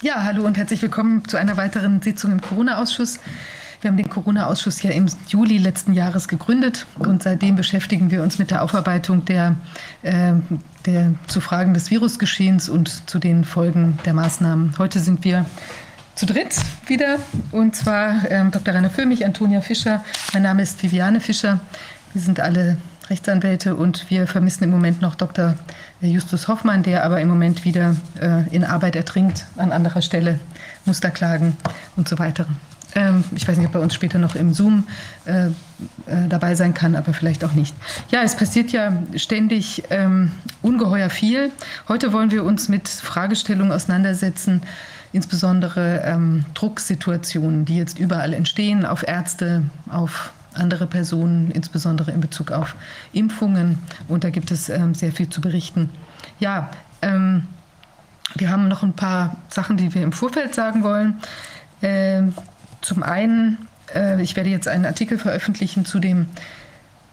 Ja, hallo und herzlich willkommen zu einer weiteren Sitzung im Corona-Ausschuss. Wir haben den Corona-Ausschuss ja im Juli letzten Jahres gegründet und seitdem beschäftigen wir uns mit der Aufarbeitung der, äh, der zu Fragen des Virusgeschehens und zu den Folgen der Maßnahmen. Heute sind wir zu dritt wieder und zwar ähm, Dr. Rainer Föhmich, Antonia Fischer. Mein Name ist Viviane Fischer. Wir sind alle Rechtsanwälte und wir vermissen im Moment noch Dr. Justus Hoffmann, der aber im Moment wieder äh, in Arbeit ertrinkt, an anderer Stelle, Musterklagen und so weiter. Ähm, ich weiß nicht, ob er uns später noch im Zoom äh, äh, dabei sein kann, aber vielleicht auch nicht. Ja, es passiert ja ständig ähm, ungeheuer viel. Heute wollen wir uns mit Fragestellungen auseinandersetzen, insbesondere ähm, Drucksituationen, die jetzt überall entstehen, auf Ärzte, auf andere Personen, insbesondere in Bezug auf Impfungen. Und da gibt es ähm, sehr viel zu berichten. Ja, ähm, wir haben noch ein paar Sachen, die wir im Vorfeld sagen wollen. Ähm, zum einen, äh, ich werde jetzt einen Artikel veröffentlichen zu dem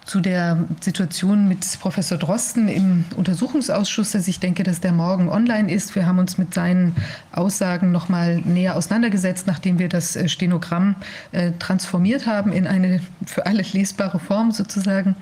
zu der Situation mit Professor Drosten im Untersuchungsausschuss, dass ich denke, dass der morgen online ist. Wir haben uns mit seinen Aussagen noch mal näher auseinandergesetzt, nachdem wir das äh, Stenogramm äh, transformiert haben in eine für alle lesbare Form sozusagen.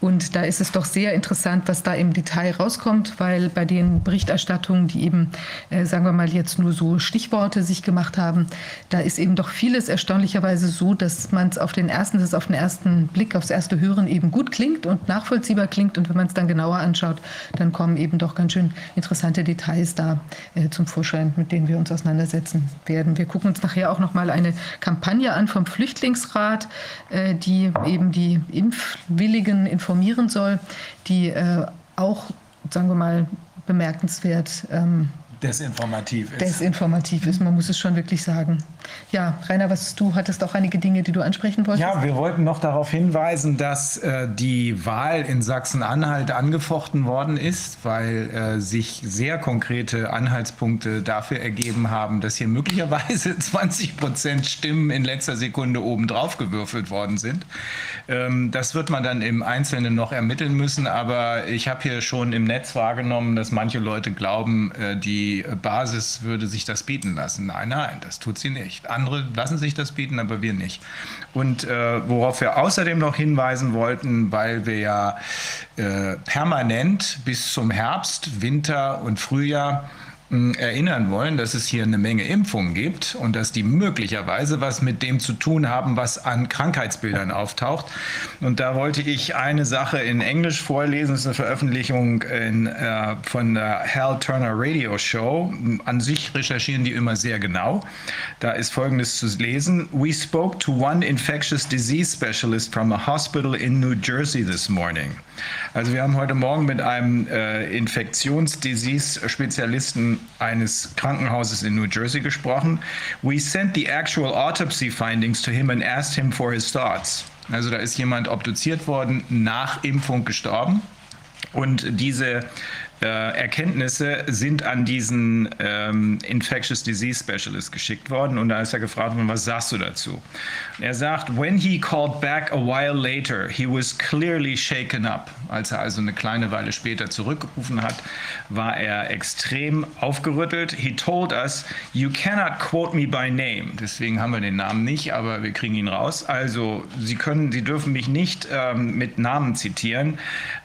Und da ist es doch sehr interessant, was da im Detail rauskommt, weil bei den Berichterstattungen, die eben, äh, sagen wir mal, jetzt nur so Stichworte sich gemacht haben, da ist eben doch vieles erstaunlicherweise so, dass man es auf den ersten, das auf den ersten Blick, aufs erste Hören eben gut klingt und nachvollziehbar klingt. Und wenn man es dann genauer anschaut, dann kommen eben doch ganz schön interessante Details da äh, zum Vorschein, mit denen wir uns auseinandersetzen werden. Wir gucken uns nachher auch noch mal eine Kampagne an vom Flüchtlingsrat, äh, die eben die Impfwilligen informiert informieren soll, die äh, auch, sagen wir mal, bemerkenswert ähm, desinformativ ist. Desinformativ ist, man muss es schon wirklich sagen. Ja, Rainer, was du hattest auch einige Dinge, die du ansprechen wolltest. Ja, wir wollten noch darauf hinweisen, dass äh, die Wahl in Sachsen-Anhalt angefochten worden ist, weil äh, sich sehr konkrete Anhaltspunkte dafür ergeben haben, dass hier möglicherweise 20 Prozent Stimmen in letzter Sekunde obendrauf gewürfelt worden sind. Ähm, das wird man dann im Einzelnen noch ermitteln müssen, aber ich habe hier schon im Netz wahrgenommen, dass manche Leute glauben, äh, die die Basis würde sich das bieten lassen. Nein, nein, das tut sie nicht. Andere lassen sich das bieten, aber wir nicht. Und äh, worauf wir außerdem noch hinweisen wollten, weil wir ja äh, permanent bis zum Herbst, Winter und Frühjahr erinnern wollen, dass es hier eine Menge Impfungen gibt und dass die möglicherweise was mit dem zu tun haben, was an Krankheitsbildern auftaucht. Und da wollte ich eine Sache in Englisch vorlesen. Das ist eine Veröffentlichung in, äh, von der Hal Turner Radio Show. An sich recherchieren die immer sehr genau. Da ist Folgendes zu lesen. We spoke to one infectious disease specialist from a hospital in New Jersey this morning. Also wir haben heute Morgen mit einem äh, Infektionsdisease-Spezialisten eines Krankenhauses in New Jersey gesprochen. We sent the actual autopsy findings to him and asked him for his thoughts. Also da ist jemand obduziert worden, nach Impfung gestorben. Und diese äh, Erkenntnisse sind an diesen ähm, Infectious Disease Specialist geschickt worden und da ist er gefragt worden, was sagst du dazu? Er sagt, when he called back a while later, he was clearly shaken up. Als er also eine kleine Weile später zurückgerufen hat, war er extrem aufgerüttelt. He told us, you cannot quote me by name. Deswegen haben wir den Namen nicht, aber wir kriegen ihn raus. Also Sie können, Sie dürfen mich nicht ähm, mit Namen zitieren.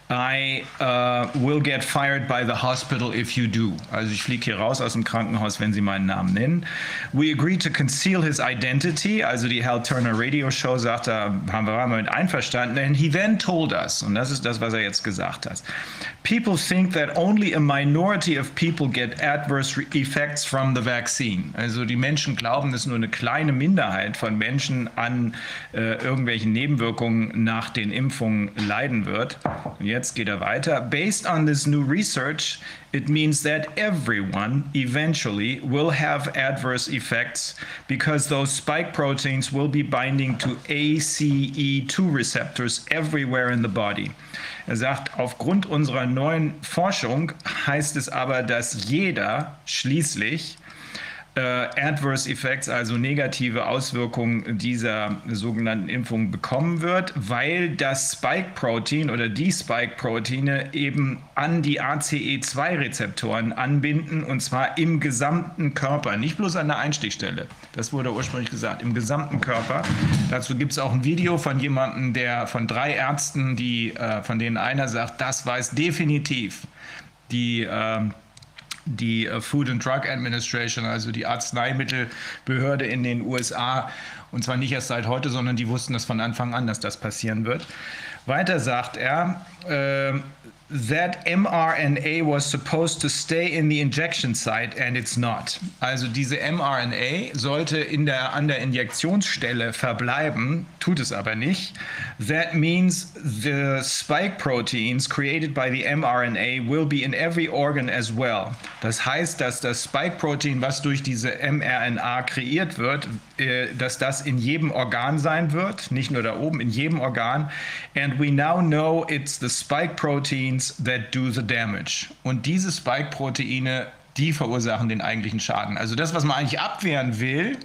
I uh, will get fired by the hospital if you do. Also ich fliege hier raus aus dem Krankenhaus, wenn Sie meinen Namen nennen. We agreed to conceal his identity. Also die Hal Turner Radio Show sagt, da haben wir waren mit einverstanden. And he then told us, und das ist das, was er jetzt gesagt hat. People think that only a minority of people get adverse effects from the vaccine. Also die Menschen glauben, dass nur eine kleine Minderheit von Menschen an äh, irgendwelchen Nebenwirkungen nach den Impfungen leiden wird. Und jetzt geht er weiter. Based on this new research, it means that everyone eventually will have adverse effects because those spike proteins will be binding to ACE2 receptors everywhere in the body. Er sagt, aufgrund unserer neuen Forschung heißt es aber, dass jeder schließlich äh, Adverse Effects, also negative Auswirkungen dieser sogenannten Impfung bekommen wird, weil das Spike-Protein oder die Spike-Proteine eben an die ACE2-Rezeptoren anbinden und zwar im gesamten Körper, nicht bloß an der Einstichstelle. Das wurde ursprünglich gesagt, im gesamten Körper. Dazu gibt es auch ein Video von jemandem, der von drei Ärzten, die, äh, von denen einer sagt, das weiß definitiv die äh, die äh, Food and Drug Administration, also die Arzneimittelbehörde in den USA, und zwar nicht erst seit heute, sondern die wussten das von Anfang an, dass das passieren wird. Weiter sagt er, äh, that mRNA was supposed to stay in the injection site and it's not. Also diese mRNA sollte in der, an der Injektionsstelle verbleiben, tut es aber nicht. That means the spike proteins created by the mRNA will be in every organ as well. Das heißt, dass das Spike Protein, was durch diese mRNA kreiert wird, dass das in jedem Organ sein wird, nicht nur da oben, in jedem Organ. And we now know it's the spike proteins that do the damage. Und diese Spike-Proteine, die verursachen den eigentlichen Schaden. Also das, was man eigentlich abwehren will,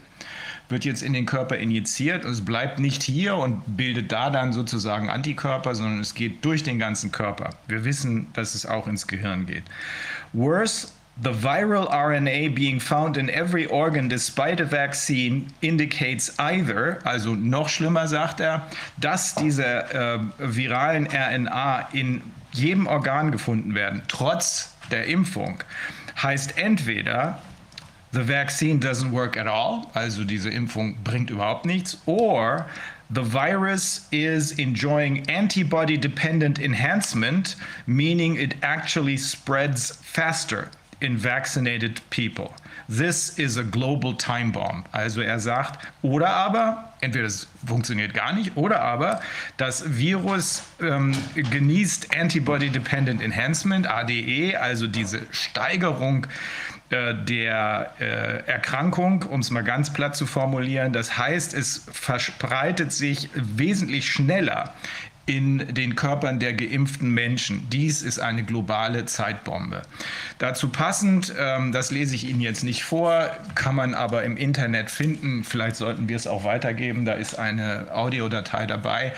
wird jetzt in den Körper injiziert und es bleibt nicht hier und bildet da dann sozusagen Antikörper, sondern es geht durch den ganzen Körper. Wir wissen, dass es auch ins Gehirn geht. Worse, the viral RNA being found in every organ despite a vaccine indicates either, also noch schlimmer sagt er, dass diese äh, viralen RNA in jedem Organ gefunden werden, trotz der Impfung, heißt entweder, the vaccine doesn't work at all, also diese Impfung bringt überhaupt nichts, or the virus is enjoying antibody dependent enhancement, meaning it actually spreads faster in vaccinated people. This is a global time bomb. Also er sagt, oder aber, entweder es funktioniert gar nicht, oder aber das Virus ähm, genießt Antibody-Dependent Enhancement, ADE, also diese Steigerung äh, der äh, Erkrankung, um es mal ganz platt zu formulieren. Das heißt, es verbreitet sich wesentlich schneller in den Körpern der geimpften Menschen. Dies ist eine globale Zeitbombe. Dazu passend, ähm, das lese ich Ihnen jetzt nicht vor, kann man aber im Internet finden. Vielleicht sollten wir es auch weitergeben. Da ist eine Audiodatei dabei.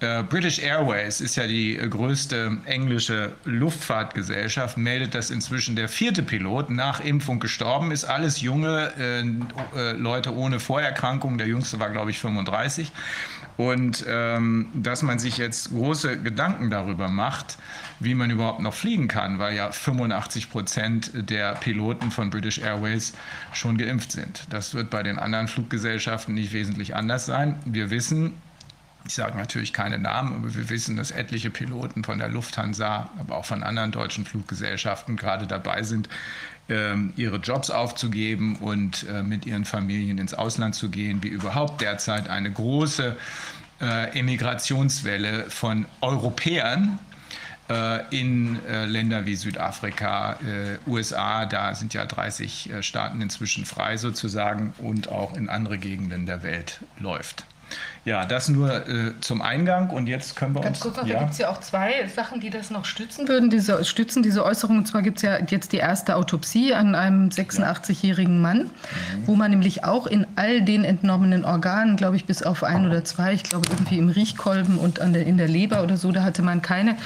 Äh, British Airways ist ja die größte englische Luftfahrtgesellschaft, meldet, dass inzwischen der vierte Pilot nach Impfung gestorben ist. Alles junge äh, äh Leute ohne Vorerkrankung. Der jüngste war, glaube ich, 35. Und ähm, dass man sich jetzt große Gedanken darüber macht, wie man überhaupt noch fliegen kann, weil ja 85 Prozent der Piloten von British Airways schon geimpft sind. Das wird bei den anderen Fluggesellschaften nicht wesentlich anders sein. Wir wissen, ich sage natürlich keine Namen, aber wir wissen, dass etliche Piloten von der Lufthansa, aber auch von anderen deutschen Fluggesellschaften gerade dabei sind, ihre Jobs aufzugeben und äh, mit ihren Familien ins Ausland zu gehen, wie überhaupt derzeit eine große äh, Emigrationswelle von Europäern äh, in Länder wie Südafrika, USA, da sind ja 30 Staaten inzwischen frei sozusagen, und auch in andere Gegenden der Welt läuft. Ja, das nur äh, zum Eingang und jetzt können wir Ganz uns... Ganz kurz noch, ja. da gibt es ja auch zwei Sachen, die das noch stützen würden, diese, stützen diese Äußerung. Und zwar gibt es ja jetzt die erste Autopsie an einem 86-jährigen Mann, mhm. wo man nämlich auch in all den entnommenen Organen, glaube ich, bis auf ein oder zwei, ich glaube irgendwie im Riechkolben und an der, in der Leber oder so, da hatte man keine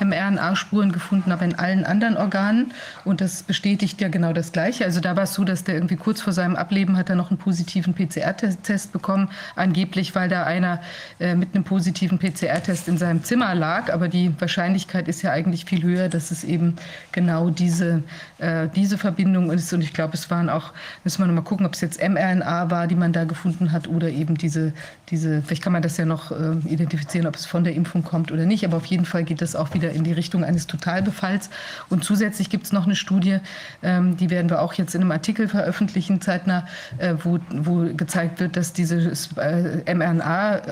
mRNA-Spuren gefunden, aber in allen anderen Organen. Und das bestätigt ja genau das Gleiche. Also da war es so, dass der irgendwie kurz vor seinem Ableben hat er noch einen positiven PCR-Test bekommen, angeblich, weil da einer äh, mit einem positiven PCR-Test in seinem Zimmer lag. Aber die Wahrscheinlichkeit ist ja eigentlich viel höher, dass es eben genau diese, äh, diese Verbindung ist. Und ich glaube, es waren auch, müssen wir noch mal gucken, ob es jetzt mRNA war, die man da gefunden hat, oder eben diese, diese vielleicht kann man das ja noch äh, identifizieren, ob es von der Impfung kommt oder nicht. Aber auf jeden Fall geht das auch wieder in die Richtung eines Totalbefalls. Und zusätzlich gibt es noch eine Studie, ähm, die werden wir auch jetzt in einem Artikel veröffentlichen, zeitnah, äh, wo, wo gezeigt wird, dass diese äh,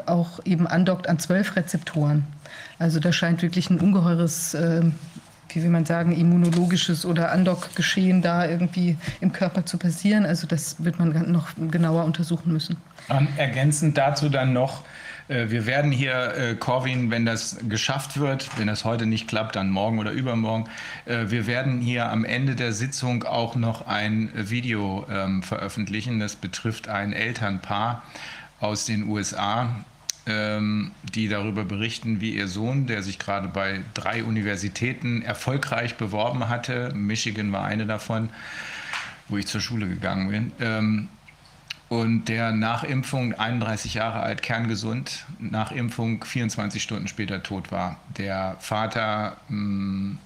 auch eben andockt an zwölf Rezeptoren. Also da scheint wirklich ein ungeheures, äh, wie will man sagen, immunologisches oder Andockgeschehen da irgendwie im Körper zu passieren. Also das wird man noch genauer untersuchen müssen. ergänzend dazu dann noch, Äh, wir werden hier, äh, Corwin, wenn das geschafft wird, wenn das heute nicht klappt, dann morgen oder übermorgen, äh, wir werden hier am Ende der Sitzung auch noch ein Video ähm, veröffentlichen. Das betrifft ein Elternpaar aus den USA, ähm, die darüber berichten, wie ihr Sohn, der sich gerade bei drei Universitäten erfolgreich beworben hatte, Michigan war eine davon, wo ich zur Schule gegangen bin, ähm, und der nach Impfung 31 Jahre alt, kerngesund, nach Impfung 24 Stunden später tot war. Der Vater mh, hm,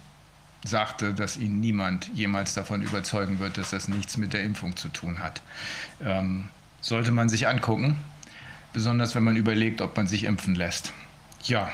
sagte, dass ihn niemand jemals davon überzeugen wird, dass das nichts mit der Impfung zu tun hat. Ähm, sollte man sich angucken, besonders wenn man überlegt, ob man sich impfen lässt. Ja.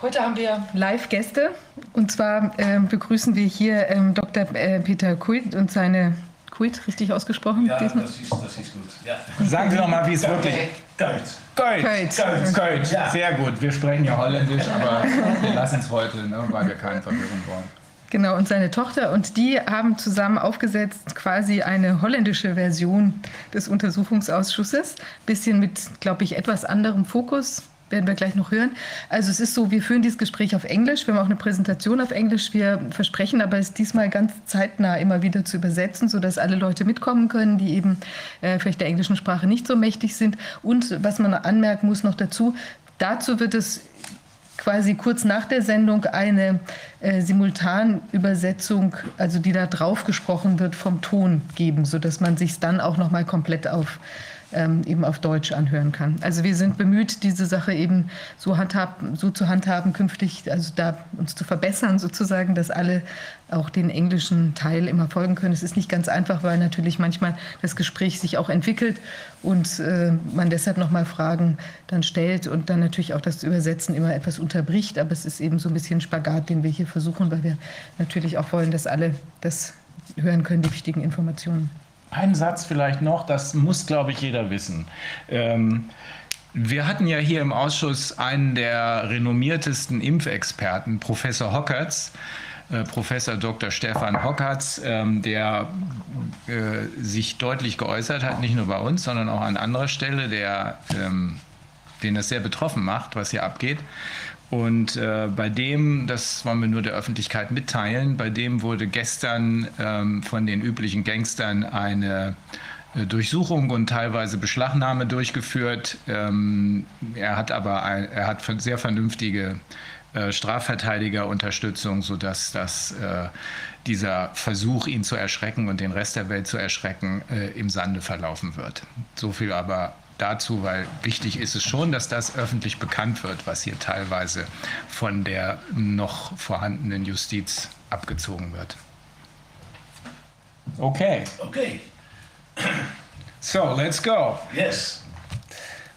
Heute haben wir Live-Gäste und zwar äh, begrüßen wir hier ähm, Dr. Äh, Peter Kult und seine Kult, richtig ausgesprochen? Ja, das ist, das ist gut. Ja. Sagen Sie doch mal, wie es wirklich. Kalt. Kalt. Kalt. Ja. Sehr gut. Wir sprechen ja Holländisch, aber wir lassen es heute, ne, weil wir keinen verwirren wollen. Genau, und seine Tochter. Und die haben zusammen aufgesetzt quasi eine holländische Version des Untersuchungsausschusses. Bisschen mit, glaube ich, etwas anderem Fokus werden wir gleich noch hören. Also es ist so, wir führen dieses Gespräch auf Englisch, wir haben auch eine Präsentation auf Englisch. Wir versprechen aber es diesmal ganz zeitnah immer wieder zu übersetzen, sodass alle Leute mitkommen können, die eben äh, vielleicht der englischen Sprache nicht so mächtig sind. Und was man anmerken muss noch dazu, dazu wird es quasi kurz nach der Sendung eine äh, Simultanübersetzung, also die da drauf gesprochen wird, vom Ton geben, sodass man sich dann auch noch mal komplett auf ähm, eben auf Deutsch anhören kann. Also wir sind bemüht, diese Sache eben so, handhab, so zu handhaben, künftig, also da uns zu verbessern sozusagen, dass alle auch den englischen Teil immer folgen können. Es ist nicht ganz einfach, weil natürlich manchmal das Gespräch sich auch entwickelt und äh, man deshalb nochmal Fragen dann stellt und dann natürlich auch das Übersetzen immer etwas unterbricht. Aber es ist eben so ein bisschen Spagat, den wir hier versuchen, weil wir natürlich auch wollen, dass alle das hören können, die wichtigen Informationen. Ein Satz vielleicht noch, das muss, glaube ich, jeder wissen. Ähm, wir hatten ja hier im Ausschuss einen der renommiertesten Impfexperten, Professor Hockertz, äh, Professor Dr. Stefan Hockertz, ähm, der äh, sich deutlich geäußert hat, nicht nur bei uns, sondern auch an anderer Stelle, der, ähm, den es sehr betroffen macht, was hier abgeht. Und äh, bei dem, das wollen wir nur der Öffentlichkeit mitteilen, bei dem wurde gestern ähm, von den üblichen Gangstern eine äh, Durchsuchung und teilweise Beschlagnahme durchgeführt. Ähm, er hat aber ein, er hat sehr vernünftige äh, Strafverteidigerunterstützung, sodass das, äh, dieser Versuch, ihn zu erschrecken und den Rest der Welt zu erschrecken, äh, im Sande verlaufen wird. So viel aber dazu, weil wichtig ist es schon, dass das öffentlich bekannt wird, was hier teilweise von der noch vorhandenen Justiz abgezogen wird. Okay. Okay. So, let's go. Yes.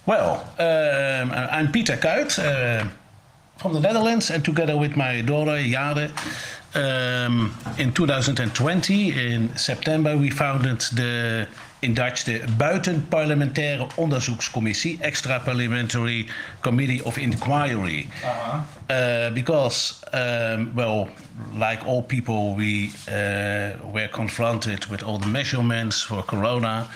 Well, um, I'm Peter Kuit uh, from the Netherlands, and together with my daughter Jade, um, in 2020, in September, we founded the in Dutch de Buitenparlementaire Onderzoekscommissie, Extra Parliamentary Committee of Inquiry. Uh-huh. Uh, because, um, well, like all people, we uh, were confronted with all the measurements for Corona,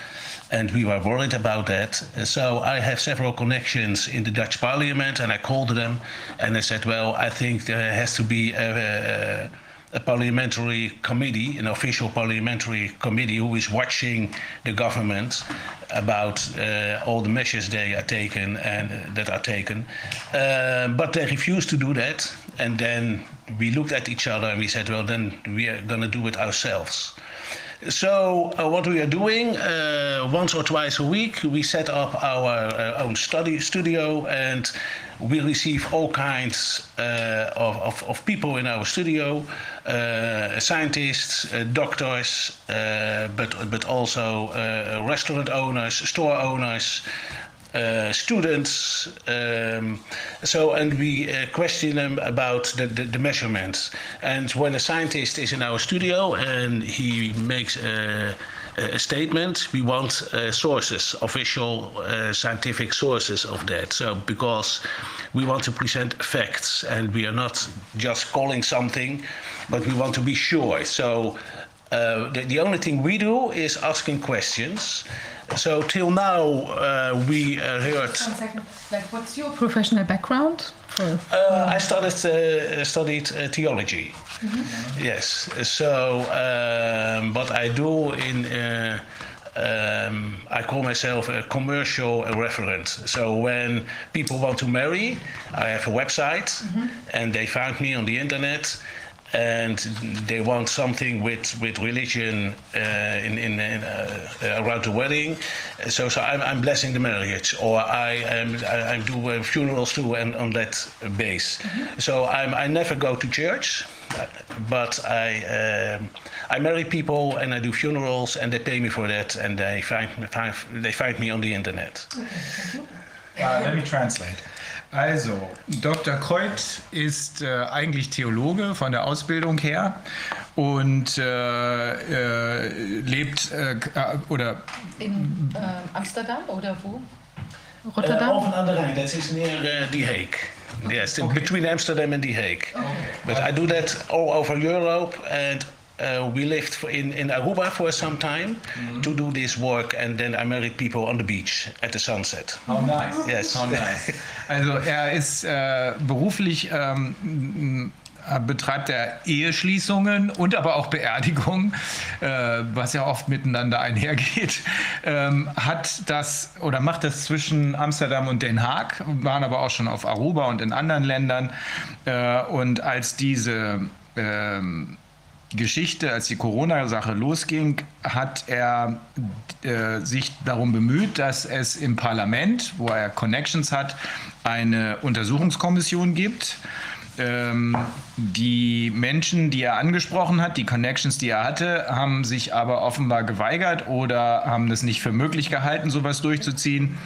and we were worried about that. So I have several connections in the Dutch Parliament, and I called them, and I said, well, I think there has to be a, a a parliamentary committee, an official parliamentary committee who is watching the government about uh, all the measures they are taken and uh, that are taken. Uh, but they refused to do that, and then we looked at each other and we said, well, then we are going to do it ourselves. So uh, what we are doing uh, once or twice a week, we set up our uh, own study studio and we receive all kinds uh, of, of, of, people in our studio, uh, scientists, uh, doctors, but, but also restaurant owners, store owners, uh, students. Um, so, and we uh, question them about the, the, the, measurements. And when a scientist is in our studio and he makes a, a statement, we want uh, sources, official uh, scientific sources of that. So, because we want to present facts and we are not just calling something, but we want to be sure. So, Uh, the, the, only thing we do is asking questions. So till now, uh, we uh, heard. One second. Like, what's your professional background? For, I started studied theology. Mm-hmm. Yes. So, um, but I do in. Um, I call myself a commercial referent. So when people want to marry, I have a website, mm-hmm. and they find me on the internet and they want something with with religion uh, in in, in uh, around the wedding. So so I'm, I'm blessing the marriage, or I am I, I do uh, funerals too, and on that base. Mm-hmm. So I'm I never go to church, but I um, I marry people and I do funerals, and they pay me for that, and they find, find they find me on the internet. Uh, let me translate. Also, Dr. Kreut ist äh, eigentlich Theologe von der Ausbildung her und äh, äh, lebt äh, äh, oder in äh, Amsterdam oder wo? Rotterdam? Uh, over the Rhine. That is near uh, The Hague. Yes, okay. between Amsterdam and The Hague. Okay. But I do that all over Europe and uh, we lived in, in Aruba for some time mm-hmm. to do this work, and then I married people on the beach at the sunset. How nice! Yes. How nice. Also er ist äh, beruflich ähm, betreibt er Eheschließungen und aber auch Beerdigungen, äh, was ja oft miteinander einhergeht, ähm, hat das oder macht das zwischen Amsterdam und Den Haag, waren aber auch schon auf Aruba und in anderen Ländern. Äh, und als diese ähm, Geschichte, als die Corona-Sache losging, hat er äh, sich darum bemüht, dass es im Parlament, wo er Connections hat, eine Untersuchungskommission gibt. Ähm, die Menschen, die er angesprochen hat, die Connections, die er hatte, haben sich aber offenbar geweigert oder haben das nicht für möglich gehalten, sowas durchzuziehen.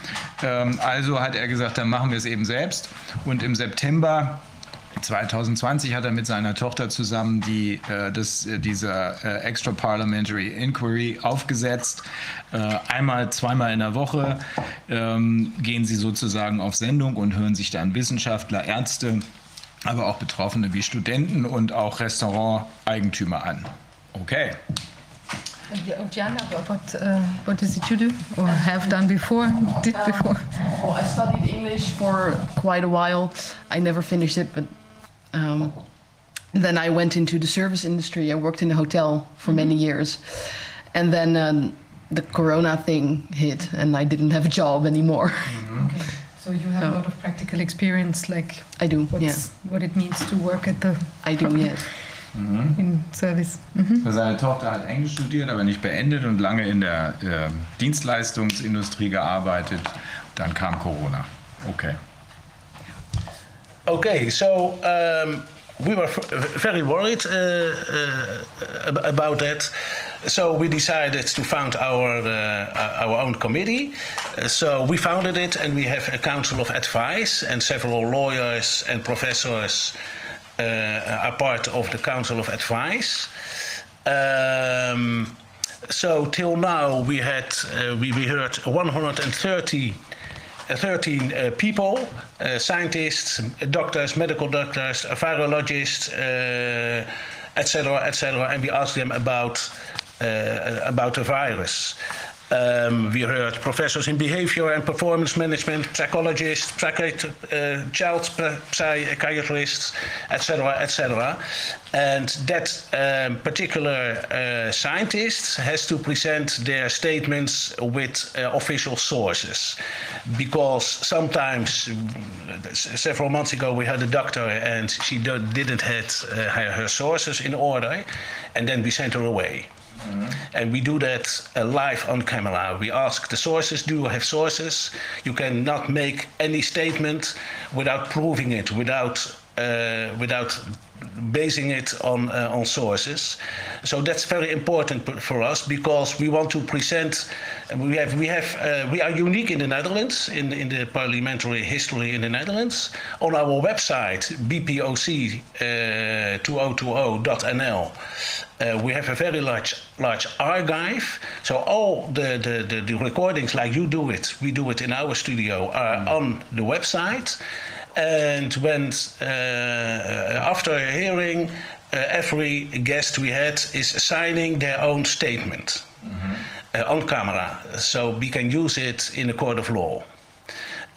Ähm, also hat er gesagt, dann machen wir es eben selbst. Und im September 2020 hat er mit seiner Tochter zusammen die, äh, das, äh, dieser äh, Extra Parliamentary Inquiry aufgesetzt. Äh, einmal, zweimal in der Woche ähm, gehen sie sozusagen auf Sendung und hören sich dann Wissenschaftler, Ärzte, aber auch Betroffene wie Studenten und auch Restauranteigentümer an. Okay. And Jana, what, uh, what did you do or have done before? Did before? Um, well, I studied English for quite a while. I never finished it, but Um, then I went into the service industry. I worked in a hotel for many mm-hmm. years. And then um, the corona thing hit, and I didn't have a job anymore. Mm-hmm. Okay. So you have so, a lot of practical experience, like I do, yeah. what it means to work at the. I do, yes. Mhm. In Service. Mhm. Seine Tochter hat Englisch studiert, aber nicht beendet und lange in der äh, Dienstleistungsindustrie gearbeitet. Dann kam Corona. Okay. Okay, so um, we were very worried uh, uh, about that. So we decided to found our uh, our own committee. so we founded it, and we have a council of advice, and several lawyers and professors uh, are part of the council of advice. Um, so till now we had uh, we, we heard 130 13 uh, people, uh, scientists, doctors, medical doctors, virologists, etc., uh, etc., and we asked them about about the virus. Um, we heard professors in behavior and performance management, psychologists, uh, child psychiatrists, etc., etc. And that um, particular uh, scientist has to present their statements with uh, official sources, because sometimes, several months ago, we had a doctor and she didn't have uh, her sources in order, and then we sent her away. Mm-hmm. And we do that uh, live on camera. We ask the sources, do you have sources? You cannot make any statement without proving it, without, uh, without basing it on uh, on sources. So that's very important for us because we want to present. We have we have uh, we are unique in the Netherlands in in the parliamentary history in the Netherlands. On our website bpoc2020.nl. Uh, we have a very large large archive. So all the, the, the, the recordings like you do it, we do it in our studio, are mm. on the website. And when uh, after a hearing, uh, every guest we had is signing their own statement uh, on camera, so we can use it in a court of law.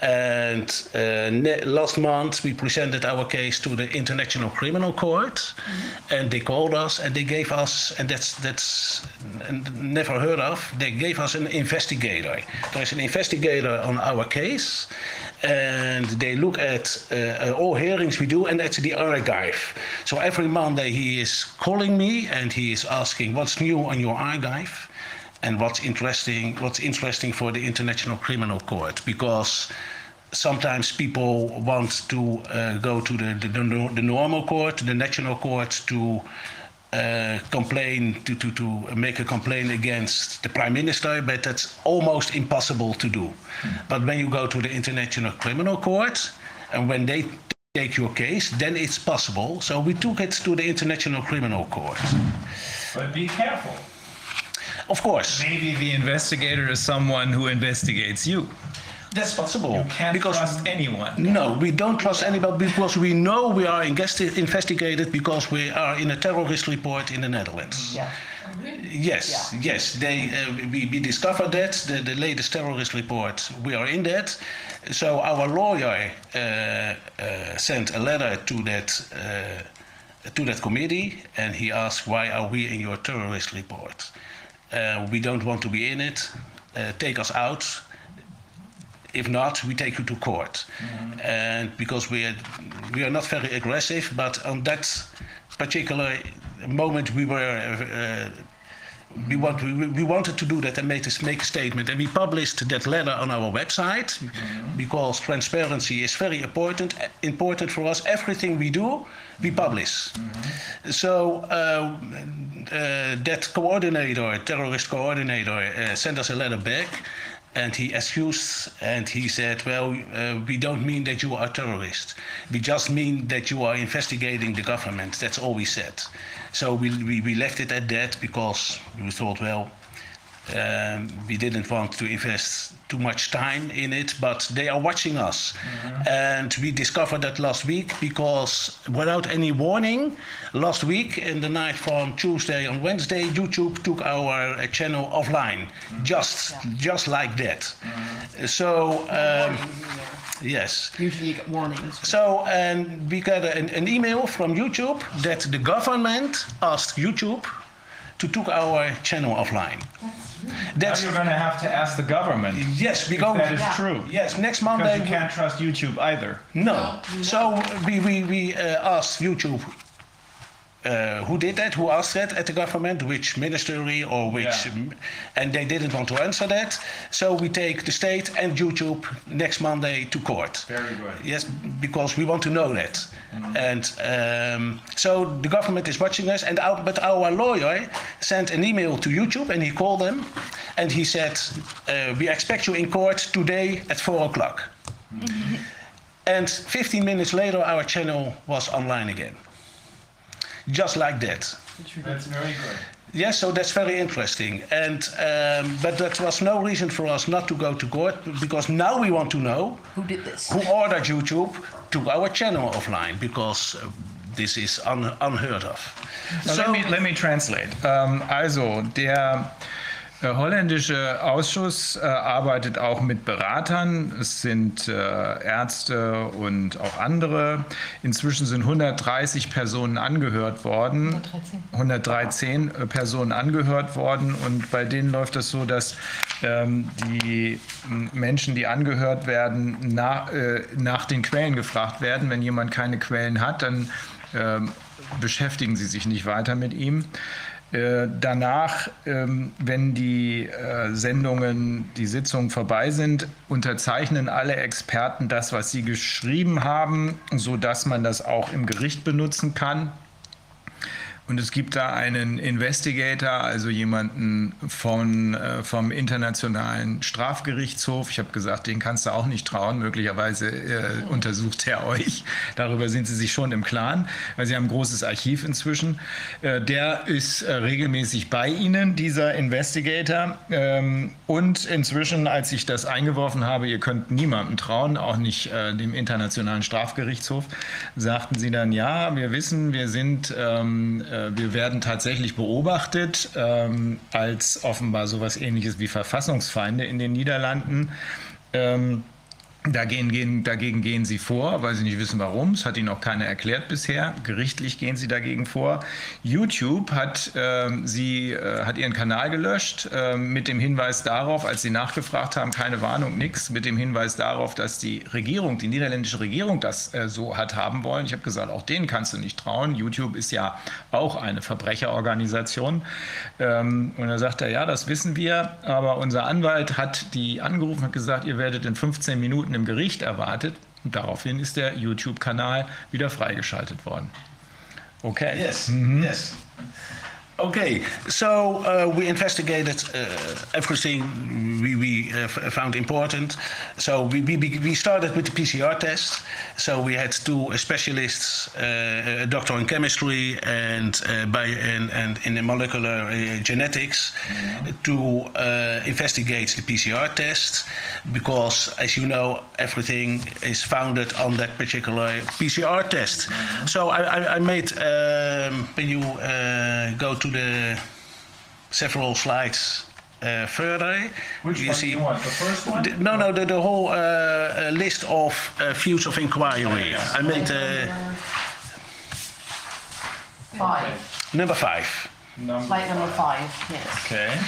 And uh, ne- last month we presented our case to the International Criminal Court, and they called us and they gave us, and that's that's never heard of. They gave us an investigator. There is an investigator on our case, and they look at uh, all hearings we do, and that's the archive. So every Monday he is calling me and he is asking what's new on your archive and what's interesting what's interesting for the international criminal court because sometimes people want to uh, go to the, the, the, the normal court the national court to uh, complain to, to, to make a complaint against the prime minister but that's almost impossible to do but when you go to the international criminal court and when they take your case then it's possible so we took it to the international criminal court But be careful. of course Maybe the investigator is someone who investigates you. That's possible. You can't because trust anyone. no, we don't trust anybody because we know we are investigated because we are in a terrorist report in the Netherlands. Yeah. Yes, yes. They uh, we, we discovered that the, the latest terrorist report. We are in that. So our lawyer uh, uh, sent a letter to that uh, to that committee, and he asked, "Why are we in your terrorist report? Uh, we don't want to be in it. Uh, take us out." If not, we take you to court. And because we are, we are not very aggressive, but on that particular moment, we were. Uh, we, want, we, we wanted to do that and make, this, make a statement. And we published that letter on our website because transparency is very important, important for us. Everything we do, we publish. So uh, uh, that coordinator, terrorist coordinator, uh, sent us a letter back, and he excused and he said, "Well, uh, we don't mean that you are a terrorist. We just mean that you are investigating the government. That's all we said." So we we, we left it at that because we thought, well. Um, we didn't want to invest too much time in it, but they are watching us. And we discovered that last week because, without any warning, last week in the night from Tuesday on Wednesday, YouTube took our uh, channel offline, just just like that. So um, yes. Usually you get warnings. So, and we got an, an email from YouTube that the government asked YouTube to took our channel offline. That's Now That's you're going to have to ask the government. yes, we if go. that is true. Yes, next Monday. Because Monday. you can't trust YouTube either. No. So we we we uh, asked YouTube. Uh, who did that? Who asked that at the government? Which ministry or which? Yeah. And they didn't want to answer that. So we take the state and YouTube next Monday to court. Very good. Yes, because we want to know that. And um, so the government is watching us. And our, but our lawyer sent an email to YouTube and he called them, and he said, uh, "We expect you in court today at four o'clock." And 15 minutes later, our channel was online again. Just like that. That's very good. Yes, so that's very interesting. And um, but that was no reason for us not to go to court because now we want to know Who did this? who ordered YouTube to our channel offline because uh, this is un- unheard of. Now, let, me, let me translate. Ähm, also, der äh, holländische Ausschuss äh, arbeitet auch mit Beratern. Es sind äh, Ärzte und auch andere. Inzwischen sind 130 Personen angehört worden. 113 äh, Personen angehört worden. Und bei denen läuft es so, dass ähm, die Menschen, die angehört werden, nach, äh, nach den Quellen gefragt werden. Wenn jemand keine Quellen hat, dann ähm, beschäftigen sie sich nicht weiter mit ihm. Äh, danach, ähm, wenn die äh, Sendungen, die Sitzungen vorbei sind, unterzeichnen alle Experten das, was sie geschrieben haben, sodass man das auch im Gericht benutzen kann. Und es gibt da einen Investigator, also jemanden von, äh, vom Internationalen Strafgerichtshof. Ich habe gesagt, den kannst du auch nicht trauen. Möglicherweise äh, untersucht er euch. Darüber sind sie sich schon im Klaren, weil sie haben ein großes Archiv inzwischen. Äh, der ist äh, regelmäßig bei Ihnen, dieser Investigator. Ähm, und inzwischen, als ich das eingeworfen habe, ihr könnt niemandem trauen, auch nicht äh, dem Internationalen Strafgerichtshof, sagten sie dann, ja, wir wissen, wir sind ähm, äh, wir werden tatsächlich beobachtet ähm, als offenbar sowas ähnliches wie Verfassungsfeinde in den Niederlanden. Ähm, Dagegen gehen, dagegen gehen sie vor, weil sie nicht wissen warum. Es hat ihnen auch keiner erklärt bisher. Gerichtlich gehen sie dagegen vor. YouTube hat, äh, sie, äh, hat ihren Kanal gelöscht äh, mit dem Hinweis darauf, als sie nachgefragt haben, keine Warnung, nichts, mit dem Hinweis darauf, dass die Regierung, die niederländische Regierung das äh, so hat haben wollen. Ich habe gesagt, auch denen kannst du nicht trauen. YouTube ist ja auch eine Verbrecherorganisation. Ähm, und da sagt er, ja, das wissen wir, aber unser Anwalt hat die angerufen und gesagt, ihr werdet in 15 Minuten im Gericht erwartet. Und daraufhin ist der YouTube-Kanal wieder freigeschaltet worden. Okay. Yes. Mhm. Yes. Okay, so uh, we investigated uh, everything we, we uh, found important. So we, we, we started with the PCR test. So we had two specialists, uh, a doctor in chemistry and uh, by and, and in the molecular uh, genetics, to investigate the PCR test because, as you know, everything is founded on that particular PCR test. So I, I, I made um, when you go to to the several slides uh, further. Which you one see, you want? The first one? The, no, no, the, the whole uh, uh, list of uh, fields of inquiry. Yeah. I made five. Number five. Number Slide number five. Yes. Okay.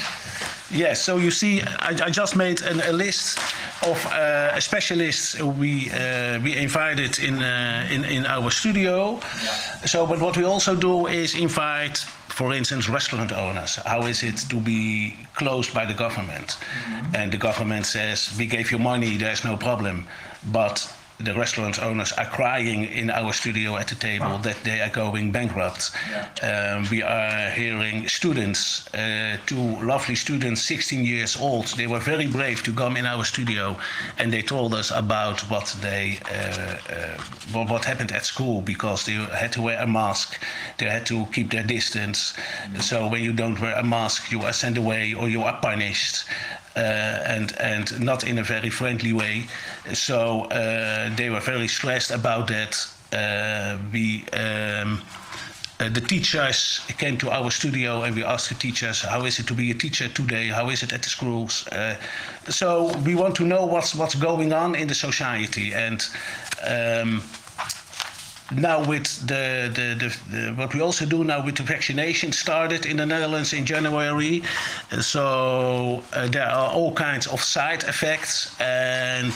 Yes, so you see, I, I just made an, a list of uh, specialists we uh, we invited in, uh, in in our studio. Yeah. So, but what we also do is invite for instance, restaurant owners. How is it to be closed by the government? Mm-hmm. And the government says, we gave you money, there's no problem. But the restaurant owners are crying in our studio at the table that they are going bankrupt. Yeah. Um, we are hearing students, uh, two lovely students, 16 years old. They were very brave to come in our studio, and they told us about what they uh, uh, what happened at school because they had to wear a mask, they had to keep their distance. Mm-hmm. So when you don't wear a mask, you are sent away or you are punished. Uh, and and not in a very friendly way. So uh, they were very stressed about that. Uh, we. Um, uh, the teachers came to our studio and we asked the teachers how is it to be a teacher today how is it at the schools uh, so we want to know what's what's going on in the society and um, now with the, the, the, the, what we also do now with the vaccination started in the Netherlands in January. So uh, there are all kinds of side effects, and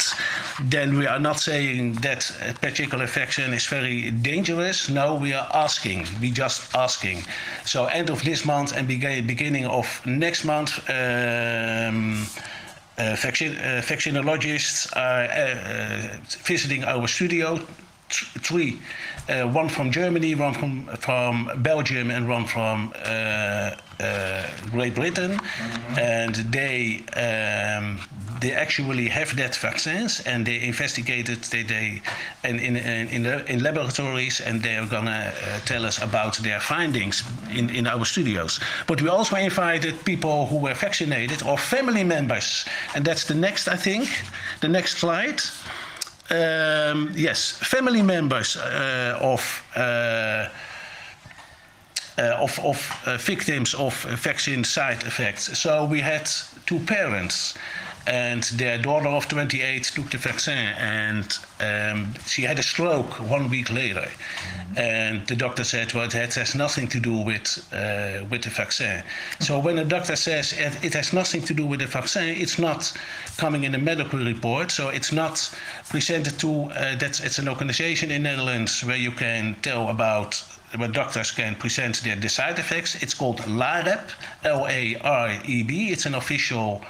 then we are not saying that a particular vaccine is very dangerous. No, we are asking. We just asking. So end of this month and beginning of next month. Um, uh, vaccine, uh, vaccinologists are uh, uh visiting our studio three, uh, one from Germany, one from from Belgium, and one from uh, uh, Great Britain, mm-hmm. and they um, they actually have that vaccines, and they investigated they they and in in in, the, in laboratories, and they are gonna uh, tell us about their findings in in our studios. But we also invited people who were vaccinated or family members, and that's the next I think, the next slide um, yes, family members uh, of. Uh, uh, of, of uh, victims of vaccine side effects. So we had two parents and their daughter of 28 took the vaccine and um, she had a stroke one week later. Mm-hmm. and the doctor said well it has nothing to do with uh, with the vaccine. So when a doctor says it, has nothing to do with the vaccine it's not coming in a medical report so it's not presented to uh, that's it's an organization in netherlands where you can tell about where doctors can present their side effects. It's called lareb l-a-r-e-b it's an official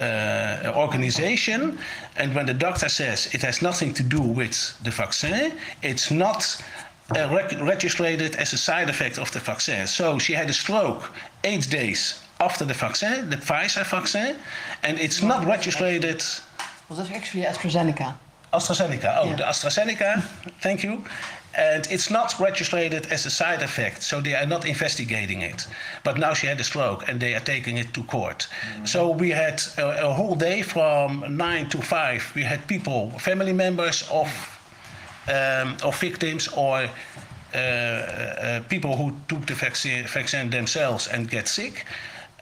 uh, organization. And when the doctor says it has nothing to do with the vaccine, it's not uh, reg- registered as a side effect of the vaccine. So she had a stroke eight days after the vaccine, the Pfizer vaccine, and it's not registered. Was that actually AstraZeneca? AstraZeneca. Oh, Yeah. the AstraZeneca. Thank you. And it's not registered as a side effect, so they are not investigating it. But now she had a stroke, and they are taking it to court. So we had a, a whole day from nine to five. We had people, family members of um, of victims or uh, uh, people who took the vaccine, vaccine themselves and get sick.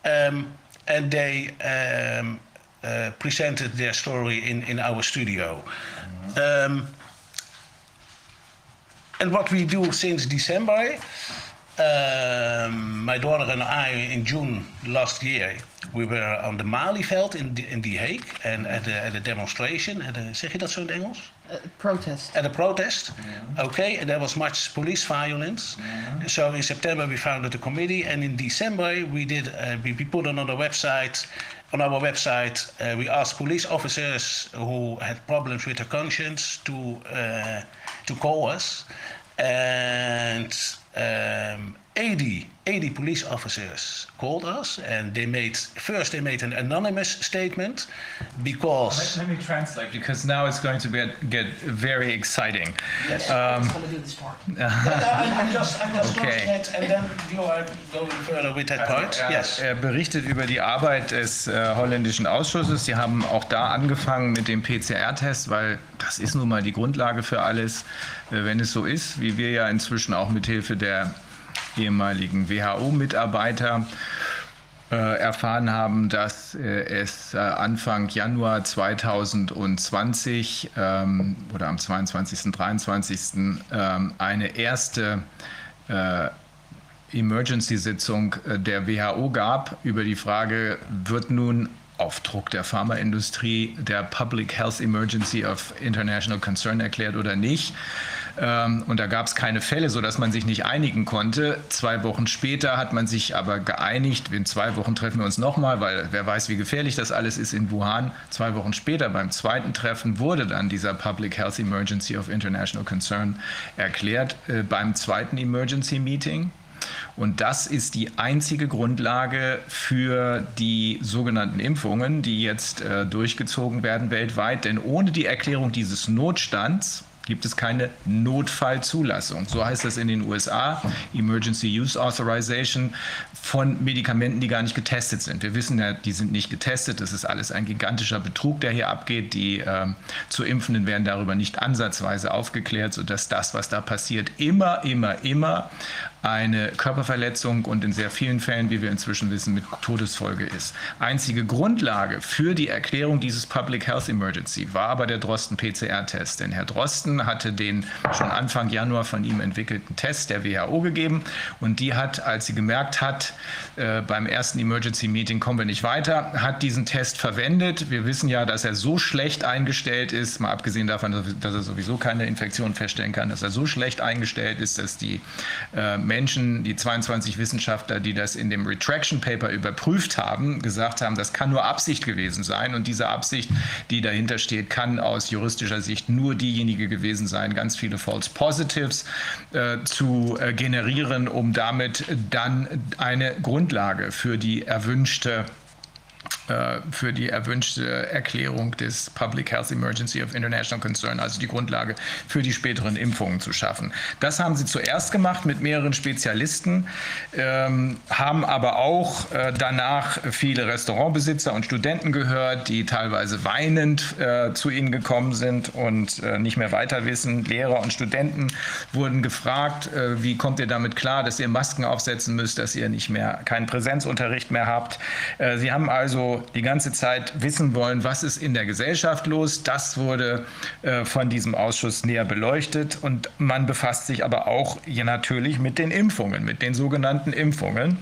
Um, and they um, uh, presented their story in, in our studio. Um, and what we do since December, um, my daughter and I, in June last year, we were on the Malieveld in, the, in The Hague and at a, at a demonstration. At a, zeg je dat zo in het Engels? Uh, protest. at a protest. Okay, and there was much police violence. So in September we founded a committee, and in December we did uh, we, we put on our website. On our website, uh, we asked police officers who had problems with their conscience to uh, to call us, and um, 80, 80 police officers called us, and they made first they made an anonymous statement because. Let me translate because now it's going to be, get very exciting. Yes. I'm gonna do this part. I'm just, I'm just Okay. it, and then you are going further with that part. Er, Yes. er berichtet über die Arbeit des äh, holländischen Ausschusses. Sie haben auch da angefangen mit dem PCR-Test, weil das ist nun mal die Grundlage für alles. Äh, wenn es so ist, wie wir ja inzwischen auch mit Hilfe der ehemaligen WHO-Mitarbeiter äh, erfahren haben, dass äh, es Anfang Januar 2020 ähm, oder am 22. 23. Ähm, eine erste Emergency-Sitzung der WHO gab über die Frage, wird nun auf Druck der Pharmaindustrie der Public Health Emergency of International Concern erklärt oder nicht. Ähm, Und da gab es keine Fälle, sodass man sich nicht einigen konnte. Zwei Wochen später hat man sich aber geeinigt. In zwei Wochen treffen wir uns nochmal, weil wer weiß, wie gefährlich das alles ist in Wuhan. Zwei Wochen später, beim zweiten Treffen, wurde dann dieser Public Health Emergency of International Concern erklärt äh, beim zweiten Emergency Meeting. Und das ist die einzige Grundlage für die sogenannten Impfungen, die jetzt äh, durchgezogen werden weltweit. Denn ohne die Erklärung dieses Notstands gibt es keine Notfallzulassung. So heißt das in den USA, Emergency Use Authorization von Medikamenten, die gar nicht getestet sind. Wir wissen ja, die sind nicht getestet. Das ist alles ein gigantischer Betrug, der hier abgeht. Die ähm, zu Impfenden werden darüber nicht ansatzweise aufgeklärt, sodass das, was da passiert, immer, immer, immer eine Körperverletzung und in sehr vielen Fällen, wie wir inzwischen wissen, mit Todesfolge ist. Einzige Grundlage für die Erklärung dieses Public Health Emergency war aber der Drosten PCR-Test. Denn Herr Drosten hatte den schon Anfang Januar von ihm entwickelten Test der WHO gegeben und die hat, als sie gemerkt hat, äh, beim ersten Emergency Meeting kommen wir nicht weiter, hat diesen Test verwendet. Wir wissen ja, dass er so schlecht eingestellt ist, mal abgesehen davon, dass er sowieso keine Infektion feststellen kann, dass er so schlecht eingestellt ist, dass die äh, Menschen, die 22 Wissenschaftler, die das in dem Retraction Paper überprüft haben, gesagt haben, das kann nur Absicht gewesen sein. Und diese Absicht, die dahinter steht, kann aus juristischer Sicht nur diejenige gewesen sein, ganz viele False Positives äh, zu äh, generieren, um damit dann eine Grundlage für die erwünschte für die erwünschte Erklärung des Public Health Emergency of International Concern, also die Grundlage für die späteren Impfungen zu schaffen. Das haben sie zuerst gemacht mit mehreren Spezialisten, ähm, haben aber auch äh, danach viele Restaurantbesitzer und Studenten gehört, die teilweise weinend äh, zu ihnen gekommen sind und äh, nicht mehr weiter wissen. Lehrer und Studenten wurden gefragt, äh, wie kommt ihr damit klar, dass ihr Masken aufsetzen müsst, dass ihr nicht mehr keinen Präsenzunterricht mehr habt. Äh, sie haben also die ganze Zeit wissen wollen, was ist in der Gesellschaft los. Das wurde äh, von diesem Ausschuss näher beleuchtet und man befasst sich aber auch ja, natürlich mit den Impfungen, mit den sogenannten Impfungen.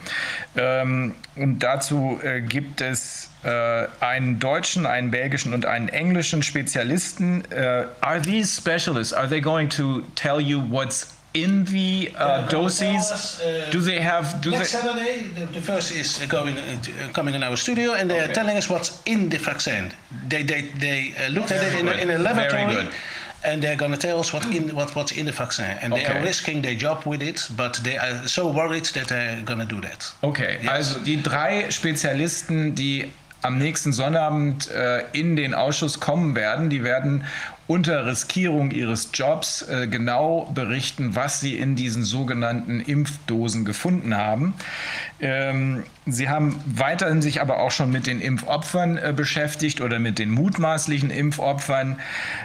Ähm, und dazu äh, gibt es äh, einen deutschen, einen belgischen und einen englischen Spezialisten. Äh, are these specialists, are they going to tell you what's in the uh, doses? Do they have, do Next they, Saturday, the, the first is going uh, coming in our studio, and they are telling us what's in the vaccine. They they they uh, looked at it in a, in a Very laboratory, good. and they're going to tell us what in what what's in the vaccine, and they are Okay. risking their job with it, but they are so worried that they're going to do that. Okay, also die drei Spezialisten, die am nächsten Sonnabend äh, in den Ausschuss kommen werden, die werden unter Riskierung ihres Jobs äh, genau berichten, was sie in diesen sogenannten Impfdosen gefunden haben. Ähm, sie haben weiterhin sich aber auch schon mit den Impfopfern äh, beschäftigt oder mit den mutmaßlichen Impfopfern.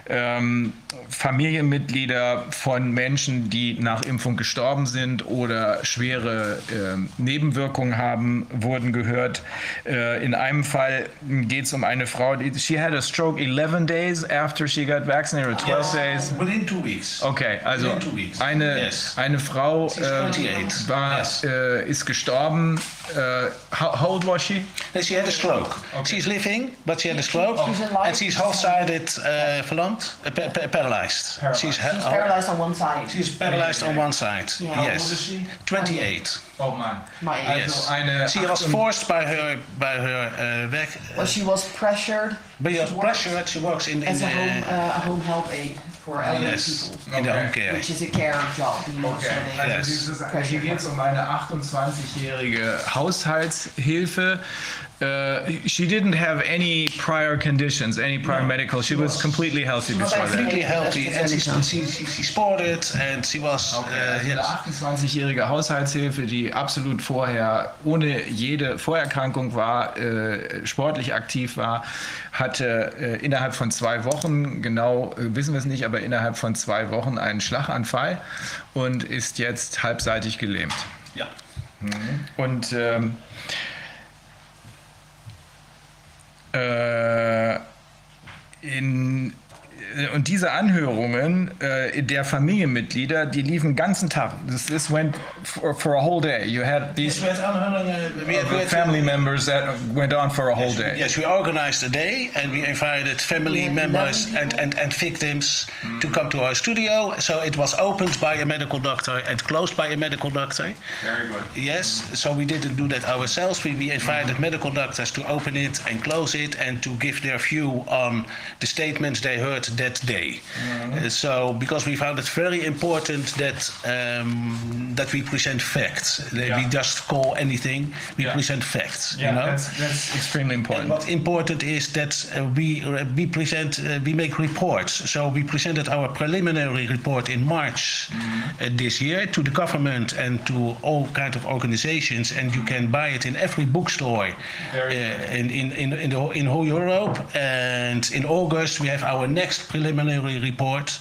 Ähm, Familienmitglieder von Menschen, die nach Impfung gestorben sind oder schwere ähm, Nebenwirkungen haben, wurden gehört. Äh, in einem Fall geht es um eine Frau, die she had a stroke 11 days after she got vaccinated, or 12 days. Within two weeks. Okay, also Within two weeks. eine, Yes. eine Frau She's äh, 28. war, Yes. äh, ist gestorben. Äh, how, how old was she? She had a stroke. She's living, but she had a stroke, She's alive. and she's half-sided, uh, verlamd, uh, pa- pa- paralyzed. She's, ha- She's paralyzed on one side. She's paralyzed on one side. Yeah. How old Yes. is she? 28. Oh Mann. My age. Also Yes. eine she was 28 forced by her by her uh, work. Well, she was pressured. By her She pressure, she works in, in as a the, home, uh, a home help aid for elderly yes, people, in the home care. which is a care job. You know, Okay. so Also Yes. dieses, hier geht es um eine 28-jährige Haushaltshilfe. Uh, she didn't have any prior conditions, any prior medical. She was completely healthy was before that. Completely healthy, and she, she, she, she sported, and she was Okay, uh, also yes. eine 28-jährige Haushaltshilfe, die absolut vorher ohne jede Vorerkrankung war, äh, sportlich aktiv war, hatte äh, innerhalb von zwei Wochen, genau äh, wissen wir es nicht, aber innerhalb von zwei Wochen einen Schlaganfall und ist jetzt halbseitig gelähmt. Ja. Und ähm, äh, Uh, in, Äh, und diese Anhörungen äh, der Familienmitglieder, die liefen den ganzen Tag. This, this went for, for a whole day. You had these Yes, we had aanhulingen, äh, we had- we had- uh, family members that went on for a whole day. Yes, we organized a day and we invited family members and, and, and victims to come to our studio. So it was opened by a medical doctor and closed by a medical doctor. Very good. Yes, so we didn't do that ourselves. We, we invited medical doctors to open it and close it and to give their view on the statements they heard that day. Uh, so, because we found it very important that um, that we present facts. That We just call anything. We Yeah. present facts. Yeah, you know. that's, that's extremely important. What's important is that uh, we we present uh, we make reports. So we presented our preliminary report in March uh, this year to the government and to all kind of organizations, and you can buy it in every bookstore uh, in in in in, the, in whole Europe. And in August we have our next preliminary report.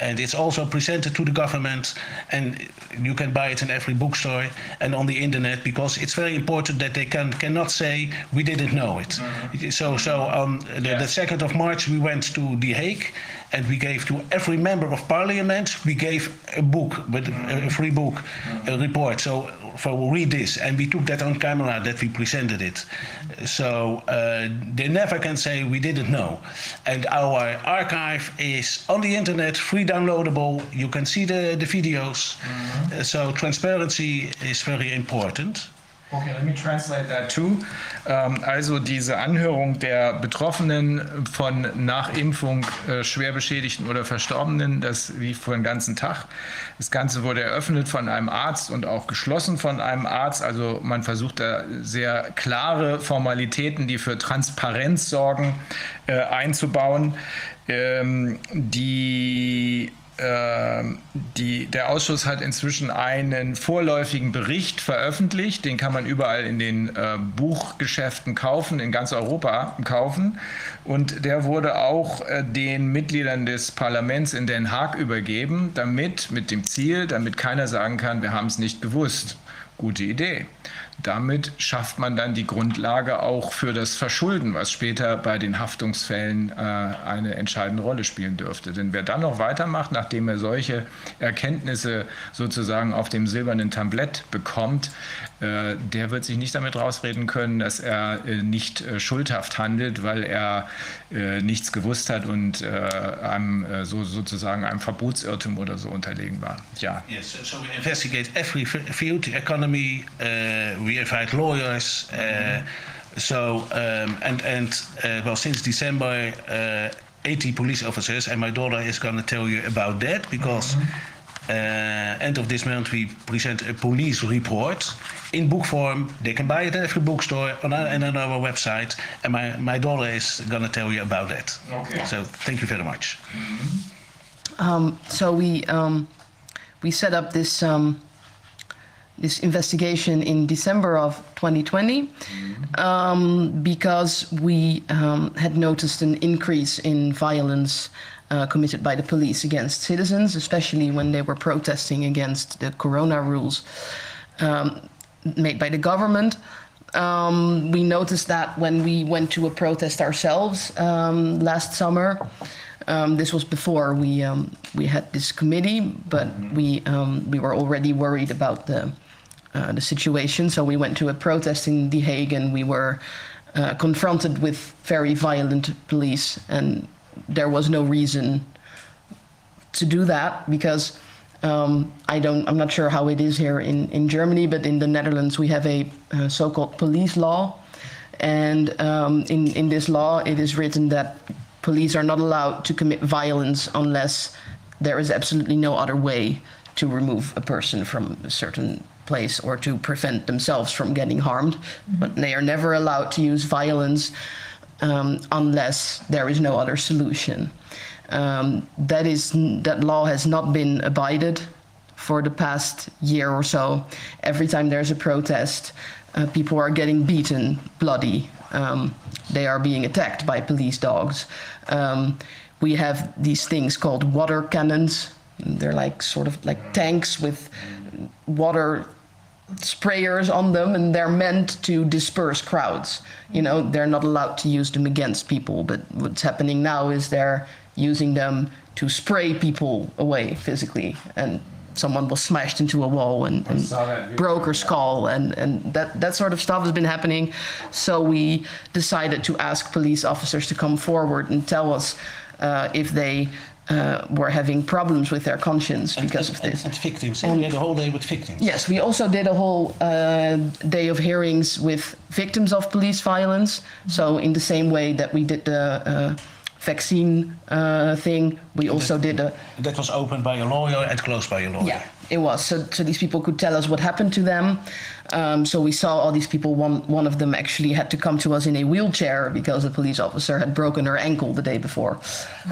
And it's also presented to the government, and you can buy it in every bookstore and on the internet because it's very important that they can cannot say we didn't know it. Mm-hmm. So, so on the, Yeah. the second of March, we went to The Hague, and we gave to every member of parliament we gave a book, with a free book, a report. So, for read this, and we took that on camera that we presented it. So uh, they never can say we didn't know. And our archive is on the internet, free downloadable. You can see the, the videos. Uh, so transparency is very important. Okay, let me translate that too. Ähm, also diese Anhörung der Betroffenen von nach Impfung äh, schwer beschädigten oder Verstorbenen, das lief für den ganzen Tag. Das Ganze wurde eröffnet von einem Arzt und auch geschlossen von einem Arzt. Also man versucht da sehr klare Formalitäten, die für Transparenz sorgen, äh, einzubauen. Ähm, die die, der Ausschuss hat inzwischen einen vorläufigen Bericht veröffentlicht. Den kann man überall in den äh, Buchgeschäften kaufen, in ganz Europa kaufen. Und der wurde auch äh, den Mitgliedern des Parlaments in Den Haag übergeben, damit, mit dem Ziel, damit keiner sagen kann, wir haben es nicht gewusst. Gute Idee. Damit schafft man dann die Grundlage auch für das Verschulden, was später bei den Haftungsfällen äh, eine entscheidende Rolle spielen dürfte. Denn wer dann noch weitermacht, nachdem er solche Erkenntnisse sozusagen auf dem silbernen Tablett bekommt, der wird sich nicht damit rausreden können, dass er äh, nicht äh, schuldhaft handelt, weil er äh, nichts gewusst hat und äh, einem äh, so, sozusagen einem Verbotsirrtum oder so unterlegen war. Ja. Yes, so, we investigate every field, economy. Uh, we invite lawyers. Uh, so um, and and uh, well, since December uh, 80 police officers, and my daughter is going to tell you about that because uh, end of this month we present a police report in book form. They can buy it at every bookstore on our, and on our website, and my, my daughter is going to tell you about that. Okay. So thank you very much. So we um, we set up this um, this investigation in December of 2020 um, because we um, had noticed an increase in violence uh, committed by the police against citizens, especially when they were protesting against the corona rules um, made by the government. Um, we noticed that when we went to a protest ourselves um, last summer. Um, this was before we um, we had this committee, but we um, we were already worried about the uh, the situation. So we went to a protest in The Hague, and we were uh, confronted with very violent police, and there was no reason to do that because um, I don't. I'm not sure how it is here in in Germany, but in the Netherlands we have a uh, so-called police law, and um, in in this law it is written that police are not allowed to commit violence unless there is absolutely no other way to remove a person from a certain place or to prevent themselves from getting harmed. But they are never allowed to use violence um, unless there is no other solution. Um, that is that law has not been abided for the past year or so. Every time there's a protest, uh, people are getting beaten, bloody. Um, they are being attacked by police dogs. Um, we have these things called water cannons. They're like sort of like tanks with water sprayers on them and they're meant to disperse crowds. You know they're not allowed to use them against people but what's happening now is they're using them to spray people away physically. And someone was smashed into a wall and, and saw that video, broke her skull and, and that, that sort of stuff has been happening. So we decided to ask police officers to come forward and tell us uh, if they uh, were having problems with their conscience because of and, this And victims. we had a whole day with victims. Yes, we also did a whole uh, day of hearings with victims of police violence. So, in the same way that we did the uh, vaccine uh, thing, we also did a. That was opened by a lawyer and closed by a lawyer. Yeah, it was. So, so these people could tell us what happened to them. Um, so we saw all these people. One one of them actually had to come to us in a wheelchair because the police officer had broken her ankle the day before.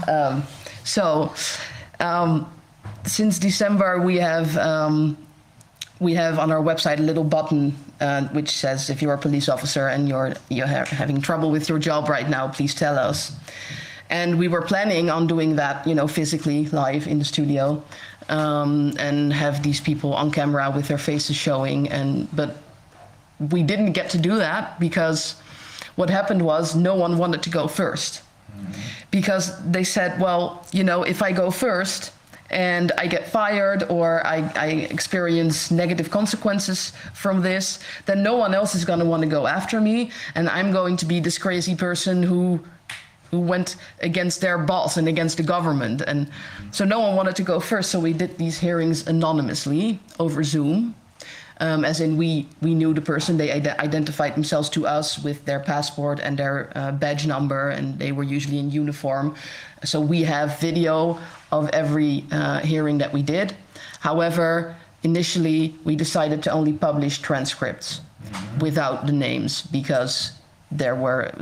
Um, so um, since December, we have um, we have on our website a little button uh, which says if you're a police officer and you're you're ha- having trouble with your job right now, please tell us. And we were planning on doing that, you know, physically live in the studio, um, and have these people on camera with their faces showing. And but we didn't get to do that because what happened was no one wanted to go first because they said, well, you know, if I go first and I get fired or I, I experience negative consequences from this, then no one else is going to want to go after me, and I'm going to be this crazy person who who went against their boss and against the government, and so no one wanted to go first. So we did these hearings anonymously over Zoom. Um, as in, we we knew the person. They ide- identified themselves to us with their passport and their uh, badge number, and they were usually in uniform. So we have video of every uh, hearing that we did. However, initially we decided to only publish transcripts without the names because there were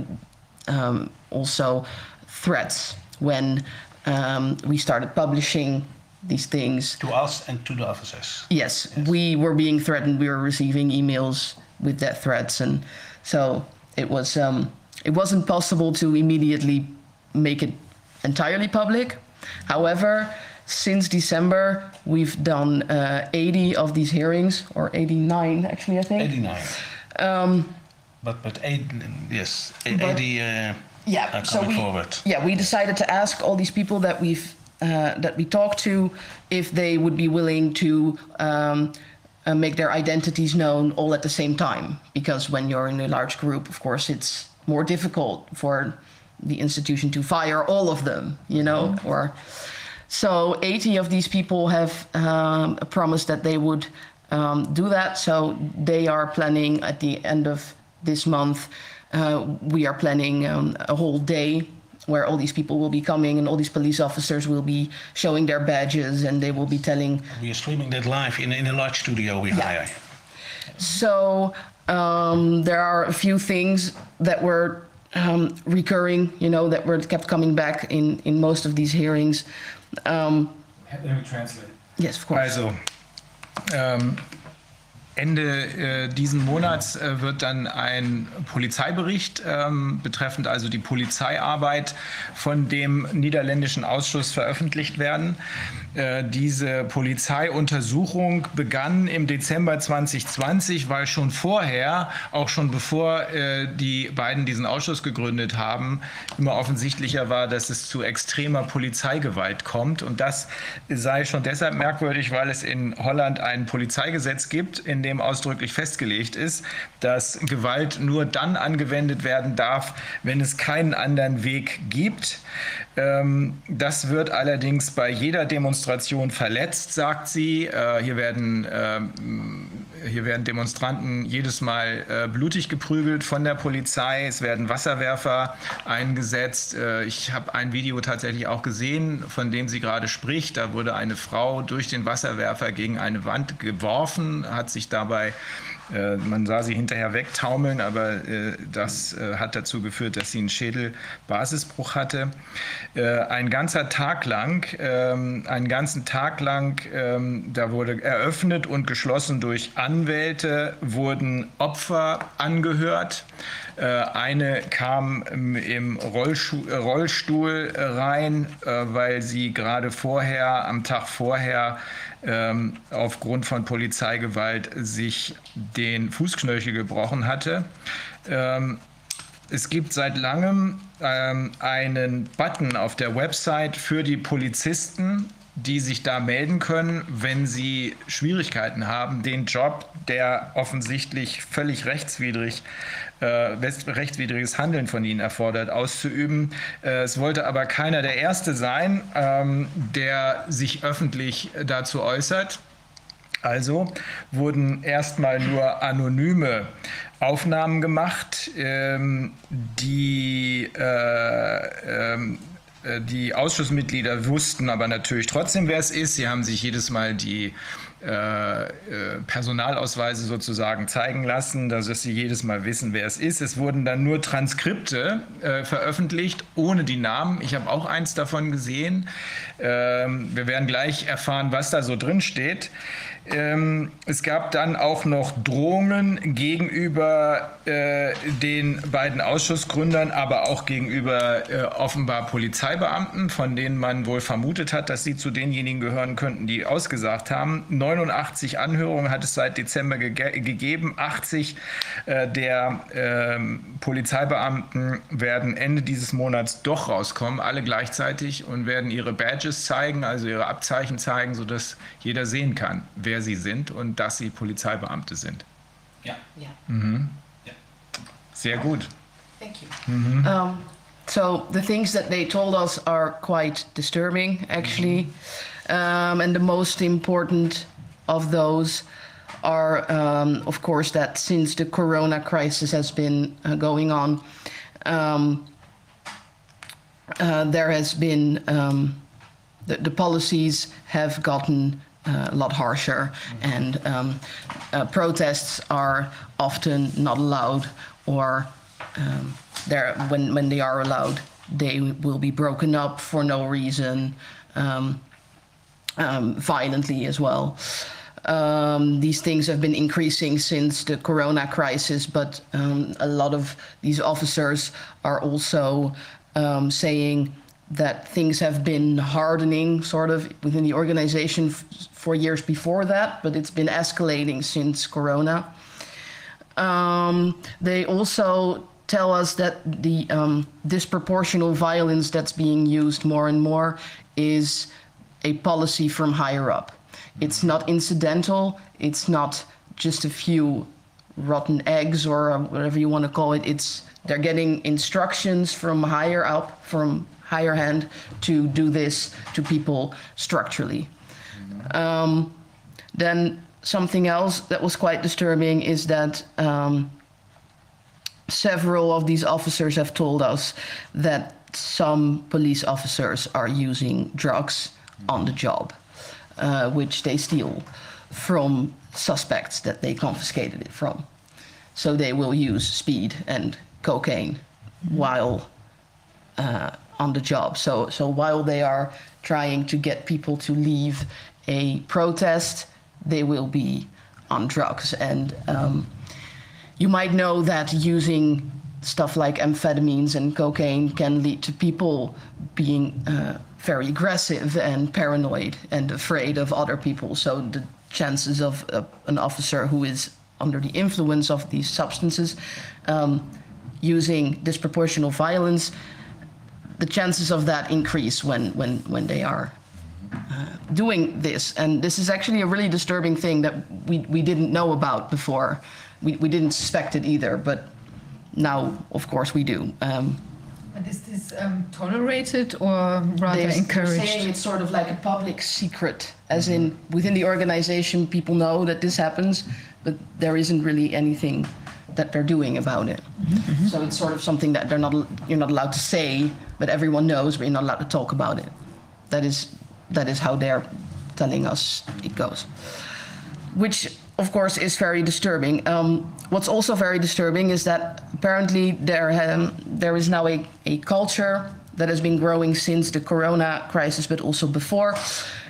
um, also threats when um, we started publishing these things To us and to the officers. yes, we were being threatened. We were receiving emails with death threats, and so it was um, it wasn't possible to immediately make it entirely public. However, since December, we've done uh, 80 of these hearings, or 89 actually, I think. 89. Um, But, but eight, yes, But- 80 uh, yeah so we, forward. yeah we decided to ask all these people that we've uh, that we talked to if they would be willing to um, uh, make their identities known all at the same time because when you're in a large group of course it's more difficult for the institution to fire all of them you know or so 80 of these people have um, promised that they would um, do that. So they are planning at the end of this month. Uh, we are planning um, a whole day where all these people will be coming and all these police officers will be showing their badges and they will be telling We are streaming that live in, in a large studio we hire. so um, there are a few things that were um, recurring, you know, that were kept coming back in, in most of these hearings. Um, Let me translate. yes, of course. Also, ähm, Ende äh, diesen Monats äh, wird dann ein Polizeibericht ähm, betreffend also die Polizeiarbeit von dem niederländischen Ausschuss veröffentlicht werden. Äh, diese Polizeiuntersuchung begann im Dezember 2020, weil schon vorher, auch schon bevor äh, die beiden diesen Ausschuss gegründet haben, immer offensichtlicher war, dass es zu extremer Polizeigewalt kommt. Und das sei schon deshalb merkwürdig, weil es in Holland ein Polizeigesetz gibt, in dem ausdrücklich festgelegt ist, dass Gewalt nur dann angewendet werden darf, wenn es keinen anderen Weg gibt. Ähm, das wird allerdings bei jeder Demonstration verletzt, sagt sie. Äh, hier, werden, ähm, hier werden Demonstranten jedes Mal äh, blutig geprügelt von der Polizei. Es werden Wasserwerfer eingesetzt. Äh, ich habe ein Video tatsächlich auch gesehen, von dem sie gerade spricht. Da wurde eine Frau durch den Wasserwerfer gegen eine Wand geworfen, hat sich dabei äh, man sah sie hinterher wegtaumeln, aber äh, das äh, hat dazu geführt, dass sie einen Schädelbasisbruch hatte. Äh, ein ganzer Tag lang, ähm, einen ganzen Tag lang, ähm, da wurde eröffnet und geschlossen durch Anwälte, wurden Opfer angehört. Äh, eine kam im Rollstuhl rein, äh, weil sie gerade vorher, am Tag vorher, ähm, aufgrund von Polizeigewalt sich den Fußknöchel gebrochen hatte. Ähm, es gibt seit langem ähm, einen Button auf der Website für die Polizisten, die sich da melden können, wenn sie Schwierigkeiten haben, den Job, der offensichtlich völlig rechtswidrig äh, rechtswidriges Handeln von ihnen erfordert, auszuüben. Äh, es wollte aber keiner der Erste sein, ähm, der sich öffentlich dazu äußert. Also wurden erstmal nur anonyme Aufnahmen gemacht, ähm, die äh, ähm, die Ausschussmitglieder wussten aber natürlich trotzdem, wer es ist. Sie haben sich jedes Mal die äh, Personalausweise sozusagen zeigen lassen, dass sie jedes Mal wissen, wer es ist. Es wurden dann nur Transkripte äh, veröffentlicht, ohne die Namen. Ich habe auch eins davon gesehen. Ähm, wir werden gleich erfahren, was da so drin steht. Ähm, es gab dann auch noch Drohungen gegenüber äh, den beiden Ausschussgründern, aber auch gegenüber äh, offenbar Polizeibeamten, von denen man wohl vermutet hat, dass sie zu denjenigen gehören könnten, die ausgesagt haben. 89 Anhörungen hat es seit Dezember ge gegeben. 80 äh, der ähm, Polizeibeamten werden Ende dieses Monats doch rauskommen, alle gleichzeitig und werden ihre Badges zeigen, also ihre Abzeichen zeigen, sodass jeder sehen kann, wer sie sind und dass sie Polizeibeamte sind. Ja. Yeah. Mhm. Sehr gut. Thank you. Um, so the things that they told us are quite disturbing, actually, um, and the most important of those are, um, of course, that since the Corona crisis has been uh, going on, um, uh, there has been um, the, the policies have gotten uh, a lot harsher, and um, uh, protests are often not allowed, or um, when when they are allowed, they will be broken up for no reason, um, um, violently as well. Um, these things have been increasing since the corona crisis, but um, a lot of these officers are also saying that things have been hardening sort of within the organization for years before that, but it's been escalating since corona. Um, they also tell us that the um, disproportional violence that's being used more and more is a policy from higher up. It's not incidental. It's not just a few rotten eggs or uh, whatever you want to call it. It's they're getting instructions from higher up, from higher hand, to do this to people structurally. Um, then something else that was quite disturbing is that um, several of these officers have told us that some police officers are using drugs on the job, uh, which they steal from suspects that they confiscated it from. So they will use speed and cocaine while uh, on the job. So, so while they are trying to get people to leave a protest, they will be on drugs. And um, you might know that using stuff like amphetamines and cocaine can lead to people being uh, very aggressive and paranoid and afraid of other people. So the chances of uh, an officer who is under the influence of these substances um, using disproportional violence, the chances of that increase when, when, when they are uh, doing this. And this is actually a really disturbing thing that we, we didn't know about before. We, we didn't suspect it either, but now, of course, we do. Um, and is this um, tolerated or rather they're, encouraged? Saying it's sort of like a public secret, as in within the organization, people know that this happens, but there isn't really anything that they're doing about it. Mm-hmm. So it's sort of something that they're not you're not allowed to say, but everyone knows, but you're not allowed to talk about it. That is that is how they're telling us it goes, which of course is very disturbing. Um, what's also very disturbing is that apparently there um, there is now a, a culture that has been growing since the corona crisis, but also before,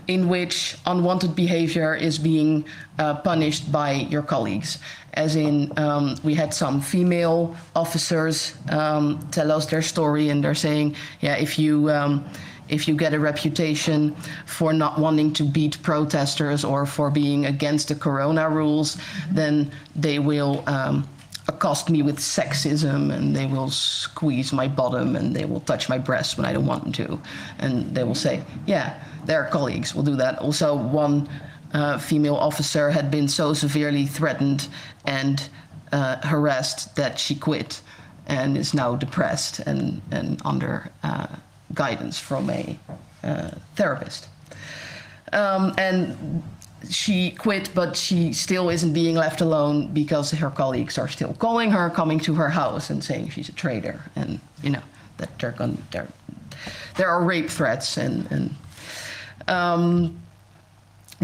in which unwanted behavior is being uh, punished by your colleagues. As in, um, we had some female officers um, tell us their story, and they're saying, yeah, if you um, if you get a reputation for not wanting to beat protesters or for being against the corona rules, then they will um, accost me with sexism and they will squeeze my bottom and they will touch my breast when I don't want them to. And they will say, yeah, their colleagues will do that. Also, one uh, female officer had been so severely threatened and uh, harassed that she quit and is now depressed and, and under uh, guidance from a uh, therapist. Um, and she quit, but she still isn't being left alone because her colleagues are still calling her, coming to her house, and saying she's a traitor, and you know that they're going. There, there are rape threats, and and um,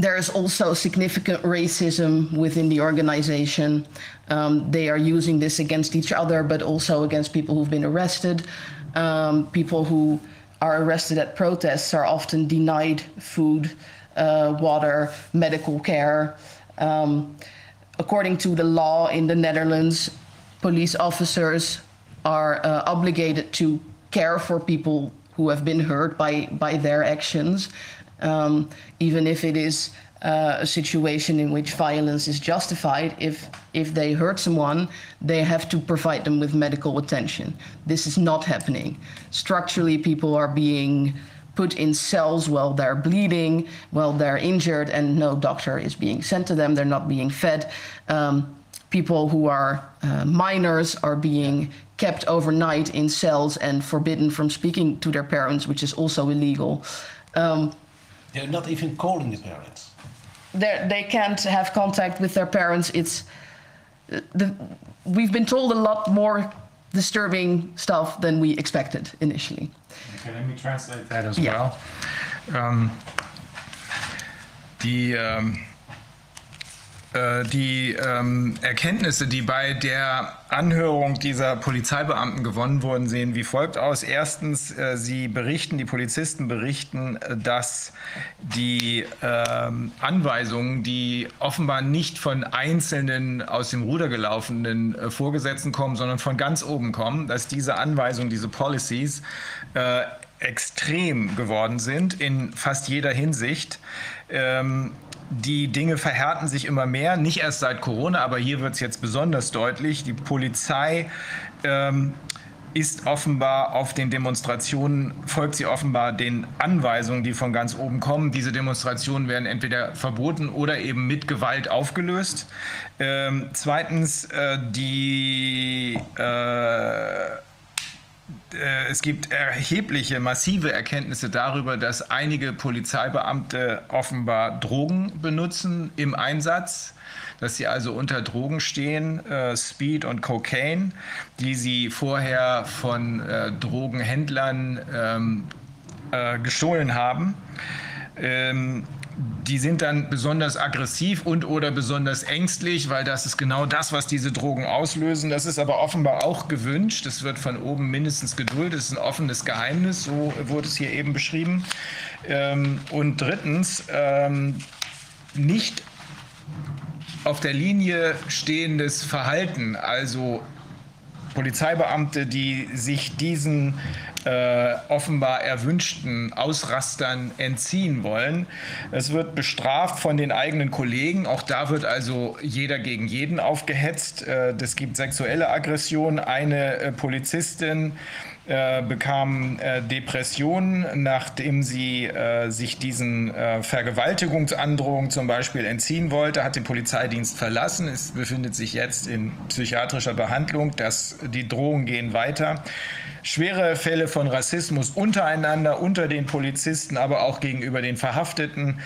there is also significant racism within the organization. Um, they are using this against each other, but also against people who've been arrested, um, people who are arrested at protests are often denied food, uh, water, medical care. Um, according to the law in the Netherlands, police officers are uh, obligated to care for people who have been hurt by, by their actions, um, even if it is uh, a situation in which violence is justified, if if they hurt someone, they have to provide them with medical attention. This is not happening. Structurally, people are being put in cells while they're bleeding, while they're injured, and no doctor is being sent to them. They're not being fed. Um, people who are uh, minors are being kept overnight in cells and forbidden from speaking to their parents, which is also illegal. Um, they're not even calling the parents they can't have contact with their parents. It's the, we've been told a lot more disturbing stuff than we expected initially. Okay, let me translate that as yeah. well. Um, the um, Äh, die ähm, Erkenntnisse, die bei der Anhörung dieser Polizeibeamten gewonnen wurden, sehen wie folgt aus. Erstens, äh, sie berichten, die Polizisten berichten, äh, dass die ähm, Anweisungen, die offenbar nicht von einzelnen aus dem Ruder gelaufenen äh, Vorgesetzten kommen, sondern von ganz oben kommen, dass diese Anweisungen, diese Policies äh, extrem geworden sind in fast jeder Hinsicht. Ähm, die Dinge verhärten sich immer mehr, nicht erst seit Corona, aber hier wird es jetzt besonders deutlich. Die Polizei ähm, ist offenbar auf den Demonstrationen, folgt sie offenbar den Anweisungen, die von ganz oben kommen. Diese Demonstrationen werden entweder verboten oder eben mit Gewalt aufgelöst. Ähm, zweitens, äh, die äh, es gibt erhebliche, massive Erkenntnisse darüber, dass einige Polizeibeamte offenbar Drogen benutzen im Einsatz. dass sie also unter Drogen stehen, äh, Speed und Cocaine, die sie vorher von äh, Drogenhändlern ähm, äh, gestohlen haben. Die sind dann besonders aggressiv und oder besonders ängstlich, weil das ist genau das, was diese Drogen auslösen. Das ist aber offenbar auch gewünscht. Das wird von oben mindestens geduldet. Das ist ein offenes Geheimnis, so wurde es hier eben beschrieben. Ähm, und drittens, ähm, nicht auf der Linie stehendes Verhalten, also Polizeibeamte, die sich diesen äh, offenbar erwünschten Ausrastern entziehen wollen. Es wird bestraft von den eigenen Kollegen. Auch da wird also jeder gegen jeden aufgehetzt. Äh, das gibt sexuelle Aggression. Eine äh, Polizistin äh, bekam äh, Depressionen, nachdem sie sich diesen Vergewaltigungsandrohungen zum Beispiel entziehen wollte, hat den Polizeidienst verlassen, es befindet sich jetzt in psychiatrischer Behandlung. Das, die Drohungen gehen weiter. Schwere Fälle von Rassismus untereinander, unter den Polizisten, aber auch gegenüber den Verhafteten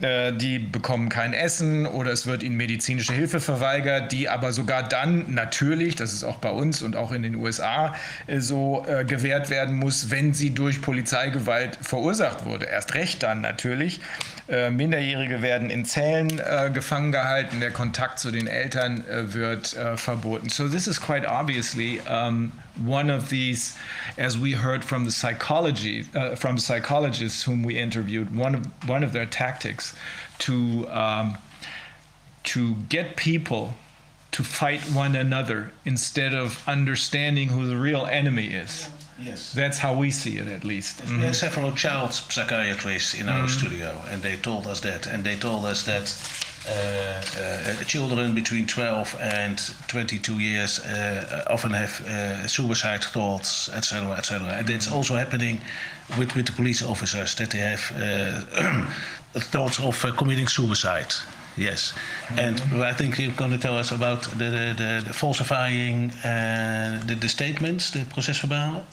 äh, die bekommen kein Essen oder es wird ihnen medizinische Hilfe verweigert, die aber sogar dann natürlich, das ist auch bei uns und auch in den USA äh, so äh, gewährt werden muss, wenn sie durch Polizeigewalt verursacht wurde. Erst recht dann natürlich. Äh, Minderjährige werden in Zellen gefangen gehalten, der Kontakt zu den Eltern wird verboten. So this is quite obviously one of these, as we heard from the psychology, from psychologists whom we interviewed, one of one of their tactics to um, to get people to fight one another instead of understanding who the real enemy is. Yes. That's how we see it, at least. We had several child psychiatrists in our studio, and they told us that. And they told us that uh, uh, children between 12 and 22 years uh, often have uh, suicide thoughts, etc., etc. And it's also happening with, with the police officers that they have uh, thoughts of uh, committing suicide. Yes, and I think you're going to tell us about the, the, the, the falsifying uh, the, the statements, de procesverbalen.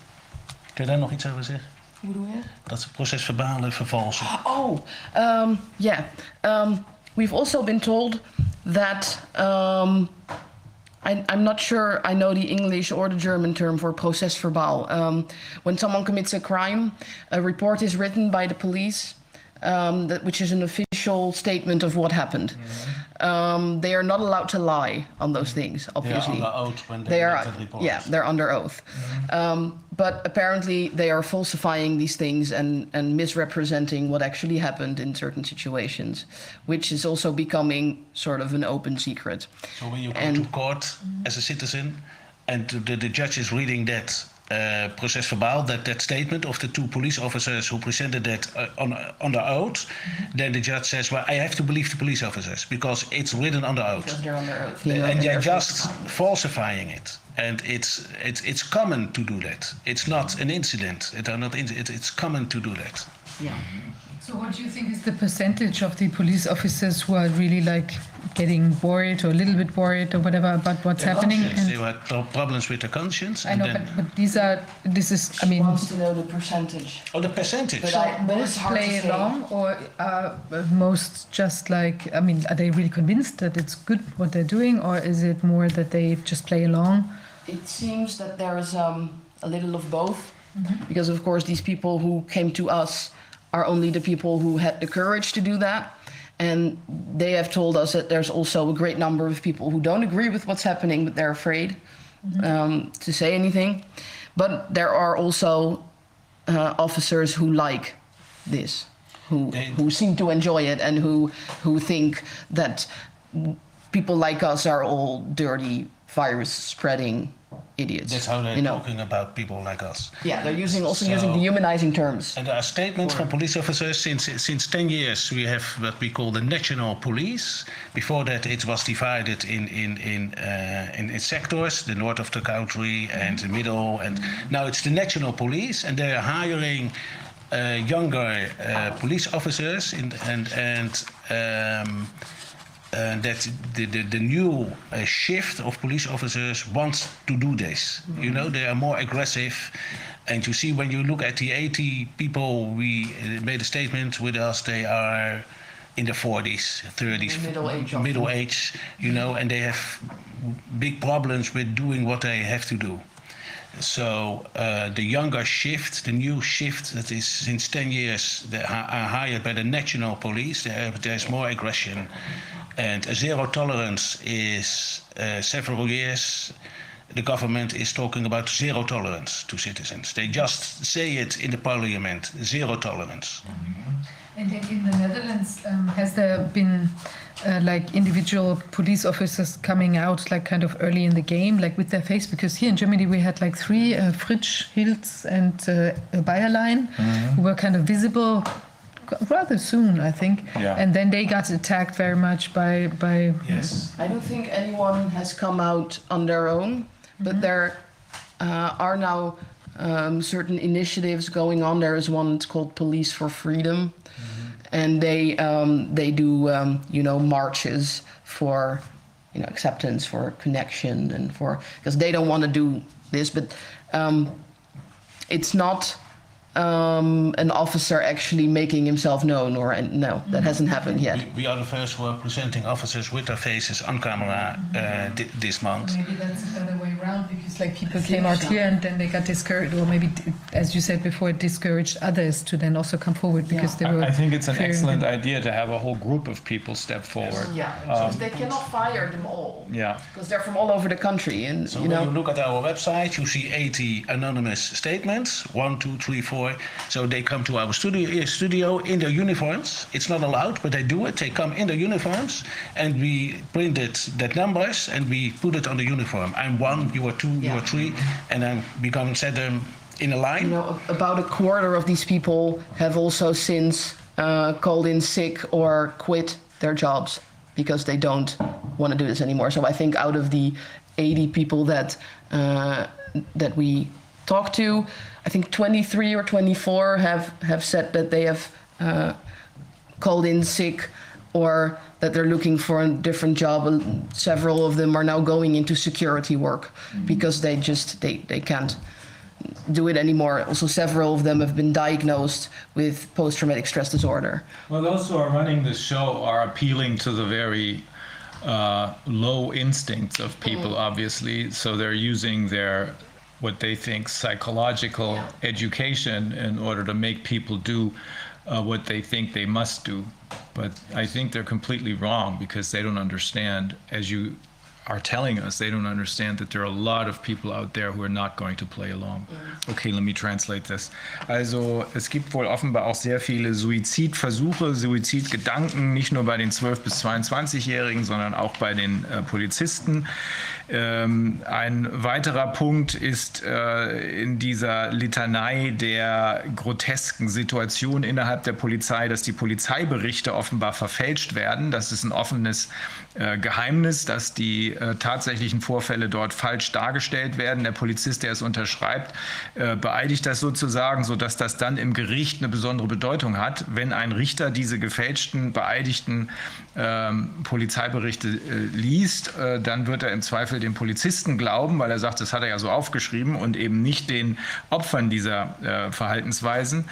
Kun je daar nog iets over zeggen? Hoe bedoel je? Dat ze procesverbalen vervalsen. Oh, um, yeah. Um, we've also been told that um, I, I'm not sure I know the English or the German term for procesverbaal. Um, when someone commits a crime, a report is written by the police, um, that, which is an official statement of what happened. Um, they are not allowed to lie on those things, obviously. under oath when they they are, make that report. yeah, they're under oath. Um, but apparently, they are falsifying these things and, and misrepresenting what actually happened in certain situations, which is also becoming sort of an open secret. So when you go And- to court as a citizen and the, the judge is reading that uh, procesverbaal, that, that statement of the two police officers who presented that uh, on, under oath, then the judge says, well, I have to believe the police officers because it's written under oath. Because they're under oath. you know, and they're they're just falsifying it. And it's, it's, it's common to do that. It's not an incident. It are not, in- it, it's common to do that. Yeah. So, what do you think is the percentage of the police officers who are really like getting worried or a little bit worried or whatever about what's happening? Conscience. They And had pro- problems with their conscience. I and know, then, but, but these are this is I mean. wants to know the percentage. oh, the percentage. But I, but it's most hard play to say. along, or are most just like? I mean, are they really convinced that it's good what they're doing, or is it more that they just play along? It seems that there is um, a little of both, because of course these people who came to us are only the people who had the courage to do that, and they have told us that there's also a great number of people who don't agree with what's happening, but they're afraid um, to say anything. But there are also uh, officers who like this, who They- who seem to enjoy it, and who who think that people like us are all dirty virus spreading idiots. That's how they're you know. talking about people like us. Yeah, they're using also So- using dehumanizing terms. And there are statements from police officers since since 10 years. We have what we call the national police. Before that, it was divided in in in uh, in, in sectors: the north of the country and the middle. And now it's the national police, and they are hiring uh, younger uh, police officers. In, and and um, uh, that the, the, the new uh, shift of police officers wants to do this. You know, they are more aggressive. And you see, when you look at the 80 people we uh, made a statement with us, they are in the 40s, 30s, middle age middle age, you know, and they have big problems with doing what they have to do. So uh, the younger shift, the new shift that is since 10 years, they are are hired by the national police. There's more aggression, and zero tolerance is uh, several years. The government is talking about zero tolerance to citizens. They just say it in the parliament, zero tolerance. And then in the Netherlands, um, has there been uh, like individual police officers coming out like kind of early in the game, like with their face? Because here in Germany we had like three, uh, Fritsch, Hiltz, and uh, Bayerlein, who were kind of visible rather soon, I think. Yeah. And then they got attacked very much by by. Yes. I don't think anyone has come out on their own, but there uh, are now um, certain initiatives going on. There is one it's called Police for Freedom, and they um, they do um, you know marches for you know acceptance, for connection, and for because they don't want to do this, but um, it's not um, an officer actually making himself known, or no, that hasn't happened yet. We, we are the first who are presenting officers with their faces on camera uh, thi- this month. Maybe that's the other way around because like people came out here and then they got discouraged, or maybe, as you said before, it discouraged others to then also come forward because they were. I think it's an excellent them. idea to have a whole group of people step forward. Yeah, because they cannot fire them all. Yeah. Because they're from all over the country, and So you when know. you look at our website, you see 80 anonymous statements, one, two, three, four. So they come to our studio, eh, studio in their uniforms. It's not allowed, but they do it. They come in their uniforms, and we printed that numbers and we put it on the uniform. I'm one, you are two, you are three, and then we come and set them in a line. You know, about a quarter of these people have also since uh, called in sick or quit their jobs because they don't want to do this anymore. So I think out of the 80 people that uh, that we talked to, I think 23 or 24 have have said that they have uh, called in sick or that they're looking for a different job and several of them are now going into security work because they just they, they can't do it anymore. Also several of them have been diagnosed with post-traumatic stress disorder. Well, those who are running the show are appealing to the very uh, low instincts of people, obviously. So they're using their what they think psychological education in order to make people do uh, what they think they must do. But I think they're completely wrong because they don't understand, as you are telling us, they don't understand that there are a lot of people out there who are not going to play along. Okay, let me translate this. Also, es gibt wohl offenbar auch sehr viele Suizidversuche, Suizidgedanken, nicht nur bei den 12- bis 22-Jährigen, sondern auch bei den äh, Polizisten. Ähm, ein weiterer Punkt ist äh, in dieser Litanei der grotesken Situation innerhalb der Polizei, dass die Polizeiberichte offenbar verfälscht werden. Das ist ein offenes Geheimnis, dass die äh, tatsächlichen Vorfälle dort falsch dargestellt werden. Der Polizist, der es unterschreibt, äh, beeidigt das sozusagen, sodass das dann im Gericht eine besondere Bedeutung hat. Wenn ein Richter diese gefälschten, beeidigten ähm, Polizeiberichte äh, liest, äh, dann wird er im Zweifel dem Polizisten glauben, weil er sagt, das hat er ja so aufgeschrieben und eben nicht den Opfern dieser äh, Verhaltensweisen.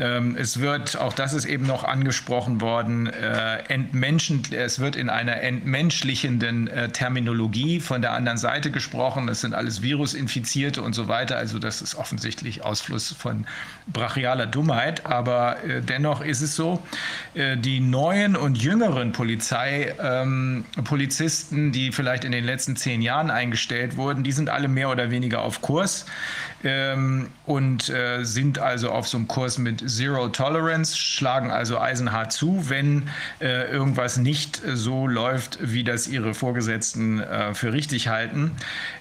Ähm, es wird, auch das ist eben noch angesprochen worden, äh, entmenschen, es wird in einer entmenschlichenden äh, Terminologie von der anderen Seite gesprochen. Das sind alles Virusinfizierte und so weiter. Also das ist offensichtlich Ausfluss von brachialer Dummheit. Aber äh, dennoch ist es so, äh, die neuen und jüngeren Polizei, ähm, Polizisten, die vielleicht in den letzten zehn Jahren eingestellt wurden, die sind alle mehr oder weniger auf Kurs ähm, und äh, sind also auf so einem Kurs mit Zero Tolerance, schlagen also eisenhart zu, wenn äh, irgendwas nicht so läuft, wie das ihre Vorgesetzten äh, für richtig halten.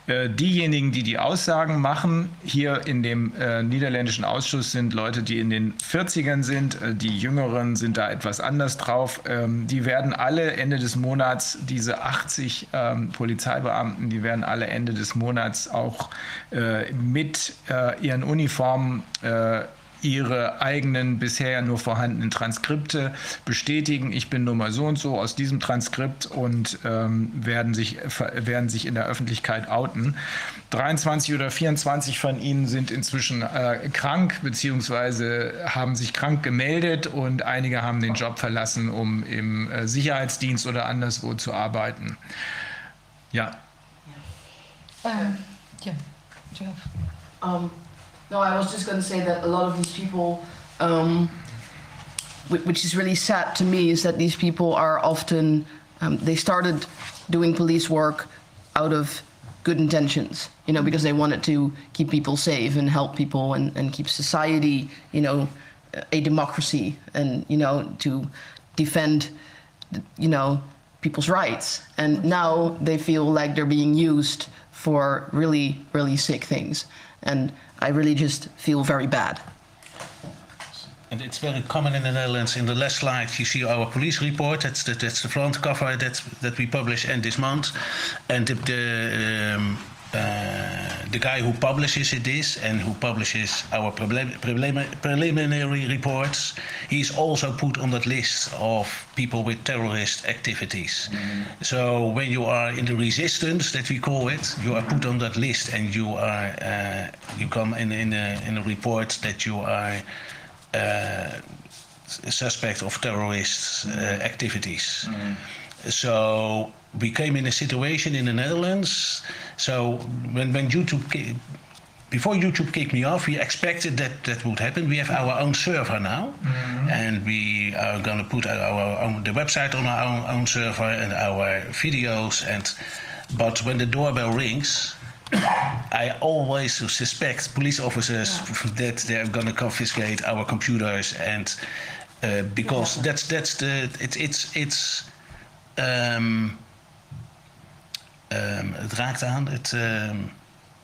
Äh, diejenigen, die die Aussagen machen, hier in dem äh, niederländischen Ausschuss sind Leute, die in den 40ern sind, äh, die Jüngeren sind da etwas anders drauf. Ähm, die werden alle Ende des Monats, diese 80 ähm, Polizeibeamten, die werden alle Ende des Monats auch äh, mit äh, ihren Uniformen äh, ihre eigenen bisher nur vorhandenen Transkripte bestätigen. Ich bin Nummer so und so aus diesem Transkript und ähm, werden, sich, werden sich in der Öffentlichkeit outen. 23 oder 24 von ihnen sind inzwischen äh, krank bzw. haben sich krank gemeldet und einige haben den Job verlassen, um im äh, Sicherheitsdienst oder anderswo zu arbeiten. Ja. Ähm, ja. Um, no, I was just going to say that a lot of these people, um, which is really sad to me, is that these people are often, um, they started doing police work out of good intentions, you know, because they wanted to keep people safe and help people and, and keep society, you know, a democracy and, you know, to defend, you know, people's rights. And now they feel like they're being used for really, really sick things. And I really just feel very bad. And it's very common in the Netherlands. In the last slide, you see our police report. That's the, that's the front cover that that we publish end this month. And the the, um, the guy who publishes it is and who publishes our prelim- prelim- preliminary reports, he's also put on that list of people with terrorist activities. So when you are in the resistance, that we call it, you are put on that list, and you are uh, you come in in a, in a report that you are uh, suspect of terrorist uh, activities. So we came in a situation in the Netherlands. So when, when YouTube, ca- before YouTube kicked me off, we expected that that would happen. We have our own server now, and we are going to put our own the website on our own, own server and our videos. And but when the doorbell rings, I always suspect police officers that they're going to confiscate our computers, and uh, because that's that's the it's it's it's. Um, um, het raakt aan het, um,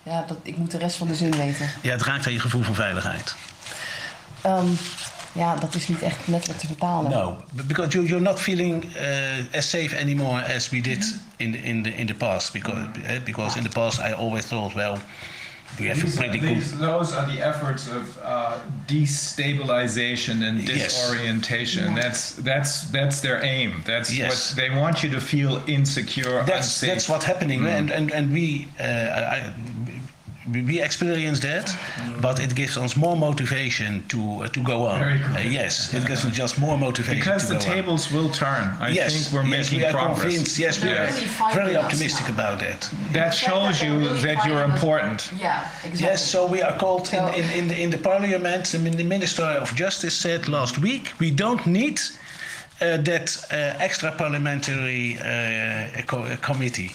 Ja, dat, ik moet de rest van de zin weten. ja, het raakt aan je gevoel van veiligheid. Um, ja, dat is niet echt letterlijk te vertalen. No, because you, you're not feeling uh, as safe anymore as we did in the, in the in the past. Because eh, because in the past I always thought, well, we have a pretty good. These, those are the efforts of uh, destabilization and Yes. disorientation. That's that's that's their aim. That's Yes. what they want you to feel insecure, That's unsafe. that's what's happening, and and and we. Uh, I, we- we experience that, but it gives us more motivation to uh, to go on. Very good. Uh, yes, it gives us just more motivation. because to the go on. tables will turn. I yes, think we're yes, making we are progress. convinced. Yes, we are very optimistic about that. That shows you that you're important. Yeah, exactly. Yes, so we are called in, in, in, the, in the parliament. The, min- the Minister of Justice said last week we don't need uh, that uh, extra parliamentary uh, co- uh, committee.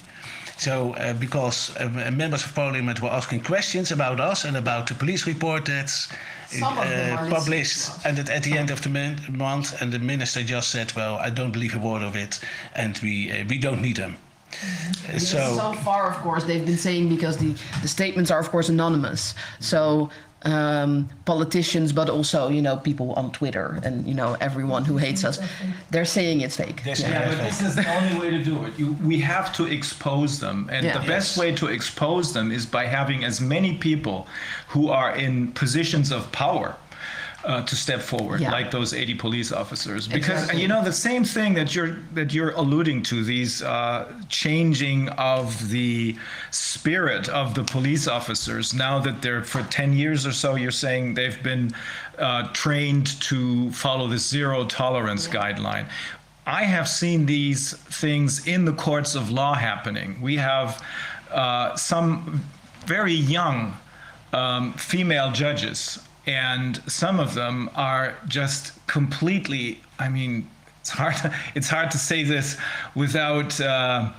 So, uh, because uh, members of parliament were asking questions about us and about the police report that's Some of them are uh, published, and that at the end of the mon- month, and the minister just said, "Well, I don't believe a word of it, and we uh, we don't need them." Because So, so far, of course, they've been saying because the, the statements are, of course, anonymous. So um, politicians, but also, you know, people on Twitter and, you know, everyone who hates us, they're saying it's fake. They're Yeah. saying- Yeah, but this is the only way to do it. You, we have to expose them, and Yeah. the best Yes. way to expose them is by having as many people who are in positions of power. Uh, to step forward, Yeah. like those 80 police officers, because Exactly. you know the same thing that you're that you're alluding to these uh, changing of the spirit of the police officers. Now that they're for 10 years or so, you're saying they've been uh, trained to follow the zero tolerance guideline. I have seen these things in the courts of law happening. We have uh, some very young um, female judges, and some of them are just completely. I mean, it's hard. It's hard to say this without. Uh,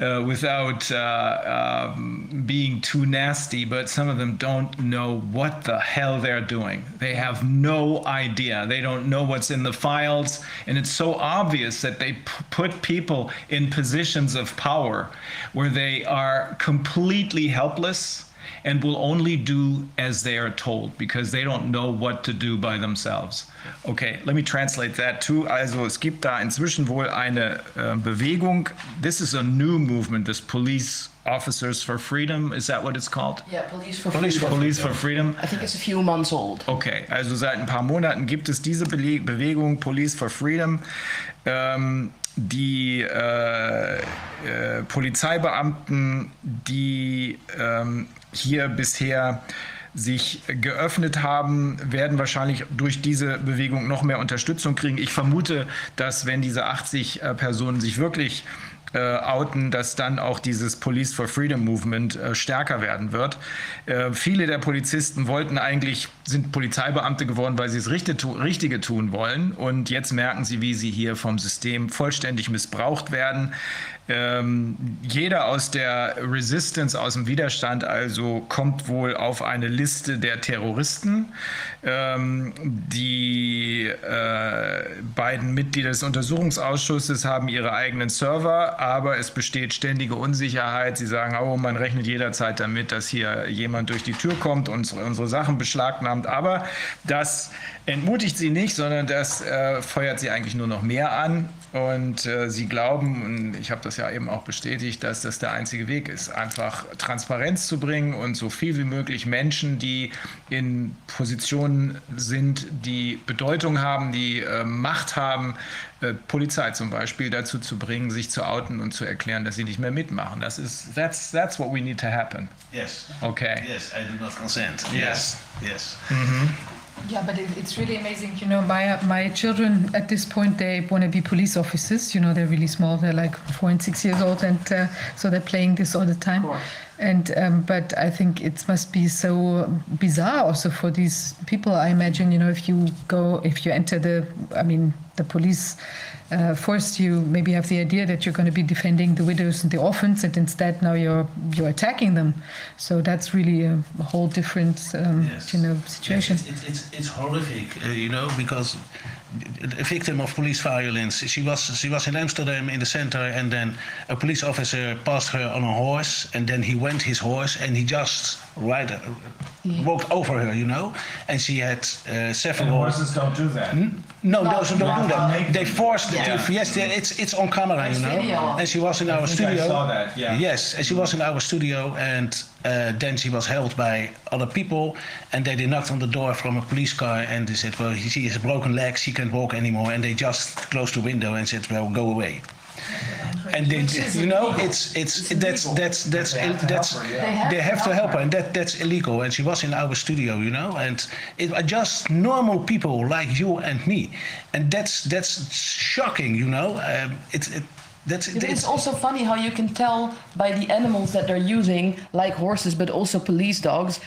uh, without uh, um, being too nasty, but some of them don't know what the hell they're doing. They have no idea. They don't know what's in the files. And it's so obvious that they put people in positions of power where they are completely helpless and will only do as they are told because they don't know what to do by themselves. Okay, let me translate that too. Also es gibt da inzwischen wohl eine äh, Bewegung. This is a new movement, this police Officers for Freedom. Is that what it's called? Yeah, Police for Police Freedom. for- Police for Freedom. I think it's a few months old. Okay, also seit ein paar Monaten gibt es diese Bele Bewegung Police for Freedom. Ähm, die äh, äh, Polizeibeamten, die ähm, hier bisher sich geöffnet haben, werden wahrscheinlich durch diese Bewegung noch mehr Unterstützung kriegen. Ich vermute, dass wenn diese 80 äh, Personen sich wirklich äh, outen, dass dann auch dieses Police for Freedom Movement äh, stärker werden wird. Äh, viele der Polizisten wollten eigentlich, sind Polizeibeamte geworden, weil sie das Richtige, tu Richtige tun wollen. Und jetzt merken sie, wie sie hier vom System vollständig missbraucht werden. Ähm, jeder aus der Resistance, aus dem Widerstand also, kommt wohl auf eine Liste der Terroristen. Ähm, die äh, beiden Mitglieder des Untersuchungsausschusses haben ihre eigenen Server, aber es besteht ständige Unsicherheit. Sie sagen, oh, man rechnet jederzeit damit, dass hier jemand durch die Tür kommt und unsere Sachen beschlagnahmt. Aber das entmutigt sie nicht, sondern das äh, feuert sie eigentlich nur noch mehr an. Und äh, sie glauben, und ich habe das ja eben auch bestätigt, dass das der einzige Weg ist, einfach Transparenz zu bringen und so viel wie möglich Menschen, die in Positionen sind, die Bedeutung haben, die äh, Macht haben, äh, Polizei zum Beispiel dazu zu bringen, sich zu outen und zu erklären, dass sie nicht mehr mitmachen. Das ist that's that's what we need to happen. Yes. Okay. Yes, I do not consent. Yes. Yes. Yeah, but it, it's really amazing. You know, my my children at this point they want to be police officers. You know, they're really small. They're like four and six years old, and uh, so they're playing this all the time. And um, but I think it must be so bizarre also for these people. I imagine you know if you go if you enter the I mean the police uh, force you maybe have the idea that you're going to be defending the widows and the orphans, and instead now you're you're attacking them. So that's really a, a whole different um, Yes. you know situation. Yes, it's, it's, it's horrific, uh, you know, because a victim of police violence. She was she was in Amsterdam in the center, and then a police officer passed her on a horse, and then he went his horse, and he just right uh, walked over her, you know, and she had uh, several. Horses don't do that. No, No, those who don't do that. They forced Yeah. it. Yes, they- it's it's on camera, you know. video. And she was in our think I studio. saw that, yeah. Yes, and she was in our studio, and uh, then she was held by other people, and they, they knocked on the door from a police car, and they said, "Well, she has broken legs, she can't walk anymore," and they just closed the window and said, "Well, go away." And they, you know, it's it's that's that's that's that's they have to help her, and that that's illegal. And she was in our studio, you know, and it are just normal people like you and me, and that's that's shocking, you know. Um, it's it, that's But it's, it's also funny how you can tell by the animals that they're using, like horses, but also police dogs.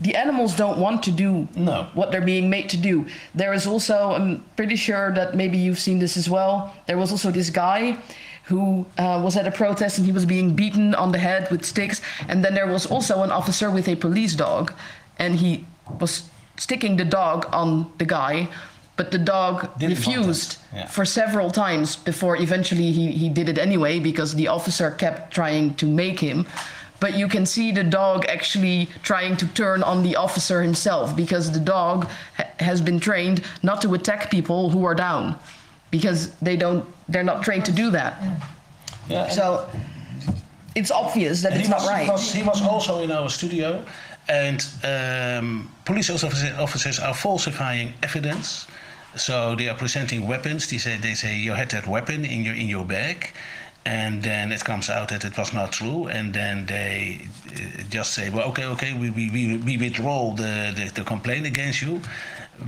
The animals don't want to do No. what they're being made to do. There is also, I'm pretty sure that maybe you've seen this as well. There was also this guy who uh, was at a protest and he was being beaten on the head with sticks. And then there was also an officer with a police dog, and he was sticking the dog on the guy, but the dog Didn't refused. Yeah. for several times before eventually he, he did it anyway because the officer kept trying to make him. But you can see the dog actually trying to turn on the officer himself because the dog ha- has been trained not to attack people who are down because they don't they're not trained to do that. yeah, So it's obvious that And it's not was, right. He was, he was also in our studio, and um, police officer- officers are falsifying evidence. So they are presenting weapons. They say they say you had that weapon in your in your bag, and then it comes out that it was not true, and then they uh, just say, well, okay, okay, we we, we, withdraw the, the, the complaint against you.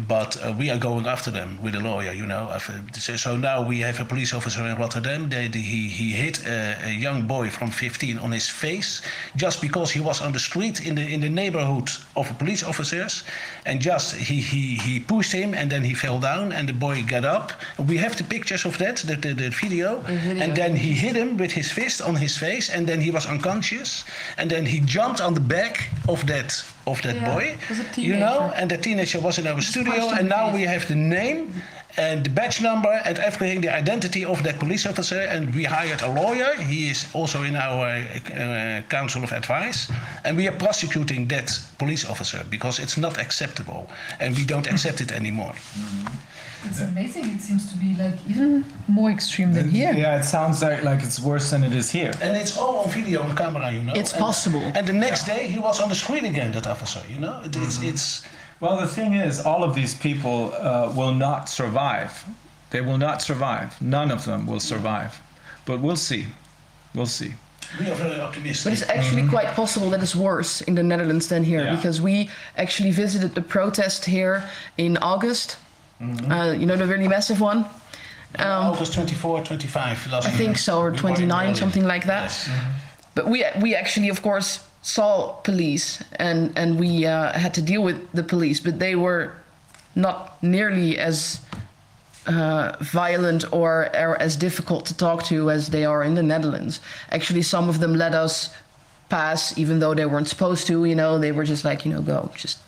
But uh, we are going after them with a lawyer, you know. Uh, So so now we have a police officer in Rotterdam. They, they- he, he hit a, a young boy from 15 on his face just because he was on the street in the in the neighborhood of police officers, and just he, he, he pushed him and then he fell down and the boy got up. We have the pictures of that, the, the, the video, video. and then he hit him with his fist on his face, and then he was unconscious, and then he jumped on the back of that of that Yeah, boy, it was a you know, and the teenager was in our studio, and now we have the name, and the badge number and everything, the identity of that police officer. And we hired a lawyer. He is also in our uh, council of advice. And we are prosecuting that police officer because it's not acceptable. And we don't accept it anymore. It's amazing. It seems to be like even mm-hmm. more extreme than here. Yeah, it sounds like, like it's worse than it is here. And it's all on video on camera, you know. It's And- possible. And the next day he was on the screen again, that officer, you know. It- It's, mm-hmm. it's, Well, the thing is, all of these people uh, will not survive. They will not survive. None of them will survive. But we'll see. We'll see. we are very optimistic. But it's actually mm-hmm. quite possible that it's worse in the Netherlands than here Yeah. because we actually visited the protest here in August. Uh, you know, the really massive one? August 24, 25 last I year. think so, or We were in 29, Berlin. something like that. Yes. But we we actually, of course, saw police and and we uh, had to deal with the police, but they were not nearly as uh, violent or, or as difficult to talk to as they are in the Netherlands. Actually, some of them let us pass, even though they weren't supposed to. You know, they were just like, you know, go, just,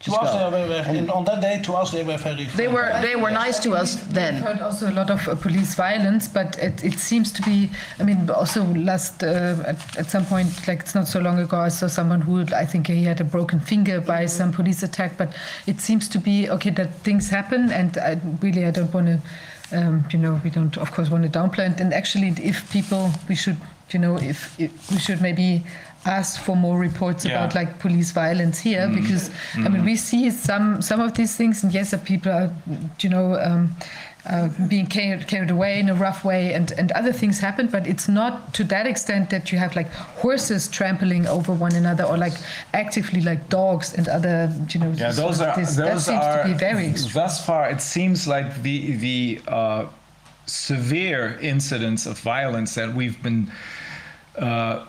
To us, they were, were- and on that day, to us, they were very. They were they were nice to us then. We've heard also a lot of uh, police violence, but it, it seems to be. I mean, also last uh, at, at some point, like it's not so long ago, I saw someone who I think he had a broken finger by some police attack. But it seems to be okay that things happen, and I really I don't want to. Um, you know, we don't of course want to downplay it. And actually, if people, we should, you know, if, if we should maybe ask for more reports Yeah. about like police violence here because I mean we see some some of these things and yes people are you know um, uh, being carried, carried away in a rough way and, and other things happen but it's not to that extent that you have like horses trampling over one another or like actively like dogs and other you know Yeah, those are this, that those seems are to be very extreme. thus far. It seems like the the uh, severe incidents of violence that we've been uh,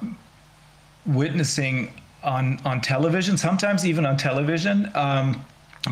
witnessing on on television, sometimes even on television. Um,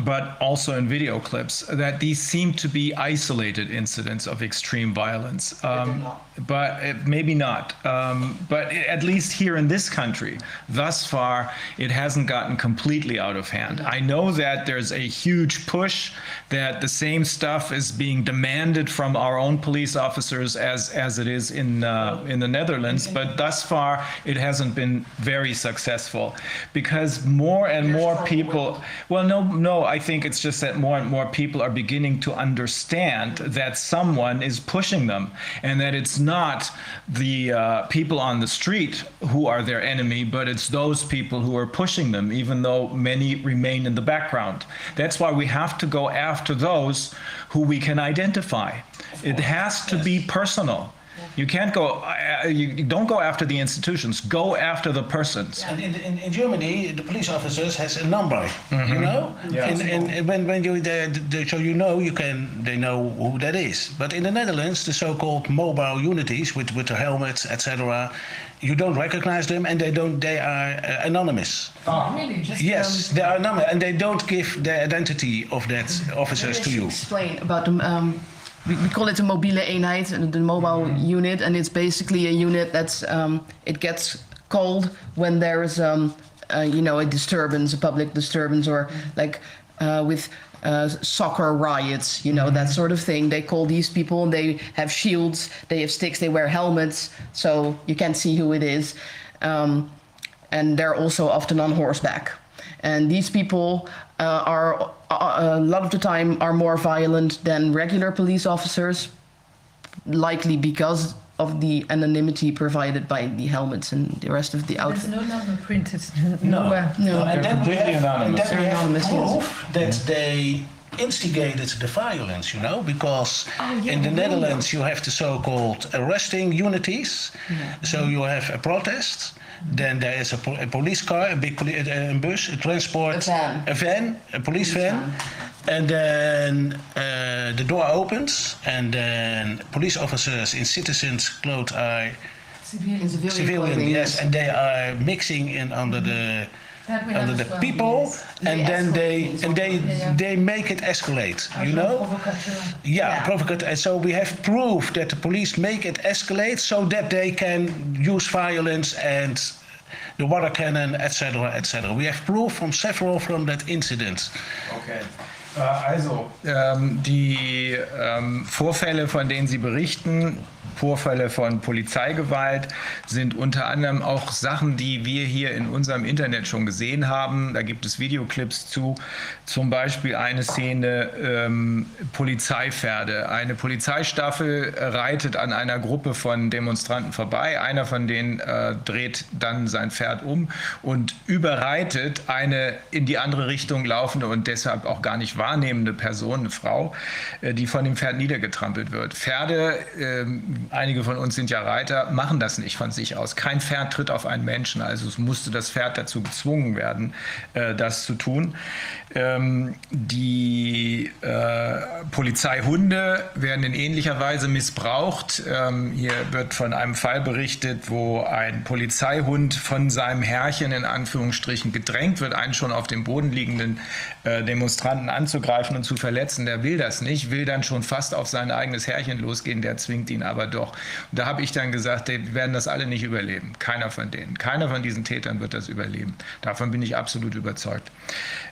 but also in video clips, that these seem to be isolated incidents of extreme violence. Um, but it, maybe not. Um, but i- at least here in this country, thus far, it hasn't gotten completely out of hand. I know that there's a huge push that the same stuff is being demanded from our own police officers as as it is in uh, in the Netherlands. But thus far, it hasn't been very successful because more and more people. Well, no, no. I think it's just that more and more people are beginning to understand that someone is pushing them, and that it's not the uh, people on the street who are their enemy, but it's those people who are pushing them, even though many remain in the background. That's why we have to go after those who we can identify. It has to be personal. You can't go. Uh, you you don't go after the institutions. Go after the persons. And in, in, in Germany, the police officers has a number, you know. Yeah. And, and, and when when you the, the, so you know you can they know who that is. But in the Netherlands, the so-called mobile unities with with the helmets, etc. You don't recognize them, and they don't. They are uh, anonymous. Oh, really just Yes, um, they are anonymous, and they don't give the identity of that officers to Maybe I should you. Explain about the. Um, we, we call it the mobile eenheid, the mobile Mm-hmm. unit, and it's basically a unit that's um, it gets called when there is um, uh, you know a disturbance, a public disturbance, or Mm-hmm. like uh, with. Uh, soccer riots, you know that Mm-hmm. sort of thing. They call these people. and They have shields. They have sticks. They wear helmets, so you can't see who it is. Um, and they're also often on horseback. And these people uh, are uh, a lot of the time are more violent than regular police officers, likely because of the anonymity provided by the helmets and the rest of the there's outfit. no number printed nowhere. No. and They're then we completely have, and anonymous. then we have anonymous, yes. proof that they instigated the violence, you know, because Oh, yeah, in the I know. Netherlands you have the so-called arresting unities. So you have a protest, then there is a, po- a police car, a big poli- uh, a bus, a transport, A van. a van, a police van. And then uh, the door opens, and then police officers in citizens' clothes are civilian, civilian, clothing, yes, and they are mixing in under the That we have under as the well, people, yes. and They then they things and they Yeah, yeah. they make it escalate. You know, Provocateur. yeah, Yeah. provocate. And so we have proof that the police make it escalate so that they can use violence and the water cannon, etc., etc. We have proof from several from that incident. Okay. Äh, also, ähm, die ähm, Vorfälle, von denen Sie berichten, Vorfälle von Polizeigewalt sind unter anderem auch Sachen, die wir hier in unserem Internet schon gesehen haben. Da gibt es Videoclips zu. Zum Beispiel eine Szene ähm, Polizeipferde. Eine Polizeistaffel reitet an einer Gruppe von Demonstranten vorbei. Einer von denen äh, dreht dann sein Pferd um und überreitet eine in die andere Richtung laufende und deshalb auch gar nicht wahrnehmende Person, eine Frau, äh, die von dem Pferd niedergetrampelt wird. Pferde äh, einige von uns sind ja Reiter, machen das nicht von sich aus. Kein Pferd tritt auf einen Menschen, also es musste das Pferd dazu gezwungen werden, äh, das zu tun. Ähm, die äh, Polizeihunde werden in ähnlicher Weise missbraucht. Ähm, hier wird von einem Fall berichtet, wo ein Polizeihund von seinem Herrchen in Anführungsstrichen gedrängt wird, einen schon auf dem Boden liegenden äh, Demonstranten anzugreifen und zu verletzen. Der will das nicht, will dann schon fast auf sein eigenes Herrchen losgehen, der zwingt ihn aber doch. Und da habe ich dann gesagt, die werden das alle nicht überleben. Keiner von denen. Keiner von diesen Tätern wird das überleben. Davon bin ich absolut überzeugt.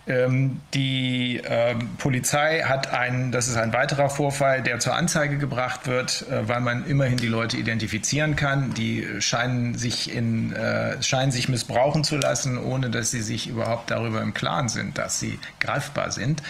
Ähm, die ähm, Polizei hat einen, das ist ein weiterer Vorfall, der zur Anzeige gebracht wird, äh, weil man immerhin die Leute identifizieren kann. Die scheinen sich, in, äh, scheinen sich missbrauchen zu lassen, ohne dass sie sich überhaupt darüber im Klaren sind, dass sie greifbar sind.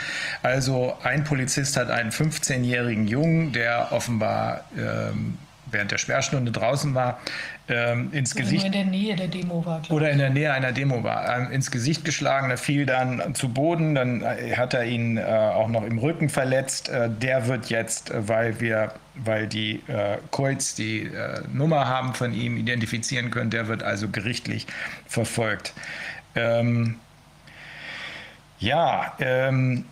Also ein Polizist hat einen 15-jährigen Jungen, der offenbar ähm, während der Sperrstunde draußen war, ähm, ins Gesicht. in der Nähe der Demo war. Oder in der Nähe einer Demo war. Ähm, ins Gesicht geschlagen, er fiel dann zu Boden, dann äh, hat er ihn äh, auch noch im Rücken verletzt. Äh, der wird jetzt, äh, weil wir, weil die äh, Kreuz die äh, Nummer haben von ihm identifizieren können, der wird also gerichtlich verfolgt. Ähm, ja, ähm,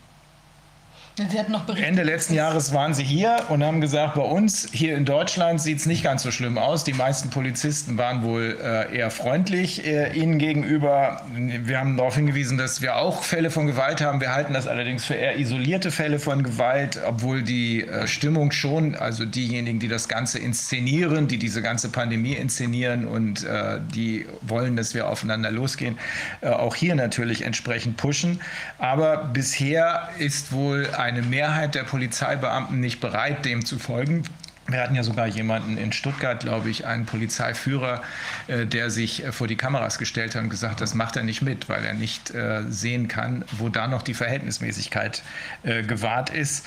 Ende letzten Jahres waren sie hier und haben gesagt, bei uns hier in Deutschland sieht es nicht ganz so schlimm aus. Die meisten Polizisten waren wohl äh, eher freundlich äh, ihnen gegenüber. Wir haben darauf hingewiesen, dass wir auch Fälle von Gewalt haben. Wir halten das allerdings für eher isolierte Fälle von Gewalt, obwohl die äh, Stimmung schon, also diejenigen, die das Ganze inszenieren, die diese ganze Pandemie inszenieren und äh, die wollen, dass wir aufeinander losgehen, äh, auch hier natürlich entsprechend pushen. Aber bisher ist wohl ein eine Mehrheit der Polizeibeamten nicht bereit, dem zu folgen. Wir hatten ja sogar jemanden in Stuttgart, glaube ich, einen Polizeiführer, äh, der sich äh, vor die Kameras gestellt hat und gesagt, das macht er nicht mit, weil er nicht äh, sehen kann, wo da noch die Verhältnismäßigkeit gewahrt ist.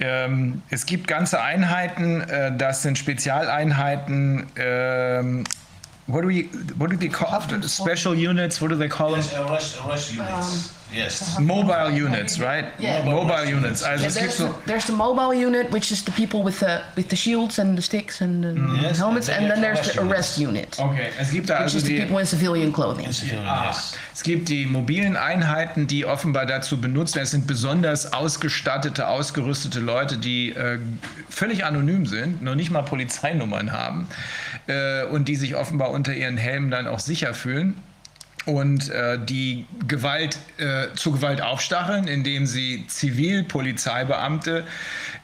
Ähm, es gibt ganze Einheiten, das sind Spezialeinheiten. Ähm, what do we what do they call special units? What do they call them? Yes, arrest, arrest units. Yes. Mobile units, right? Yeah. Mobile units. Also Yeah, es gibt there's, so, there's the mobile unit, which is the people with the with the shields and the sticks and the Yes, helmets, and and then there's the arrest unit, okay, es gibt da which also is the die, people in civilian clothing. Ah, Yes. es gibt die mobilen Einheiten, die offenbar dazu benutzt werden. Es sind besonders ausgestattete, ausgerüstete Leute, die äh, völlig anonym sind, noch nicht mal Polizeinummern haben äh, und die sich offenbar unter ihren Helmen dann auch sicher fühlen und äh, die Gewalt äh, zu Gewalt aufstacheln, indem sie Zivilpolizeibeamte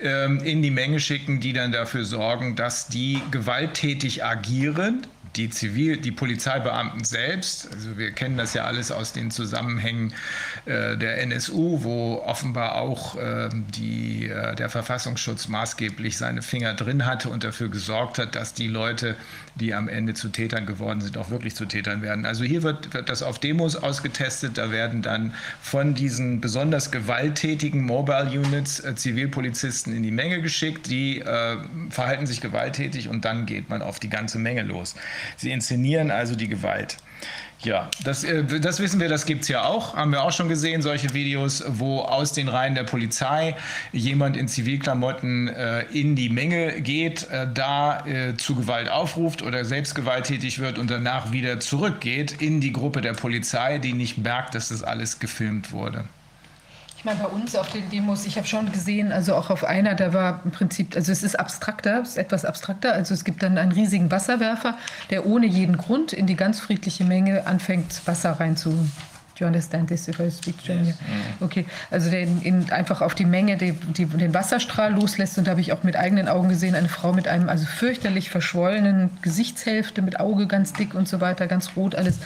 ähm, in die Menge schicken, die dann dafür sorgen, dass die gewalttätig agieren. Die Zivil, die Polizeibeamten selbst, also wir kennen das ja alles aus den Zusammenhängen der NSU, wo offenbar auch ähm, die, äh, der Verfassungsschutz maßgeblich seine Finger drin hatte und dafür gesorgt hat, dass die Leute, die am Ende zu Tätern geworden sind, auch wirklich zu Tätern werden. Also hier wird, wird das auf Demos ausgetestet. Da werden dann von diesen besonders gewalttätigen Mobile Units äh, Zivilpolizisten in die Menge geschickt. Die äh, verhalten sich gewalttätig und dann geht man auf die ganze Menge los. Sie inszenieren also die Gewalt. Ja, das, äh, das wissen wir, das gibt es ja auch. Haben wir auch schon gesehen, solche Videos, wo aus den Reihen der Polizei jemand in Zivilklamotten äh, in die Menge geht, äh, da äh, zu Gewalt aufruft oder selbst gewalttätig wird und danach wieder zurückgeht in die Gruppe der Polizei, die nicht merkt, dass das alles gefilmt wurde. Ich meine, bei uns auf den Demos, ich habe schon gesehen, also auch auf einer, da war im Prinzip, also es ist abstrakter, es ist etwas abstrakter. Also es gibt dann einen riesigen Wasserwerfer, der ohne jeden Grund in die ganz friedliche Menge anfängt, Wasser rein zu Do you understand this? If I speak German? Yes. Okay, also der in, einfach auf die Menge die, die, den Wasserstrahl loslässt. Und da habe ich auch mit eigenen Augen gesehen, eine Frau mit einem also fürchterlich verschwollenen Gesichtshälfte mit Auge ganz dick und so weiter, ganz rot, alles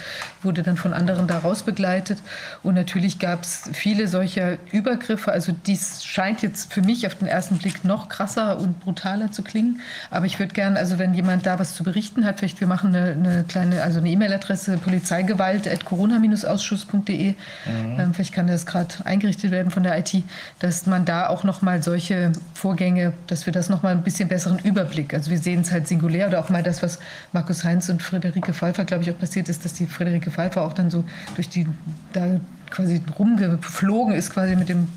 wurde dann von anderen daraus begleitet und natürlich gab es viele solcher Übergriffe, also dies scheint jetzt für mich auf den ersten Blick noch krasser und brutaler zu klingen, aber ich würde gerne, also wenn jemand da was zu berichten hat, vielleicht wir machen eine, eine kleine, also eine E-Mail-Adresse polizeigewalt.corona-ausschuss.de www.bildungsbildung.de. Mhm. Ähm, vielleicht kann das gerade eingerichtet werden von der IT, dass man da auch noch mal solche Vorgänge, dass wir das noch mal ein bisschen besseren Überblick. Also wir sehen es halt singulär oder auch mal das, was Markus Heinz und Friederike Pfeiffer, glaube ich, auch passiert ist, dass die Friederike Pfeiffer auch dann so durch die da quasi rumgeflogen ist, quasi mit dem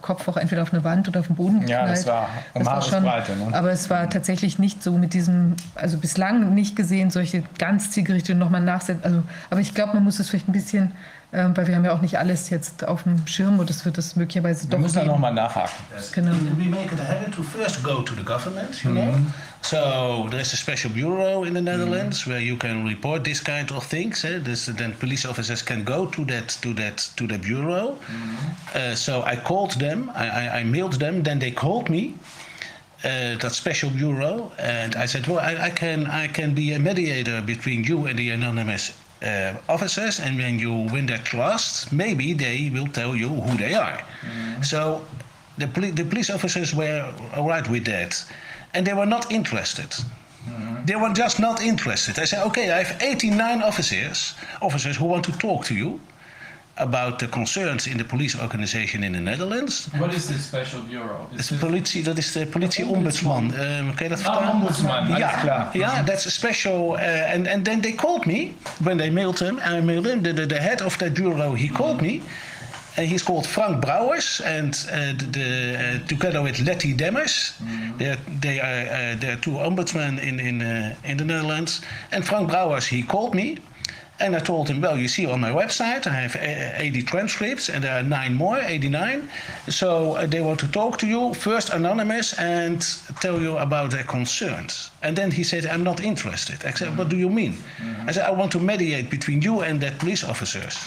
Kopf auch entweder auf eine Wand oder auf den Boden geknallt. Ja, das war um das war schon, Breite, ne? Aber es war tatsächlich nicht so mit diesem, also bislang nicht gesehen, solche ganz zielgerichtete nochmal nachsetzen. Also, aber ich glaube, man muss es vielleicht ein bisschen weil wir haben ja auch nicht alles jetzt auf dem Schirm und es wird das möglicherweise wir doch. Wir müssen da nochmal nachhaken. Yes. Genau. We make it a habit to first go to the government, you mm -hmm. know. So there is a special bureau in the Netherlands mm where you can report this kind of things. Eh? This, then police officers can go to that to that to the bureau. Mm uh, so I called them, I, I, I mailed them, then they called me. Uh, that special bureau, and I said, "Well, I, I, can I can be a mediator between you and the anonymous uh, officers, and when you win their trust, maybe they will tell you who they are. Mm. So the, poli- the police officers were all right with that, and they were not interested. Mm-hmm. They were just not interested. I said, okay, I have 89 officers, officers who want to talk to you about the concerns in the police organization in the Netherlands. What is this special bureau? Is the politie, dat is de politie-ombudsman. Um, kan je dat vertellen? Ah, ombudsman, ja, ja, that's a special. Uh, and, and then they called me when they mailed him. I mailed him. The, the, the head of that bureau, he called me. And he's called Frank Brouwers, and uh, the, the uh, together with Letty Demmers, mm. they're, they are uh, they're two ombudsmen in in uh, in the Netherlands. And Frank Brouwers, he called me, and I told him, well, you see on my website, I have 80 transcripts, and there are nine more, 89. So uh, they want to talk to you, first anonymous, and tell you about their concerns. And then he said, I'm not interested. I said, what do you mean? Mm-hmm. I said, I want to mediate between you and that police officers.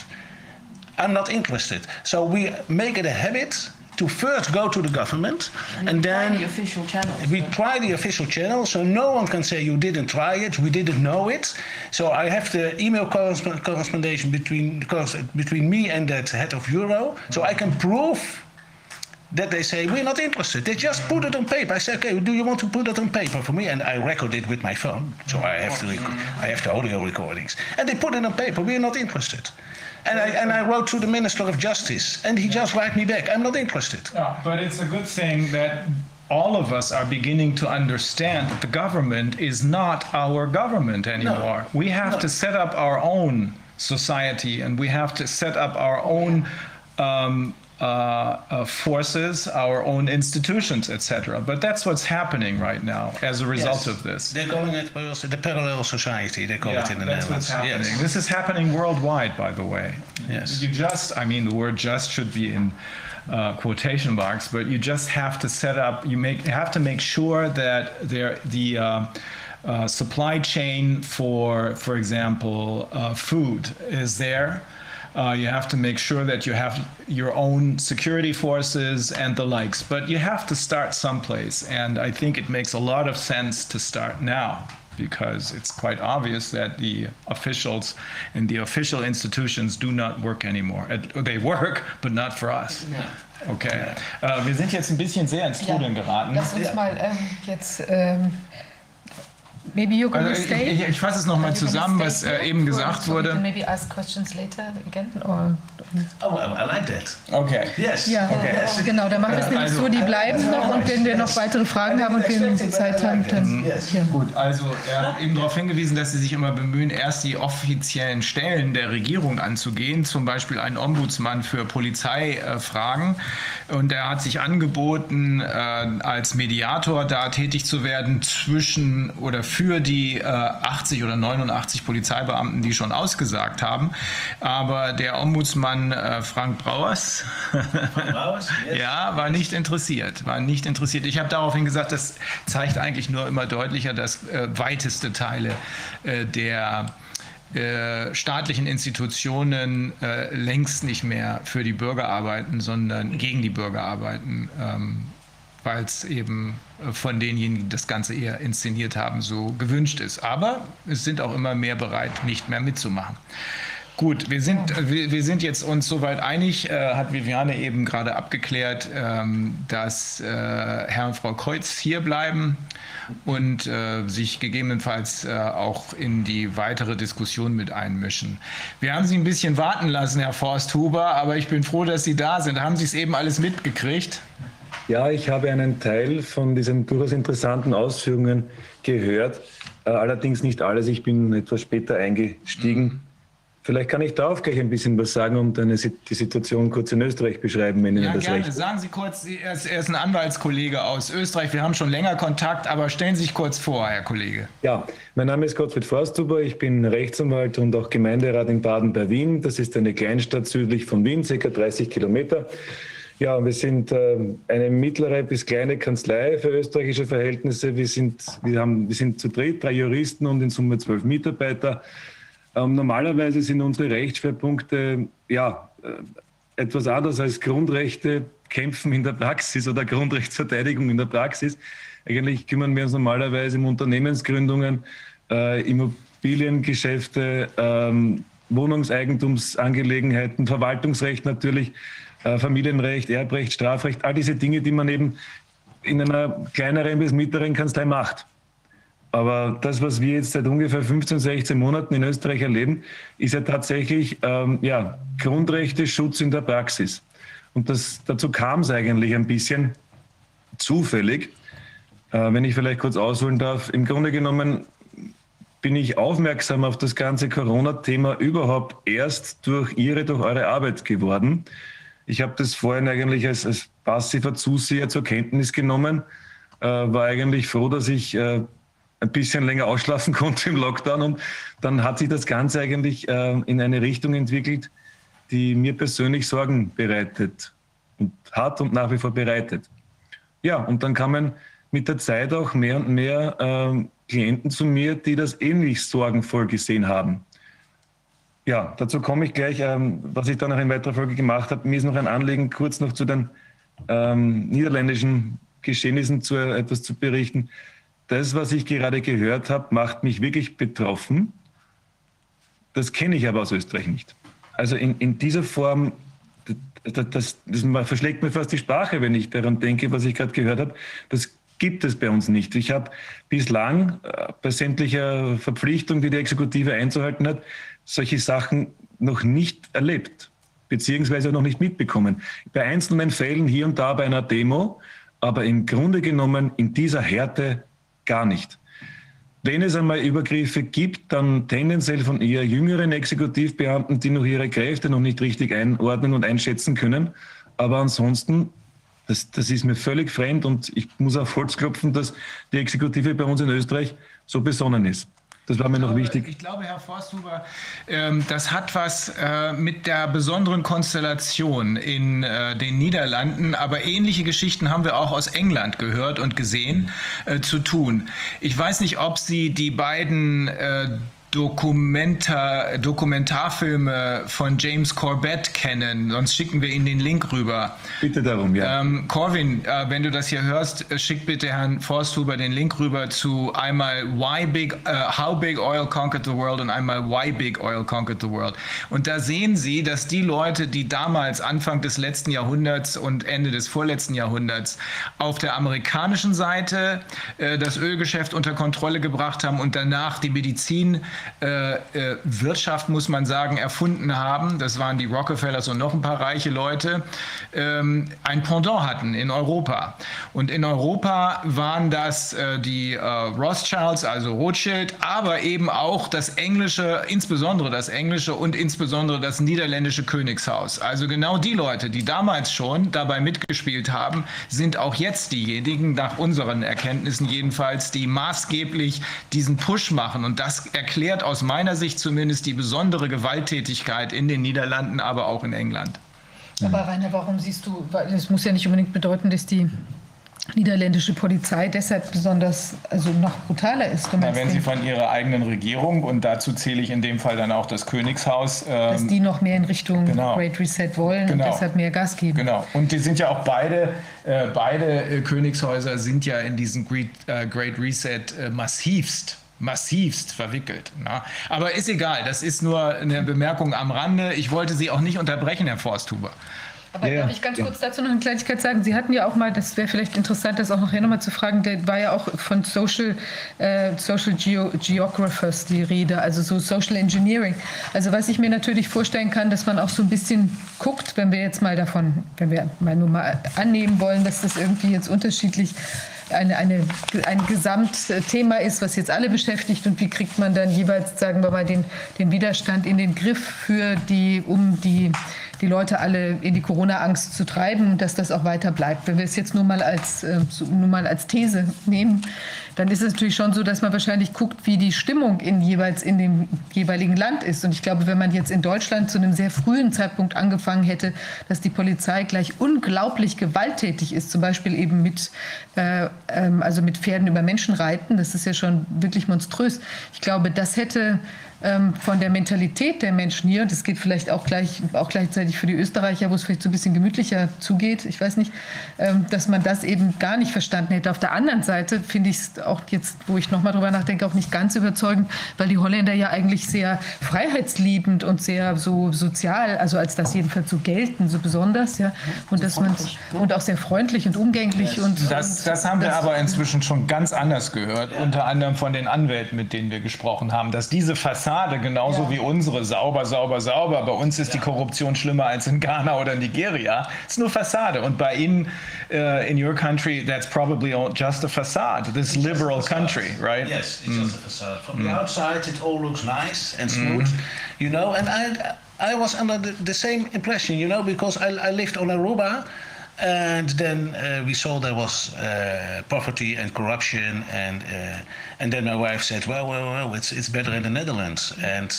I'm not interested. So we make it a habit to first go to the government and, and then the official channel. We try the official channel, so no one can say you didn't try it, we didn't know it. So I have the email correspondence between between me and that head of Euro, so I can prove that they say we're not interested. They just put it on paper. I say, okay, do you want to put it on paper for me? And I record it with my phone, so I have the I have the audio recordings, and they put it on paper. We're not interested. And I, and I wrote to the Minister of Justice, and he just wrote me back. I'm not interested. Yeah, but it's a good thing that all of us are beginning to understand that the government is not our government anymore. No. We have no. to set up our own society, and we have to set up our own um, uh, uh, forces, our own institutions, etc. But that's what's happening right now as a result yes. of this. They're calling it the parallel society. They call yeah, it in the that's Netherlands. What's happening. Yes. This is happening worldwide, by the way. Yes. You just, I mean, the word "just" should be in. Uh, quotation marks, but you just have to set up. You make have to make sure that there the uh, uh, supply chain for, for example, uh, food is there uh, you have to make sure that you have your own security forces and the likes. But you have to start someplace. And I think it makes a lot of sense to start now because it's quite obvious that the officials and the official institutions do not work anymore. They work, but not for us. Okay. Uh, wir sind jetzt ein bisschen sehr ins Trudeln ja, geraten. Lass uns mal ähm, jetzt ähm, Maybe you're going also stay. Ich, ich fasse es nochmal zusammen, was äh, eben gesagt so wurde. Maybe ask questions later again, or Oh, I like that. Okay. Yes. Ja, okay. yes. genau. Da machen wir es nämlich also, so, die bleiben noch und wenn wir noch weitere Fragen haben und wir die Zeit haben, dann. Yes. Ja. Gut, also er hat eben darauf hingewiesen, dass sie sich immer bemühen, erst die offiziellen Stellen der Regierung anzugehen, zum Beispiel einen Ombudsmann für Polizeifragen. Und er hat sich angeboten, äh, als Mediator da tätig zu werden zwischen oder für die 80 äh, oder 89 Polizeibeamten, die schon ausgesagt haben. Aber der Ombudsmann äh, Frank Brauers, Brauers yes. ja, war nicht interessiert. War nicht interessiert. Ich habe daraufhin gesagt, das zeigt eigentlich nur immer deutlicher, dass weiteste Teile der äh, staatlichen Institutionen äh, längst nicht mehr für die Bürger arbeiten, sondern gegen die Bürger arbeiten, ähm, weil es eben äh, von denjenigen, die das Ganze eher inszeniert haben, so gewünscht ist. Aber es sind auch immer mehr bereit, nicht mehr mitzumachen. Gut, wir sind, wir, wir sind jetzt uns soweit einig, äh, hat Viviane eben gerade abgeklärt, ähm, dass äh, Herr und Frau Kreuz hier bleiben und äh, sich gegebenenfalls äh, auch in die weitere Diskussion mit einmischen. Wir haben Sie ein bisschen warten lassen, Herr Forsthuber, aber ich bin froh, dass Sie da sind. Haben Sie es eben alles mitgekriegt? Ja, ich habe einen Teil von diesen durchaus interessanten Ausführungen gehört, äh, allerdings nicht alles. Ich bin etwas später eingestiegen. Vielleicht kann ich darauf gleich ein bisschen was sagen und eine, die Situation kurz in Österreich beschreiben, wenn Ihnen ja, das gerne. recht Sagen Sie kurz, er ist, er ist, ein Anwaltskollege aus Österreich. Wir haben schon länger Kontakt, aber stellen Sie sich kurz vor, Herr Kollege. Ja, mein Name ist Gottfried Forsthuber. Ich bin Rechtsanwalt und auch Gemeinderat in Baden bei Wien. Das ist eine Kleinstadt südlich von Wien, ca. 30 Kilometer. Ja, wir sind äh, eine mittlere bis kleine Kanzlei für österreichische Verhältnisse. Wir sind, wir haben, wir sind zu dritt, drei Juristen und in Summe zwölf Mitarbeiter. Ähm, normalerweise sind unsere Rechtsschwerpunkte ja, äh, etwas anders als Grundrechte kämpfen in der Praxis oder Grundrechtsverteidigung in der Praxis. Eigentlich kümmern wir uns normalerweise um Unternehmensgründungen, äh, Immobiliengeschäfte, ähm, Wohnungseigentumsangelegenheiten, Verwaltungsrecht natürlich, Familienrecht, Erbrecht, Strafrecht, all diese Dinge, die man eben in einer kleineren bis mittleren Kanzlei macht. Aber das, was wir jetzt seit ungefähr 15, 16 Monaten in Österreich erleben, ist ja tatsächlich ähm, ja, Grundrechteschutz in der Praxis. Und das, dazu kam es eigentlich ein bisschen zufällig. Äh, wenn ich vielleicht kurz ausholen darf, im Grunde genommen bin ich aufmerksam auf das ganze Corona-Thema überhaupt erst durch Ihre, durch eure Arbeit geworden. Ich habe das vorhin eigentlich als, als passiver Zuseher zur Kenntnis genommen, äh, war eigentlich froh, dass ich äh, ein bisschen länger ausschlafen konnte im Lockdown. Und dann hat sich das Ganze eigentlich äh, in eine Richtung entwickelt, die mir persönlich Sorgen bereitet und hat und nach wie vor bereitet. Ja, und dann kamen mit der Zeit auch mehr und mehr äh, Klienten zu mir, die das ähnlich sorgenvoll gesehen haben. Ja, dazu komme ich gleich, ähm, was ich dann noch in weiterer Folge gemacht habe. Mir ist noch ein Anliegen, kurz noch zu den ähm, niederländischen Geschehnissen zu, etwas zu berichten das, was ich gerade gehört habe, macht mich wirklich betroffen. Das kenne ich aber aus Österreich nicht. Also in, in dieser Form, das, das, das, verschlägt mir fast die Sprache, wenn ich daran denke, was ich gerade gehört habe. Das gibt es bei uns nicht. Ich habe bislang äh, bei sämtlicher Verpflichtung, die die Exekutive einzuhalten hat, solche Sachen noch nicht erlebt, beziehungsweise noch nicht mitbekommen. Bei einzelnen Fällen hier und da bei einer Demo, aber im Grunde genommen in dieser Härte gar nicht. Wenn es einmal Übergriffe gibt, dann tendenziell von eher jüngeren Exekutivbeamten, die noch ihre Kräfte noch nicht richtig einordnen und einschätzen können. Aber ansonsten, das, das ist mir völlig fremd und ich muss auf Holz klopfen, dass die Exekutive bei uns in Österreich so besonnen ist. Das war mir noch glaube, wichtig. Ich glaube, Herr Forsthuber, ähm, das hat was äh, mit der besonderen Konstellation in äh, den Niederlanden, aber ähnliche Geschichten haben wir auch aus England gehört und gesehen, äh, zu tun. Ich weiß nicht, ob Sie die beiden Dokumenta Dokumentarfilme von James Corbett kennen, sonst schicken wir Ihnen den Link rüber. Bitte darum, ja. Ähm, Corwin, äh, wenn du das hier hörst, äh, schick bitte Herrn Forsthuber den Link rüber zu einmal Why Big, uh, How Big Oil Conquered the World und einmal Why Big Oil Conquered the World. Und da sehen Sie, dass die Leute, die damals Anfang des letzten Jahrhunderts und Ende des vorletzten Jahrhunderts auf der amerikanischen Seite äh, das Ölgeschäft unter Kontrolle gebracht haben und danach die Medizin äh, äh, Wirtschaft, muss man sagen, erfunden haben, das waren die Rockefellers und noch ein paar reiche Leute, ähm, ein Pendant hatten in Europa. Und in Europa waren das äh, die äh, Rothschilds, also Rothschild, aber eben auch das englische, insbesondere das englische und insbesondere das niederländische Königshaus. Also genau die Leute, die damals schon dabei mitgespielt haben, sind auch jetzt diejenigen, nach unseren Erkenntnissen jedenfalls, die maßgeblich diesen Push machen. Und das erklärt aus meiner Sicht zumindest die besondere Gewalttätigkeit in den Niederlanden, aber auch in England. Aber Rainer, warum siehst du, weil es muss ja nicht unbedingt bedeuten, dass die niederländische Polizei deshalb besonders, also noch brutaler ist. Na, wenn sie von ihrer eigenen Regierung, und dazu zähle ich in dem Fall dann auch das Königshaus. Ähm, Dass die noch mehr in Richtung genau. Great Reset wollen genau. und deshalb mehr Gas geben. Genau. Und die sind ja auch beide, äh, beide äh, Königshäuser sind ja in diesen Great, äh, Great Reset äh, massivst massivst verwickelt. Na? Aber ist egal, das ist nur eine Bemerkung am Rande. Ich wollte Sie auch nicht unterbrechen, Herr Forsthuber. Aber ja, darf ich ganz ja. kurz dazu noch eine Kleinigkeit sagen? Sie hatten ja auch mal, das wäre vielleicht interessant, das auch nachher nochmal zu fragen, der war ja auch von Social, äh, Social Geo Geographers die Rede, also so Social Engineering. Also was ich mir natürlich vorstellen kann, dass man auch so ein bisschen guckt, wenn wir jetzt mal davon, wenn wir mal nur mal annehmen wollen, dass das irgendwie jetzt unterschiedlich eine, eine, ein Gesamtthema ist, was jetzt alle beschäftigt und wie kriegt man dann jeweils, sagen wir mal, den, den Widerstand in den Griff für die, um die die Leute alle in die Corona-Angst zu treiben dass das auch weiter bleibt. Wenn wir es jetzt nur mal als, äh, nur mal als These nehmen, dann ist es natürlich schon so, dass man wahrscheinlich guckt, wie die Stimmung in jeweils in dem jeweiligen Land ist. Und ich glaube, wenn man jetzt in Deutschland zu einem sehr frühen Zeitpunkt angefangen hätte, dass die Polizei gleich unglaublich gewalttätig ist, zum Beispiel eben mit, äh, ähm, also mit Pferden über Menschen reiten, das ist ja schon wirklich monströs. Ich glaube, das hätte ähm, von der Mentalität der Menschen hier, und das geht vielleicht auch, gleich, auch gleichzeitig für die Österreicher, wo es vielleicht so ein bisschen gemütlicher zugeht, ich weiß nicht, ähm, dass man das eben gar nicht verstanden hätte. Auf der anderen Seite finde ich es auch jetzt, wo ich nochmal drüber nachdenke, auch nicht ganz überzeugend, weil die Holländer ja eigentlich sehr freiheitsliebend und sehr so sozial, also als das jedenfalls so gelten, so besonders, ja, und dass man und auch sehr freundlich und umgänglich und das, das haben wir aber inzwischen schon ganz anders gehört, unter anderem von den Anwälten, mit denen wir gesprochen haben, dass diese Fassade Fassade, genauso ja. wie unsere. Sauber, sauber, sauber. Bei uns ist ja. die Korruption schlimmer als in Ghana oder Nigeria. Es ist nur Fassade. Und bei Ihnen, uh, in your country, that's probably just a facade. This it's liberal country, right? Yes, it's mm. just a facade. From mm. the outside, it all looks nice and smooth, mm. you know. And I, I was under the, the, same impression, you know, because I, I lived on Aruba. And then uh, we saw there was uh, poverty and corruption, and uh, and then my wife said, "Well, well, well, it's it's better in the Netherlands." And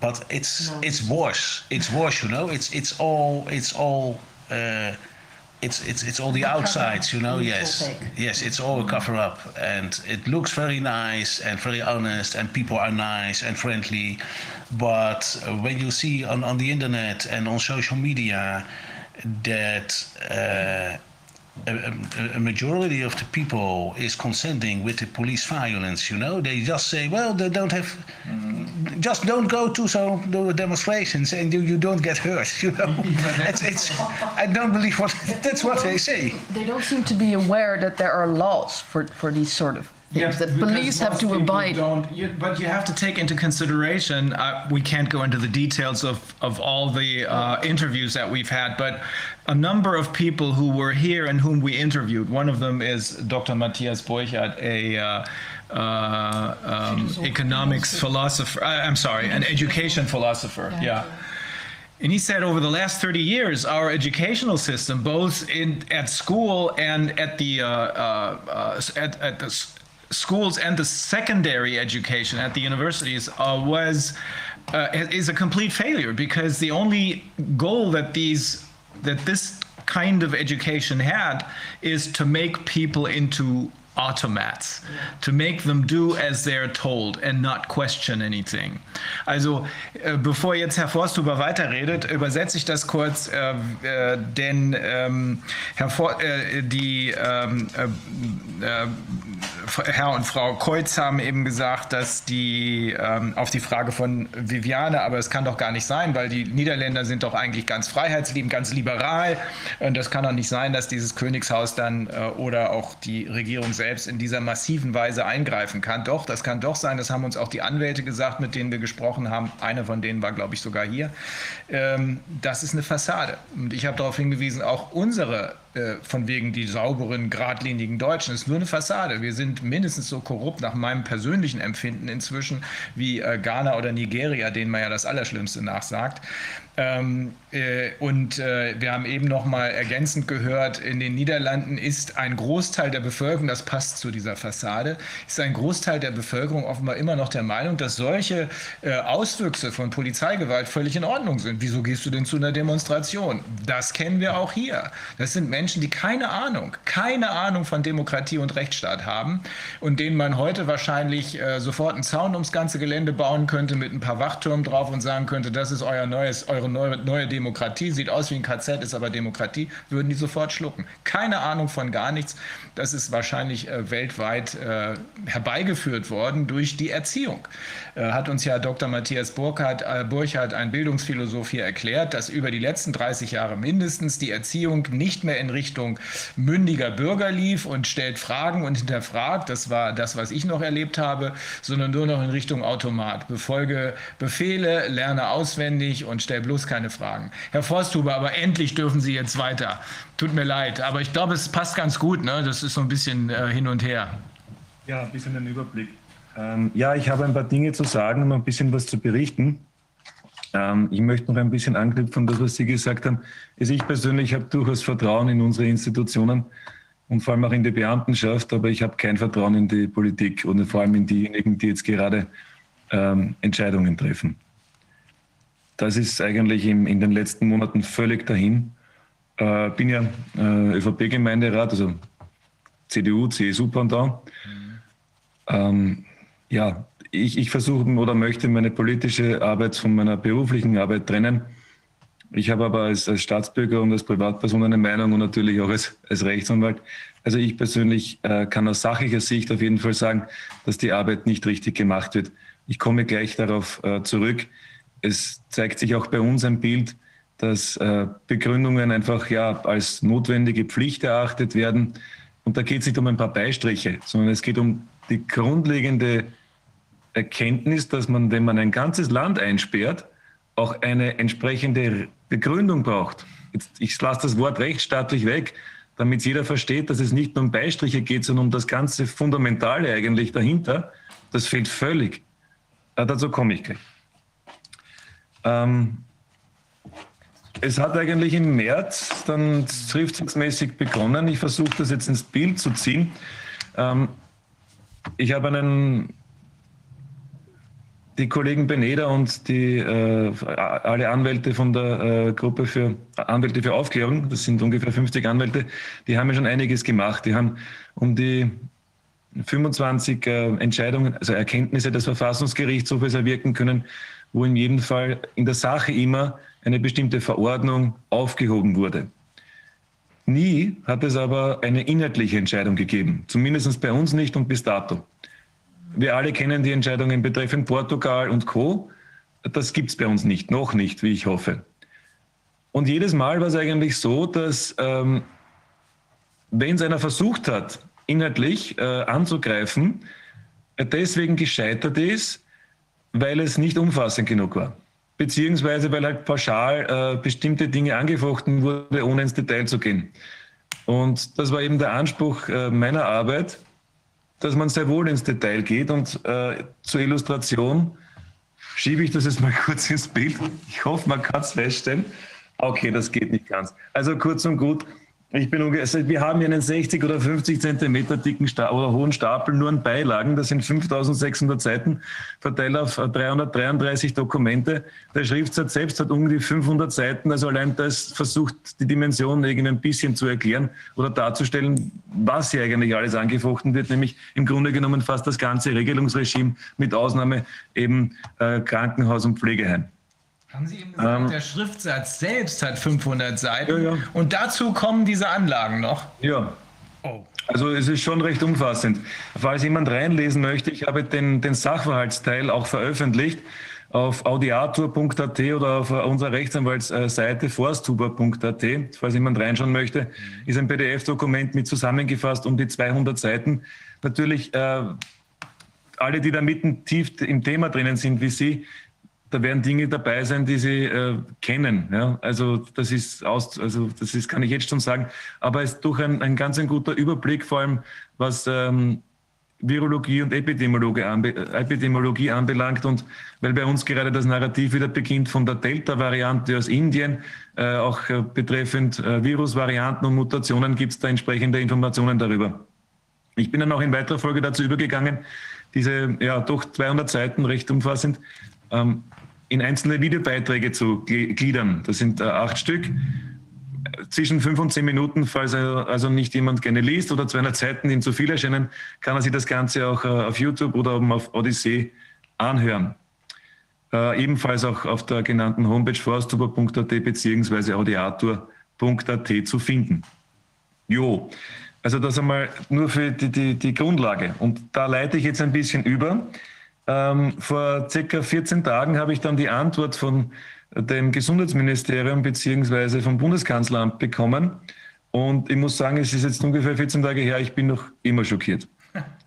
but it's no. it's worse. It's worse, you know. It's it's all it's all. Uh, it's, it's, it's all the outsides, you know. Yes, yes, it's all a cover up, and it looks very nice and very honest, and people are nice and friendly. But when you see on, on the internet and on social media, that uh, a, a, majority of the people is consenting with the police violence. You know, they just say, well, they don't have, mm. just don't go to some demonstrations and you, you don't get hurt. You know, it's, it's I don't believe what that's what they say. They don't seem to be aware that there are laws for for these sort of things that police have to abide. Don't, you, but you have to take into consideration. Uh, we can't go into the details of of all the uh, interviews that we've had, but a number of people who were here and whom we interviewed. One of them is Dr. Matthias Borchardt, a uh, uh, um, economics philosopher. Uh, I'm sorry, an education philosopher. Yeah. And he said over the last 30 years, our educational system, both in at school and at the uh, uh, uh, at, at the schools and the secondary education at the universities uh, was uh, is a complete failure because the only goal that these that this kind of education had is to make people into automats, to make them do as they're told and not question anything. Also, äh, bevor jetzt Herr Forsthuber weiterredet, übersetze ich das kurz, äh, äh, denn ähm, Herr For äh, die ähm, äh, äh, Herr und Frau Kreuz haben eben gesagt, dass die ähm, auf die Frage von Viviane, aber es kann doch gar nicht sein, weil die Niederländer sind doch eigentlich ganz freiheitsliebend, ganz liberal. Und das kann doch nicht sein, dass dieses Königshaus dann oder auch die Regierung selbst selbst in dieser massiven Weise eingreifen kann. Doch, das kann doch sein. Das haben uns auch die Anwälte gesagt, mit denen wir gesprochen haben. Einer von denen war, glaube ich, sogar hier. Ähm, das ist eine Fassade. Und ich habe darauf hingewiesen, auch unsere äh, von wegen die sauberen, geradlinigen Deutschen. Ist nur eine Fassade. Wir sind mindestens so korrupt nach meinem persönlichen Empfinden inzwischen wie äh, Ghana oder Nigeria, denen man ja das Allerschlimmste nachsagt. Ähm, äh, und äh, wir haben eben noch mal ergänzend gehört, in den Niederlanden ist ein Großteil der Bevölkerung, das passt zu dieser Fassade, ist ein Großteil der Bevölkerung offenbar immer noch der Meinung, dass solche äh, Auswüchse von Polizeigewalt völlig in Ordnung sind. Wieso gehst du denn zu einer Demonstration? Das kennen wir auch hier. Das sind Menschen, die keine Ahnung, keine Ahnung von Demokratie und Rechtsstaat haben und denen man heute wahrscheinlich äh, sofort einen Zaun ums ganze Gelände bauen könnte mit ein paar Wachtürmen drauf und sagen könnte, das ist euer neues, eure neue, neue Demokratie, sieht aus wie ein KZ, ist aber Demokratie, würden die sofort schlucken. Keine Ahnung von gar nichts. Das ist wahrscheinlich äh, weltweit äh, herbeigeführt worden durch die Erziehung. Äh, hat uns ja Dr. Matthias Burkhardt, äh, Burkhardt, ein Bildungsphilosoph hier erklärt, dass über die letzten 30 Jahre mindestens die Erziehung nicht mehr in Richtung mündiger Bürger lief und stellt Fragen und hinterfragt, das war das, was ich noch erlebt habe, sondern nur noch in Richtung Automat. Befolge Befehle, lerne auswendig und stell bloß keine Fragen. Herr Forsthuber, aber endlich dürfen Sie jetzt weiter. Tut mir leid, aber ich glaube, es passt ganz gut. Ne? Das ist so ein bisschen äh, hin und her. Ja, ein bisschen den Überblick. Ähm, ja, ich habe ein paar Dinge zu sagen und ein bisschen was zu berichten. Ähm, ich möchte noch ein bisschen anknüpfen an das, was Sie gesagt haben. Also ich persönlich habe durchaus Vertrauen in unsere Institutionen und vor allem auch in die Beamtenschaft, aber ich habe kein Vertrauen in die Politik und vor allem in diejenigen, die jetzt gerade ähm, Entscheidungen treffen. Das ist eigentlich im, in den letzten Monaten völlig dahin. Äh, bin ja äh, ÖVP-Gemeinderat, also CDU, CSU-Pendant. Mhm. Ähm, ja, ich, ich versuche oder möchte meine politische Arbeit von meiner beruflichen Arbeit trennen. Ich habe aber als, als Staatsbürger und als Privatperson eine Meinung und natürlich auch als, als Rechtsanwalt. Also ich persönlich äh, kann aus sachlicher Sicht auf jeden Fall sagen, dass die Arbeit nicht richtig gemacht wird. Ich komme gleich darauf äh, zurück. Es zeigt sich auch bei uns ein Bild, dass äh, Begründungen einfach ja als notwendige Pflicht erachtet werden. Und da geht es nicht um ein paar Beistriche, sondern es geht um die grundlegende Erkenntnis, dass man, wenn man ein ganzes Land einsperrt, auch eine entsprechende Begründung braucht. Jetzt, ich lasse das Wort rechtsstaatlich weg, damit jeder versteht, dass es nicht nur um Beistriche geht, sondern um das ganze Fundamentale eigentlich dahinter. Das fehlt völlig. Äh, dazu komme ich gleich. Ähm, es hat eigentlich im März dann triftsmäßig begonnen. Ich versuche das jetzt ins Bild zu ziehen. Ähm, ich habe einen die Kollegen Beneda und die, äh, alle Anwälte von der äh, Gruppe für Anwälte für Aufklärung, das sind ungefähr 50 Anwälte, die haben ja schon einiges gemacht. Die haben um die 25 äh, Entscheidungen, also Erkenntnisse des Verfassungsgerichtshofes erwirken können, wo in jedem Fall in der Sache immer eine bestimmte Verordnung aufgehoben wurde. Nie hat es aber eine inhaltliche Entscheidung gegeben, zumindest bei uns nicht und bis dato. Wir alle kennen die Entscheidungen betreffend Portugal und Co. Das gibt es bei uns nicht, noch nicht, wie ich hoffe. Und jedes Mal war es eigentlich so, dass ähm, wenn es einer versucht hat, inhaltlich äh, anzugreifen, deswegen gescheitert ist, weil es nicht umfassend genug war. Beziehungsweise weil halt pauschal äh, bestimmte Dinge angefochten wurde, ohne ins Detail zu gehen. Und das war eben der Anspruch äh, meiner Arbeit, dass man sehr wohl ins Detail geht. Und äh, zur Illustration schiebe ich das jetzt mal kurz ins Bild. Ich hoffe, man kann es feststellen. Okay, das geht nicht ganz. Also kurz und gut, ich bin also wir haben hier einen 60 oder 50 Zentimeter dicken Sta oder hohen Stapel nur an Beilagen. Das sind 5600 Seiten, verteilt auf 333 Dokumente. Der Schriftsatz selbst hat um die 500 Seiten. Also allein das versucht, die Dimension irgendwie ein bisschen zu erklären oder darzustellen, was hier eigentlich alles angefochten wird, nämlich im Grunde genommen fast das ganze Regelungsregime mit Ausnahme eben äh, Krankenhaus und Pflegeheim. Haben Sie eben gesagt, ähm, der Schriftsatz selbst hat 500 Seiten ja, ja. und dazu kommen diese Anlagen noch? Ja. Oh. Also es ist schon recht umfassend. Falls jemand reinlesen möchte, ich habe den, den Sachverhaltsteil auch veröffentlicht auf audiator.at oder auf unserer Rechtsanwaltsseite forsthuber.at. Falls jemand reinschauen möchte, mhm. ist ein PDF-Dokument mit zusammengefasst um die 200 Seiten. Natürlich äh, alle, die da mitten tief im Thema drinnen sind, wie Sie, da werden Dinge dabei sein, die Sie äh, kennen. Ja? Also das ist aus, also das ist, kann ich jetzt schon sagen. Aber es ist durch ein, ein ganz ein guter Überblick, vor allem was ähm, Virologie und Epidemiologie, anbe Epidemiologie anbelangt und weil bei uns gerade das Narrativ wieder beginnt von der Delta-Variante aus Indien, äh, auch äh, betreffend äh, Virusvarianten und Mutationen gibt es da entsprechende Informationen darüber. Ich bin dann auch in weiterer Folge dazu übergegangen, diese ja doch 200 Seiten recht umfassend ähm, in einzelne Videobeiträge zu gliedern. Das sind äh, acht Stück. zwischen fünf und zehn Minuten, falls also nicht jemand gerne liest oder zu einer Zeit, in zu viel erscheinen, kann er sich das Ganze auch äh, auf YouTube oder auf Odyssee anhören. Äh, ebenfalls auch auf der genannten Homepage forstuber.at bzw. audiator.at zu finden. Jo, also das einmal nur für die, die, die Grundlage. Und da leite ich jetzt ein bisschen über. Ähm, vor circa 14 Tagen habe ich dann die Antwort von dem Gesundheitsministerium beziehungsweise vom Bundeskanzleramt bekommen. Und ich muss sagen, es ist jetzt ungefähr 14 Tage her, ich bin noch immer schockiert.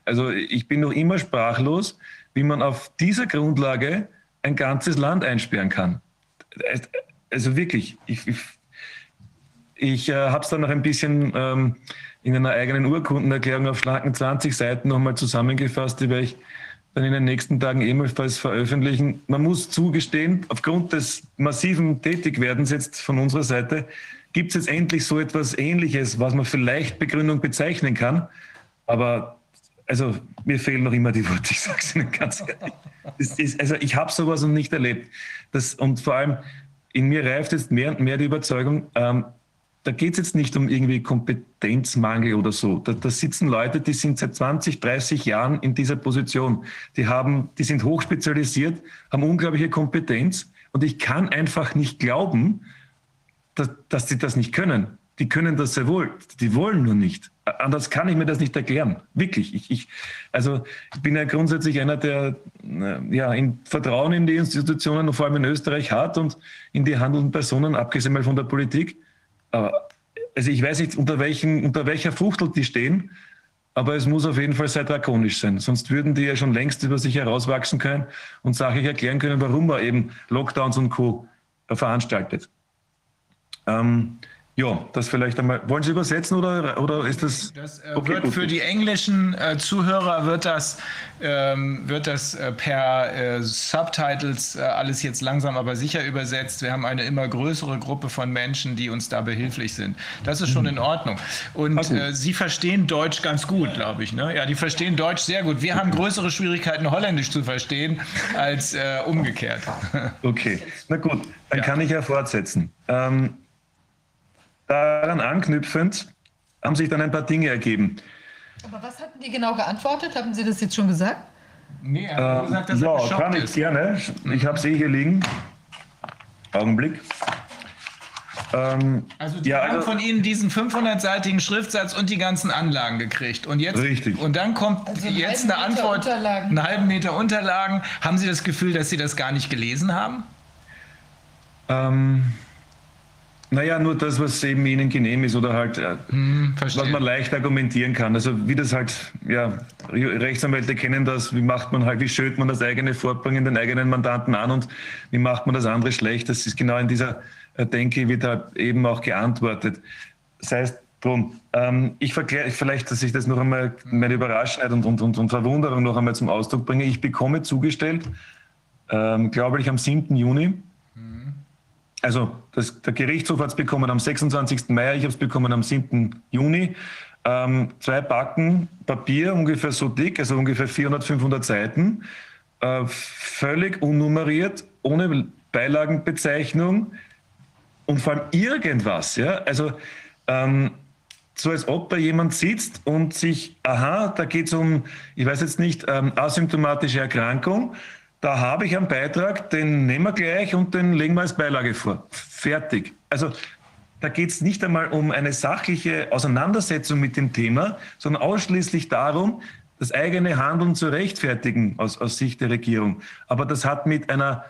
Also ich bin noch immer sprachlos, wie man auf dieser Grundlage ein ganzes Land einsperren kann. Also wirklich, ich, ich, ich äh, habe es dann noch ein bisschen ähm, in einer eigenen Urkundenerklärung auf schlanken 20 Seiten nochmal zusammengefasst, die ich dann in den nächsten Tagen ebenfalls veröffentlichen. Man muss zugestehen, aufgrund des massiven Tätigwerdens jetzt von unserer Seite gibt es jetzt endlich so etwas Ähnliches, was man vielleicht Begründung bezeichnen kann. Aber also mir fehlen noch immer die Worte, ich sage es Ihnen ganz ehrlich. Ist, also ich habe sowas noch nicht erlebt. Das, und vor allem in mir reift jetzt mehr und mehr die Überzeugung, ähm, da geht es jetzt nicht um irgendwie Kompetenzmangel oder so. Da, da, sitzen Leute, die sind seit 20, 30 Jahren in dieser Position. Die, haben, die sind hochspezialisiert, haben unglaubliche Kompetenz und ich kann einfach nicht glauben, dass, dass sie das nicht können. Die können das sehr wohl, die wollen nur nicht. Anders kann ich mir das nicht erklären. Wirklich. Ich, ich, also ich bin ja grundsätzlich einer, der äh, ja, in Vertrauen in die Institutionen, vor allem in Österreich, hat und in die handelnden Personen, abgesehen mal von der Politik. Aber, also ich weiß nicht, unter, welchen, unter welcher Fuchtel die stehen, aber es muss auf jeden Fall sehr drakonisch sein. Sonst würden die ja schon längst über sich herauswachsen können und sachlich erklären können, warum man eben Lockdowns und Co. veranstaltet. Ähm, ja, das vielleicht einmal. Wollen Sie übersetzen oder, oder ist das? Das äh, okay, wird gut. für die englischen äh, Zuhörer wird das, ähm, wird das äh, per äh, Subtitles äh, alles jetzt langsam aber sicher übersetzt. Wir haben eine immer größere Gruppe von Menschen, die uns da behilflich sind. Das ist schon in Ordnung. Und äh, Sie verstehen Deutsch ganz gut, glaube ich. Ne? Ja, die verstehen Deutsch sehr gut. Wir haben größere Schwierigkeiten, Holländisch zu verstehen, als umgekehrt. Okay, na gut, dann ja. kann ich ja fortsetzen. Ähm, daran anknüpfend haben sich dann ein paar Dinge ergeben. Aber was hatten die genau geantwortet? Haben Sie das jetzt schon gesagt? Nee, er hat äh, gesagt, dass ja, er kann ich ist. gerne. Ich habe es eh hier liegen. Augenblick. Ähm, also die ja, haben also, von Ihnen diesen 500-seitigen Schriftsatz und die ganzen Anlagen gekriegt. Und jetzt richtig. und dann kommt also jetzt eine Antwort, Unterlagen. einen halben Meter Unterlagen. Haben Sie das Gefühl, dass Sie das gar nicht gelesen haben? Ähm, naja, nur das, was eben Ihnen genehm ist oder halt, hm, was man leicht argumentieren kann. Also wie das halt, ja, Rechtsanwälte kennen das, wie macht man halt, wie schönt man das eigene Vorbringen den eigenen Mandanten an und wie macht man das andere schlecht. Das ist genau in dieser äh, Denke, wird halt eben auch geantwortet. Das heißt, drum, ähm, ich verkläre vielleicht, dass ich das noch einmal, meine Überraschung und, und, und, und Verwunderung noch einmal zum Ausdruck bringe. Ich bekomme zugestellt, ähm, glaube ich, am 7. Juni, also das, der Gerichtshof hat es bekommen am 26. Mai, ich habe es bekommen am 7. Juni. Ähm, zwei Backen Papier, ungefähr so dick, also ungefähr 400, 500 Seiten, äh, völlig unnummeriert, ohne Beilagenbezeichnung und vor allem irgendwas. Ja? Also ähm, so als ob da jemand sitzt und sich, aha, da geht es um, ich weiß jetzt nicht, ähm, asymptomatische Erkrankung da habe ich einen Beitrag, den nehmen wir gleich und den legen wir als Beilage vor. Fertig. Also da geht es nicht einmal um eine sachliche Auseinandersetzung mit dem Thema, sondern ausschließlich darum, das eigene Handeln zu rechtfertigen aus, aus Sicht der Regierung. Aber das hat mit einer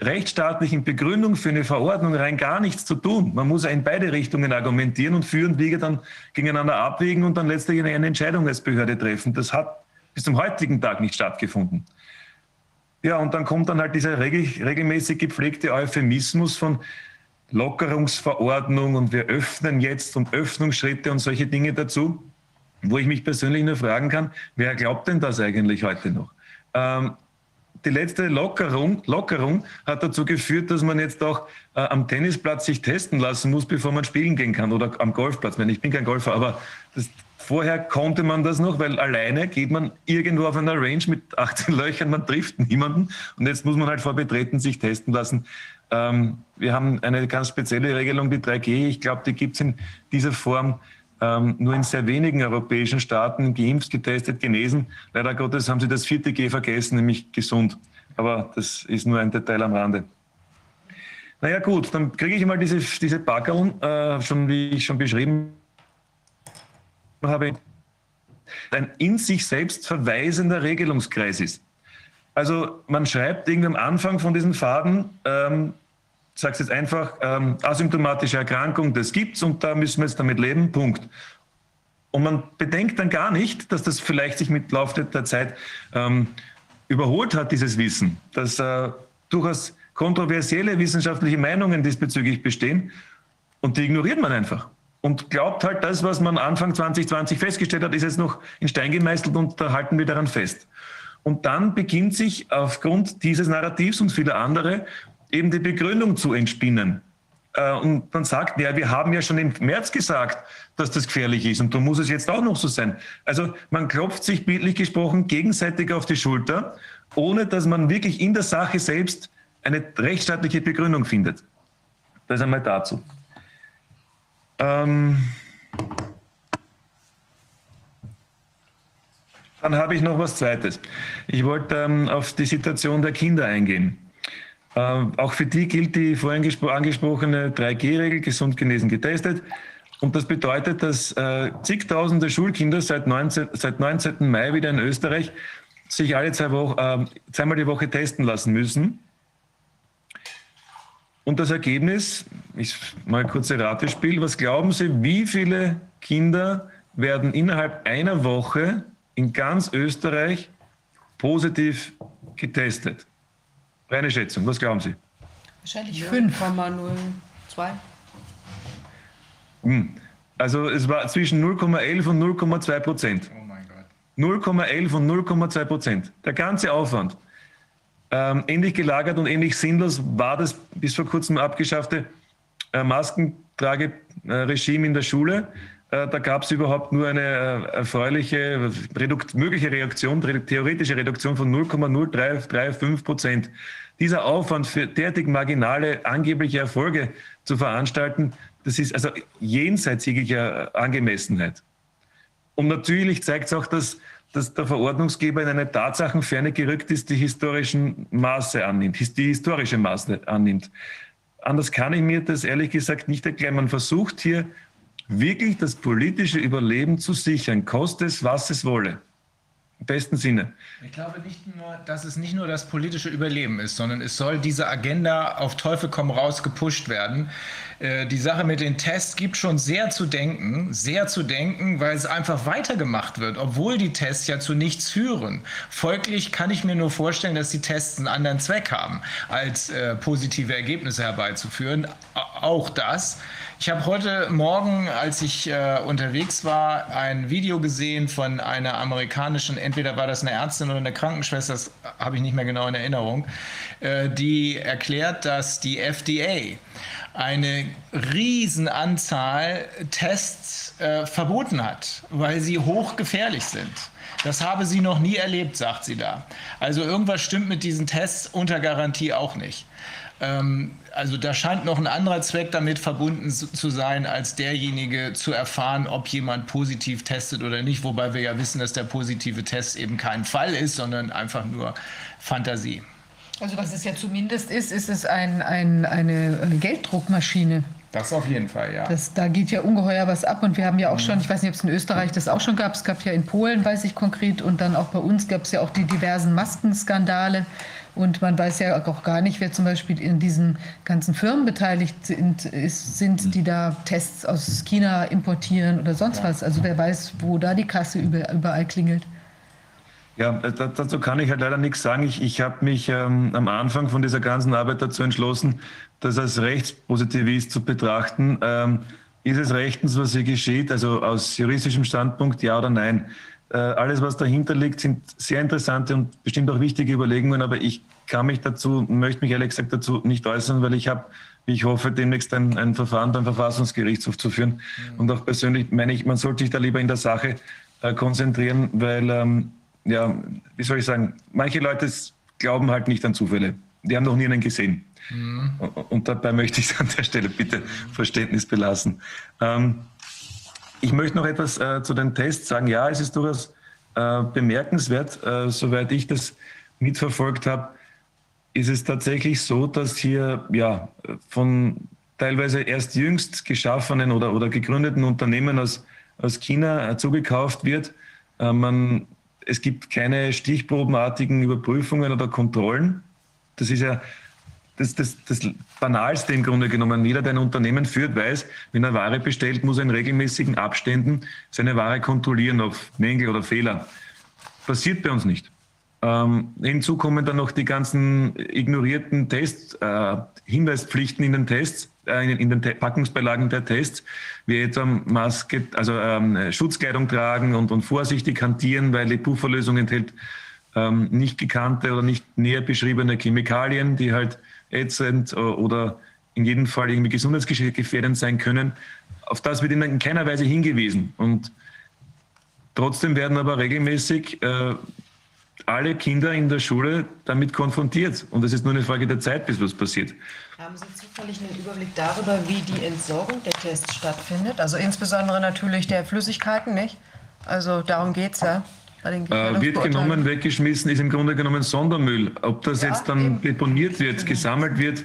rechtsstaatlichen Begründung für eine Verordnung rein gar nichts zu tun. Man muss ja in beide Richtungen argumentieren und Für und Wiege dann gegeneinander abwägen und dann letztlich eine Entscheidung als Behörde treffen. Das hat bis zum heutigen Tag nicht stattgefunden. Ja, und dann kommt dann halt dieser regel, regelmäßig gepflegte Euphemismus von Lockerungsverordnung und wir öffnen jetzt und Öffnungsschritte und solche Dinge dazu, wo ich mich persönlich nur fragen kann, wer glaubt denn das eigentlich heute noch? Ähm, die letzte Lockerung, Lockerung hat dazu geführt, dass man jetzt auch äh, am Tennisplatz sich testen lassen muss, bevor man spielen gehen kann oder am Golfplatz. Ich bin kein Golfer, aber das, Vorher konnte man das noch, weil alleine geht man irgendwo auf einer Range mit 18 Löchern, man trifft niemanden und jetzt muss man halt vor Betreten sich testen lassen. Ähm, wir haben eine ganz spezielle Regelung, die 3G. Ich glaube, die gibt es in dieser Form ähm, nur in sehr wenigen europäischen Staaten geimpft, getestet, genesen. Leider Gottes haben sie das vierte G vergessen, nämlich gesund. Aber das ist nur ein Detail am Rande. Naja gut, dann kriege ich mal diese, diese Packerl, äh, schon wie ich schon beschrieben habe, ein in sich selbst verweisender Regelungskreis ist. Also man schreibt irgendwie am Anfang von diesen Faden, ähm, sagst jetzt einfach, ähm, asymptomatische Erkrankung, das gibt's und da müssen wir jetzt damit leben, Punkt. Und man bedenkt dann gar nicht, dass das vielleicht sich mit Lauf der Zeit ähm, überholt hat, dieses Wissen, dass äh, durchaus kontroversielle wissenschaftliche Meinungen diesbezüglich bestehen und die ignoriert man einfach und glaubt halt, das, was man Anfang 2020 festgestellt hat, ist jetzt noch in Stein gemeißelt und da halten wir daran fest. Und dann beginnt sich aufgrund dieses Narrativs und vieler andere eben die Begründung zu entspinnen. Äh, und man sagt, ja, wir haben ja schon im März gesagt, dass das gefährlich ist und da muss es jetzt auch noch so sein. Also man klopft sich bildlich gesprochen gegenseitig auf die Schulter, ohne dass man wirklich in der Sache selbst eine rechtsstaatliche Begründung findet. Das einmal dazu. Ähm, dann habe ich noch was Zweites. Ich wollte ähm, auf die Situation der Kinder eingehen. Ähm, auch für die gilt die vorhin angesprochene 3G-Regel, gesund genesen getestet. Und das bedeutet, dass äh, zigtausende Schulkinder seit 19, seit 19. Mai wieder in Österreich sich alle zwei Wochen, äh, zweimal die Woche testen lassen müssen. Und das Ergebnis, ist mal ein kurzes Ratespiel, was glauben Sie, wie viele Kinder werden innerhalb einer Woche in ganz Österreich positiv getestet? Reine Schätzung, was glauben Sie? Wahrscheinlich 5,02. Hm. Also es war zwischen 0,11 und 0,2 Prozent. Oh mein Gott. 0,11 und 0,2 Prozent. Der ganze Aufwand. Ähm, ähnlich gelagert und ähnlich sinnlos war das bis vor kurzem abgeschaffte äh, Maskentrageregime in der Schule. Äh, da gab es überhaupt nur eine äh, erfreuliche, Redukt mögliche Reaktion, theoretische Reduktion von 0,0335 Prozent. Dieser Aufwand für derartig marginale angebliche Erfolge zu veranstalten, das ist also jenseits jeglicher Angemessenheit. Und natürlich zeigt es auch, dass dass der Verordnungsgeber in eine Tatsachenferne gerückt ist, die historischen Maße annimmt, die historische Maße annimmt. Anders kann ich mir das ehrlich gesagt nicht erklären. Man versucht hier wirklich das politische Überleben zu sichern, koste es, was es wolle. Im besten Sinne. Ich glaube nicht nur, dass es nicht nur das politische Überleben ist, sondern es soll diese Agenda auf Teufel komm raus gepusht werden. Äh, die Sache mit den Tests gibt schon sehr zu denken, sehr zu denken, weil es einfach weitergemacht wird, obwohl die Tests ja zu nichts führen. Folglich kann ich mir nur vorstellen, dass die Tests einen anderen Zweck haben, als äh, positive Ergebnisse herbeizuführen. Auch das. Ich habe heute Morgen, als ich äh, unterwegs war, ein Video gesehen von einer amerikanischen, entweder war das eine Ärztin oder eine Krankenschwester, das habe ich nicht mehr genau in Erinnerung, äh, die erklärt, dass die FDA eine Riesenanzahl Tests äh, verboten hat, weil sie hochgefährlich sind. Das habe sie noch nie erlebt, sagt sie da. Also irgendwas stimmt mit diesen Tests unter Garantie auch nicht. Ähm, also da scheint noch ein anderer Zweck damit verbunden zu sein, als derjenige zu erfahren, ob jemand positiv testet oder nicht. Wobei wir ja wissen, dass der positive Test eben kein Fall ist, sondern einfach nur Fantasie. Also was es ja zumindest ist, ist es ein, ein, eine, eine Gelddruckmaschine. Das auf jeden Fall, ja. Das, da geht ja ungeheuer was ab und wir haben ja auch schon, ich weiß nicht, ob es in Österreich das auch schon gab, es gab ja in Polen, weiß ich konkret, und dann auch bei uns gab es ja auch die diversen Maskenskandale. Und man weiß ja auch gar nicht, wer zum Beispiel in diesen ganzen Firmen beteiligt sind, ist, sind die da Tests aus China importieren oder sonst ja. was. Also wer weiß, wo da die Kasse überall klingelt. Ja, dazu kann ich halt leider nichts sagen. Ich, ich habe mich ähm, am Anfang von dieser ganzen Arbeit dazu entschlossen, das als Rechtspositivist zu betrachten. Ähm, ist es rechtens, was hier geschieht? Also aus juristischem Standpunkt ja oder nein? Äh, alles, was dahinter liegt, sind sehr interessante und bestimmt auch wichtige Überlegungen, aber ich kann mich dazu, möchte mich ehrlich gesagt dazu nicht äußern, weil ich habe, wie ich hoffe, demnächst ein, ein Verfahren beim Verfassungsgerichtshof zu führen. Mhm. Und auch persönlich meine ich, man sollte sich da lieber in der Sache äh, konzentrieren, weil, ähm, ja, wie soll ich sagen, manche Leute glauben halt nicht an Zufälle. die haben noch nie einen gesehen. Mhm. Und dabei möchte ich an der Stelle bitte Verständnis belassen. Ähm, ich möchte noch etwas äh, zu den Tests sagen. Ja, es ist durchaus äh, bemerkenswert, äh, soweit ich das mitverfolgt habe, ist es tatsächlich so, dass hier ja, von teilweise erst jüngst geschaffenen oder, oder gegründeten Unternehmen aus, aus China äh, zugekauft wird. Äh, man, es gibt keine stichprobenartigen Überprüfungen oder Kontrollen. Das ist ja das, das, das Banalste im Grunde genommen. Jeder, der ein Unternehmen führt, weiß, wenn er Ware bestellt, muss er in regelmäßigen Abständen seine Ware kontrollieren auf Mängel oder Fehler. Passiert bei uns nicht. Ähm, hinzu kommen dann noch die ganzen ignorierten Tests, äh, Hinweispflichten in den Tests, äh, in, in, den Te Packungsbeilagen der Tests, wie etwa Maske, also ähm, Schutzkleidung tragen und, und vorsichtig hantieren, weil die Pufferlösung enthält ähm, nicht gekannte oder nicht näher beschriebene Chemikalien, die halt ätzend äh, oder in jedem Fall irgendwie gesundheitsgefährdend sein können. Auf das wird in keiner Weise hingewiesen. Und trotzdem werden aber regelmäßig äh, alle Kinder in der Schule damit konfrontiert. Und es ist nur eine Frage der Zeit, bis was passiert. Haben Sie zufällig einen Überblick darüber, wie die Entsorgung der Tests stattfindet? Also insbesondere natürlich der Flüssigkeiten, nicht? Also darum geht es ja. Äh, wird genommen, weggeschmissen, ist im Grunde genommen Sondermüll. Ob das ja, jetzt dann eben. deponiert wird, gesammelt wird,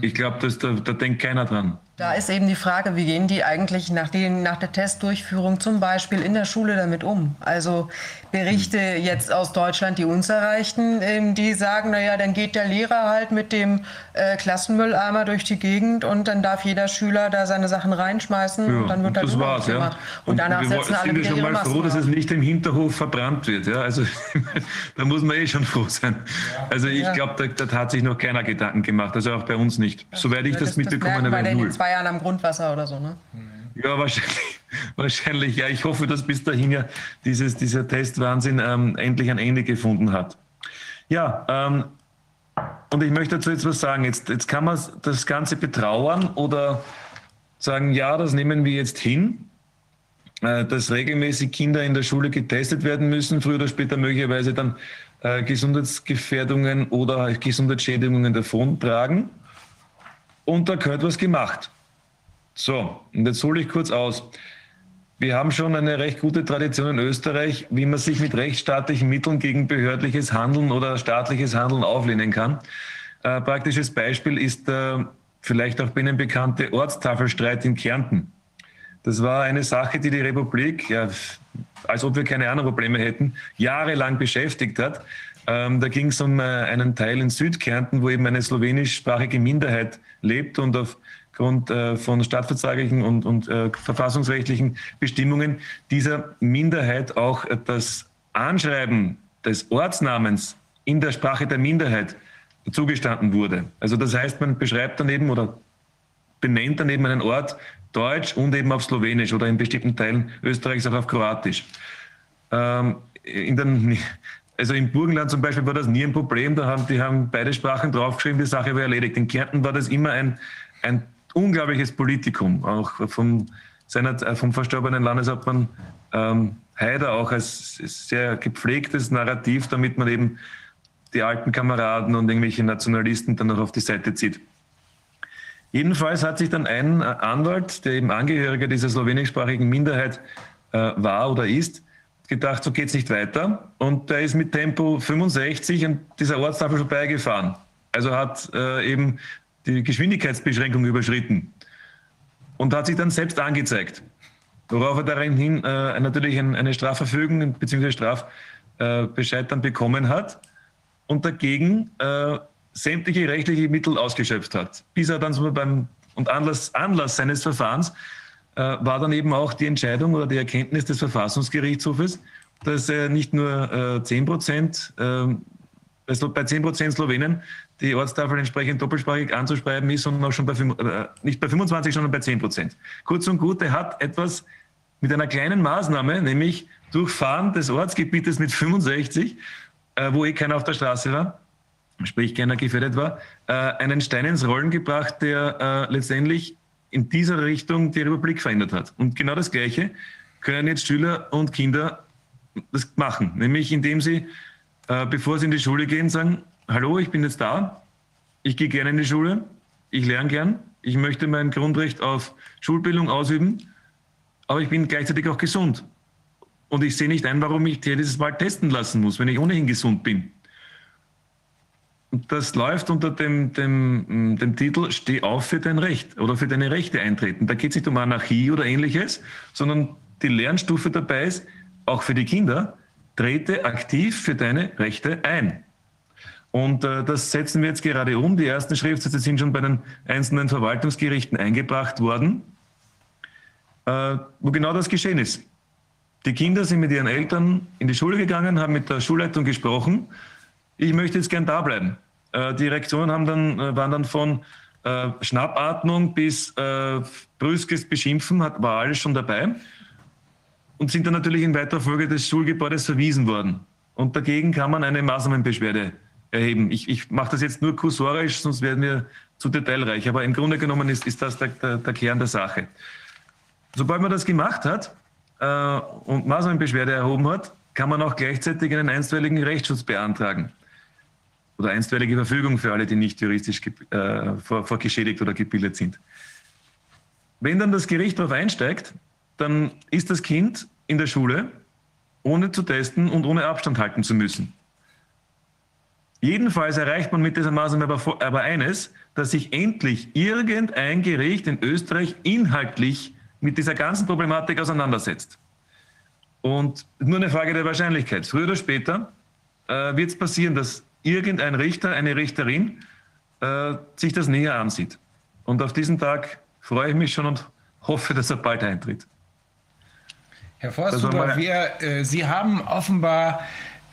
ich glaube, da, da denkt keiner dran. Da ist eben die Frage, wie gehen die eigentlich nach, den, nach der Testdurchführung zum Beispiel in der Schule damit um? Also Berichte jetzt aus Deutschland, die uns erreichten, ähm, die sagen, naja, dann geht der Lehrer halt mit dem äh, Klassenmülleimer durch die Gegend und dann darf jeder Schüler da seine Sachen reinschmeißen ja, und dann wird das war's, ja. Und, und danach setzen alle wieder schon mal froh, dass es nicht im Hinterhof verbrannt wird. Ja? Also da muss man eh schon froh sein. Also ich ja. glaube, da, da, hat sich noch keiner Gedanken gemacht, also auch bei uns nicht. Soweit ich das, das mitbekommen habe. Bei Jahren am Grundwasser oder so, ne? Ja, wahrscheinlich, wahrscheinlich. Ja, ich hoffe, dass bis dahin ja dieses, dieser Testwahnsinn ähm, endlich ein Ende gefunden hat. Ja, ähm, und ich möchte dazu jetzt was sagen. Jetzt, jetzt kann man das Ganze betrauern oder sagen, ja, das nehmen wir jetzt hin, äh, dass regelmäßig Kinder in der Schule getestet werden müssen, früher oder später möglicherweise dann äh, Gesundheitsgefährdungen oder Gesundheitsschädigungen davontragen. Und da gehört was gemacht. So, und jetzt hole ich kurz aus. Wir haben schon eine recht gute Tradition in Österreich, wie man sich mit rechtsstaatlichen Mitteln gegen behördliches Handeln oder staatliches Handeln auflehnen kann. Äh, praktisches Beispiel ist der vielleicht auch bei Ihnen bekannte Ortstafelstreit in Kärnten. Das war eine Sache, die die Republik, ja, als ob wir keine anderen Probleme hätten, jahrelang beschäftigt hat. Ähm, da ging es um äh, einen Teil in Südkärnten, wo eben eine slowenischsprachige Minderheit lebt und auf aufgrund äh, von stadtvertraglichen und, und äh, verfassungsrechtlichen Bestimmungen dieser Minderheit auch das Anschreiben des Ortsnamens in der Sprache der Minderheit zugestanden wurde. Also das heißt, man beschreibt daneben oder benennt daneben einen Ort Deutsch und eben auf Slowenisch oder in bestimmten Teilen Österreichs auch auf Kroatisch. Ähm, in den, also im Burgenland zum Beispiel war das nie ein Problem, da haben, die haben beide Sprachen draufgeschrieben, die Sache war erledigt. In Kärnten war das immer ein, ein unglaubliches Politikum, auch vom, seiner, äh, vom verstorbenen Landeshauptmann ähm, Haider, auch als sehr gepflegtes Narrativ, damit man eben die alten Kameraden und irgendwelche Nationalisten dann noch auf die Seite zieht. Jedenfalls hat sich dann ein äh, Anwalt, der eben Angehöriger dieser slowenischsprachigen Minderheit äh, war oder ist, gedacht, so geht es nicht weiter. Und der ist mit Tempo 65 an dieser Ortstafel vorbeigefahren. Also hat äh, eben die Geschwindigkeitsbeschränkung überschritten und hat sich dann selbst angezeigt. Worauf er darin äh, natürlich ein, eine Strafverfügung bzw. Strafbescheid äh, dann bekommen hat und dagegen äh, sämtliche rechtliche Mittel ausgeschöpft hat. Bis er dann so beim und Anlass, Anlass seines Verfahrens äh, war dann eben auch die Entscheidung oder die Erkenntnis des Verfassungsgerichtshofes, dass er nicht nur äh, 10 Prozent, äh, bei 10 Prozent Slowenen die Ortstafel entsprechend doppelsprachig anzuschreiben ist, sondern auch schon bei, äh, nicht bei 25, sondern bei 10 Prozent. Kurz und gut, er hat etwas mit einer kleinen Maßnahme, nämlich Durchfahren des Ortsgebietes mit 65, äh, wo eh keiner auf der Straße war, sprich keiner gefährdet war, äh, einen Stein ins Rollen gebracht, der äh, letztendlich in dieser Richtung die Republik verändert hat. Und genau das Gleiche können jetzt Schüler und Kinder das machen, nämlich indem sie, äh, bevor sie in die Schule gehen, sagen, hallo, ich bin jetzt da, ich gehe gerne in die Schule, ich lerne gern, ich möchte mein Grundrecht auf Schulbildung ausüben, aber ich bin gleichzeitig auch gesund. Und ich sehe nicht ein, warum ich jedes Mal testen lassen muss, wenn ich ohnehin gesund bin. Und das läuft unter dem, dem, dem Titel Steh auf für dein Recht oder für deine Rechte eintreten. Da geht es nicht um Anarchie oder ähnliches, sondern die Lernstufe dabei ist, auch für die Kinder, trete aktiv für deine Rechte ein. Und äh, das setzen wir jetzt gerade um. Die ersten Schriftsätze sind schon bei den einzelnen Verwaltungsgerichten eingebracht worden, äh, wo genau das geschehen ist. Die Kinder sind mit ihren Eltern in die Schule gegangen, haben mit der Schulleitung gesprochen ich möchte jetzt gern da bleiben. Äh, die Reaktionen haben dann, äh, waren dann von äh, Schnappatmung bis äh, brüskes Beschimpfen, hat, war alles schon dabei und sind dann natürlich in weiterer Folge des Schulgebäudes verwiesen worden. Und dagegen kann man eine Maßnahmenbeschwerde erheben. Ich, ich mache das jetzt nur kursorisch, sonst werden wir zu detailreich. Aber im Grunde genommen ist, ist das der, der, der Kern der Sache. Sobald man das gemacht hat äh, und Maßnahmenbeschwerde erhoben hat, kann man auch gleichzeitig einen einstweiligen Rechtsschutz beantragen oder einstweilige Verfügung für alle, die nicht juristisch äh, vor, vor oder gebildet sind. Wenn dann das Gericht darauf einsteigt, dann ist das Kind in der Schule, ohne zu testen und ohne Abstand halten zu müssen. Jedenfalls erreicht man mit dieser Maßnahme aber, aber eines, dass sich endlich irgendein Gericht in Österreich inhaltlich mit dieser ganzen Problematik auseinandersetzt. Und nur eine Frage der Wahrscheinlichkeit. Früher oder später äh, wird es passieren, dass irgendein Richter, eine Richterin äh, sich das näher ansieht. Und auf diesen Tag freue ich mich schon und hoffe, dass er bald eintritt. Herr Forsthuber, wir, äh, Sie haben offenbar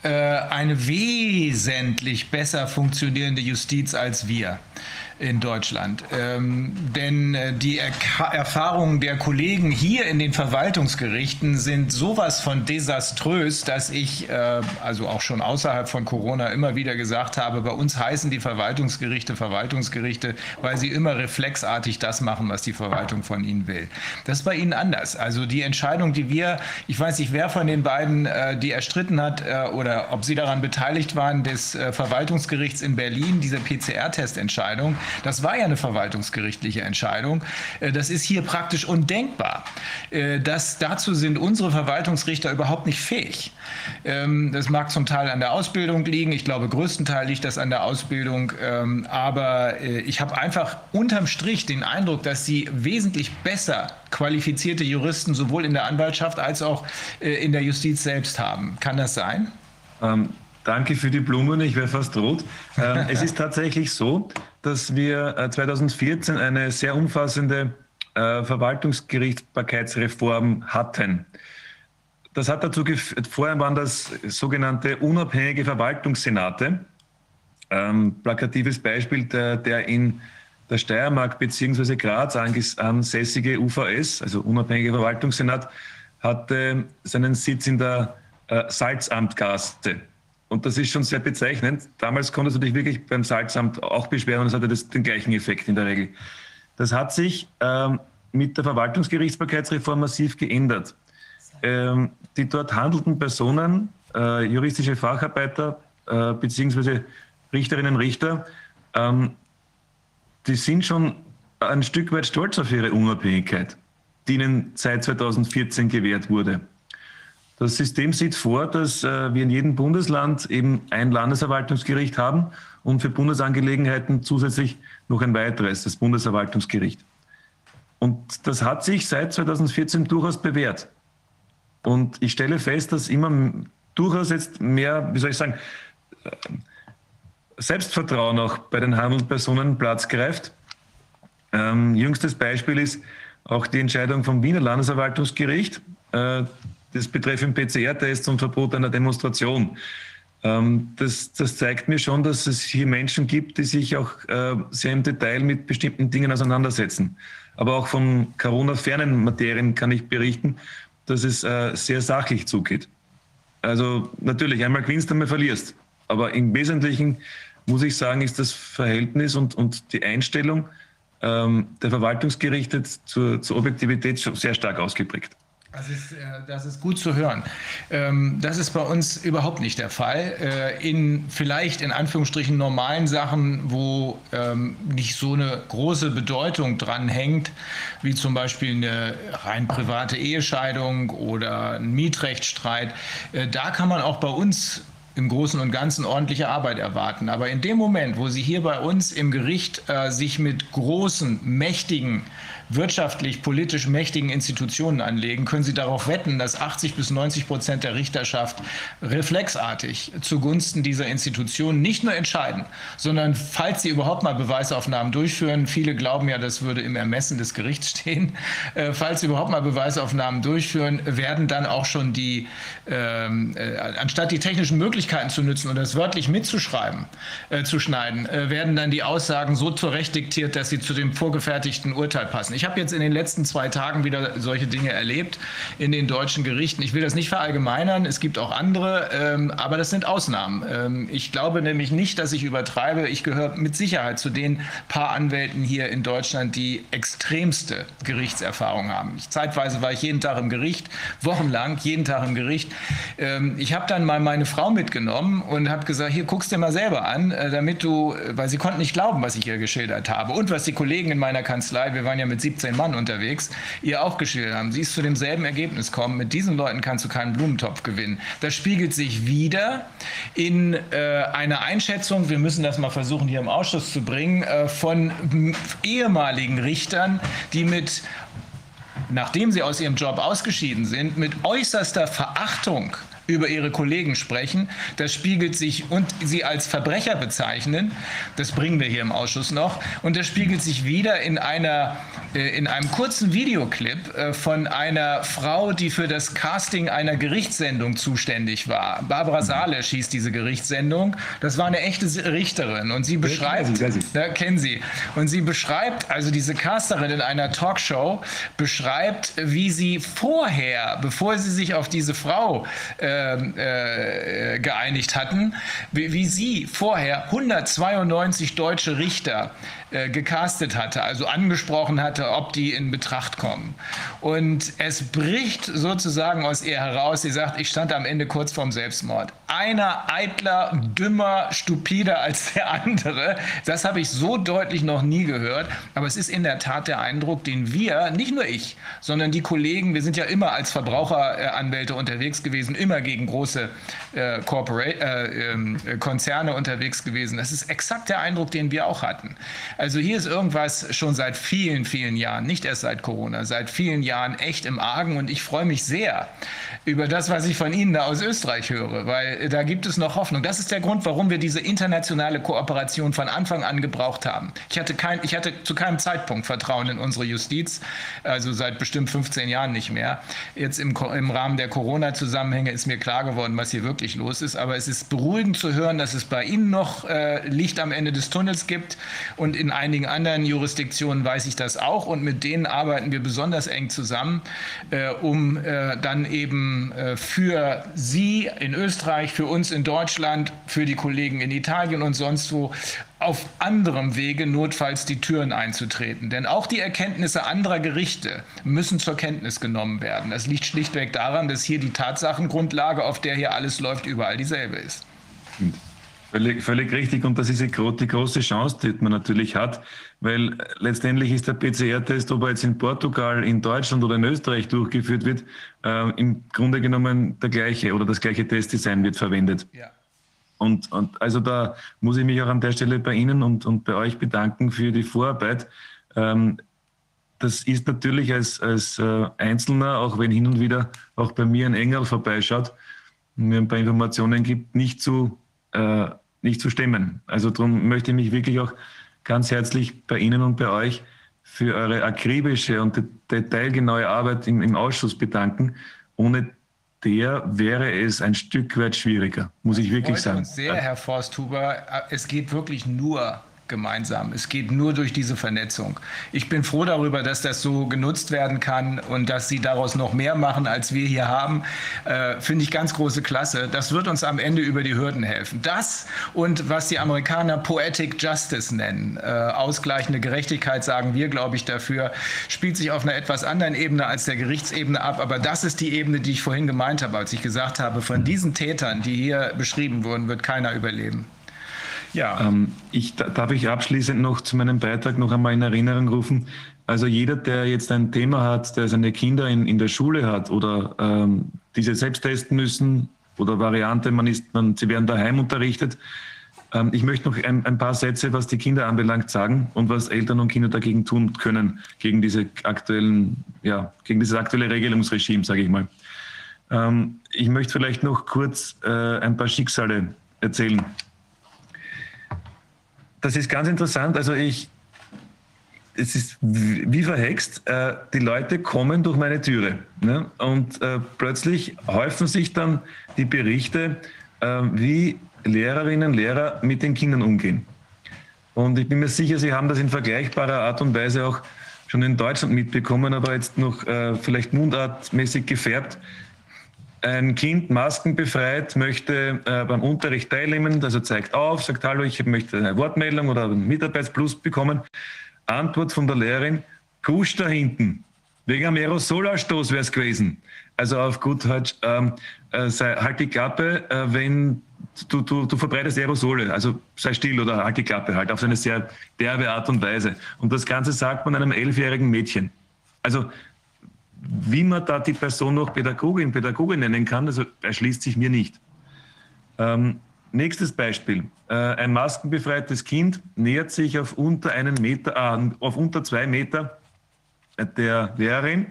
äh, eine wesentlich besser funktionierende Justiz als wir in Deutschland. Ähm, denn äh, die er Erfahrungen der Kollegen hier in den Verwaltungsgerichten sind sowas von desaströs, dass ich, äh, also auch schon außerhalb von Corona, immer wieder gesagt habe, bei uns heißen die Verwaltungsgerichte Verwaltungsgerichte, weil sie immer reflexartig das machen, was die Verwaltung von ihnen will. Das ist bei Ihnen anders. Also die Entscheidung, die wir, ich weiß nicht, wer von den beiden äh, die erstritten hat äh, oder ob Sie daran beteiligt waren, des äh, Verwaltungsgerichts in Berlin, diese PCR-Testentscheidung, das war ja eine verwaltungsgerichtliche Entscheidung. Äh, das ist hier praktisch undenkbar. Äh, das, dazu sind unsere Verwaltungsrichter überhaupt nicht fähig. Ähm, das mag zum Teil an der Ausbildung liegen. Ich glaube, größtenteils liegt das an der Ausbildung. Ähm, aber äh, ich habe einfach unterm Strich den Eindruck, dass sie wesentlich besser qualifizierte Juristen sowohl in der Anwaltschaft als auch in der Justiz selbst haben. Kann das sein? Ähm, danke für die Blumen, ich wäre fast rot. Ähm, es ist tatsächlich so, dass wir 2014 äh, eine sehr umfassende äh, Verwaltungsgerichtsbarkeitsreform hatten. Das hat dazu geführt, vorher waren das sogenannte unabhängige Verwaltungssenate. Ähm, plakatives Beispiel, der, der in der Steiermark bzw. Graz ansässige UVS, also unabhängige Verwaltungssenat, hatte seinen Sitz in der äh, Salzamtgasse. Und das ist schon sehr bezeichnend. Damals konntest du dich wirklich beim Salzamt auch beschweren und es hatte das, den gleichen Effekt in der Regel. Das hat sich ähm, mit der Verwaltungsgerichtsbarkeitsreform massiv geändert. Ähm, die dort handelnden Personen, äh, juristische Facharbeiter äh, beziehungsweise Richterinnen und Richter, ähm, die sind schon ein Stück weit stolz auf ihre Unabhängigkeit, die ihnen seit 2014 gewährt wurde. Das System sieht vor, dass äh, wir in jedem Bundesland eben ein Landesverwaltungsgericht haben und für Bundesangelegenheiten zusätzlich noch ein weiteres, das Bundesverwaltungsgericht. Und das hat sich seit 2014 durchaus bewährt. Und ich stelle fest, dass immer durchaus jetzt mehr, wie soll ich sagen, äh, Selbstvertrauen auch bei den Handelspersonen Platz greift. Ähm, jüngstes Beispiel ist auch die Entscheidung vom Wiener Landesverwaltungsgericht. Äh, das betreffend PCR-Tests und Verbot einer Demonstration. Ähm, das, das, zeigt mir schon, dass es hier Menschen gibt, die sich auch äh, sehr im Detail mit bestimmten Dingen auseinandersetzen. Aber auch von Corona-fernen Materien kann ich berichten, dass es äh, sehr sachlich zugeht. Also natürlich, einmal gewinnst, einmal verlierst. Aber im Wesentlichen muss ich sagen, ist das Verhältnis und, und die Einstellung ähm, der Verwaltungsgerichte zur, zur Objektivität schon sehr stark ausgeprägt. Das ist, äh, das ist gut zu hören. Ähm, das ist bei uns überhaupt nicht der Fall. Äh, in vielleicht in Anführungsstrichen normalen Sachen, wo ähm, nicht so eine große Bedeutung dran hängt, wie zum Beispiel eine rein private Ehescheidung oder ein Mietrechtsstreit, äh, da kann man auch bei uns im Großen und Ganzen ordentliche Arbeit erwarten. Aber in dem Moment, wo Sie hier bei uns im Gericht sich mit großen, mächtigen wirtschaftlich, politisch mächtigen Institutionen anlegen, können Sie darauf wetten, dass 80 bis 90 Prozent der Richterschaft reflexartig zugunsten dieser Institutionen nicht nur entscheiden, sondern falls sie überhaupt mal Beweisaufnahmen durchführen, viele glauben ja, das würde im Ermessen des Gerichts stehen, äh, falls sie überhaupt mal Beweisaufnahmen durchführen, werden dann auch schon die, ähm, äh, anstatt die technischen Möglichkeiten zu nutzen und das wörtlich mitzuschreiben, äh, zu schneiden, äh, werden dann die Aussagen so zurecht diktiert, dass sie zu dem vorgefertigten Urteil passen. Ich habe jetzt in den letzten zwei Tagen wieder solche Dinge erlebt in den deutschen Gerichten. Ich will das nicht verallgemeinern, es gibt auch andere, ähm, aber das sind Ausnahmen. Ähm, ich glaube nämlich nicht, dass ich übertreibe. Ich gehöre mit Sicherheit zu den paar Anwälten hier in Deutschland, die extremste Gerichtserfahrung haben. Ich, zeitweise war ich jeden Tag im Gericht, wochenlang, jeden Tag im Gericht. Ähm, ich habe dann mal meine Frau mitgenommen und habe gesagt, hier guckst du mal selber an, äh, damit du, weil sie konnten nicht glauben, was ich ihr geschildert habe und was die Kollegen in meiner Kanzlei, wir waren ja mit 17 Mann unterwegs, ihr auch geschildert haben. Sie ist zu demselben Ergebnis kommen. Mit diesen Leuten kannst du keinen Blumentopf gewinnen. Das spiegelt sich wieder in äh, einer Einschätzung, wir müssen das mal versuchen hier im Ausschuss zu bringen, äh, von ehemaligen Richtern, die mit nachdem sie aus ihrem Job ausgeschieden sind, mit äußerster Verachtung über ihre Kollegen sprechen. Das spiegelt sich und sie als Verbrecher bezeichnen. Das bringen wir hier im Ausschuss noch. Und das spiegelt sich wieder in einer äh, in einem kurzen Videoclip äh, von einer Frau, die für das Casting einer Gerichtssendung zuständig war. Barbara Salesch hieß diese Gerichtssendung. Das war eine echte Richterin und sie beschreibt, da kennen Sie, und sie beschreibt, also diese Casterin in einer Talkshow beschreibt, wie sie vorher, bevor sie sich auf diese Frau äh, ähm, äh, geeinigt hatten, wie, wie, sie vorher 192 deutsche Richter äh, gecastet hatte, also angesprochen hatte, ob die in Betracht kommen. Und es bricht sozusagen aus ihr heraus, sie sagt, ich stand am Ende kurz vorm Selbstmord. Einer eitler, dümmer, stupider als der andere. Das habe ich so deutlich noch nie gehört. Aber es ist in der Tat der Eindruck, den wir, nicht nur ich, sondern die Kollegen, wir sind ja immer als Verbraucheranwälte unterwegs gewesen, immer gegen große äh, äh, ähm, Konzerne unterwegs gewesen. Das ist exakt der Eindruck, den wir auch hatten. Also hier ist irgendwas schon seit vielen, vielen Jahren, nicht erst seit Corona, seit vielen Jahren echt im Argen und ich freue mich sehr über das, was ich von Ihnen da aus Österreich höre, weil da gibt es noch Hoffnung. Das ist der Grund, warum wir diese internationale Kooperation von Anfang an gebraucht haben. Ich hatte, kein, ich hatte zu keinem Zeitpunkt Vertrauen in unsere Justiz, also seit bestimmt 15 Jahren nicht mehr. Jetzt im, im Rahmen der Corona-Zusammenhänge ist mir klar geworden, was hier wirklich los ist. Aber es ist beruhigend zu hören, dass es bei Ihnen noch äh, Licht am Ende des Tunnels gibt. Und in einigen anderen Jurisdiktionen weiß ich das auch. Und mit denen arbeiten wir besonders eng zusammen, äh, um äh, dann eben äh, für Sie in Österreich, für uns in Deutschland, für die Kollegen in Italien und sonst wo auf anderem Wege notfalls die Türen einzutreten. Denn auch die Erkenntnisse anderer Gerichte müssen zur Kenntnis genommen werden. Das liegt schlichtweg daran, dass hier die Tatsachengrundlage, auf der hier alles läuft, überall dieselbe ist. Völlig, völlig richtig und das ist die große Chance, die man natürlich hat, weil letztendlich ist der PCR-Test, ob er jetzt in Portugal, in Deutschland oder in Österreich durchgeführt wird, äh, im Grunde genommen der gleiche oder das gleiche Testdesign wird verwendet. Ja. Und, und also da muss ich mich auch an der Stelle bei Ihnen und, und bei euch bedanken für die Vorarbeit. Ähm, das ist natürlich als, als äh, Einzelner, auch wenn hin und wieder auch bei mir ein Engel vorbeischaut und mir ein paar Informationen gibt, nicht zu, äh, nicht zu stemmen. Also darum möchte ich mich wirklich auch ganz herzlich bei Ihnen und bei euch für eure akribische und detailgenaue Arbeit im, im Ausschuss bedanken. Ohne der wäre es ein Stück weit schwieriger, muss ich wirklich sagen. Sehr, Herr Forsthuber. Es geht wirklich nur gemeinsam. Es geht nur durch diese Vernetzung. Ich bin froh darüber, dass das so genutzt werden kann und dass Sie daraus noch mehr machen, als wir hier haben. Äh, Finde ich ganz große Klasse. Das wird uns am Ende über die Hürden helfen. Das und was die Amerikaner Poetic Justice nennen, äh, ausgleichende Gerechtigkeit, sagen wir, glaube ich, dafür, spielt sich auf einer etwas anderen Ebene als der Gerichtsebene ab. Aber das ist die Ebene, die ich vorhin gemeint habe, als ich gesagt habe, von diesen Tätern, die hier beschrieben wurden, wird keiner überleben. Ja. Ähm, ich, darf ich abschließend noch zu meinem Beitrag noch einmal in Erinnerung rufen. Also jeder, der jetzt ein Thema hat, der seine Kinder in, in der Schule hat oder ähm, diese selbst testen müssen oder Variante, man ist, man, sie werden daheim unterrichtet. Ähm, ich möchte noch ein, ein, paar Sätze, was die Kinder anbelangt, sagen und was Eltern und Kinder dagegen tun können, gegen diese aktuellen, ja, gegen dieses aktuelle Regelungsregime, sage ich mal. Ähm, ich möchte vielleicht noch kurz äh, ein paar Schicksale erzählen das ist ganz interessant. Also ich, es ist wie verhext. Äh, die Leute kommen durch meine Türe ne? und äh, plötzlich häufen sich dann die Berichte, äh, wie Lehrerinnen und Lehrer mit den Kindern umgehen. Und ich bin mir sicher, Sie haben das in vergleichbarer Art und Weise auch schon in Deutschland mitbekommen, aber jetzt noch äh, vielleicht mundartmäßig gefärbt ein Kind maskenbefreit möchte äh, beim Unterricht teilnehmen, also zeigt auf, sagt Hallo, ich möchte eine Wortmeldung oder einen Mitarbeitsplus bekommen. Antwort von der Lehrerin, Kusch da hinten. Wegen einem Aerosolausstoß wäre es gewesen. Also auf gut Deutsch, ähm, äh, sei, halt die Klappe, äh, wenn du, du, du verbreitest Aerosole. Also sei still oder halt die Klappe halt auf eine sehr derbe Art und Weise. Und das Ganze sagt man einem elfjährigen Mädchen. Also wie man da die Person noch Pädagogin, Pädagogin nennen kann, also erschließt sich mir nicht. Ähm, nächstes Beispiel. Äh, ein maskenbefreites Kind nähert sich auf unter einen Meter, äh, auf unter zwei Meter der Lehrerin,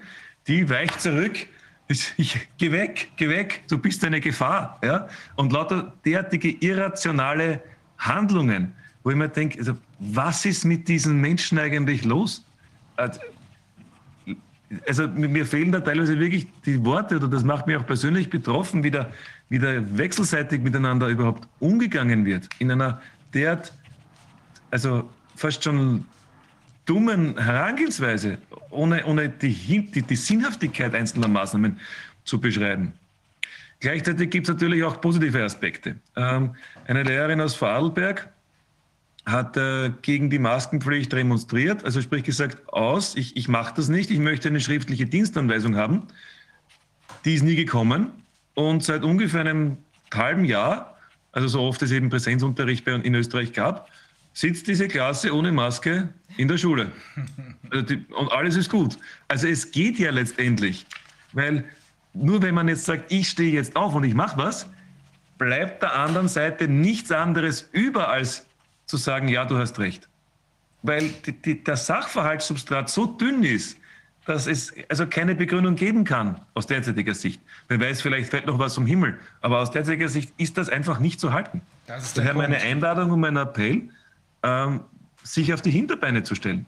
die weicht zurück. Ich, geh weg, geh weg, du bist eine Gefahr. Ja? Und lauter derartige irrationale Handlungen, wo ich mir denke, also, was ist mit diesen Menschen eigentlich los? Also mir fehlen da teilweise wirklich die Worte oder das macht mich auch persönlich betroffen, wie da, wie da wechselseitig miteinander überhaupt umgegangen wird. In einer derart, also fast schon dummen Herangehensweise, ohne, ohne die, die, die Sinnhaftigkeit einzelner Maßnahmen zu beschreiben. Gleichzeitig gibt es natürlich auch positive Aspekte. Ähm, eine Lehrerin aus Vorarlberg hat äh, gegen die Maskenpflicht demonstriert, also sprich gesagt, aus, ich, ich mache das nicht, ich möchte eine schriftliche Dienstanweisung haben. Die ist nie gekommen und seit ungefähr einem halben Jahr, also so oft es eben Präsenzunterricht bei, in Österreich gab, sitzt diese Klasse ohne Maske in der Schule. Also die, und alles ist gut. Also es geht ja letztendlich, weil nur wenn man jetzt sagt, ich stehe jetzt auf und ich mache was, bleibt der anderen Seite nichts anderes über als zu sagen, ja, du hast recht. Weil die, die, der Sachverhaltssubstrat so dünn ist, dass es also keine Begründung geben kann aus derzeitiger Sicht. Wer weiß, vielleicht fällt noch was vom Himmel. Aber aus derzeitiger Sicht ist das einfach nicht zu halten. Daher meine Einladung und mein Appell, ähm, sich auf die Hinterbeine zu stellen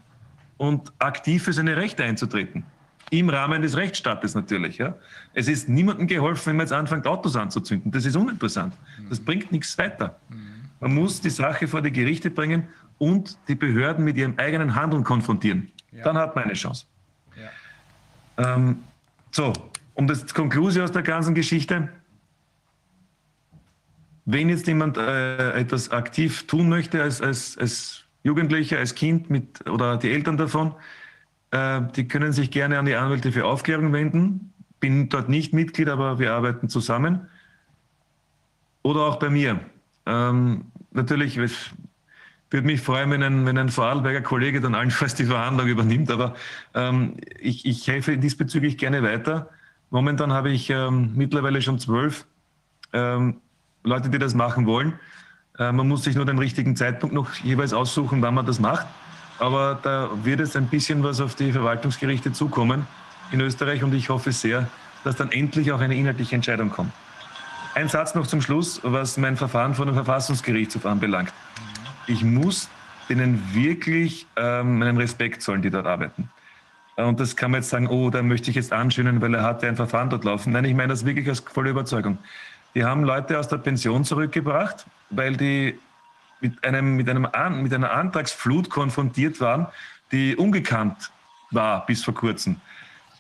und aktiv für seine Rechte einzutreten. Im Rahmen des Rechtsstaates natürlich. Ja. Es ist niemandem geholfen, wenn man jetzt anfängt, Autos anzuzünden. Das ist uninteressant. Das bringt nichts weiter. Mhm. Man muss die Sache vor die Gerichte bringen und die Behörden mit ihrem eigenen Handeln konfrontieren. Ja. Dann hat man eine Chance. Ja. Ähm, so, um das Konklusion aus der ganzen Geschichte. Wenn jetzt jemand äh, etwas aktiv tun möchte als, als, als Jugendlicher, als Kind mit, oder die Eltern davon, äh, die können sich gerne an die Anwälte für Aufklärung wenden. Bin dort nicht Mitglied, aber wir arbeiten zusammen. Oder auch bei mir. Ähm, natürlich würde mich freuen, wenn ein, wenn ein Vorarlberger Kollege dann allenfalls die Verhandlung übernimmt, aber ähm, ich, ich helfe diesbezüglich gerne weiter. Momentan habe ich ähm, mittlerweile schon zwölf ähm, Leute, die das machen wollen. Äh, man muss sich nur den richtigen Zeitpunkt noch jeweils aussuchen, wann man das macht. Aber da wird es ein bisschen was auf die Verwaltungsgerichte zukommen in Österreich und ich hoffe sehr, dass dann endlich auch eine inhaltliche Entscheidung kommt. Ein Satz noch zum Schluss, was mein Verfahren vor dem Verfassungsgerichtshof anbelangt. Ich muss denen wirklich ähm, meinen Respekt zollen, die dort arbeiten. Und das kann man jetzt sagen, oh, da möchte ich jetzt anschönen, weil er hatte ein Verfahren dort laufen. Nein, ich meine das wirklich aus voller Überzeugung. Die haben Leute aus der Pension zurückgebracht, weil die mit, einem, mit, einem, mit einer Antragsflut konfrontiert waren, die ungekannt war bis vor kurzem.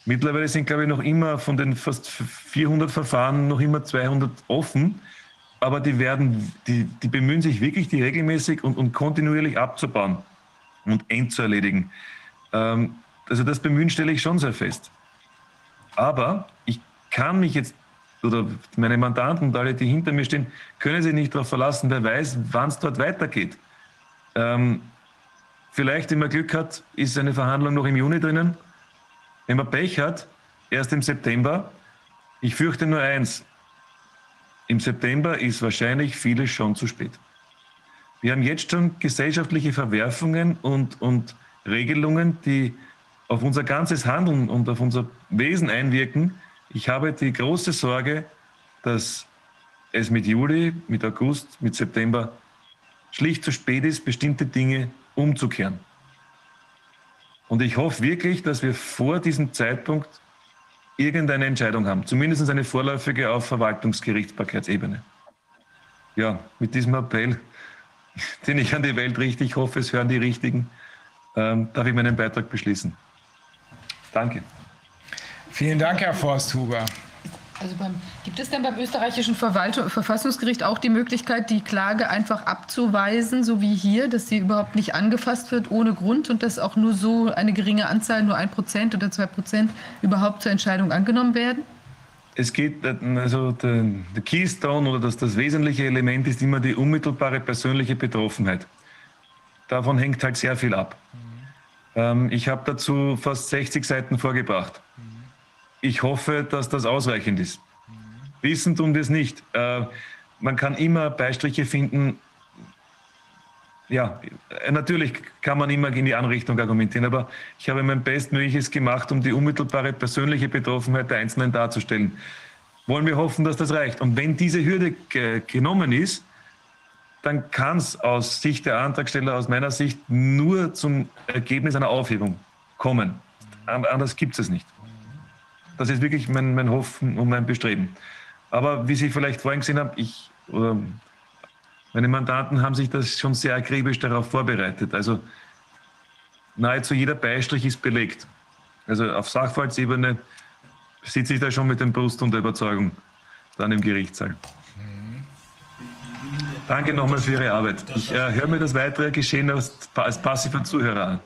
Mittlerweile sind, glaube ich, noch immer von den fast 400 Verfahren noch immer 200 offen. Aber die werden, die, die bemühen sich wirklich, die regelmäßig und, und kontinuierlich abzubauen und endzuerledigen. Ähm, also das Bemühen stelle ich schon sehr fest. Aber ich kann mich jetzt, oder meine Mandanten und alle, die hinter mir stehen, können sich nicht darauf verlassen, wer weiß, wann es dort weitergeht. Ähm, vielleicht, wenn man Glück hat, ist eine Verhandlung noch im Juni drinnen. Wenn man Pech hat, erst im September. Ich fürchte nur eins. Im September ist wahrscheinlich vieles schon zu spät. Wir haben jetzt schon gesellschaftliche Verwerfungen und, und Regelungen, die auf unser ganzes Handeln und auf unser Wesen einwirken. Ich habe die große Sorge, dass es mit Juli, mit August, mit September schlicht zu spät ist, bestimmte Dinge umzukehren. Und ich hoffe wirklich, dass wir vor diesem Zeitpunkt irgendeine Entscheidung haben, zumindest eine vorläufige auf Verwaltungsgerichtsbarkeitsebene. Ja, mit diesem Appell, den ich an die Welt richte, ich hoffe, es hören die Richtigen, ähm, darf ich meinen Beitrag beschließen. Danke. Vielen Dank, Herr Forsthuber. Also beim, gibt es denn beim österreichischen Verwaltung, Verfassungsgericht auch die Möglichkeit, die Klage einfach abzuweisen, so wie hier, dass sie überhaupt nicht angefasst wird ohne Grund und dass auch nur so eine geringe Anzahl, nur ein Prozent oder zwei Prozent, überhaupt zur Entscheidung angenommen werden? Es geht, also der, der Keystone oder das, das wesentliche Element ist immer die unmittelbare persönliche Betroffenheit. Davon hängt halt sehr viel ab. Mhm. ich habe dazu fast 60 Seiten vorgebracht. Ich hoffe, dass das ausreichend ist. Wissen tun es nicht. Äh, man kann immer Beistriche finden. Ja, natürlich kann man immer in die Anrichtung argumentieren, aber ich habe mein Bestmögliches gemacht, um die unmittelbare persönliche Betroffenheit der Einzelnen darzustellen. Wollen wir hoffen, dass das reicht. Und wenn diese Hürde genommen ist, dann kann es aus Sicht der Antragsteller, aus meiner Sicht, nur zum Ergebnis einer Aufhebung kommen. Anders gibt es nicht. Das ist wirklich mein, mein Hoffen und mein Bestreben. Aber wie Sie vielleicht vorhin gesehen haben, ich oder meine Mandanten haben sich das schon sehr akribisch darauf vorbereitet. Also nahezu jeder Beistrich ist belegt. Also auf Sachverhaltsebene sitze ich da schon mit dem Brust und der Überzeugung dann im Gerichtssaal. Danke nochmal für Ihre Arbeit. Ich äh, höre mir das weitere Geschehen als, als passiver Zuhörer an.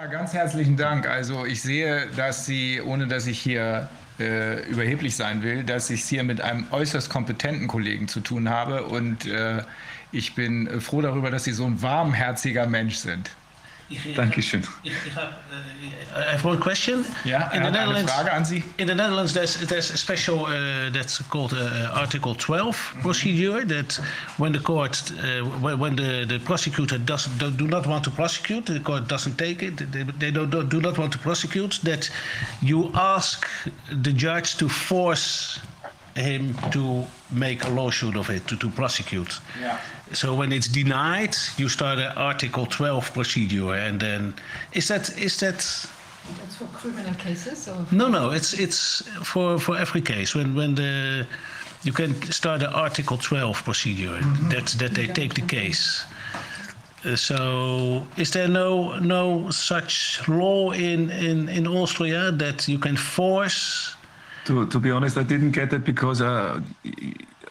Nochmal ganz herzlichen Dank. Also ich sehe, dass Sie, ohne dass ich hier äh, überheblich sein will, dass ich es hier mit einem äußerst kompetenten Kollegen zu tun habe und äh, ich bin froh darüber, dass Sie so ein warmherziger Mensch sind. Dankeschön. you. uh, I have one question. Ja, in the Netherlands, Frage an Sie. In the Netherlands, there's, there's a special uh, that's called uh, Article 12 mm-hmm. procedure. That when the court, uh, when the, the prosecutor does do, do not want to prosecute, the court doesn't take it. They, they don't, do not want to prosecute. That you ask the judge to force him to make a lawsuit of it to, to prosecute. Yeah. So when it's denied, you start an Article 12 procedure, and then is that is that? That's for criminal cases. Or? No, no, it's it's for for every case when when the you can start an Article 12 procedure. Mm-hmm. That that they take the case. Uh, so is there no no such law in in in Austria that you can force? To to be honest, I didn't get it because. Uh,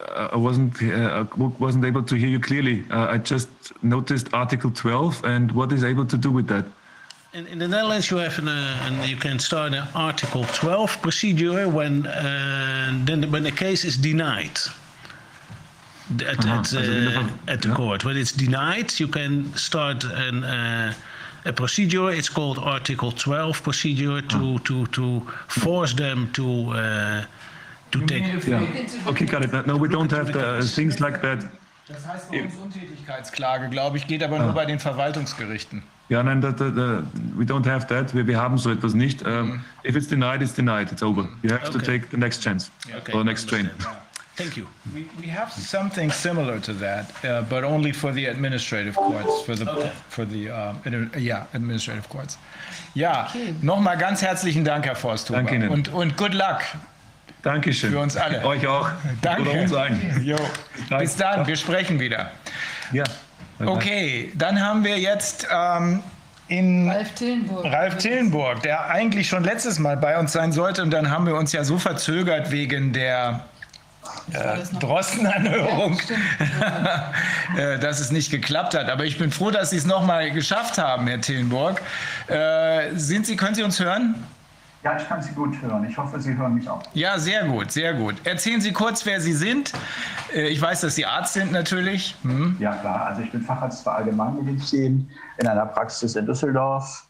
I wasn't uh, wasn't able to hear you clearly. Uh, I just noticed Article 12, and what is able to do with that? In, in the Netherlands, you have an, uh, an, you can start an Article 12 procedure when uh, then when a case is denied at, -huh. at, uh, at the yeah. court. When it's denied, you can start an, uh, a procedure. It's called Article 12 procedure to -huh. to to force them to to take. Yeah. Okay, got it. No, we don't have the, things like that. Das heißt bei uns Untätigkeitsklage, glaube ich, geht aber nur ah. bei den Verwaltungsgerichten. Ja, nein, the, the, the, we don't have that. Wir, wir haben so etwas nicht. Um, mm. If it's denied, it's denied. It's over. You have okay. to take the next chance okay. or the next train. Thank you. We, we have something similar to that, uh, but only for the administrative courts, for the, okay. for the uh, yeah, administrative courts. Ja, okay. nochmal ganz herzlichen Dank, Herr Forsthuber. Danke Ihnen. Und, und good luck. Dankeschön. Für uns alle. Euch auch. Danke. Oder uns allen. Jo. Bis dann, wir sprechen wieder. Ja. Okay, dann haben wir jetzt ähm, in Ralf Tillenburg. Ralf Tillenburg, der eigentlich schon letztes Mal bei uns sein sollte und dann haben wir uns ja so verzögert wegen der äh, Drostenanhörung, äh, dass es nicht geklappt hat. Aber ich bin froh, dass Sie es nochmal geschafft haben, Herr Tillenburg. Äh, sind Sie, können Sie uns hören? Ja, ich kann Sie gut hören. Ich hoffe, Sie hören mich auch. Ja, sehr gut, sehr gut. Erzählen Sie kurz, wer Sie sind. Äh, ich weiß, dass Sie Arzt sind natürlich. Hm. Ja, klar. Also ich bin Facharzt für Allgemeinmedizin in einer Praxis in Düsseldorf.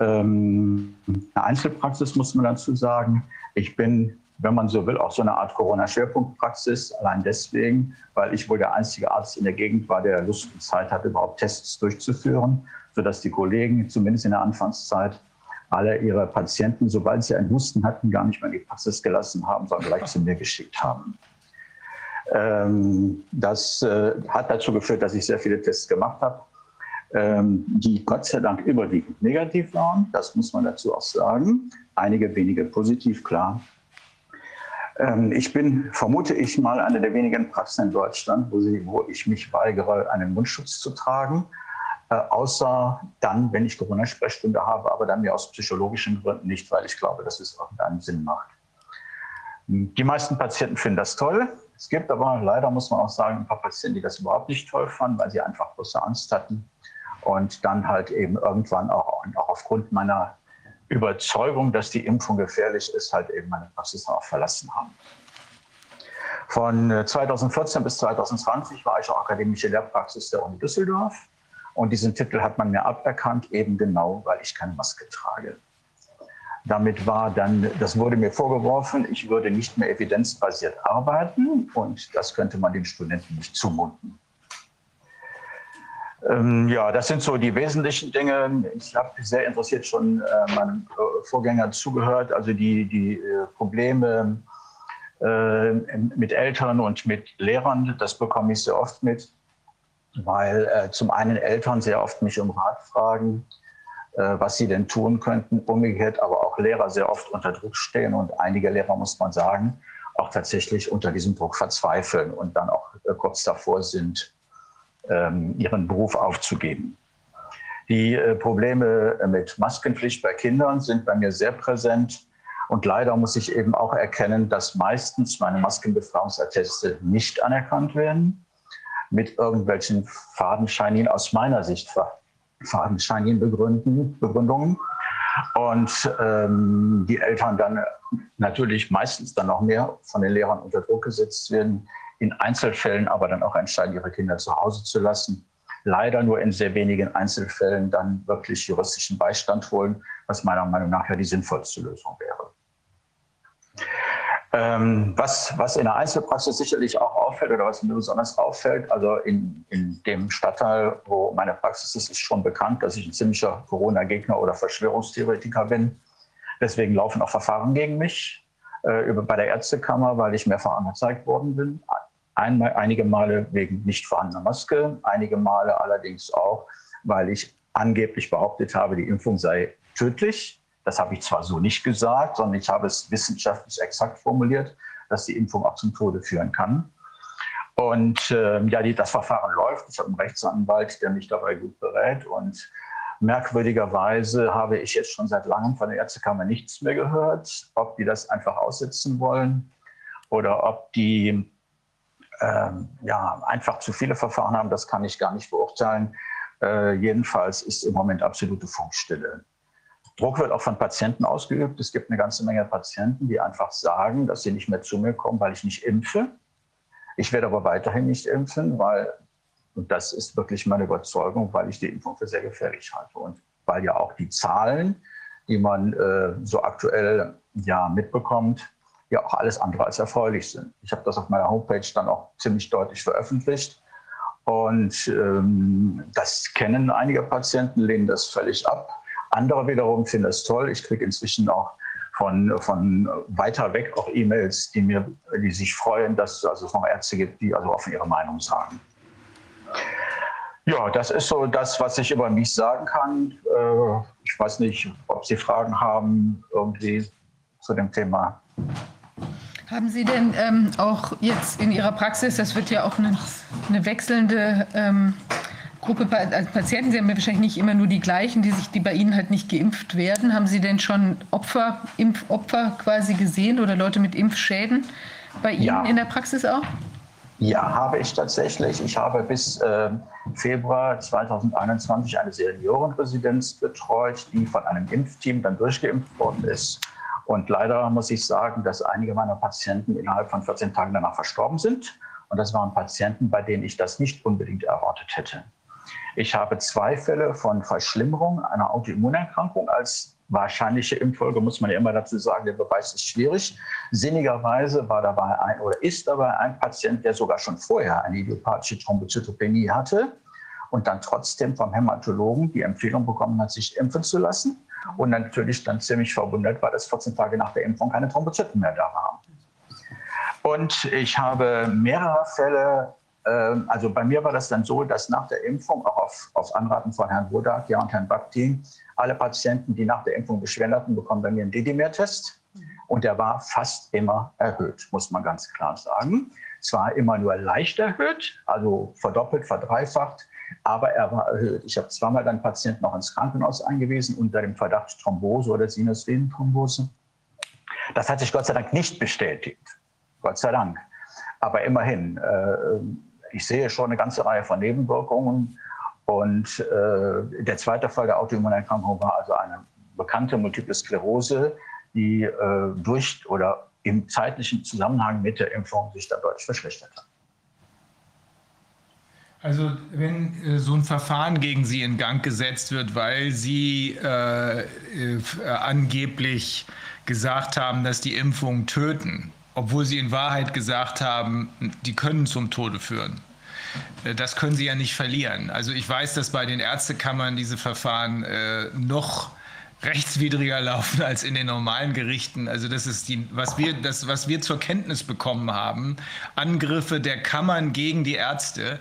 Ähm, eine Einzelpraxis muss man dazu sagen. Ich bin, wenn man so will, auch so eine Art Corona-Schwerpunktpraxis. Allein deswegen, weil ich wohl der einzige Arzt in der Gegend war, der Lust und Zeit hatte, überhaupt Tests durchzuführen, sodass die Kollegen zumindest in der Anfangszeit alle ihre Patienten, sobald sie einen Husten hatten, gar nicht mehr in die Praxis gelassen haben, sondern gleich zu mir geschickt haben. Ähm, das äh, hat dazu geführt, dass ich sehr viele Tests gemacht habe, ähm, die Gott sei Dank überwiegend negativ waren. Das muss man dazu auch sagen. Einige wenige positiv, klar. Ähm, ich bin, vermute ich mal, eine der wenigen Praxen in Deutschland, wo, sie, wo ich mich weigere, einen Mundschutz zu tragen. Äh, außer dann, wenn ich Corona-Sprechstunde habe, aber dann mir aus psychologischen Gründen nicht, weil ich glaube, dass es irgendeinen Sinn macht. Die meisten Patienten finden das toll. Es gibt aber leider, muss man auch sagen, ein paar Patienten, die das überhaupt nicht toll fanden, weil sie einfach große Angst hatten und dann halt eben irgendwann auch, auch aufgrund meiner Überzeugung, dass die Impfung gefährlich ist, halt eben meine Praxis auch verlassen haben. Von 2014 äh, bis 2020 war ich auch akademische Lehrpraxis der Uni Düsseldorf. Und diesen Titel hat man mir aberkannt, eben genau, weil ich keine Maske trage. Damit war dann, das wurde mir vorgeworfen, ich würde nicht mehr evidenzbasiert arbeiten und das könnte man den Studenten nicht zumuten. Ähm, ja, das sind so die wesentlichen Dinge. Ich habe sehr interessiert schon äh, meinem äh, Vorgänger zugehört. Also die, die äh, Probleme äh, mit Eltern und mit Lehrern, das bekomme ich sehr oft mit weil äh, zum einen Eltern sehr oft mich um Rat fragen, äh, was sie denn tun könnten, umgekehrt aber auch Lehrer sehr oft unter Druck stehen und einige Lehrer, muss man sagen, auch tatsächlich unter diesem Druck verzweifeln und dann auch äh, kurz davor sind, ähm, ihren Beruf aufzugeben. Die äh, Probleme mit Maskenpflicht bei Kindern sind bei mir sehr präsent. Und leider muss ich eben auch erkennen, dass meistens meine Maskenbefragungsatteste nicht anerkannt werden mit irgendwelchen fadenscheinigen, aus meiner Sicht fadenscheinigen Begründen, Begründungen. Und ähm, die Eltern dann natürlich meistens dann noch mehr von den Lehrern unter Druck gesetzt werden, in Einzelfällen aber dann auch entscheiden, ihre Kinder zu Hause zu lassen. Leider nur in sehr wenigen Einzelfällen dann wirklich juristischen Beistand holen, was meiner Meinung nach ja die sinnvollste Lösung wäre. Ähm, was, was in der Einzelpraxis sicherlich auch auffällt oder was mir besonders auffällt, also in, in dem Stadtteil, wo meine Praxis ist, ist schon bekannt, dass ich ein ziemlicher Corona-Gegner oder Verschwörungstheoretiker bin. Deswegen laufen auch Verfahren gegen mich äh, über, bei der Ärztekammer, weil ich mehrfach angezeigt worden bin. Einmal, einige Male wegen nicht vorhandener Maske, einige Male allerdings auch, weil ich angeblich behauptet habe, die Impfung sei tödlich das habe ich zwar so nicht gesagt, sondern ich habe es wissenschaftlich exakt formuliert, dass die Impfung auch zum Tode führen kann. Und äh, ja, die, das Verfahren läuft. Ich habe einen Rechtsanwalt, der mich dabei gut berät. Und merkwürdigerweise habe ich jetzt schon seit langem von der Ärztekammer nichts mehr gehört, ob die das einfach aussetzen wollen oder ob die ähm, ja, einfach zu viele Verfahren haben. Das kann ich gar nicht beurteilen. Äh, jedenfalls ist im Moment absolute Funkstille. Druck wird auch von Patienten ausgeübt. Es gibt eine ganze Menge Patienten, die einfach sagen, dass sie nicht mehr zu mir kommen, weil ich nicht impfe. Ich werde aber weiterhin nicht impfen, weil, und das ist wirklich meine Überzeugung, weil ich die Impfung für sehr gefährlich halte und weil ja auch die Zahlen, die man äh, so aktuell ja mitbekommt, ja auch alles andere als erfreulich sind. Ich habe das auf meiner Homepage dann auch ziemlich deutlich veröffentlicht. Und ähm, das kennen einige Patienten, lehnen das völlig ab. Andere wiederum finden das toll. Ich kriege inzwischen auch von, von weiter weg auch E-Mails, die mir, die sich freuen, dass es also noch Ärzte gibt, die also offen ihre Meinung sagen. Ja, das ist so das, was ich über mich sagen kann. Äh, ich weiß nicht, ob Sie Fragen haben irgendwie zu dem Thema. Haben Sie denn ähm, auch jetzt in Ihrer Praxis, das wird ja auch eine, eine wechselnde ähm, Gruppe als Patienten, Sie haben ja wahrscheinlich nicht immer nur die gleichen, die sich, die bei Ihnen halt nicht geimpft werden. Haben Sie denn schon Opfer, Impfopfer quasi gesehen oder Leute mit Impfschäden bei Ihnen ja. in der Praxis auch? Ja, habe ich tatsächlich. Ich habe bis äh, Februar 2021 eine Seniorenresidenz betreut, die von einem Impfteam dann durchgeimpft worden ist. Und leider muss ich sagen, dass einige meiner Patienten innerhalb von 14 Tagen danach verstorben sind. Und das waren Patienten, bei denen ich das nicht unbedingt erwartet hätte. Ich habe zwei Fälle von Verschlimmerung einer Autoimmunerkrankung als wahrscheinliche Impffolge, muss man ja immer dazu sagen, der Beweis ist schwierig. Sinnigerweise war dabei ein oder ist dabei ein Patient, der sogar schon vorher eine idiopathische Thrombozytopenie hatte und dann trotzdem vom Hämatologen die Empfehlung bekommen hat, sich impfen zu lassen und natürlich dann ziemlich verwundert war, dass 14 Tage nach der Impfung keine Thrombozyten mehr da waren. Und ich habe mehrere Fälle, also bei mir war das dann so, dass nach der Impfung, auch auf, auf Anraten von Herrn Wodak ja, und Herrn Baktin, alle Patienten, die nach der Impfung Beschwerden hatten, bekommen bei mir einen Dedimer-Test. Und der war fast immer erhöht, muss man ganz klar sagen. Zwar immer nur leicht erhöht, also verdoppelt, verdreifacht, aber er war erhöht. Ich habe zweimal dann Patienten noch ins Krankenhaus eingewiesen unter dem Verdacht Thrombose oder Sinusvenenthrombose. Das hat sich Gott sei Dank nicht bestätigt. Gott sei Dank. Aber immerhin, äh, ich sehe schon eine ganze Reihe von Nebenwirkungen. Und äh, der zweite Fall der Autoimmunerkrankung war also eine bekannte Multiple Sklerose, die äh, durch oder im zeitlichen Zusammenhang mit der Impfung sich dann deutlich verschlechtert hat. Also wenn äh, so ein Verfahren gegen Sie in Gang gesetzt wird, weil Sie äh, äh, angeblich gesagt haben, dass die Impfungen töten, obwohl Sie in Wahrheit gesagt haben, die können zum Tode führen. Äh, das können Sie ja nicht verlieren. Also ich weiß, dass bei den Ärztekammern diese Verfahren äh, noch rechtswidriger laufen als in den normalen Gerichten. Also das ist die, was wir, das, was wir zur Kenntnis bekommen haben. Angriffe der Kammern gegen die Ärzte.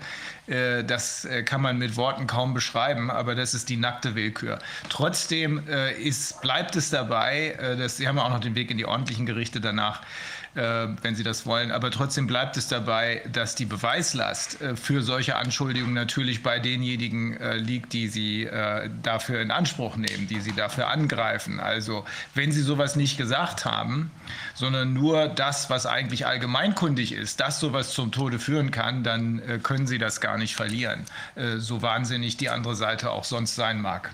Äh, das äh, kann man mit Worten kaum beschreiben, aber das ist die nackte Willkür. Trotzdem äh, ist, bleibt es dabei, dass Sie haben auch noch den Weg in die ordentlichen Gerichte danach, äh, wenn Sie das wollen. Aber trotzdem bleibt es dabei, dass die Beweislast äh, für solche Anschuldigungen natürlich bei denjenigen äh, liegt, die Sie dafür in Anspruch nehmen, die Sie dafür angreifen. Also wenn Sie sowas nicht gesagt haben, sondern nur das, was eigentlich allgemeinkundig ist, dass sowas zum Tode führen kann, dann können Sie das gar nicht verlieren, so wahnsinnig die andere Seite auch sonst sein mag.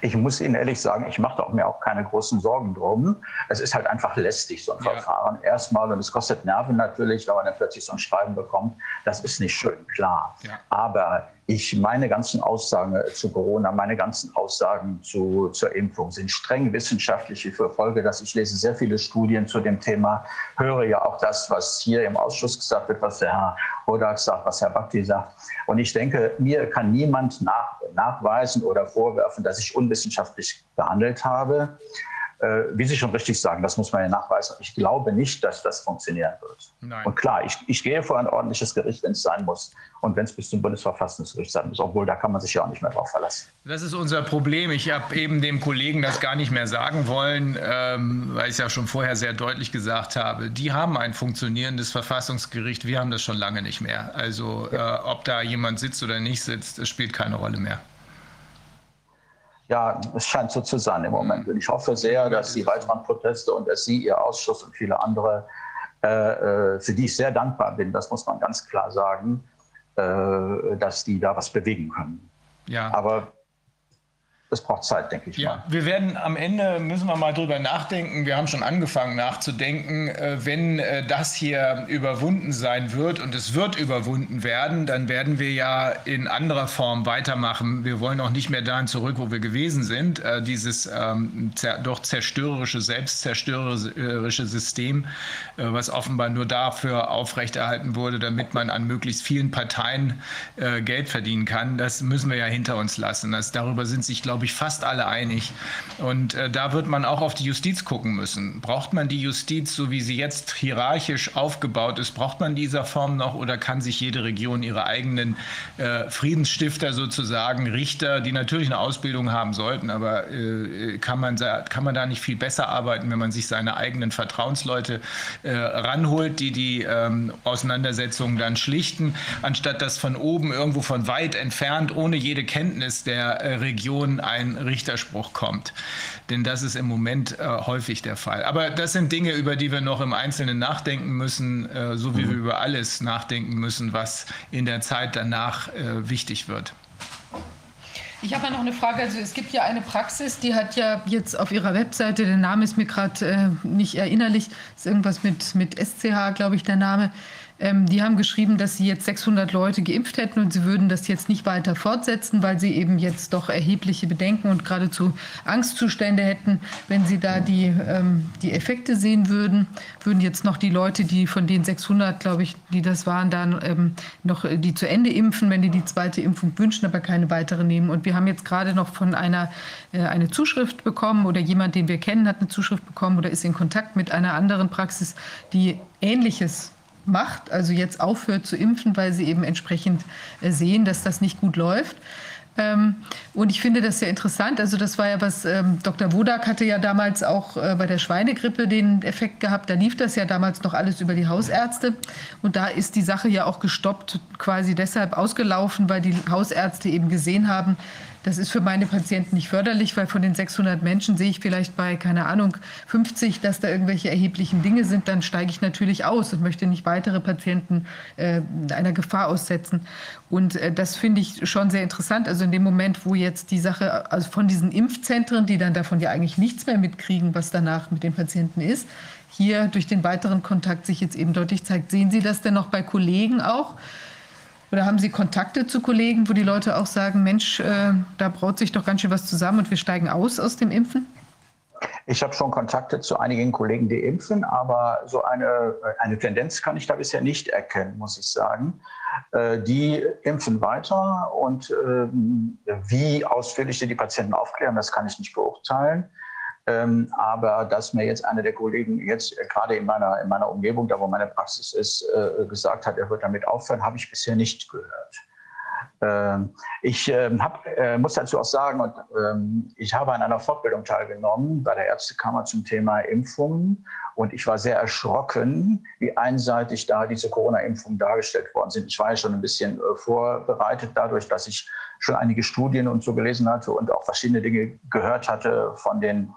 Ich muss Ihnen ehrlich sagen, ich mache mir auch keine großen Sorgen drum. Es ist halt einfach lästig, so ein ja. Verfahren. Erstmal, und es kostet Nerven natürlich, wenn man dann plötzlich so ein Schreiben bekommt. Das ist nicht schön, klar. Ja. Aber ich, meine ganzen Aussagen zu Corona, meine ganzen Aussagen zu, zur Impfung sind streng wissenschaftlich. Ich verfolge das. Ich lese sehr viele Studien zu dem Thema, höre ja auch das, was hier im Ausschuss gesagt wird, was der Herr Hodak sagt, was Herr Bakti sagt. Und ich denke, mir kann niemand nach, nachweisen oder vorwerfen, dass ich unwissenschaftlich behandelt habe. Äh, wie Sie schon richtig sagen, das muss man ja nachweisen. Ich glaube nicht, dass das funktionieren wird. Nein. Und klar, ich, ich gehe vor ein ordentliches Gericht, wenn es sein muss. Und wenn es bis zum Bundesverfassungsgericht sein muss, obwohl da kann man sich ja auch nicht mehr drauf verlassen. Das ist unser Problem. Ich habe eben dem Kollegen das gar nicht mehr sagen wollen, ähm, weil ich es ja schon vorher sehr deutlich gesagt habe. Die haben ein funktionierendes Verfassungsgericht. Wir haben das schon lange nicht mehr. Also äh, ob da jemand sitzt oder nicht sitzt, spielt keine Rolle mehr. Ja, es scheint so zu sein im Moment. Und ich hoffe sehr, dass die weiteren Proteste und dass Sie, Ihr Ausschuss und viele andere, äh, äh, für die ich sehr dankbar bin, das muss man ganz klar sagen, äh, dass die da was bewegen können. Ja. Aber das braucht Zeit, denke ich ja, mal. Wir werden am Ende, müssen wir mal drüber nachdenken, wir haben schon angefangen nachzudenken, äh, wenn äh, das hier überwunden sein wird und es wird überwunden werden, dann werden wir ja in anderer Form weitermachen. Wir wollen auch nicht mehr dahin zurück, wo wir gewesen sind. Äh, dieses ähm, doch zerstörerische, selbstzerstörerische System, was offenbar nur dafür aufrechterhalten wurde, damit man an möglichst vielen Parteien Geld verdienen kann, das müssen wir ja hinter uns lassen. Das, darüber sind sich, glaube glaube ich, fast alle einig. Und äh, da wird man auch auf die Justiz gucken müssen. Braucht man die Justiz, so wie sie jetzt hierarchisch aufgebaut ist, braucht man dieser Form noch oder kann sich jede Region ihre eigenen äh, Friedensstifter sozusagen, Richter, die natürlich eine Ausbildung haben sollten, aber äh, kann, man, kann man da nicht viel besser arbeiten, wenn man sich seine eigenen Vertrauensleute äh, ranholt, die die ähm, Auseinandersetzungen dann schlichten, anstatt dass von oben irgendwo von weit entfernt ohne jede Kenntnis der äh, Region ein Richterspruch kommt. Denn das ist im Moment äh, häufig der Fall. Aber das sind Dinge, über die wir noch im Einzelnen nachdenken müssen, äh, so wie mhm. wir über alles nachdenken müssen, was in der Zeit danach äh, wichtig wird. Ich habe ja noch eine Frage. Also es gibt ja eine Praxis, die hat ja jetzt auf ihrer Webseite, der Name ist mir gerade äh, nicht erinnerlich, ist irgendwas mit, mit SCH, glaube ich, der Name. Ähm, die haben geschrieben, dass sie jetzt 600 Leute geimpft hätten und sie würden das jetzt nicht weiter fortsetzen, weil sie eben jetzt doch erhebliche Bedenken und geradezu Angstzustände hätten, wenn sie da die, ähm, die Effekte sehen würden. Würden jetzt noch die Leute, die von den 600, glaube ich, die das waren, dann ähm, noch die zu Ende impfen, wenn die die zweite Impfung wünschen, aber keine weitere nehmen. Und wir haben jetzt gerade noch von einer äh, eine Zuschrift bekommen oder jemand, den wir kennen, hat eine Zuschrift bekommen oder ist in Kontakt mit einer anderen Praxis, die Ähnliches macht, also jetzt aufhört zu impfen, weil sie eben entsprechend äh, sehen, dass das nicht gut läuft. Ähm, und ich finde das sehr interessant. Also das war ja was, ähm, Dr. Wodak hatte ja damals auch äh, bei der Schweinegrippe den Effekt gehabt. Da lief das ja damals noch alles über die Hausärzte. Und da ist die Sache ja auch gestoppt, quasi deshalb ausgelaufen, weil die Hausärzte eben gesehen haben, das ist für meine Patienten nicht förderlich, weil von den 600 Menschen sehe ich vielleicht bei, keine Ahnung, 50, dass da irgendwelche erheblichen Dinge sind. Dann steige ich natürlich aus und möchte nicht weitere Patienten äh, einer Gefahr aussetzen. Und äh, das finde ich schon sehr interessant. Also in dem Moment, wo jetzt die Sache, also von diesen Impfzentren, die dann davon ja eigentlich nichts mehr mitkriegen, was danach mit den Patienten ist, hier durch den weiteren Kontakt sich jetzt eben deutlich zeigt. Sehen Sie das denn noch bei Kollegen auch? Oder haben Sie Kontakte zu Kollegen, wo die Leute auch sagen, Mensch, äh, da braut sich doch ganz schön was zusammen und wir steigen aus aus dem Impfen? Ich habe schon Kontakte zu einigen Kollegen, die impfen, aber so eine, eine Tendenz kann ich da bisher nicht erkennen, muss ich sagen. Äh, die impfen weiter und ähm, wie ausführlich sie die Patienten aufklären, das kann ich nicht beurteilen. Ähm, aber dass mir jetzt einer der Kollegen jetzt äh, gerade in meiner, in meiner Umgebung, da wo meine Praxis ist, äh, gesagt hat, er wird damit aufhören, habe ich bisher nicht gehört. Ähm, ich ähm, hab, äh, muss dazu auch sagen, ähm, ich habe an einer Fortbildung teilgenommen bei der Ärztekammer zum Thema Impfungen. Und ich war sehr erschrocken, wie einseitig da diese Corona-Impfungen dargestellt worden sind. Ich war ja schon ein bisschen äh, vorbereitet dadurch, dass ich schon einige Studien und so gelesen hatte und auch verschiedene Dinge gehört hatte von den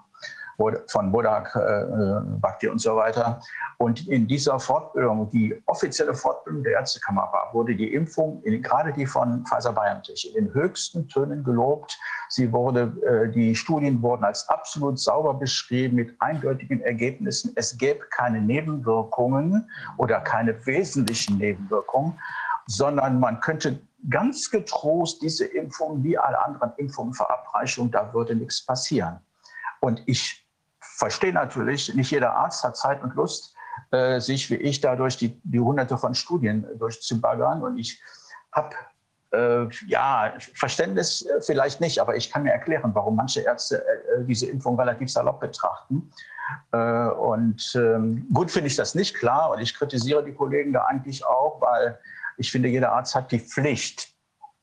von Bodak, äh, Bhakti und so weiter. Und in dieser Fortbildung, die offizielle Fortbildung der Ärztekammer war, wurde die Impfung, in, gerade die von Pfizer-BioNTech, in den höchsten Tönen gelobt. Sie wurde, äh, die Studien wurden als absolut sauber beschrieben mit eindeutigen Ergebnissen. Es gäbe keine Nebenwirkungen oder keine wesentlichen Nebenwirkungen, sondern man könnte ganz getrost diese Impfung wie alle anderen Impfungen verabreichen und da würde nichts passieren. Und ich verstehe natürlich, nicht jeder Arzt hat Zeit und Lust, äh, sich wie ich dadurch die, die hunderte von Studien durchzubaggern. Und ich habe äh, ja, Verständnis äh, vielleicht nicht, aber ich kann mir erklären, warum manche Ärzte äh, diese Impfung relativ salopp betrachten. Äh, und ähm, gut finde ich das nicht, klar. Und ich kritisiere die Kollegen da eigentlich auch, weil ich finde, jeder Arzt hat die Pflicht,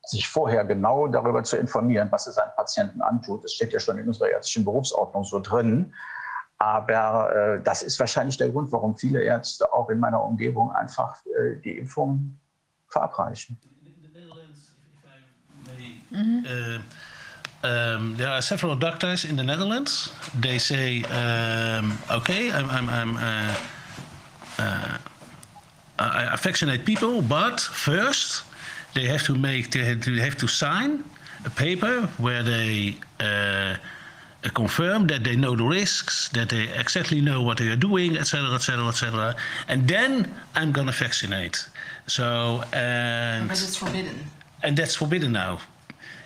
sich vorher genau darüber zu informieren, was er seinen Patienten antut. Das steht ja schon in unserer ärztlichen Berufsordnung so drin. Aber äh, das ist wahrscheinlich der Grund, warum viele Ärzte auch in meiner Umgebung einfach äh, die Impfung verabreichen. Mm -hmm. uh, um, there are several doctors in the Netherlands. They say, um, okay, I'm, I'm, I'm uh, uh, I vaccinate people, but first they have to make, they have to, have to sign a paper where they confirm that they know the risks, that they exactly know what they are doing, etc., etc., etc. And then I'm going to vaccinate. So and but it's forbidden. And that's forbidden now.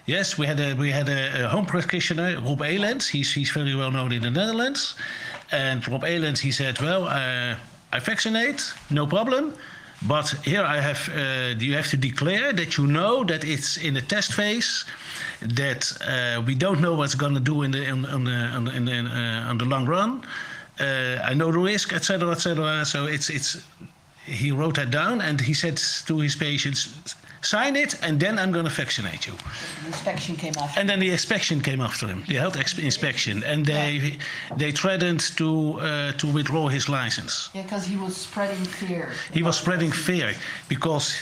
Yes, we had a we had a, home practitioner, Rob Elends. He's he's very well known in the Netherlands. And Rob Elends, he said, well, uh, I vaccinate, no problem. But here I have, uh, you have to declare that you know that it's in the test phase, that uh, we don't know what's going to do in the in, on the on the, in the, uh, on the long run. Uh, I know the risk, etc., etc. So it's it's. He wrote that down and he said to his patients, sign it, and then I'm going to vaccinate you. inspection came after. And then the inspection came after him, the health ex- inspection, and they they threatened to uh, to withdraw his license. Yeah, because he was spreading fear. He was spreading fear because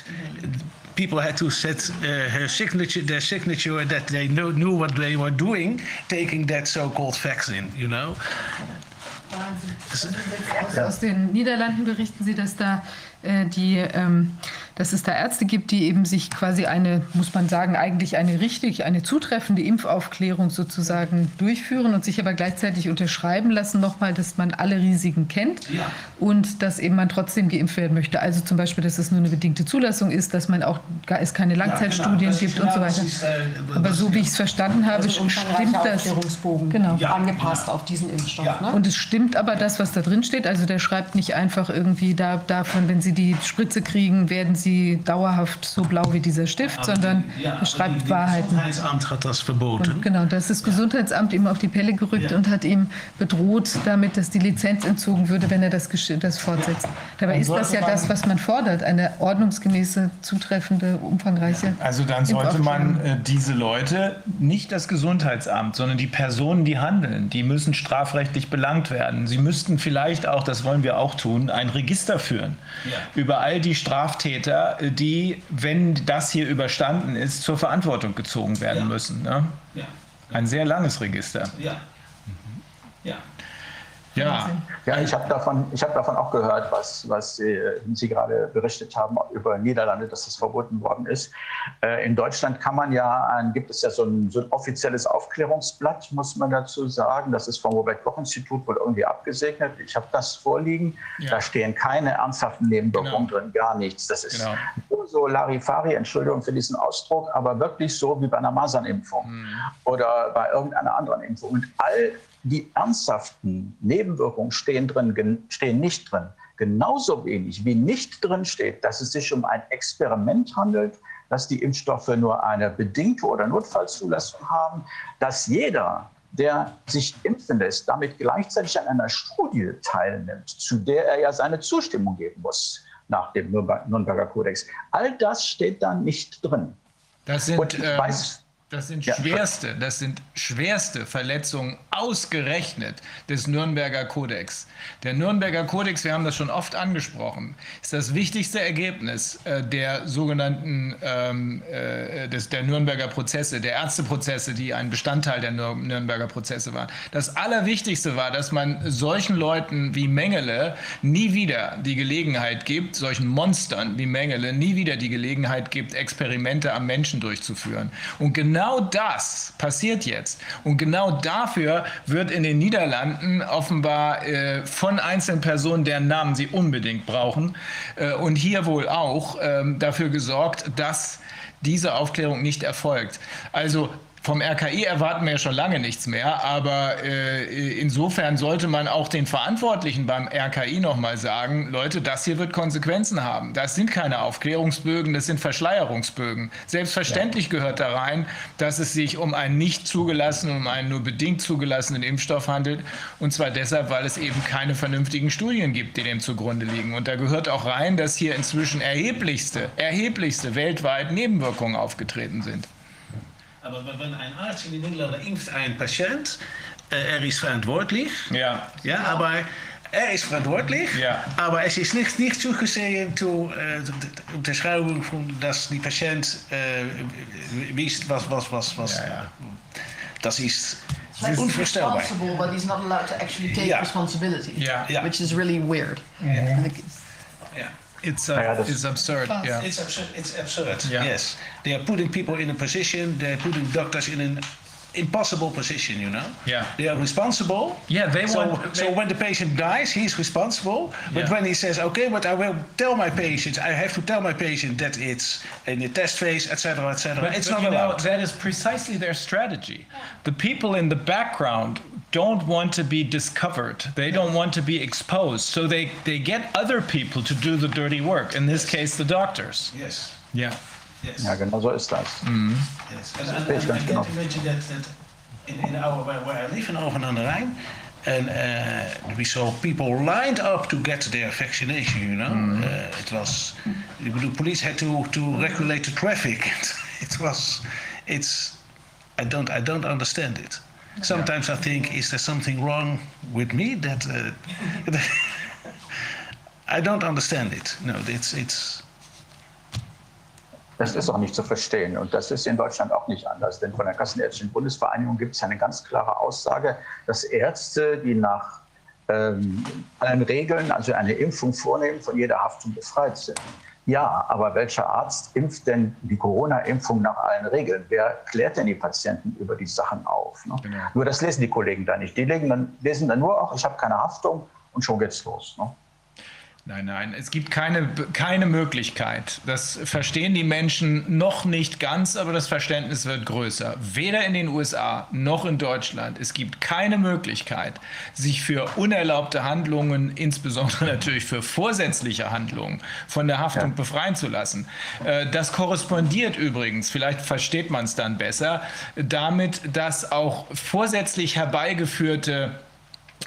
people had to set uh, her signature, their signature that they know, knew what they were doing, taking that so-called vaccine. You know. Aus, aus den Niederlanden berichten Sie, dass da äh, die, ähm, dass es da Ärzte gibt, die eben sich quasi eine, muss man sagen, eigentlich eine richtig, eine zutreffende Impfaufklärung sozusagen durchführen und sich aber gleichzeitig unterschreiben lassen nochmal, dass man alle Risiken kennt Ja. und dass eben man trotzdem geimpft werden möchte. Also zum Beispiel, dass es nur eine bedingte Zulassung ist, dass man auch gar es keine Langzeitstudien Das ist gibt und so genau, weiter. ist, äh, Aber so wie ich es verstanden habe, Also stimmt das. Genau. Ja. angepasst auf diesen Impfstoff. Ja. Ne? Und es stimmt aber das, was da drin steht. Also der schreibt nicht einfach irgendwie da, davon, wenn Sie die Spritze kriegen, werden Sie dauerhaft so blau wie dieser Stift, sondern Ja, er schreibt die- Wahrheiten. Das Gesundheitsamt hat das verboten. Und genau, das ist das Gesundheitsamt ihm auf die Pelle gerückt Ja. und hat ihm bedroht damit, dass die Lizenz entzogen würde, wenn er das, das fortsetzt. Dabei ist das ja das, was man fordert, eine ordnungsgemäße, zutreffende, umfangreiche. Also dann sollte man äh, diese Leute, nicht das Gesundheitsamt, sondern die Personen, die handeln, die müssen strafrechtlich belangt werden. Sie müssten vielleicht auch, das wollen wir auch tun, ein Register führen Ja. über all die Straftäter, äh, die, wenn das hier überstanden ist, zur Verantwortung gezogen werden Ja. müssen. Ne? Ja. Ein sehr langes Register. Ja. Ja. Ja, ich habe davon, ich hab davon auch gehört, was, was äh, Sie gerade berichtet haben über Niederlande, dass das verboten worden ist. Äh, in Deutschland kann man ja, gibt es ja so ein, so ein offizielles Aufklärungsblatt, muss man dazu sagen. Das ist vom Robert-Koch-Institut wohl irgendwie abgesegnet. Ich habe das vorliegen. Ja. Da stehen keine ernsthaften Nebenwirkungen Genau. drin, gar nichts. Das ist Genau. nur so Larifari, Entschuldigung für diesen Ausdruck, aber wirklich so wie bei einer Masernimpfung Mhm. oder bei irgendeiner anderen Impfung. Und all die ernsthaften Nebenwirkungen stehen, drin, stehen nicht drin. Genauso wenig wie nicht drin steht, dass es sich um ein Experiment handelt, dass die Impfstoffe nur eine bedingte oder Notfallzulassung haben, dass jeder, der sich impfen lässt, damit gleichzeitig an einer Studie teilnimmt, zu der er ja seine Zustimmung geben muss nach dem Nürnber- Nürnberger Kodex. All das steht da nicht drin. Das sind, Und ich ähm, weiß- das sind Ja. schwerste, das sind schwerste Verletzungen ausgerechnet des Nürnberger Kodex. Der Nürnberger Kodex, wir haben das schon oft angesprochen, ist das wichtigste Ergebnis äh, der sogenannten ähm, äh, des, der Nürnberger Prozesse, der Ärzteprozesse, die ein Bestandteil der Nür Nürnberger Prozesse waren. Das Allerwichtigste war, dass man solchen Leuten wie Mengele nie wieder die Gelegenheit gibt, solchen Monstern wie Mengele nie wieder die Gelegenheit gibt, Experimente am Menschen durchzuführen. Und genau das passiert jetzt. Und genau dafür wird in den Niederlanden offenbar äh, von einzelnen Personen, deren Namen sie unbedingt brauchen, äh, und hier wohl auch ähm, dafür gesorgt, dass diese Aufklärung nicht erfolgt. Also vom RKI erwarten wir ja schon lange nichts mehr, aber äh, insofern sollte man auch den Verantwortlichen beim RKI nochmal sagen, Leute, das hier wird Konsequenzen haben. Das sind keine Aufklärungsbögen, das sind Verschleierungsbögen. Selbstverständlich gehört da rein, dass es sich um einen nicht zugelassenen, um einen nur bedingt zugelassenen Impfstoff handelt. Und zwar deshalb, weil es eben keine vernünftigen Studien gibt, die dem zugrunde liegen. Und da gehört auch rein, dass hier inzwischen erheblichste, erheblichste weltweit Nebenwirkungen aufgetreten sind. Aber wenn ein Arzt in den Niederlanden impft einen Patient, äh, er ist verantwortlich. Ja, Ja, aber er ist verantwortlich. Ja. Aber es ist nicht, nicht zugesehen zu äh, de Unterschreibung, von, dass die Patient äh, wist, was, was, was, was. Ja, ja. Das ist He's unvorstellbar. responsible, but he's not allowed to actually take Yeah. responsibility. Yeah. Yeah. Which is really weird. Like, Yeah. It's, uh, Ja, it's absurd. Yeah. It's absurd. It's absurd. Yeah. Yes, they are putting people in a position. They are putting doctors in an impossible position, you know. Yeah. They are responsible. Yeah, they so, want- So they- when the patient dies, he's responsible. But Yeah. when he says, "Okay, but I will tell my patient, I have to tell my patient that it's in the test phase, etc., etc." But, It's but not you know, allowed. that is precisely their strategy. The people in the background don't want to be discovered. They don't want to be exposed. So they, they get other people to do the dirty work. In this case, the doctors. yes. Yeah. Yes. Ja, genau so ist das. Yes. And, and, Yes, and imagine that, that in, in our where, where I live in Alphen aan de Rijn, and uh, we saw people lined up to get their vaccination. You know, uh, it was the police had to, to regulate the traffic. it was, it's, I don't I don't understand it. Sometimes I think, is there something wrong with me that? Uh, I don't understand it. No, it's it's. Das ist auch nicht zu verstehen. Und das ist in Deutschland auch nicht anders. Denn von der Kassenärztlichen Bundesvereinigung gibt es eine ganz klare Aussage, dass Ärzte, die nach ähm, allen Regeln, also eine Impfung vornehmen, von jeder Haftung befreit sind. Ja, aber welcher Arzt impft denn die Corona-Impfung nach allen Regeln? Wer klärt denn die Patienten über die Sachen auf? Ne? Nur das lesen die Kollegen da nicht. Die legen dann, lesen dann nur, ach, ich habe keine Haftung und schon geht's los. Ne? Nein, nein, es gibt keine, keine Möglichkeit. Das verstehen die Menschen noch nicht ganz, aber das Verständnis wird größer. Weder in den USA noch in Deutschland. Es gibt keine Möglichkeit, sich für unerlaubte Handlungen, insbesondere natürlich für vorsätzliche Handlungen, von der Haftung Ja. befreien zu lassen. Äh, Das korrespondiert übrigens, vielleicht versteht man es dann besser, damit, dass auch vorsätzlich herbeigeführte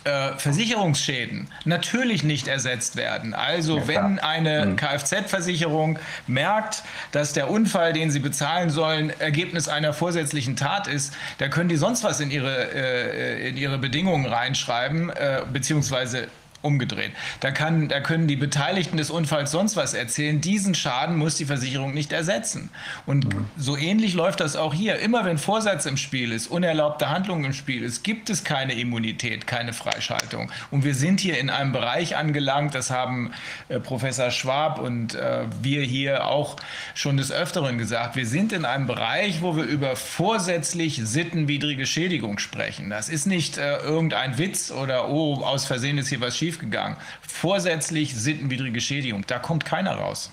äh, Versicherungsschäden natürlich nicht ersetzt werden. Also Ja, wenn eine Kfz-Versicherung merkt, dass der Unfall, den sie bezahlen sollen, Ergebnis einer vorsätzlichen Tat ist, da können die sonst was in ihre, äh, in ihre Bedingungen reinschreiben, äh, beziehungsweise umgedreht. Da, kann, da können die Beteiligten des Unfalls sonst was erzählen. Diesen Schaden muss die Versicherung nicht ersetzen. Und so ähnlich läuft das auch hier. Immer wenn Vorsatz im Spiel ist, unerlaubte Handlung im Spiel ist, gibt es keine Immunität, keine Freischaltung. Und wir sind hier in einem Bereich angelangt, das haben äh, Professor Schwab und äh, wir hier auch schon des Öfteren gesagt. Wir sind in einem Bereich, wo wir über vorsätzlich sittenwidrige Schädigung sprechen. Das ist nicht äh, irgendein Witz oder, oh, aus Versehen ist hier was schiefgegangen. Vorsätzlich sittenwidrige Schädigung, da kommt keiner raus.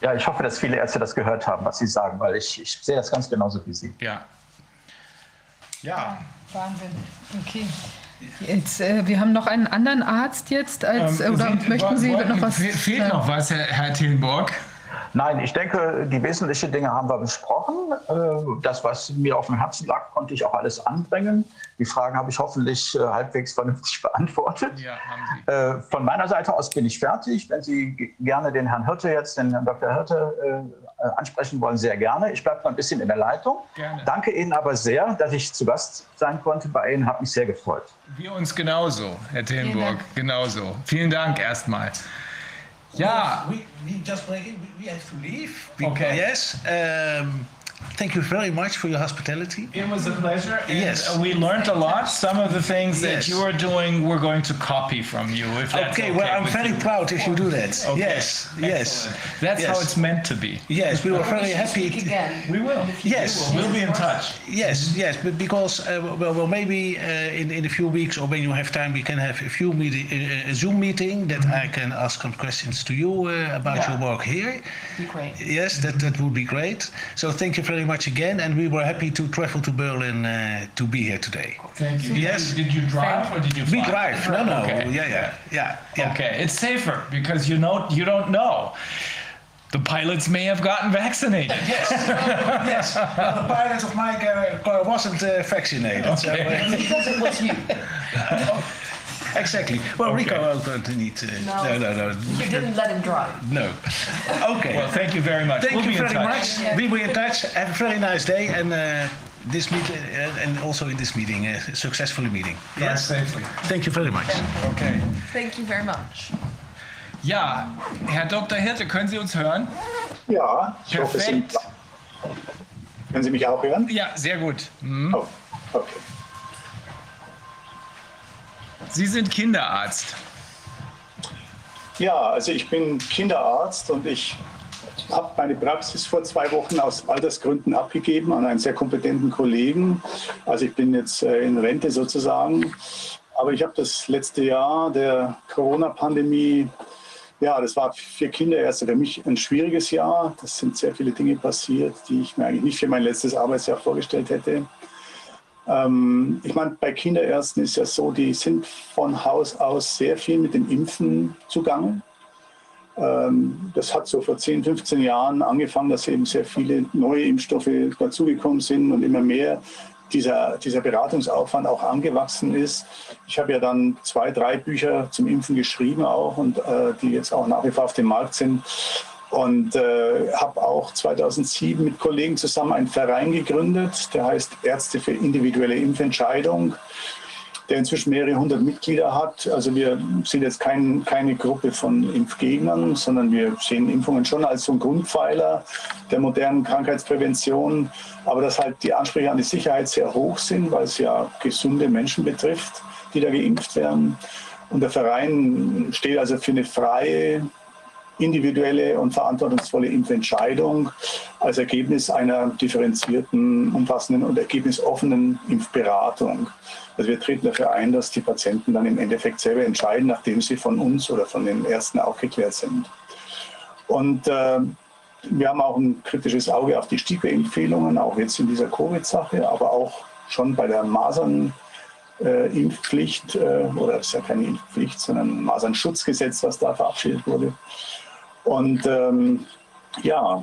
Ja, ich hoffe, dass viele Ärzte das gehört haben, was Sie sagen, weil ich, ich sehe das ganz genauso wie Sie. Ja. Ja. Wahnsinn. Okay. Jetzt, äh, wir haben noch einen anderen Arzt jetzt als, äh, oder möchten Sie noch was? Ähm, Fehlt noch was, Herr, Herr Tillenburg? Nein, ich denke, die wesentlichen Dinge haben wir besprochen. Äh, Das, was mir auf dem Herzen lag, konnte ich auch alles anbringen. Die Fragen habe ich hoffentlich äh, halbwegs vernünftig beantwortet. Ja, haben Sie. Äh, Von meiner Seite aus bin ich fertig. Wenn Sie gerne den Herrn Hirte jetzt, den Herrn Dr. Hirte äh, ansprechen wollen, sehr gerne. Ich bleibe noch ein bisschen in der Leitung. Gerne. Danke Ihnen aber sehr, dass ich zu Gast sein konnte bei Ihnen. Hat mich sehr gefreut. Wir uns genauso, Herr Tillenburg, genauso. Vielen Dank erstmal. Ja, We, we just break it. We, we have to leave. Okay. Yes. Um, thank you very much for your hospitality. It was a pleasure. and Yes. We learned a lot. Some of the things that you are doing, we're going to copy from you. If that's Okay, well, I'm very you. proud if you do that. Okay. Yes, yes. Excellent. That's how it's meant to be. Yes, we were very Speak happy. again. We will. Yes. We'll be in touch. Yes, yes, but because uh, well, well, maybe uh, in in a few weeks or when you have time, we can have a few meeting, uh, a Zoom meeting that I can ask some questions to you uh, about Yeah. your work here. Be great. Yes, that that would be great. So thank you very much again, and we were happy to travel to Berlin uh, to be here today. Thank you. Yes. Did you drive or did you Fly? We drive. No, no. Okay. Yeah, yeah, yeah, yeah. Okay, it's safer because you know you don't know. The pilots may have gotten vaccinated. Yes, yes. Well, the pilot of my car, car wasn't uh, vaccinated. So, uh, Because it was you. exactly. Well, Rico Okay. ook going to need. Uh, No. no, no, no. You didn't let him drive. No. Okay. Well, thank you very much. Thank we'll you be in very touch. much. We will be in touch. Have a very nice day and uh, this meet uh, and also in this meeting, uh, successfully meeting. Drive safely. Thank you very much. Okay. Thank you very much. Ja, Herr Dr. Hirte, können Sie uns hören? Ja, ich hoffe, Sie Perfekt. können Sie mich auch hören? Ja, sehr gut. Hm. Oh, okay. Sie sind Kinderarzt. Ja, also ich bin Kinderarzt und ich habe meine Praxis vor zwei Wochen aus Altersgründen abgegeben an einen sehr kompetenten Kollegen. Also ich bin jetzt äh, in Rente sozusagen. Aber ich habe das letzte Jahr der Corona-Pandemie, ja, das war für Kinderärzte für mich ein schwieriges Jahr. Das sind sehr viele Dinge passiert, die ich mir eigentlich nicht für mein letztes Arbeitsjahr vorgestellt hätte. Ähm, ich meine, bei Kinderärzten ist ja so, die sind von Haus aus sehr viel mit dem Impfen zugange. Ähm, das hat so vor 10, 15 Jahren angefangen, dass eben sehr viele neue Impfstoffe dazugekommen sind und immer mehr dieser, dieser Beratungsaufwand auch angewachsen ist. Ich habe ja dann zwei, drei Bücher zum Impfen geschrieben auch und äh, die jetzt auch nach wie vor auf dem Markt sind. Und äh, habe auch 2007 mit Kollegen zusammen einen Verein gegründet, der heißt Ärzte für individuelle Impfentscheidung der inzwischen mehrere hundert Mitglieder hat. Also wir sind jetzt kein, keine Gruppe von Impfgegnern, sondern wir sehen Impfungen schon als so ein Grundpfeiler der modernen Krankheitsprävention. Aber dass halt die Ansprüche an die Sicherheit sehr hoch sind, weil es ja gesunde Menschen betrifft, die da geimpft werden. Und der Verein steht also für eine freie, individuelle und verantwortungsvolle Impfentscheidung als Ergebnis einer differenzierten, umfassenden und ergebnisoffenen Impfberatung. Also wir treten dafür ein, dass die Patienten dann im Endeffekt selber entscheiden, nachdem sie von uns oder von den Ärzten aufgeklärt sind. Und äh, wir haben auch ein kritisches Auge auf die Stipe-Empfehlungen, auch jetzt in dieser Covid-Sache, aber auch schon bei der Masern. Äh, Impfpflicht, äh, oder das ist ja keine Impfpflicht, sondern ein Masernschutzgesetz, was da verabschiedet wurde. Und ähm, ja,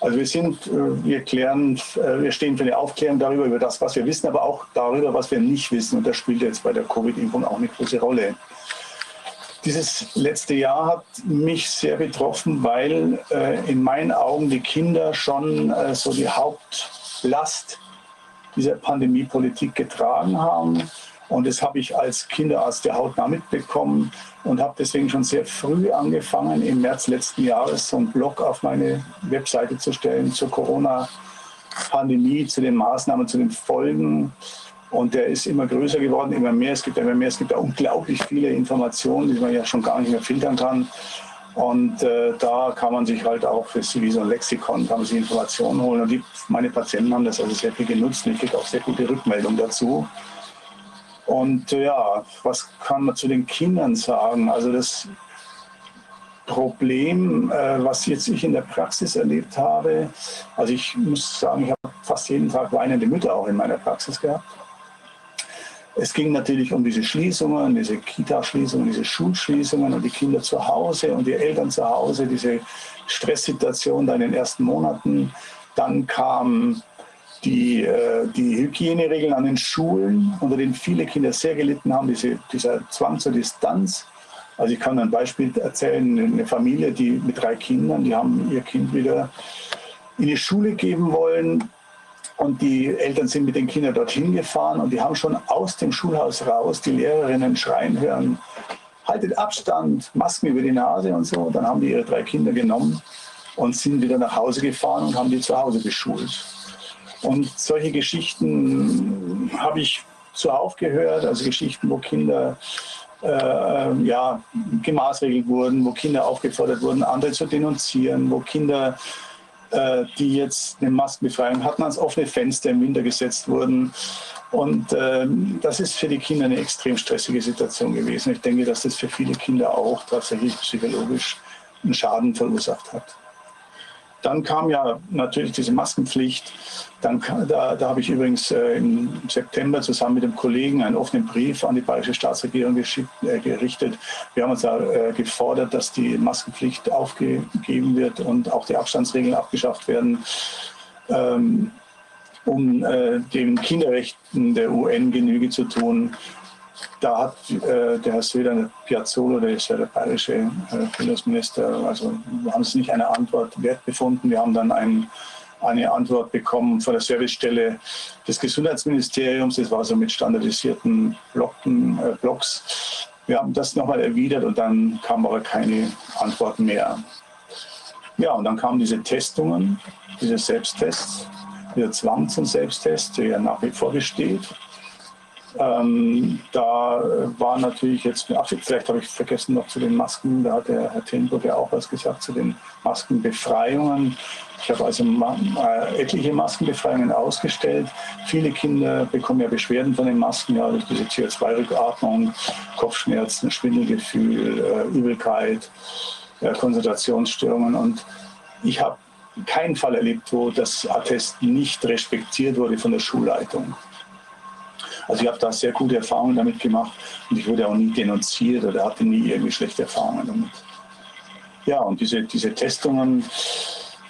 also wir sind, äh, wir klären, äh, wir stehen für eine Aufklärung darüber, über das, was wir wissen, aber auch darüber, was wir nicht wissen. Und das spielt jetzt bei der Covid-Impfung auch eine große Rolle. Dieses letzte Jahr hat mich sehr betroffen, weil äh, in meinen Augen die Kinder schon äh, so die Hauptlast dieser Pandemiepolitik getragen haben. Und das habe ich als Kinderarzt der hautnah mitbekommen und habe deswegen schon sehr früh angefangen, im März letzten Jahres so einen Blog auf meine Webseite zu stellen zur Corona-Pandemie, zu den Maßnahmen, zu den Folgen. Und der ist immer größer geworden, immer mehr. Es gibt immer mehr. Es gibt ja unglaublich viele Informationen, die man ja schon gar nicht mehr filtern kann. Und äh, da kann man sich halt auch für wie so ein Lexikon, kann man sich Informationen holen. Und die, meine Patienten haben das also sehr viel genutzt und ich kriege auch sehr gute Rückmeldungen dazu. Und äh, ja, was kann man zu den Kindern sagen? Also das Problem, äh, was jetzt ich in der Praxis erlebt habe, also ich muss sagen, ich habe fast jeden Tag weinende Mütter auch in meiner Praxis gehabt. Es ging natürlich um diese Schließungen, diese Kita-Schließungen, diese Schulschließungen und die Kinder zu Hause und die Eltern zu Hause, diese Stresssituation da in den ersten Monaten. Dann kam die, äh, die Hygieneregeln an den Schulen, unter denen viele Kinder sehr gelitten haben, diese, dieser Zwang zur Distanz. Also ich kann ein Beispiel erzählen, eine Familie, die mit drei Kindern, die haben ihr Kind wieder in die Schule geben wollen und die Eltern sind mit den Kindern dorthin gefahren und die haben schon aus dem Schulhaus raus die Lehrerinnen schreien hören, haltet Abstand, Masken über die Nase und so. Dann haben die ihre drei Kinder genommen und sind wieder nach Hause gefahren und haben die zu Hause beschult. Und solche Geschichten habe ich zuhauf gehört, also Geschichten, wo Kinder äh, ja, gemaßregelt wurden, wo Kinder aufgefordert wurden, andere zu denunzieren, wo Kinder, äh, die jetzt eine Maskenbefreiung hatten, ans offene Fenster im Winter gesetzt wurden. Und äh, das ist für die Kinder eine extrem stressige Situation gewesen. Ich denke, dass das für viele Kinder auch tatsächlich psychologisch einen Schaden verursacht hat. Dann kam ja natürlich diese Maskenpflicht. Dann, da, da habe ich übrigens äh, im September zusammen mit dem Kollegen einen offenen Brief an die bayerische Staatsregierung äh, gerichtet. Wir haben uns da äh, gefordert, dass die Maskenpflicht aufgegeben wird und auch die Abstandsregeln abgeschafft werden. Ähm, um äh, den Kinderrechten der UN Genüge zu tun da hat äh, der Herr Söder Piazzolo, der ist ja der bayerische äh, Bundesminister, also wir haben es nicht eine Antwort wert befunden. Wir haben dann ein, eine Antwort bekommen von der Servicestelle des Gesundheitsministeriums. Das war so mit standardisierten Blocken, äh, Blocks. Wir haben das nochmal erwidert und dann kam aber keine Antwort mehr. Ja, und dann kamen diese Testungen, diese Selbsttests, dieser Zwang zum Selbsttest, der ja nach wie vor besteht. Ähm, da war natürlich jetzt, ach, vielleicht habe ich vergessen noch zu den Masken, da hat der Herr Tenburg ja auch was gesagt zu den Maskenbefreiungen. Ich habe also äh, etliche Maskenbefreiungen ausgestellt. Viele Kinder bekommen ja Beschwerden von den Masken, ja, durch diese CO2-Rückatmung, Kopfschmerzen, Schwindelgefühl, äh, Übelkeit, äh, Konzentrationsstörungen. Und ich habe keinen Fall erlebt, wo das Attest nicht respektiert wurde von der Schulleitung. Also ich habe da sehr gute Erfahrungen damit gemacht und ich wurde auch nie denunziert oder hatte nie irgendwie schlechte Erfahrungen damit. Ja, und diese, diese Testungen,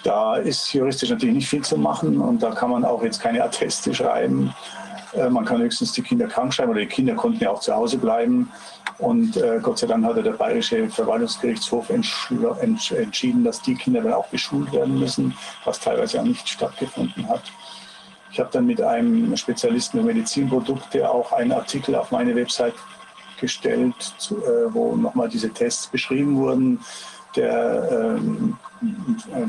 da ist juristisch natürlich nicht viel zu machen und da kann man auch jetzt keine Atteste schreiben. Äh, man kann höchstens die Kinder krank schreiben oder die Kinder konnten ja auch zu Hause bleiben. Und äh, Gott sei Dank hat der Bayerische Verwaltungsgerichtshof entschieden, dass die Kinder dann auch beschult werden müssen, was teilweise auch nicht stattgefunden hat. Ich habe dann mit einem Spezialisten für Medizinprodukte auch einen Artikel auf meine Website gestellt, zu, äh, wo nochmal diese Tests beschrieben wurden. Der ähm,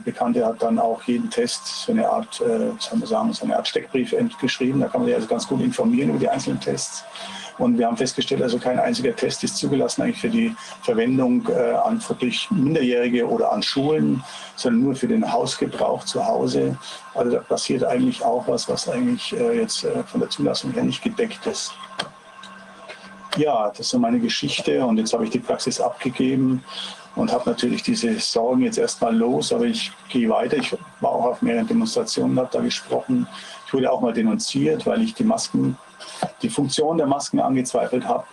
Bekannte hat dann auch jeden Test so eine Art, äh, soll man sagen, so eine Art Steckbrief geschrieben. Da kann man sich also ganz gut informieren über die einzelnen Tests. Und wir haben festgestellt, also kein einziger Test ist zugelassen eigentlich für die Verwendung äh, an wirklich Minderjährige oder an Schulen, sondern nur für den Hausgebrauch zu Hause. Also da passiert eigentlich auch was, was eigentlich äh, jetzt äh, von der Zulassung her nicht gedeckt ist. Ja, das ist so meine Geschichte und jetzt habe ich die Praxis abgegeben und habe natürlich diese Sorgen jetzt erstmal los, aber ich gehe weiter. Ich war auch auf mehreren Demonstrationen, habe da gesprochen. Ich wurde auch mal denunziert, weil ich die Masken die Funktion der Masken angezweifelt habe.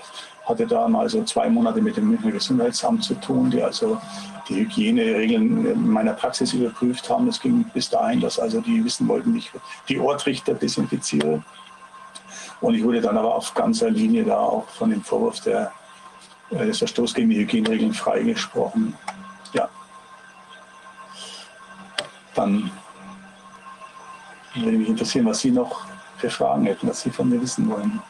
Hatte da mal so zwei Monate mit dem Münchner Gesundheitsamt zu tun, die also die Hygieneregeln in meiner Praxis überprüft haben. Es ging bis dahin, dass also die wissen wollten, wie ich die Ohrtrichter desinfiziere. Und ich wurde dann aber auf ganzer Linie da auch von dem Vorwurf der, äh, des Verstoßes gegen die Hygieneregeln freigesprochen. Ja. Dann würde mich interessieren, was Sie noch für Fragen hätten, was Sie von mir wissen wollen.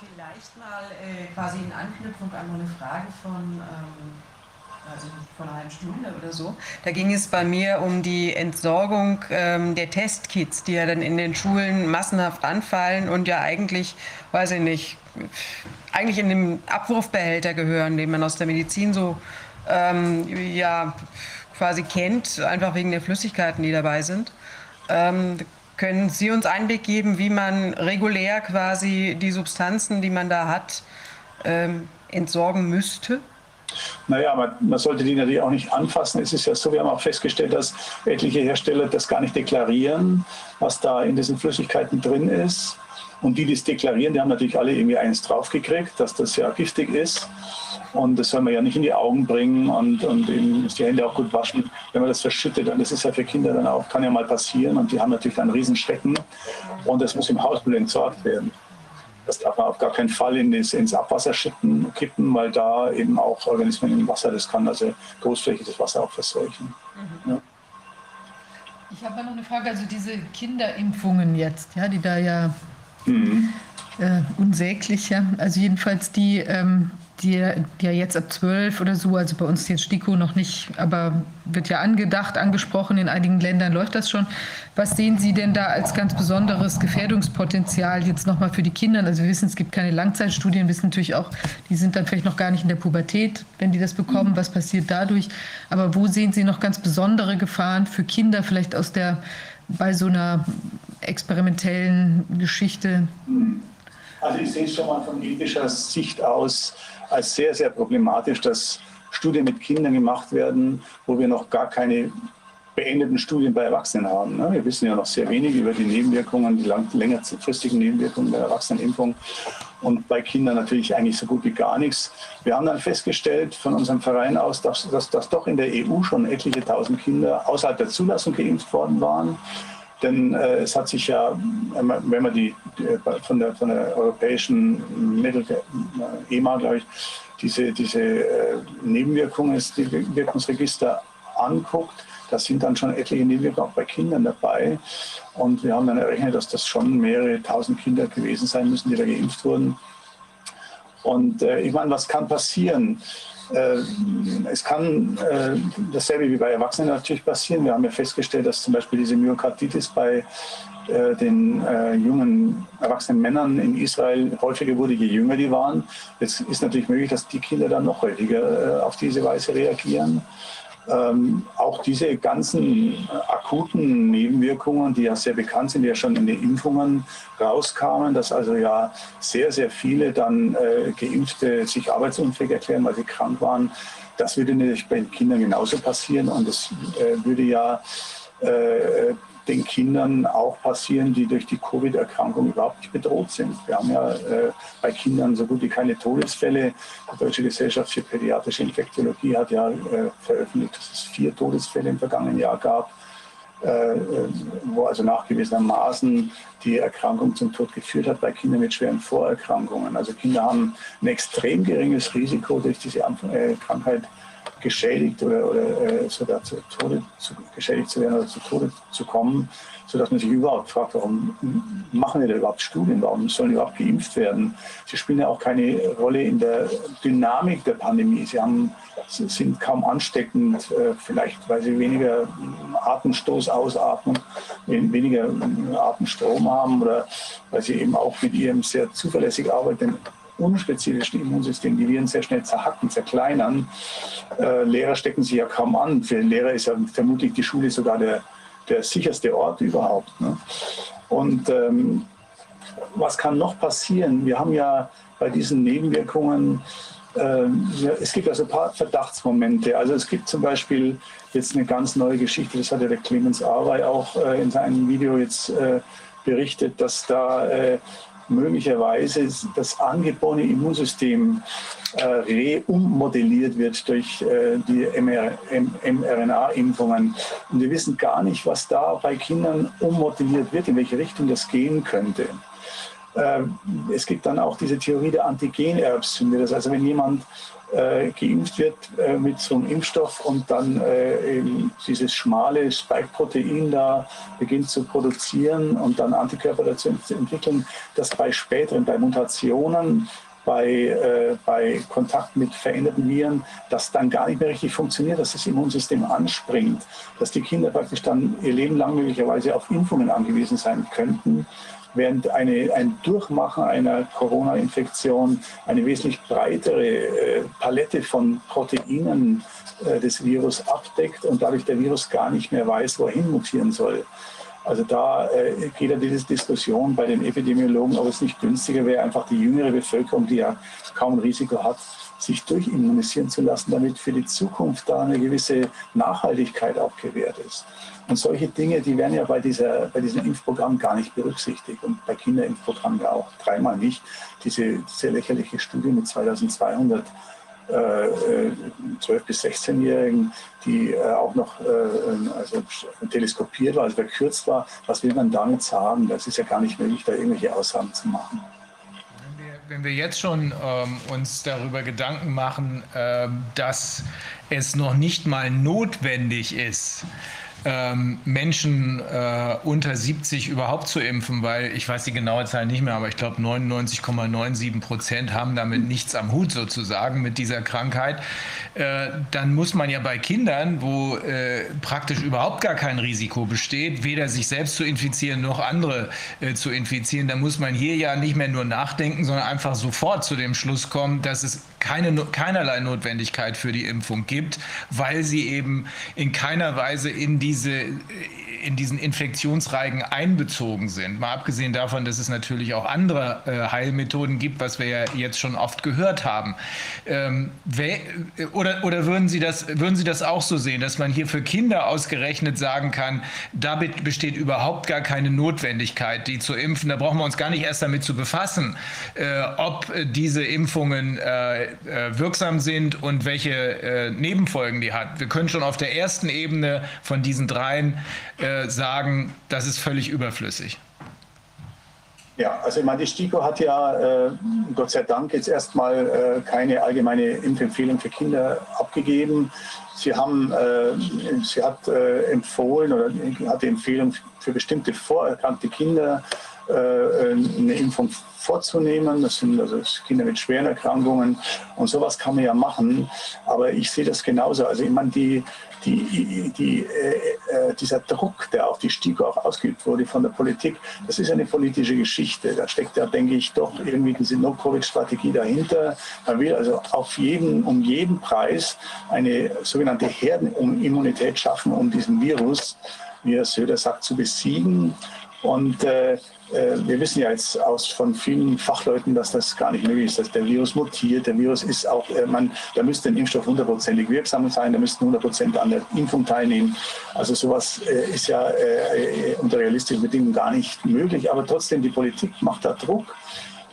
Vielleicht mal äh, quasi in Anknüpfung an eine Frage von, ähm, also von einer halben Stunde oder so. Da ging es bei mir um die Entsorgung ähm, der Testkits, die ja dann in den Schulen massenhaft anfallen und ja eigentlich, weiß ich nicht, eigentlich in den Abwurfbehälter gehören, den man aus der Medizin so ähm, ja quasi kennt, einfach wegen der Flüssigkeiten, die dabei sind. Ähm, können Sie uns Einblick geben, wie man regulär quasi die Substanzen, die man da hat, ähm, entsorgen müsste? Naja, man, man sollte die natürlich auch nicht anfassen. Es ist ja so, wir haben auch festgestellt, dass etliche Hersteller das gar nicht deklarieren, was da in diesen Flüssigkeiten drin ist. Und die, die es deklarieren, die haben natürlich alle irgendwie eins draufgekriegt, dass das ja giftig ist. Und das soll man ja nicht in die Augen bringen und, und eben die Hände auch gut waschen, wenn man das verschüttet. Und das ist ja für Kinder dann auch, kann ja mal passieren. Und die haben natürlich dann Riesenschrecken. Und das muss im Hausmüll entsorgt werden. Das darf man auf gar keinen Fall in das, ins Abwasser schütten, kippen, weil da eben auch Organismen im Wasser, das kann also großflächiges Wasser auch verseuchen. Mhm. Ja. Ich habe noch eine Frage, also diese Kinderimpfungen jetzt, ja, die da ja mhm. äh, unsäglich, ja, also jedenfalls die, ähm, die, ja jetzt ab 12 oder so, also bei uns jetzt STIKO noch nicht, aber wird ja angedacht, angesprochen, in einigen Ländern läuft das schon. Was sehen Sie denn da als ganz besonderes Gefährdungspotenzial jetzt nochmal für die Kinder? Also wir wissen, es gibt keine Langzeitstudien, wissen natürlich auch, die sind dann vielleicht noch gar nicht in der Pubertät, wenn die das bekommen, was passiert dadurch. Aber wo sehen Sie noch ganz besondere Gefahren für Kinder, vielleicht aus der, bei so einer experimentellen Geschichte? Also ich sehe es schon mal von ethischer Sicht aus als sehr, sehr problematisch, dass Studien mit Kindern gemacht werden, wo wir noch gar keine beendeten Studien bei Erwachsenen haben. Ne? Wir wissen ja noch sehr wenig über die Nebenwirkungen, die lang, längerfristigen Nebenwirkungen der Erwachsenenimpfung und bei Kindern natürlich eigentlich so gut wie gar nichts. Wir haben dann festgestellt von unserem Verein aus, dass, dass, dass doch in der EU schon etliche tausend Kinder außerhalb der Zulassung geimpft worden waren. Denn äh, es hat sich ja, wenn man die, die von, der, von der europäischen Mittel, äh, EMA, glaube ich, diese, diese äh, Nebenwirkungen, das Wirkungsregister anguckt, da sind dann schon etliche Nebenwirkungen auch bei Kindern dabei. Und wir haben dann errechnet, dass das schon mehrere tausend Kinder gewesen sein müssen, die da geimpft wurden. Und äh, ich meine, was kann passieren? Äh, es kann äh, dasselbe wie bei Erwachsenen natürlich passieren. Wir haben ja festgestellt, dass zum Beispiel diese Myokarditis bei äh, den äh, jungen erwachsenen Männern in Israel häufiger wurde, je jünger die waren. Jetzt ist natürlich möglich, dass die Kinder dann noch häufiger äh, auf diese Weise reagieren. Ähm, auch diese ganzen akuten Nebenwirkungen, die ja sehr bekannt sind, die ja schon in den Impfungen rauskamen, dass also ja sehr, sehr viele dann äh, Geimpfte sich arbeitsunfähig erklären, weil sie krank waren. Das würde natürlich bei den Kindern genauso passieren und es äh, würde ja äh, den Kindern auch passieren, die durch die Covid-Erkrankung überhaupt nicht bedroht sind. Wir haben ja äh, bei Kindern so gut wie keine Todesfälle. Die Deutsche Gesellschaft für Pädiatrische Infektiologie hat ja äh, veröffentlicht, dass es vier Todesfälle im vergangenen Jahr gab, äh, wo also nachgewiesenermaßen die Erkrankung zum Tod geführt hat bei Kindern mit schweren Vorerkrankungen. Also Kinder haben ein extrem geringes Risiko durch diese äh, Krankheit geschädigt oder, oder äh, sogar zu Tode zu, geschädigt zu werden oder zu Tode zu kommen, sodass man sich überhaupt fragt, warum machen wir da überhaupt Studien, warum sollen überhaupt geimpft werden? Sie spielen ja auch keine Rolle in der Dynamik der Pandemie. Sie, haben, sie sind kaum ansteckend, äh, vielleicht weil sie weniger Atemstoß ausatmen, weniger Atemstrom haben oder weil sie eben auch mit ihrem sehr zuverlässig arbeitenden unspezifischen Immunsystem die Viren sehr schnell zerhacken, zerkleinern. Äh, Lehrer stecken sich ja kaum an. Für den Lehrer ist ja vermutlich die Schule sogar der, der sicherste Ort überhaupt. Ne? Und ähm, was kann noch passieren? Wir haben ja bei diesen Nebenwirkungen, äh, es gibt also ein paar Verdachtsmomente. Also es gibt zum Beispiel jetzt eine ganz neue Geschichte, das hat ja der Clemens Arwey auch äh, in seinem Video jetzt äh, berichtet, dass da möglicherweise das angeborene Immunsystem äh, reummodelliert wird durch äh, die mRNA-Impfungen. Und wir wissen gar nicht, was da bei Kindern ummodelliert wird, in welche Richtung das gehen könnte. Äh, es gibt dann auch diese Theorie der Antigenerbsünde. Das heißt, wenn jemand äh, geimpft wird äh, mit so einem Impfstoff und dann äh, eben dieses schmale Spike-Protein da beginnt zu produzieren und dann Antikörper dazu zu entwickeln, dass bei späteren, bei Mutationen, bei, äh, bei Kontakt mit veränderten Viren, das dann gar nicht mehr richtig funktioniert, dass das Immunsystem anspringt, dass die Kinder praktisch dann ihr Leben lang möglicherweise auf Impfungen angewiesen sein könnten während eine, ein Durchmachen einer Corona-Infektion eine wesentlich breitere äh, Palette von Proteinen äh, des Virus abdeckt und dadurch der Virus gar nicht mehr weiß, wohin mutieren soll. Also da äh, geht ja diese Diskussion bei den Epidemiologen, ob es nicht günstiger wäre, einfach die jüngere Bevölkerung, die ja kaum ein Risiko hat, sich durchimmunisieren zu lassen, damit für die Zukunft da eine gewisse Nachhaltigkeit auch gewährt ist. Und solche Dinge, die werden ja bei, dieser, bei diesem Impfprogramm gar nicht berücksichtigt und bei Kinderimpfprogrammen ja auch dreimal nicht. Diese sehr lächerliche Studie mit 2200 äh, 12- bis 16-Jährigen, die äh, auch noch äh, also teleskopiert war, also verkürzt war. Was will man damit sagen? Das ist ja gar nicht möglich, da irgendwelche Aussagen zu machen wenn wir jetzt schon ähm, uns darüber Gedanken machen, äh, dass es noch nicht mal notwendig ist, ähm, Menschen äh, unter 70 überhaupt zu impfen, weil ich weiß die genaue Zahl nicht mehr, aber ich glaube 99,97 Prozent haben damit nichts am Hut sozusagen mit dieser Krankheit. Äh, dann muss man ja bei Kindern, wo äh, praktisch überhaupt gar kein Risiko besteht, weder sich selbst zu infizieren noch andere äh, zu infizieren, dann muss man hier ja nicht mehr nur nachdenken, sondern einfach sofort zu dem Schluss kommen, dass es keine, keinerlei Notwendigkeit für die Impfung gibt, weil sie eben in keiner Weise in diese in diesen Infektionsreigen einbezogen sind. Mal abgesehen davon, dass es natürlich auch andere äh, Heilmethoden gibt, was wir ja jetzt schon oft gehört haben. Ähm, wer, oder oder würden, Sie das, würden Sie das auch so sehen, dass man hier für Kinder ausgerechnet sagen kann, damit besteht überhaupt gar keine Notwendigkeit, die zu impfen. Da brauchen wir uns gar nicht erst damit zu befassen, äh, ob diese Impfungen äh, äh wirksam sind und welche äh, Nebenfolgen die hat. Wir können schon auf der ersten Ebene von diesen dreien äh, sagen, das ist völlig überflüssig? Ja, also ich meine, die STIKO hat ja äh, Gott sei Dank jetzt erstmal äh, keine allgemeine Impfempfehlung für Kinder abgegeben. Sie, haben, äh, sie hat äh, empfohlen oder hat die Empfehlung für bestimmte vorerkrankte Kinder äh, eine Impfung vorzunehmen. Das sind also Kinder mit schweren Erkrankungen und sowas kann man ja machen. Aber ich sehe das genauso. Also ich meine, die, die, die, äh, äh, dieser Druck, der auf die STIKO auch ausgeübt wurde von der Politik, das ist eine politische Geschichte. Da steckt ja, denke ich, doch irgendwie diese No-Covid-Strategie dahinter. Man will also auf jeden, um jeden Preis eine sogenannte Herdenimmunität schaffen, um diesen Virus, wie Herr Söder sagt, zu besiegen. Und äh, wir wissen ja jetzt aus von vielen Fachleuten, dass das gar nicht möglich ist, dass der Virus mutiert. Der Virus ist auch, äh, man, da müsste ein Impfstoff hundertprozentig wirksam sein, da müssten 100 Prozent an der Impfung teilnehmen. Also sowas äh, ist ja unter realistischen Bedingungen gar nicht möglich. Aber trotzdem, die Politik macht da Druck.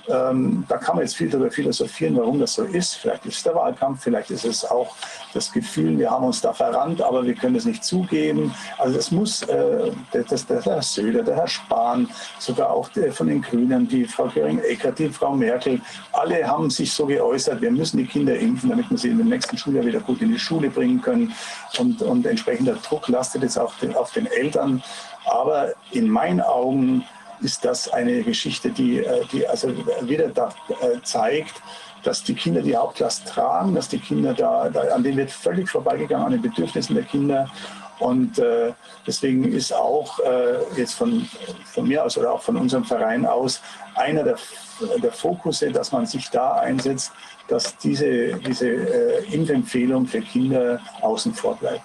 Ähm, da kann man jetzt viel darüber philosophieren, warum das so ist. Vielleicht ist es der Wahlkampf, vielleicht ist es auch das Gefühl, wir haben uns da verrannt, aber wir können es nicht zugeben. Also das muss äh, das, der Herr Söder, der Herr Spahn, sogar auch der, von den Grünen, die Frau Göring-Eckert, die Frau Merkel, alle haben sich so geäußert, wir müssen die Kinder impfen, damit wir sie in dem nächsten Schuljahr wieder gut in die Schule bringen können. Und, und entsprechender Druck lastet jetzt auch den, auf den Eltern. Aber in meinen Augen ist das eine Geschichte, die, äh, die also wieder da, äh, zeigt, dass die Kinder die Hauptlast tragen, dass die Kinder da, da an denen wird völlig vorbeigegangen, an den Bedürfnissen der Kinder. Und äh, deswegen ist auch äh, jetzt von, von mir aus oder auch von unserem Verein aus einer der, der Fokusse, dass man sich da einsetzt, dass diese, diese äh, Impfempfehlung für Kinder außen vor bleibt.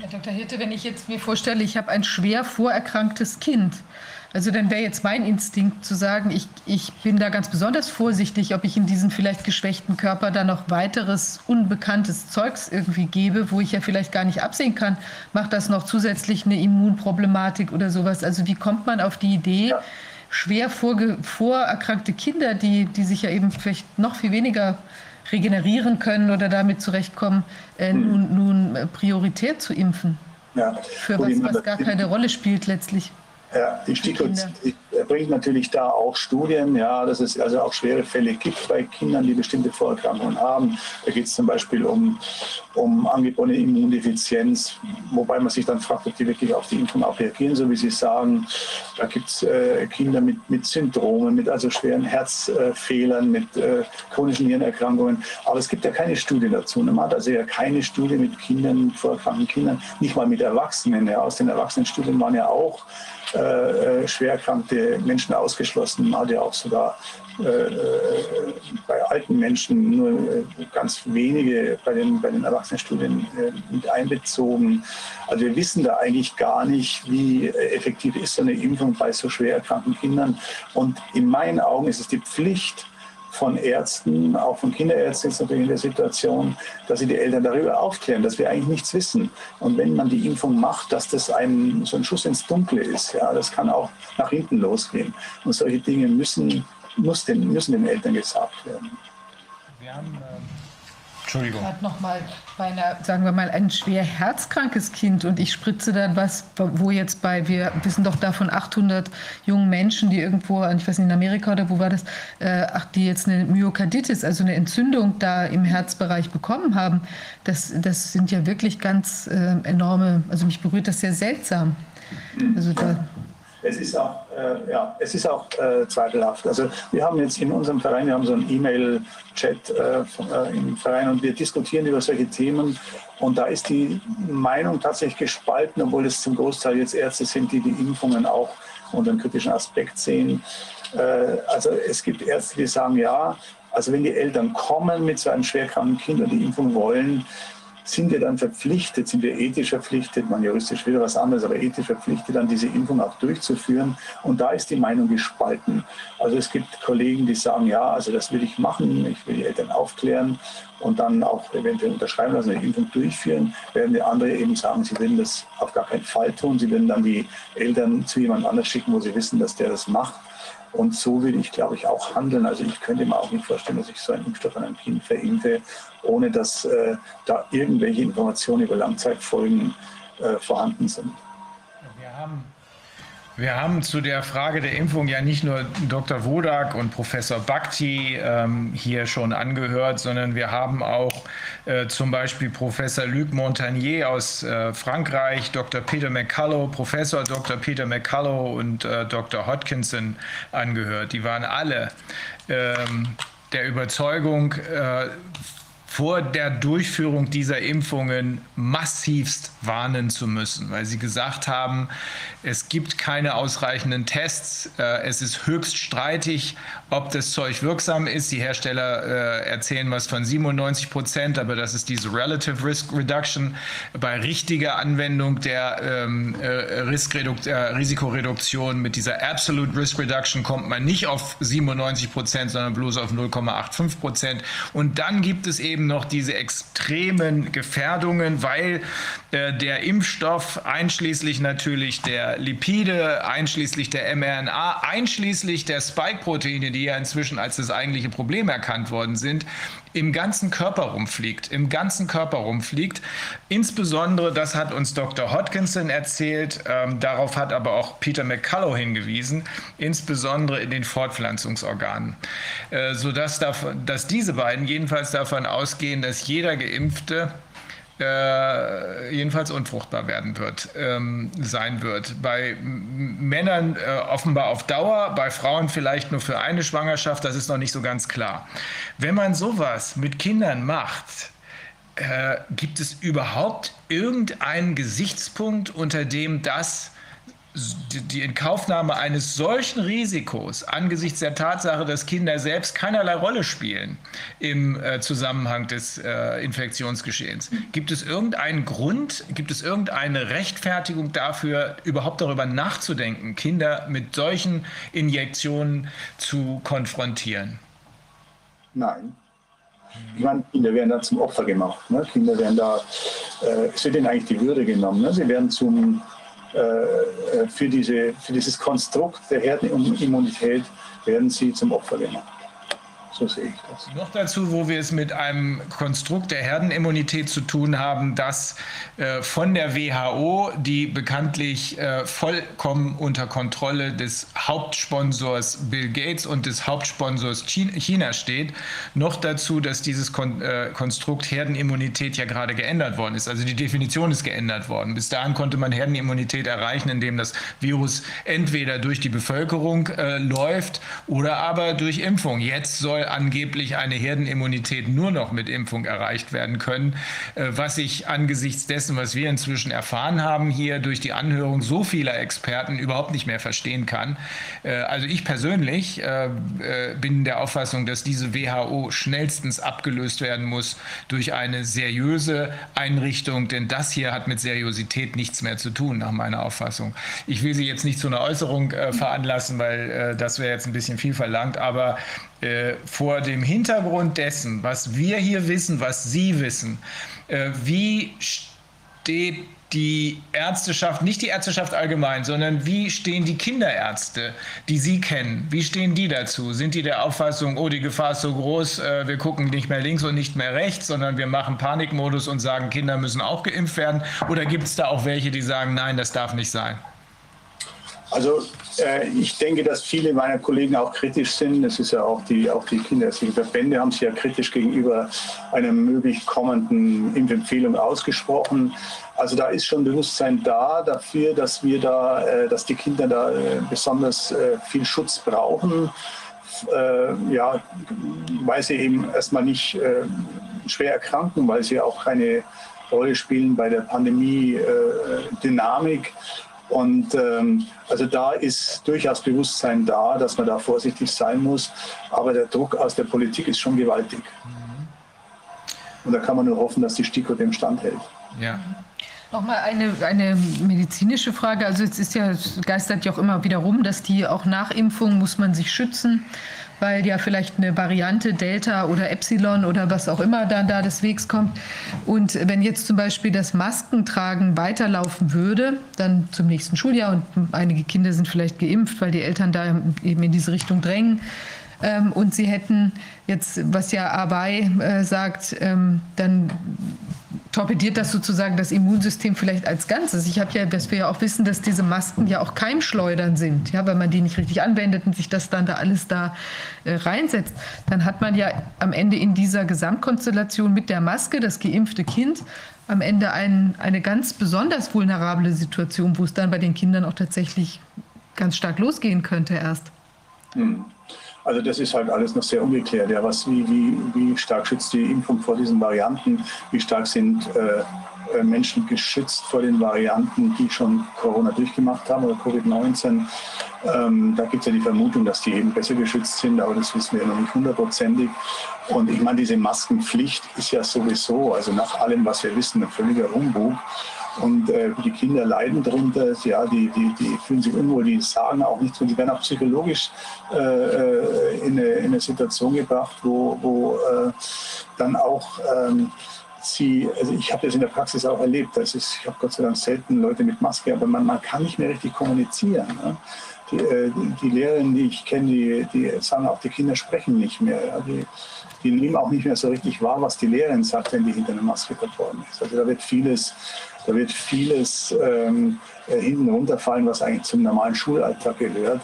Herr Dr. Hirte, wenn ich jetzt mir vorstelle, ich habe ein schwer vorerkranktes Kind, also dann wäre jetzt mein Instinkt zu sagen, ich, ich bin da ganz besonders vorsichtig, ob ich in diesen vielleicht geschwächten Körper da noch weiteres unbekanntes Zeugs irgendwie gebe, wo ich ja vielleicht gar nicht absehen kann, macht das noch zusätzlich eine Immunproblematik oder sowas. Also wie kommt man auf die Idee, ja. schwer vorerkrankte Kinder, die, die sich ja eben vielleicht noch viel weniger regenerieren können oder damit zurechtkommen, äh, hm. nun, nun prioritär zu impfen? Ja. Für was, was gar keine Rolle spielt letztlich. Ja, die Bringt natürlich da auch Studien, ja, dass es also auch schwere Fälle gibt bei Kindern, die bestimmte Vorerkrankungen haben. Da geht es zum Beispiel um, um angeborene Immundefizienz, wobei man sich dann fragt, ob die wirklich auf die Impfung auch reagieren, so wie Sie sagen. Da gibt es äh, Kinder mit, mit Syndromen, mit also schweren Herzfehlern, mit äh, chronischen Hirnerkrankungen. Aber es gibt ja keine Studien dazu. Man hat also ja keine Studie mit Kindern, vorerkrankten Kindern, nicht mal mit Erwachsenen. Ja. Aus den Erwachsenenstudien waren ja auch äh, Menschen ausgeschlossen. Man hat ja auch sogar äh, äh bei alten Menschen nur äh, ganz wenige bei den, bei den Erwachsenenstudien äh, mit einbezogen. Also wir wissen da eigentlich gar nicht, wie effektiv ist so eine Impfung bei so schwer erkrankten Kindern. Und in meinen Augen ist es die Pflicht, von Ärzten, auch von Kinderärzten ist natürlich in der Situation, dass sie die Eltern darüber aufklären, dass wir eigentlich nichts wissen. Und wenn man die Impfung macht, dass das ein, so ein Schuss ins Dunkle ist. Ja, das kann auch nach hinten losgehen. Und solche Dinge müssen, muss den, müssen den Eltern gesagt werden. Wir haben ähm Entschuldigung. Gerade noch mal bei einer, sagen wir mal, ein schwer herzkrankes Kind und ich spritze dann was, wo jetzt bei, wir wissen doch davon 800 jungen Menschen, die irgendwo, ich weiß nicht, in Amerika oder wo war das, äh, ach, die jetzt eine Myokarditis, also eine Entzündung da im Herzbereich bekommen haben. Das, das sind ja wirklich ganz äh, enorme, also mich berührt das sehr seltsam. Also da es ist auch, äh, ja, es ist auch äh, zweifelhaft. Also wir haben jetzt in unserem Verein, wir haben so einen E-Mail-Chat äh, äh, im Verein und wir diskutieren über solche Themen und da ist die Meinung tatsächlich gespalten, obwohl es zum Großteil jetzt Ärzte sind, die die Impfungen auch unter einem kritischen Aspekt sehen. Äh, also es gibt Ärzte, die sagen, ja, also wenn die Eltern kommen mit so einem schwerkranken Kind und die Impfung wollen, sind wir dann verpflichtet, sind wir ethisch verpflichtet, man juristisch wieder was anderes, aber ethisch verpflichtet, dann diese Impfung auch durchzuführen. Und da ist die Meinung gespalten. Also es gibt Kollegen, die sagen, ja, also das will ich machen, ich will die Eltern aufklären und dann auch eventuell unterschreiben lassen, eine Impfung durchführen, während die andere eben sagen, sie würden das auf gar keinen Fall tun, sie würden dann die Eltern zu jemand anders schicken, wo sie wissen, dass der das macht. Und so will ich, glaube ich, auch handeln. Also ich könnte mir auch nicht vorstellen, dass ich so einen Impfstoff an einem Kind verimpfe, ohne dass äh, da irgendwelche Informationen über Langzeitfolgen äh, vorhanden sind. Wir haben Wir haben zu der Frage der Impfung ja nicht nur Dr. Wodak und Professor Bhakti ähm, hier schon angehört, sondern wir haben auch äh, zum Beispiel Professor Luc Montagnier aus äh, Frankreich, Dr. Peter McCullough, Professor Dr. Peter McCullough und äh, Dr. Hodkinson angehört. Die waren alle ähm, der Überzeugung, äh, vor der Durchführung dieser Impfungen massivst warnen zu müssen, weil sie gesagt haben, es gibt keine ausreichenden Tests, äh, es ist höchst streitig, ob das Zeug wirksam ist. Die Hersteller äh, erzählen was von 97 Prozent, aber das ist diese Relative Risk Reduction. Bei richtiger Anwendung der ähm, äh, Risikoreduktion mit dieser Absolute Risk Reduction kommt man nicht auf 97 Prozent, sondern bloß auf 0,85 Prozent. Und dann gibt es eben noch diese extremen Gefährdungen, weil äh, der Impfstoff einschließlich natürlich der Lipide, einschließlich der mRNA, einschließlich der Spike-Proteine, die ja inzwischen als das eigentliche Problem erkannt worden sind, im ganzen Körper rumfliegt, im ganzen Körper rumfliegt. Insbesondere, das hat uns Dr. Hodgkinson erzählt, ähm, darauf hat aber auch Peter McCullough hingewiesen, insbesondere in den Fortpflanzungsorganen, äh, sodass dass diese beiden jedenfalls davon ausgehen, dass jeder Geimpfte äh, jedenfalls unfruchtbar werden wird, ähm, sein wird. Bei Männern äh, offenbar auf Dauer, bei Frauen vielleicht nur für eine Schwangerschaft, das ist noch nicht so ganz klar. Wenn man sowas mit Kindern macht, äh, gibt es überhaupt irgendeinen Gesichtspunkt, unter dem das die Inkaufnahme eines solchen Risikos angesichts der Tatsache, dass Kinder selbst keinerlei Rolle spielen im äh, Zusammenhang des äh, Infektionsgeschehens. Gibt es irgendeinen Grund, gibt es irgendeine Rechtfertigung dafür, überhaupt darüber nachzudenken, Kinder mit solchen Injektionen zu konfrontieren? Nein. Ich meine, Kinder werden da zum Opfer gemacht. Ne? Kinder werden da, äh, es wird ihnen eigentlich die Würde genommen. Ne? Sie werden zum für, diese, für dieses Konstrukt der Herdenimmunität werden sie zum Opfer gemacht. So sehe ich das. Noch dazu, wo wir es mit einem Konstrukt der Herdenimmunität zu tun haben, das äh, von der WHO, die bekanntlich äh, vollkommen unter Kontrolle des Hauptsponsors Bill Gates und des Hauptsponsors China steht, noch dazu, dass dieses Kon äh, Konstrukt Herdenimmunität ja gerade geändert worden ist. Also die Definition ist geändert worden. Bis dahin konnte man Herdenimmunität erreichen, indem das Virus entweder durch die Bevölkerung äh, läuft oder aber durch Impfung. Jetzt angeblich eine Herdenimmunität nur noch mit Impfung erreicht werden können, äh, was ich angesichts dessen, was wir inzwischen erfahren haben, hier durch die Anhörung so vieler Experten überhaupt nicht mehr verstehen kann. Äh, also ich persönlich äh, bin der Auffassung, dass diese WHO schnellstens abgelöst werden muss durch eine seriöse Einrichtung, denn das hier hat mit Seriosität nichts mehr zu tun, nach meiner Auffassung. Ich will Sie jetzt nicht zu einer Äußerung veranlassen, weil das wäre jetzt ein bisschen viel verlangt, aber äh, vor dem Hintergrund dessen, was wir hier wissen, was Sie wissen, äh, wie steht die Ärzteschaft, nicht die Ärzteschaft allgemein, sondern wie stehen die Kinderärzte, die Sie kennen, wie stehen die dazu? Sind die der Auffassung, oh, die Gefahr ist so groß, äh, wir gucken nicht mehr links und nicht mehr rechts, sondern wir machen Panikmodus und sagen, Kinder müssen auch geimpft werden? Oder gibt es da auch welche, die sagen, nein, das darf nicht sein? Also äh, ich denke, dass viele meiner Kollegen auch kritisch sind. Es ist ja auch die, auch die kinderärztlichen Verbände haben sich ja kritisch gegenüber einer möglich kommenden Impfempfehlung ausgesprochen. Also da ist schon Bewusstsein da dafür, dass wir da, äh, dass die Kinder da äh, besonders äh, viel Schutz brauchen. Äh, ja, weil sie eben erstmal nicht äh, schwer erkranken, weil sie auch keine Rolle spielen bei der Pandemie-Dynamik. Und ähm, also da ist durchaus Bewusstsein da, dass man da vorsichtig sein muss. Aber der Druck aus der Politik ist schon gewaltig. Und da kann man nur hoffen, dass die STIKO dem standhält. Ja. Nochmal eine, eine medizinische Frage. Also es ist ja, es geistert ja auch immer wieder rum, dass die auch nach Impfung muss man sich schützen weil ja vielleicht eine Variante Delta oder Epsilon oder was auch immer da, da des Wegs kommt. Und wenn jetzt zum Beispiel das Maskentragen weiterlaufen würde, dann zum nächsten Schuljahr und einige Kinder sind vielleicht geimpft, weil die Eltern da eben in diese Richtung drängen, ähm, und sie hätten jetzt, was ja Abai äh, sagt, ähm, dann torpediert das sozusagen das Immunsystem vielleicht als Ganzes. Ich habe ja, dass wir ja auch wissen, dass diese Masken ja auch Keimschleudern sind. Ja, wenn man die nicht richtig anwendet und sich das dann da alles da äh, reinsetzt, dann hat man ja am Ende in dieser Gesamtkonstellation mit der Maske das geimpfte Kind am Ende ein, eine ganz besonders vulnerable Situation, wo es dann bei den Kindern auch tatsächlich ganz stark losgehen könnte erst. Hm. Also das ist halt alles noch sehr ungeklärt. Ja, was, wie, wie, wie stark schützt die Impfung vor diesen Varianten? Wie stark sind äh, äh Menschen geschützt vor den Varianten, die schon Corona durchgemacht haben oder Covid-19? Ähm, da gibt es ja die Vermutung, dass die eben besser geschützt sind, aber das wissen wir noch nicht hundertprozentig. Und ich meine, diese Maskenpflicht ist ja sowieso, also nach allem, was wir wissen, ein völliger Humbug. Und äh, die Kinder leiden darunter, ja, die, die, die fühlen sich unwohl, die sagen auch nichts und die werden auch psychologisch äh, äh, in, eine, in, eine, Situation gebracht, wo, wo äh, dann auch ähm, sie, also ich habe das in der Praxis auch erlebt, das ist, ich habe Gott sei Dank selten Leute mit Maske, aber man, man kann nicht mehr richtig kommunizieren. Ne? Die, äh, die, Lehrerinnen, die ich kenne, die, die sagen auch, die Kinder sprechen nicht mehr. Ja? Die, die nehmen auch nicht mehr so richtig wahr, was die Lehrerin sagt, wenn die hinter einer Maske verborgen ist. Also da wird vieles da wird vieles ähm, äh, hinten runterfallen, was eigentlich zum normalen Schulalltag gehört.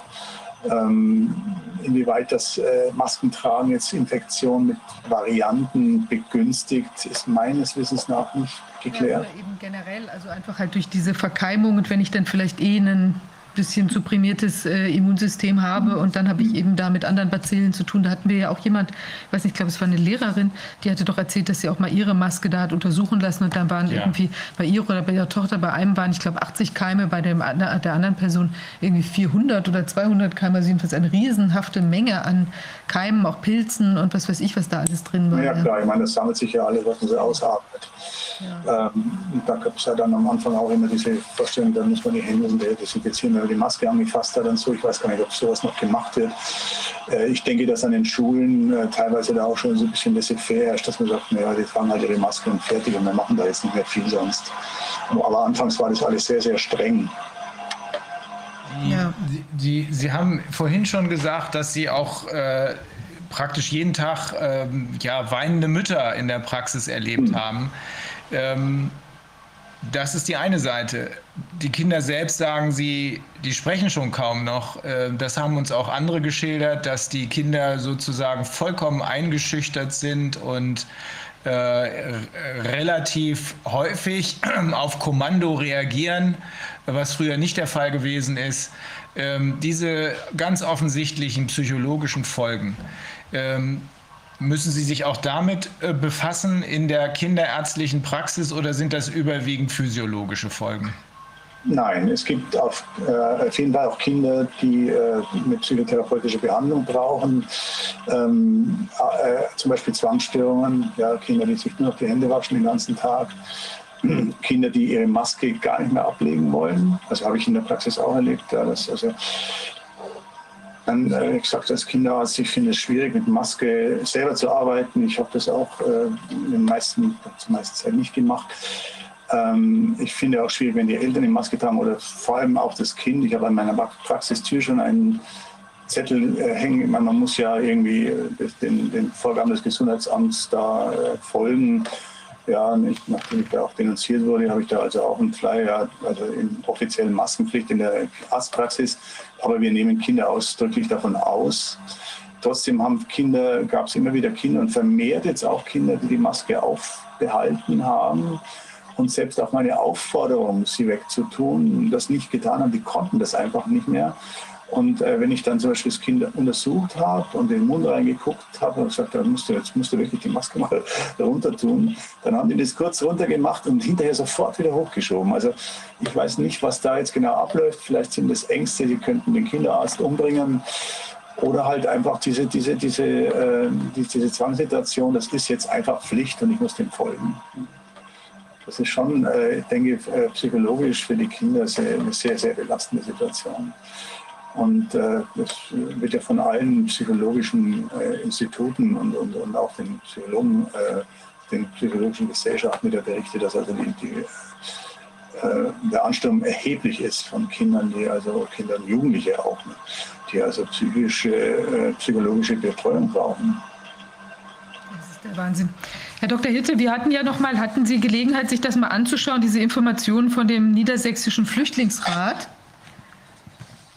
Ähm, inwieweit das äh, Maskentragen jetzt Infektion mit Varianten begünstigt, ist meines Wissens nach nicht geklärt. Ja, eben generell, also einfach halt durch diese Verkeimung und wenn ich dann vielleicht eh einen bisschen supprimiertes äh, Immunsystem habe und dann habe ich eben da mit anderen Bazillen zu tun. Da hatten wir ja auch jemand, ich weiß nicht, ich glaube, es war eine Lehrerin, die hatte doch erzählt, dass sie auch mal ihre Maske da hat untersuchen lassen und dann waren ja. irgendwie bei ihr oder bei ihrer Tochter, bei einem waren, ich glaube, 80 Keime, bei dem, der anderen Person irgendwie 400 oder 200 Keime, also jedenfalls eine riesenhafte Menge an Keimen, auch Pilzen und was weiß ich, was da alles drin war. Ja, klar, ich meine, das sammelt sich ja alles, was man so ausatmet. Ja. Ähm, da gab es ja dann am Anfang auch immer diese Vorstellung, da muss man die Hände desinfizieren, wenn man die Maske angefasst hat und so. Ich weiß gar nicht, ob sowas noch gemacht wird. Äh, ich denke, dass an den Schulen äh, teilweise da auch schon so ein bisschen laissez-faire herrscht, dass man sagt, naja, die tragen halt ihre Maske und fertig und wir machen da jetzt nicht mehr viel sonst. Aber anfangs war das alles sehr, sehr streng. Ja. Sie, Sie, Sie haben vorhin schon gesagt, dass Sie auch äh, praktisch jeden Tag ähm, ja, weinende Mütter in der Praxis erlebt mhm. haben. Ähm, das ist die eine Seite. Die Kinder selbst sagen sie, die sprechen schon kaum noch. Äh, das haben uns auch andere geschildert, dass die Kinder sozusagen vollkommen eingeschüchtert sind und äh, relativ häufig auf Kommando reagieren, was früher nicht der Fall gewesen ist. Ähm, diese ganz offensichtlichen psychologischen Folgen. Ähm, Müssen Sie sich auch damit äh, befassen in der kinderärztlichen Praxis oder sind das überwiegend physiologische Folgen? Nein, es gibt auf, äh, jeden Fall auch Kinder, die äh, eine psychotherapeutische Behandlung brauchen. Ähm, äh, zum Beispiel Zwangsstörungen, ja, Kinder, die sich nur noch die Hände waschen den ganzen Tag. Kinder, die ihre Maske gar nicht mehr ablegen wollen. Das habe ich in der Praxis auch erlebt. Ja, dass also dann äh, gesagt als Kinderarzt, ich finde es schwierig mit Maske selber zu arbeiten. Ich habe das auch äh, in den meisten, zur meisten Zeit nicht gemacht. Ähm, ich finde auch schwierig, wenn die Eltern die Maske tragen oder vor allem auch das Kind. Ich habe an meiner Praxistür schon einen Zettel äh, hängen. Man, man muss ja irgendwie äh, den, den Vorgaben des Gesundheitsamts da äh, folgen. Ja, nicht, nachdem ich da auch denunziert wurde, habe ich da also auch einen Flyer, also in offiziellen Maskenpflicht in der Arztpraxis. Aber wir nehmen Kinder ausdrücklich davon aus. Trotzdem haben Kinder, gab es immer wieder Kinder und vermehrt jetzt auch Kinder, die die Maske aufbehalten haben und selbst auf meine Aufforderung, sie wegzutun, das nicht getan haben. Die konnten das einfach nicht mehr. Und äh, wenn ich dann zum Beispiel das Kind untersucht habe und in den Mund reingeguckt habe und gesagt, dann musst du, jetzt musst du wirklich die Maske mal runter tun, dann haben die das kurz runter gemacht und hinterher sofort wieder hochgeschoben. Also ich weiß nicht, was da jetzt genau abläuft. Vielleicht sind es Ängste, die könnten den Kinderarzt umbringen. Oder halt einfach diese, diese, diese, äh, diese Zwangssituation, das ist jetzt einfach Pflicht und ich muss dem folgen. Das ist schon, äh, ich denke, äh, psychologisch für die Kinder eine sehr, sehr belastende Situation. Und äh, das wird ja von allen psychologischen äh, Instituten und, und, und auch den Psychologen, äh, den psychologischen Gesellschaften wieder berichtet, dass also die, die äh, der Ansturm erheblich ist von Kindern, die also Kinder und Jugendliche auch, ne, die also psychische, äh, psychologische Betreuung brauchen. Das ist der Wahnsinn. Herr Dr. Hitte, wir hatten ja noch mal, hatten Sie Gelegenheit, sich das mal anzuschauen, diese Informationen von dem Niedersächsischen Flüchtlingsrat?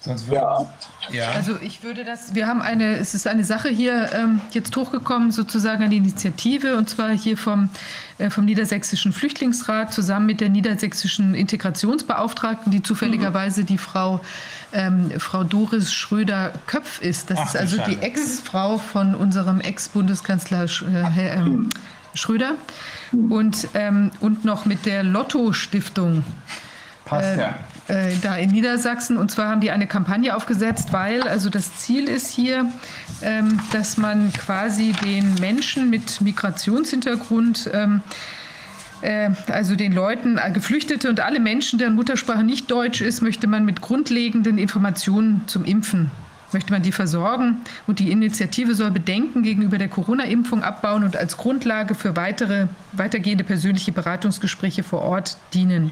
Sonst ja. ja. Also ich würde das, wir haben eine, es ist eine Sache hier ähm, jetzt hochgekommen, sozusagen eine Initiative, und zwar hier vom, äh, vom Niedersächsischen Flüchtlingsrat zusammen mit der Niedersächsischen Integrationsbeauftragten, die zufälligerweise die Frau, ähm, Frau Doris Schröder-Köpf ist. Das Ach, ist also die Ex-Frau von unserem Ex-Bundeskanzler äh, äh, Schröder und, ähm, und noch mit der Lotto-Stiftung. Passt ja. Äh, da in Niedersachsen. Und zwar haben die eine Kampagne aufgesetzt, weil also das Ziel ist hier, ähm, dass man quasi den Menschen mit Migrationshintergrund ähm, äh, also den Leuten, äh, Geflüchtete und alle Menschen, deren Muttersprache nicht Deutsch ist, möchte man mit grundlegenden Informationen zum Impfen möchte man die versorgen und die Initiative soll Bedenken gegenüber der Corona-Impfung abbauen und als Grundlage für weitere weitergehende persönliche Beratungsgespräche vor Ort dienen.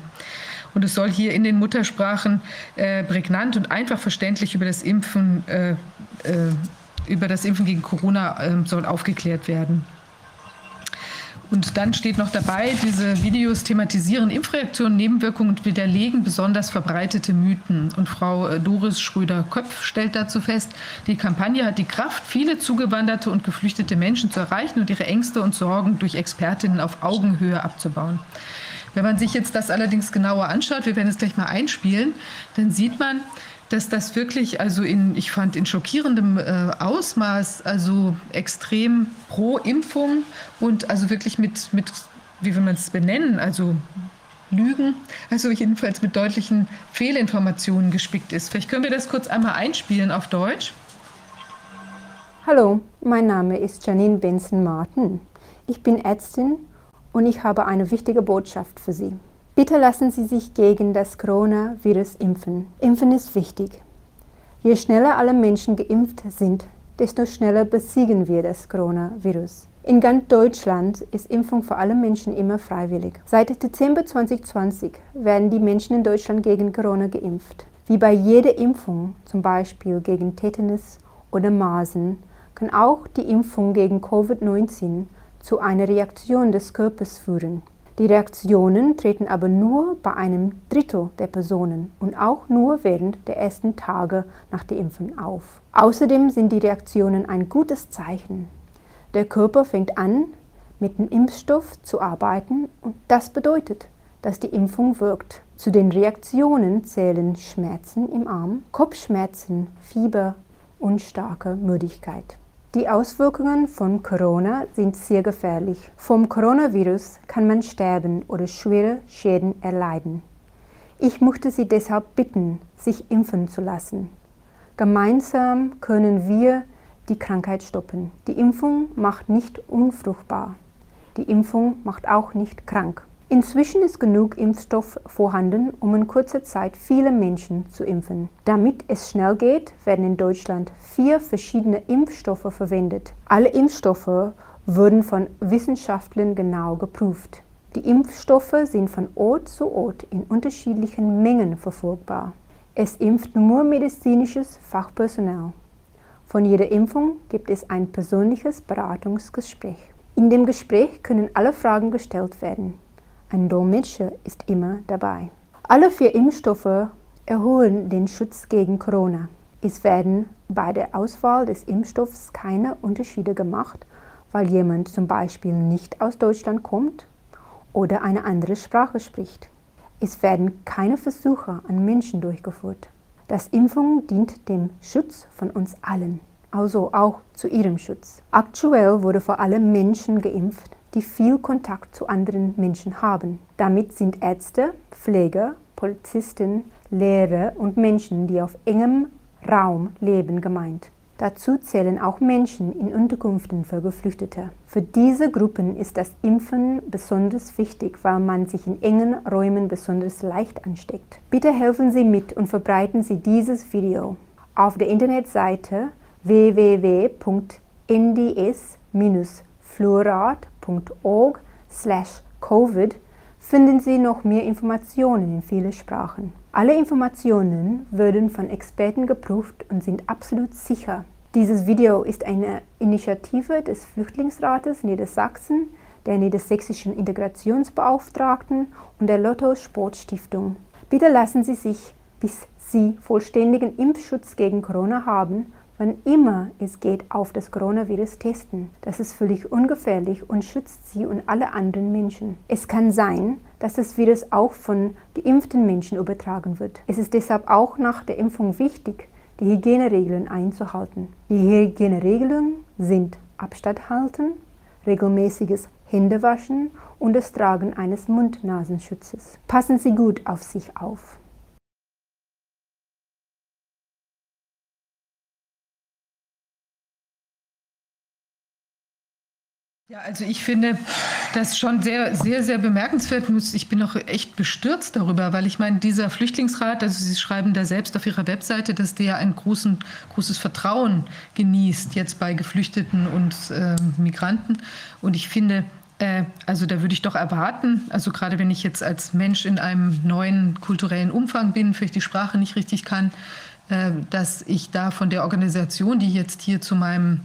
Und es soll hier in den Muttersprachen äh, prägnant und einfach verständlich über das Impfen, äh, äh, über das Impfen gegen Corona ähm, soll aufgeklärt werden. Und dann steht noch dabei, diese Videos thematisieren Impfreaktionen, Nebenwirkungen und widerlegen besonders verbreitete Mythen. Und Frau äh, Doris Schröder-Köpf stellt dazu fest, die Kampagne hat die Kraft, viele zugewanderte und geflüchtete Menschen zu erreichen und ihre Ängste und Sorgen durch Expertinnen auf Augenhöhe abzubauen. Wenn man sich jetzt das allerdings genauer anschaut, wir werden es gleich mal einspielen, dann sieht man, dass das wirklich, also in, ich fand in schockierendem äh, Ausmaß, also extrem pro Impfung und also wirklich mit, mit wie will man es benennen, also Lügen, also jedenfalls mit deutlichen Fehlinformationen gespickt ist. Vielleicht können wir das kurz einmal einspielen auf Deutsch. Hallo, mein Name ist Janine Benson-Martin. Ich bin Ärztin und ich habe eine wichtige Botschaft für Sie. Bitte lassen Sie sich gegen das Coronavirus impfen. Impfen ist wichtig. Je schneller alle Menschen geimpft sind, desto schneller besiegen wir das Coronavirus. In ganz Deutschland ist Impfung für alle Menschen immer freiwillig. Seit Dezember 2020 werden die Menschen in Deutschland gegen Corona geimpft. Wie bei jeder Impfung, zum Beispiel gegen Tetanus oder Masern, kann auch die Impfung gegen Covid-19 zu einer Reaktion des Körpers führen. Die Reaktionen treten aber nur bei einem Drittel der Personen und auch nur während der ersten Tage nach der Impfung auf. Außerdem sind die Reaktionen ein gutes Zeichen. Der Körper fängt an, mit dem Impfstoff zu arbeiten und das bedeutet, dass die Impfung wirkt. Zu den Reaktionen zählen Schmerzen im Arm, Kopfschmerzen, Fieber und starke Müdigkeit. Die Auswirkungen von Corona sind sehr gefährlich. Vom Coronavirus kann man sterben oder schwere Schäden erleiden. Ich möchte Sie deshalb bitten, sich impfen zu lassen. Gemeinsam können wir die Krankheit stoppen. Die Impfung macht nicht unfruchtbar. Die Impfung macht auch nicht krank. Inzwischen ist genug Impfstoff vorhanden, um in kurzer Zeit viele Menschen zu impfen. Damit es schnell geht, werden in Deutschland vier verschiedene Impfstoffe verwendet. Alle Impfstoffe wurden von Wissenschaftlern genau geprüft. Die Impfstoffe sind von Ort zu Ort in unterschiedlichen Mengen verfügbar. Es impft nur medizinisches Fachpersonal. Von jeder Impfung gibt es ein persönliches Beratungsgespräch. In dem Gespräch können alle Fragen gestellt werden. Ein Dolmetscher ist immer dabei. Alle vier Impfstoffe erholen den Schutz gegen Corona. Es werden bei der Auswahl des Impfstoffs keine Unterschiede gemacht, weil jemand zum Beispiel nicht aus Deutschland kommt oder eine andere Sprache spricht. Es werden keine Versuche an Menschen durchgeführt. Das Impfung dient dem Schutz von uns allen, also auch zu ihrem Schutz. Aktuell wurde vor allem Menschen geimpft, die viel Kontakt zu anderen Menschen haben. Damit sind Ärzte, Pfleger, Polizisten, Lehrer und Menschen, die auf engem Raum leben, gemeint. Dazu zählen auch Menschen in Unterkünften für Geflüchtete. Für diese Gruppen ist das Impfen besonders wichtig, weil man sich in engen Räumen besonders leicht ansteckt. Bitte helfen Sie mit und verbreiten Sie dieses Video. Auf der Internetseite www.nds-fluorat www.ccc.org covid finden Sie noch mehr Informationen in vielen Sprachen. Alle Informationen werden von Experten geprüft und sind absolut sicher. Dieses Video ist eine Initiative des Flüchtlingsrates Niedersachsen, der niedersächsischen Integrationsbeauftragten und der Lotto Sportstiftung. Bitte lassen Sie sich, bis Sie vollständigen Impfschutz gegen Corona haben, wann immer es geht, auf das Coronavirus testen. Das ist völlig ungefährlich und schützt Sie und alle anderen Menschen. Es kann sein, dass das Virus auch von geimpften Menschen übertragen wird. Es ist deshalb auch nach der Impfung wichtig, die Hygieneregeln einzuhalten. Die Hygieneregeln sind Abstand halten, regelmäßiges Händewaschen und das Tragen eines Mund-Nasenschutzes. Passen Sie gut auf sich auf. Ja, also ich finde das schon sehr, sehr, sehr bemerkenswert. Ich bin auch echt bestürzt darüber, weil ich meine, dieser Flüchtlingsrat, also Sie schreiben da selbst auf Ihrer Webseite, dass der ein großen, großes Vertrauen genießt jetzt bei Geflüchteten und äh, Migranten. Und ich finde, äh, also da würde ich doch erwarten, also gerade wenn ich jetzt als Mensch in einem neuen kulturellen Umfang bin, vielleicht die Sprache nicht richtig kann, äh, dass ich da von der Organisation, die jetzt hier zu meinem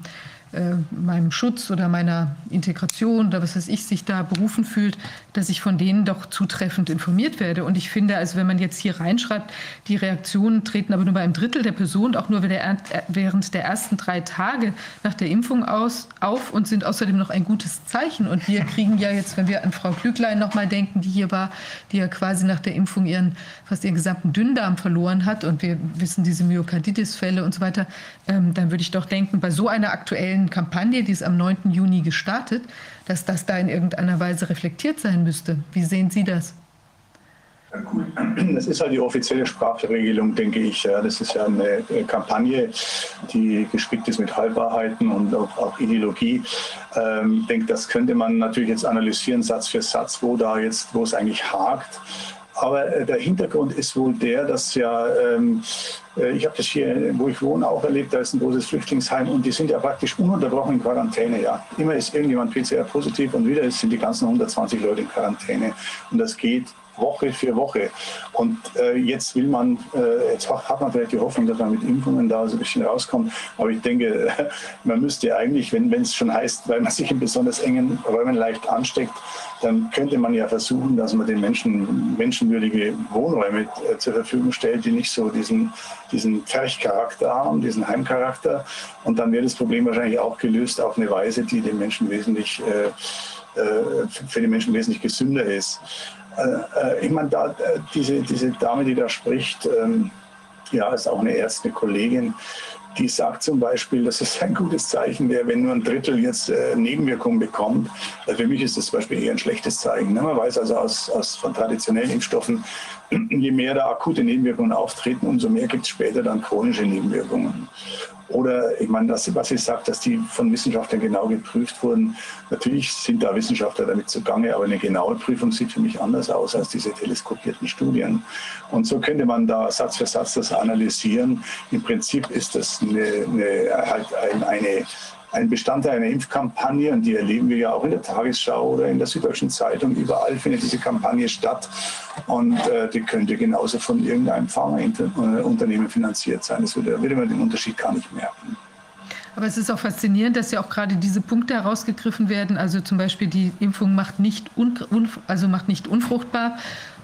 äh, meinem Schutz oder meiner Integration oder was weiß ich sich da berufen fühlt, dass ich von denen doch zutreffend informiert werde. Und ich finde, also wenn man jetzt hier reinschreibt, die Reaktionen treten aber nur bei einem Drittel der Personen, auch nur während der ersten drei Tage nach der Impfung aus, auf und sind außerdem noch ein gutes Zeichen. Und wir kriegen ja jetzt, wenn wir an Frau Klüglein nochmal denken, die hier war, die ja quasi nach der Impfung ihren, fast ihren gesamten Dünndarm verloren hat und wir wissen diese Myokarditis-Fälle und so weiter, ähm, dann würde ich doch denken, bei so einer aktuellen aktuellen Kampagne, die ist am 9. Juni gestartet, dass das da in irgendeiner Weise reflektiert sein müsste. Wie sehen Sie das? Das ist halt die offizielle Sprachregelung, denke ich. Das ist ja eine Kampagne, die gespickt ist mit Halbwahrheiten und auch, Ideologie. Ähm, ich denke, das könnte man natürlich jetzt analysieren, Satz für Satz, wo da jetzt, wo es eigentlich hakt. Aber äh, der Hintergrund ist wohl der, dass ja, ähm, äh, ich habe das hier, wo ich wohne, auch erlebt, da ist ein großes Flüchtlingsheim und die sind ja praktisch ununterbrochen in Quarantäne. Ja. Immer ist irgendjemand PCR-positiv und wieder sind die ganzen 120 Leute in Quarantäne. Und das geht Woche für Woche. Und äh, jetzt will man, äh, jetzt hat man vielleicht die Hoffnung, dass man mit Impfungen da so ein bisschen rauskommt. Aber ich denke, man müsste eigentlich, wenn es schon heißt, weil man sich in besonders engen Räumen leicht ansteckt, dann könnte man ja versuchen, dass man den Menschen menschenwürdige Wohnräume äh, zur Verfügung stellt, die nicht so diesen, diesen Pferchcharakter haben, diesen Heimcharakter. Und dann wäre das Problem wahrscheinlich auch gelöst auf eine Weise, die den Menschen wesentlich, äh, äh für die Menschen wesentlich gesünder ist. Äh, ich meine, da, diese, diese Dame, die da spricht, ähm, ja, ist auch eine Ärzte Kollegin, die sagt zum Beispiel, dass es ein gutes Zeichen wäre, wenn nur ein Drittel jetzt äh, Nebenwirkungen bekommt. Also für mich ist das zum Beispiel eher ein schlechtes Zeichen. Ne? Man weiß also aus, aus von traditionellen Impfstoffen, je mehr da akute Nebenwirkungen auftreten, umso mehr gibt es später dann chronische Nebenwirkungen. Oder ich meine, das, was ich sage, dass die von Wissenschaftlern genau geprüft wurden. Natürlich sind da Wissenschaftler damit zugange, aber eine genaue Prüfung sieht für mich anders aus als diese teleskopierten Studien. Und so könnte man da Satz für Satz das analysieren. Im Prinzip ist das eine, eine, halt ein, eine ein Bestandteil einer Impfkampagne und die erleben wir ja auch in der Tagesschau oder in der Süddeutschen Zeitung. Überall findet diese Kampagne statt und äh, die könnte genauso von irgendeinem Pharmaunternehmen finanziert sein. Das würde, würde man den Unterschied gar nicht merken. Aber es ist auch faszinierend, dass ja auch gerade diese Punkte herausgegriffen werden. Also zum Beispiel die Impfung macht nicht, un, also macht nicht unfruchtbar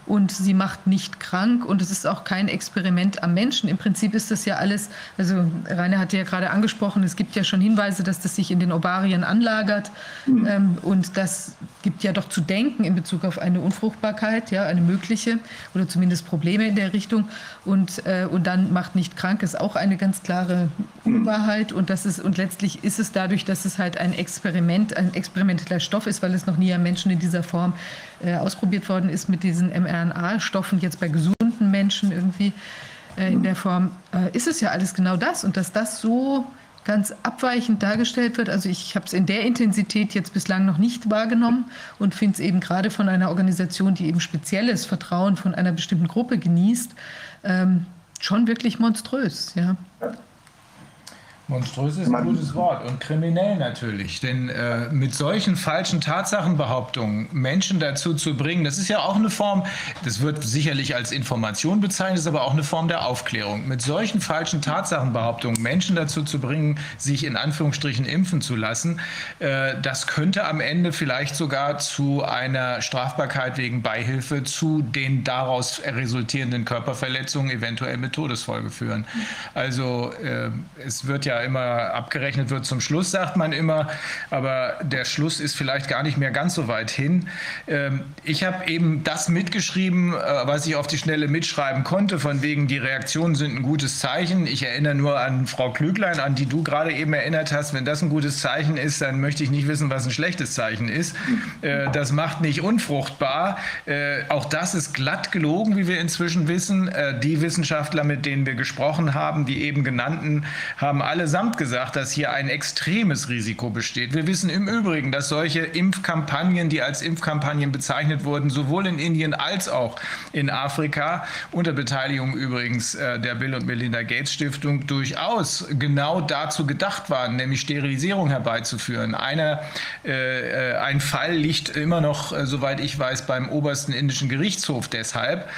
und sie macht nicht krank und es ist auch kein Experiment am Menschen. Im Prinzip ist das ja alles, also Rainer hatte ja gerade angesprochen, es gibt ja schon Hinweise, dass das sich in den Ovarien anlagert mhm. ähm, und das gibt ja doch zu denken in Bezug auf eine Unfruchtbarkeit, ja, eine mögliche oder zumindest Probleme in der Richtung und, äh, und dann macht nicht krank ist auch eine ganz klare Unwahrheit und das ist und letztlich ist es dadurch, dass es halt ein Experiment, ein experimenteller Stoff ist, weil es noch nie am Menschen in dieser Form äh, ausprobiert worden ist mit diesen mRNA-Stoffen jetzt bei gesunden Menschen irgendwie äh, in der Form, äh, ist es ja alles genau das. Und dass das so ganz abweichend dargestellt wird. Also ich habe es in der Intensität jetzt bislang noch nicht wahrgenommen und finde es eben gerade von einer Organisation, die eben spezielles Vertrauen von einer bestimmten Gruppe genießt, ähm, schon wirklich monströs. Ja. Monströs ist ein gutes Wort und kriminell natürlich, denn äh, mit solchen falschen Tatsachenbehauptungen Menschen dazu zu bringen, das ist ja auch eine Form, das wird sicherlich als Information bezeichnet, ist aber auch eine Form der Aufklärung. Mit solchen falschen Tatsachenbehauptungen Menschen dazu zu bringen, sich in Anführungsstrichen impfen zu lassen, äh, das könnte am Ende vielleicht sogar zu einer Strafbarkeit wegen Beihilfe zu den daraus resultierenden Körperverletzungen, eventuell mit Todesfolge führen. Also äh, es wird ja immer abgerechnet wird zum Schluss, sagt man immer, aber der Schluss ist vielleicht gar nicht mehr ganz so weit hin. Ähm, ich habe eben das mitgeschrieben, äh, was ich auf die Schnelle mitschreiben konnte, von wegen die Reaktionen sind ein gutes Zeichen. Ich erinnere nur an Frau Klüglein, an die du gerade eben erinnert hast. Wenn das ein gutes Zeichen ist, dann möchte ich nicht wissen, was ein schlechtes Zeichen ist. Äh, das macht nicht unfruchtbar. Äh, auch das ist glatt gelogen, wie wir inzwischen wissen. Die Wissenschaftler, mit denen wir gesprochen haben, die eben genannten, haben alle allesamt gesagt, dass hier ein extremes Risiko besteht. Wir wissen im Übrigen, dass solche Impfkampagnen, die als Impfkampagnen bezeichnet wurden, sowohl in Indien als auch in Afrika, unter Beteiligung übrigens äh, der Bill und Melinda Gates Stiftung, durchaus genau dazu gedacht waren, nämlich Sterilisierung herbeizuführen. Einer, äh, äh ein Fall liegt immer noch, äh, soweit ich weiß, beim obersten indischen Gerichtshof deshalb.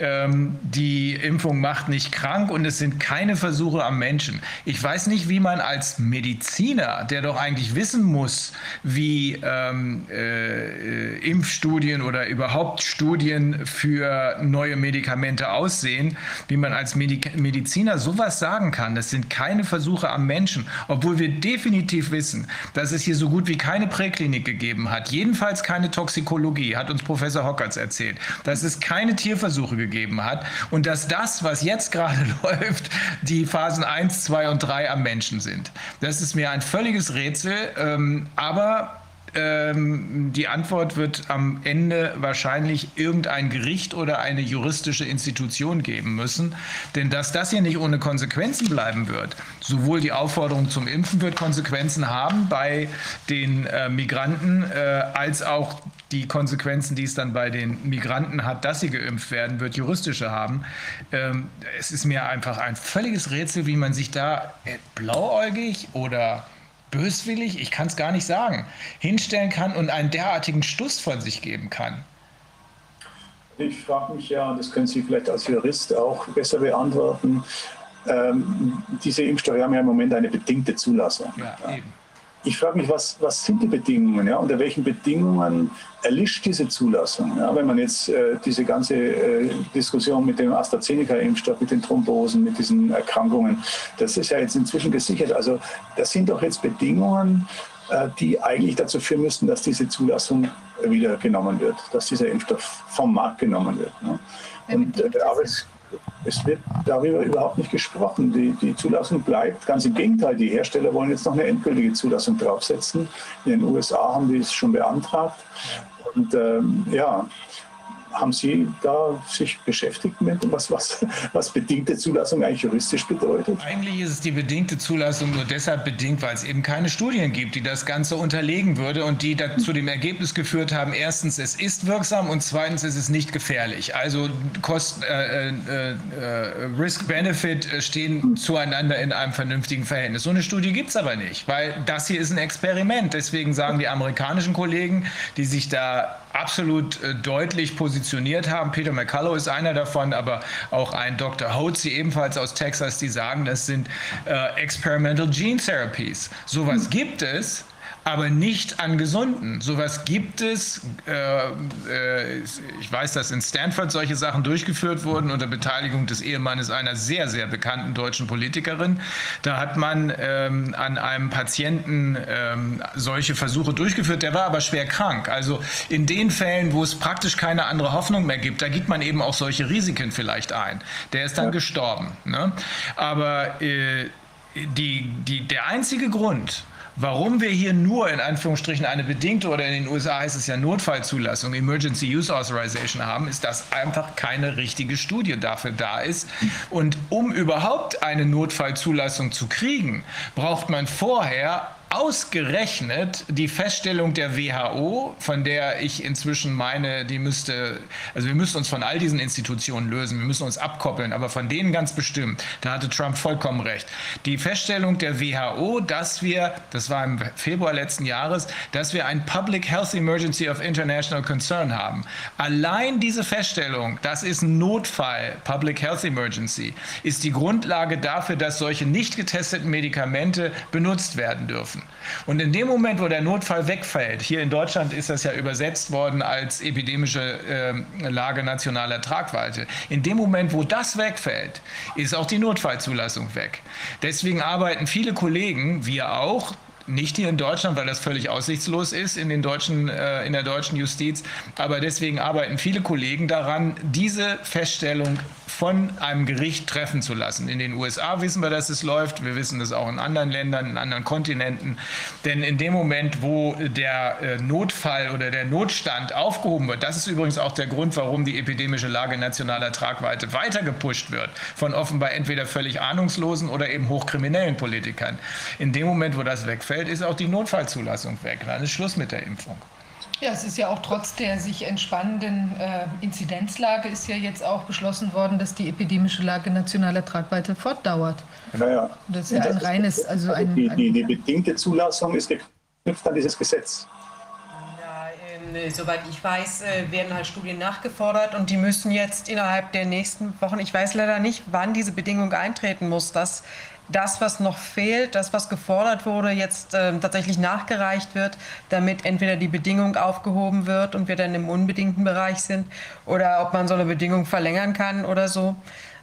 Ähm, die Impfung macht nicht krank und es sind keine Versuche am Menschen. Ich weiß nicht, wie man als Mediziner, der doch eigentlich wissen muss, wie ähm, äh, Impfstudien oder überhaupt Studien für neue Medikamente aussehen, wie man als Medik Mediziner sowas sagen kann. Das sind keine Versuche am Menschen, obwohl wir definitiv wissen, dass es hier so gut wie keine Präklinik gegeben hat. Jedenfalls keine Toxikologie, hat uns Professor Hockertz erzählt. Dass es keine Tierversuche gegeben hat und dass das, was jetzt gerade läuft, die Phasen 1, 2 und 3 am Menschen sind. Das ist mir ein völliges Rätsel, ähm, aber ähm, die Antwort wird am Ende wahrscheinlich irgendein Gericht oder eine juristische Institution geben müssen. Denn dass das hier nicht ohne Konsequenzen bleiben wird, sowohl die Aufforderung zum Impfen wird Konsequenzen haben bei den äh, Migranten, äh, als auch die Konsequenzen, die es dann bei den Migranten hat, dass sie geimpft werden, wird juristische haben. Ähm, es ist mir einfach ein völliges Rätsel, wie man sich da äh, blauäugig oder böswillig, ich kann es gar nicht sagen, hinstellen kann und einen derartigen Stuss von sich geben kann. Ich frage mich ja, das können Sie vielleicht als Jurist auch besser beantworten, ähm, diese Impfstoffe haben ja im Moment eine bedingte Zulassung. Ja, eben ich frage mich, was, was sind die Bedingungen? Ja? Unter welchen Bedingungen erlischt diese Zulassung? Ja? Wenn man jetzt äh, diese ganze äh, Diskussion mit dem AstraZeneca-Impfstoff, mit den Thrombosen, mit diesen Erkrankungen, das ist ja jetzt inzwischen gesichert. Also das sind doch jetzt Bedingungen, äh, die eigentlich dazu führen müssten, dass diese Zulassung wieder genommen wird, dass dieser Impfstoff vom Markt genommen wird. Ne? Und, äh, aber es es wird darüber überhaupt nicht gesprochen. Die, die, Zulassung bleibt. Ganz im Gegenteil, die Hersteller wollen jetzt noch eine endgültige Zulassung draufsetzen. In den USA haben die es schon beantragt. Und ähm, ja, haben Sie da sich beschäftigt mit, was, was, was bedingte Zulassung eigentlich juristisch bedeutet? Eigentlich ist es die bedingte Zulassung nur deshalb bedingt, weil es eben keine Studien gibt, die das Ganze unterlegen würde und die zu dem Ergebnis geführt haben, erstens, es ist wirksam und zweitens, es ist nicht gefährlich. Also Kosten, äh, äh, äh, Risk-Benefit stehen zueinander in einem vernünftigen Verhältnis. So eine Studie gibt es aber nicht, weil das hier ist ein Experiment. Deswegen sagen die amerikanischen Kollegen, die sich da absolut äh, deutlich positioniert haben. Peter McCullough ist einer davon, aber auch ein Dr. Hotze, ebenfalls aus Texas, die sagen, das sind äh, Experimental Gene Therapies. Sowas hm. gibt es, aber nicht an Gesunden. Sowas gibt es. Äh, äh, ich weiß, dass in Stanford solche Sachen durchgeführt wurden unter Beteiligung des Ehemannes einer sehr, sehr bekannten deutschen Politikerin. Da hat man ähm, an einem Patienten ähm, solche Versuche durchgeführt. Der war aber schwer krank. Also in den Fällen, wo es praktisch keine andere Hoffnung mehr gibt, da gibt man eben auch solche Risiken vielleicht ein. Der ist dann ja. gestorben. Ne? Aber äh, die, die, der einzige Grund, Warum wir hier nur in Anführungsstrichen eine bedingte oder in den USA heißt es ja Notfallzulassung, Emergency Use Authorization haben, ist, dass einfach keine richtige Studie dafür da ist. Und um überhaupt eine Notfallzulassung zu kriegen, braucht man vorher ausgerechnet die Feststellung der WHO, von der ich inzwischen meine, die müsste, also wir müssen uns von all diesen Institutionen lösen, wir müssen uns abkoppeln, aber von denen ganz bestimmt. Da hatte Trump vollkommen recht. Die Feststellung der WHO, dass wir, das war im Februar letzten Jahres, dass wir ein Public Health Emergency of International Concern haben. Allein diese Feststellung, das ist ein Notfall, Public Health Emergency, ist die Grundlage dafür, dass solche nicht getesteten Medikamente benutzt werden dürfen. Und in dem Moment, wo der Notfall wegfällt, hier in Deutschland ist das ja übersetzt worden als epidemische äh, Lage nationaler Tragweite, in dem Moment, wo das wegfällt, ist auch die Notfallzulassung weg. Deswegen arbeiten viele Kollegen, wir auch, nicht hier in Deutschland, weil das völlig aussichtslos ist in, den deutschen, äh, in der deutschen Justiz. Aber deswegen arbeiten viele Kollegen daran, diese Feststellung von einem Gericht treffen zu lassen. In den USA wissen wir, dass es läuft. Wir wissen das auch in anderen Ländern, in anderen Kontinenten. Denn in dem Moment, wo der äh, Notfall oder der Notstand aufgehoben wird, das ist übrigens auch der Grund, warum die epidemische Lage nationaler Tragweite weiter gepusht wird von offenbar entweder völlig ahnungslosen oder eben hochkriminellen Politikern. In dem Moment, wo das wegfällt, ist auch die Notfallzulassung weg. Dann ist Schluss mit der Impfung. Ja, es ist ja auch trotz der sich entspannenden äh, Inzidenzlage ist ja jetzt auch beschlossen worden, dass die epidemische Lage nationaler Tragweite fortdauert. Naja. Das ist ja ein reines, also ein, die, ein die, die bedingte Zulassung ist geknüpft an dieses Gesetz. Ja, ähm, soweit ich weiß, äh, werden halt Studien nachgefordert und die müssen jetzt innerhalb der nächsten Wochen, ich weiß leider nicht, wann diese Bedingung eintreten muss, dass das, was noch fehlt, das, was gefordert wurde, jetzt äh, tatsächlich nachgereicht wird, damit entweder die Bedingung aufgehoben wird und wir dann im unbedingten Bereich sind oder ob man so eine Bedingung verlängern kann oder so.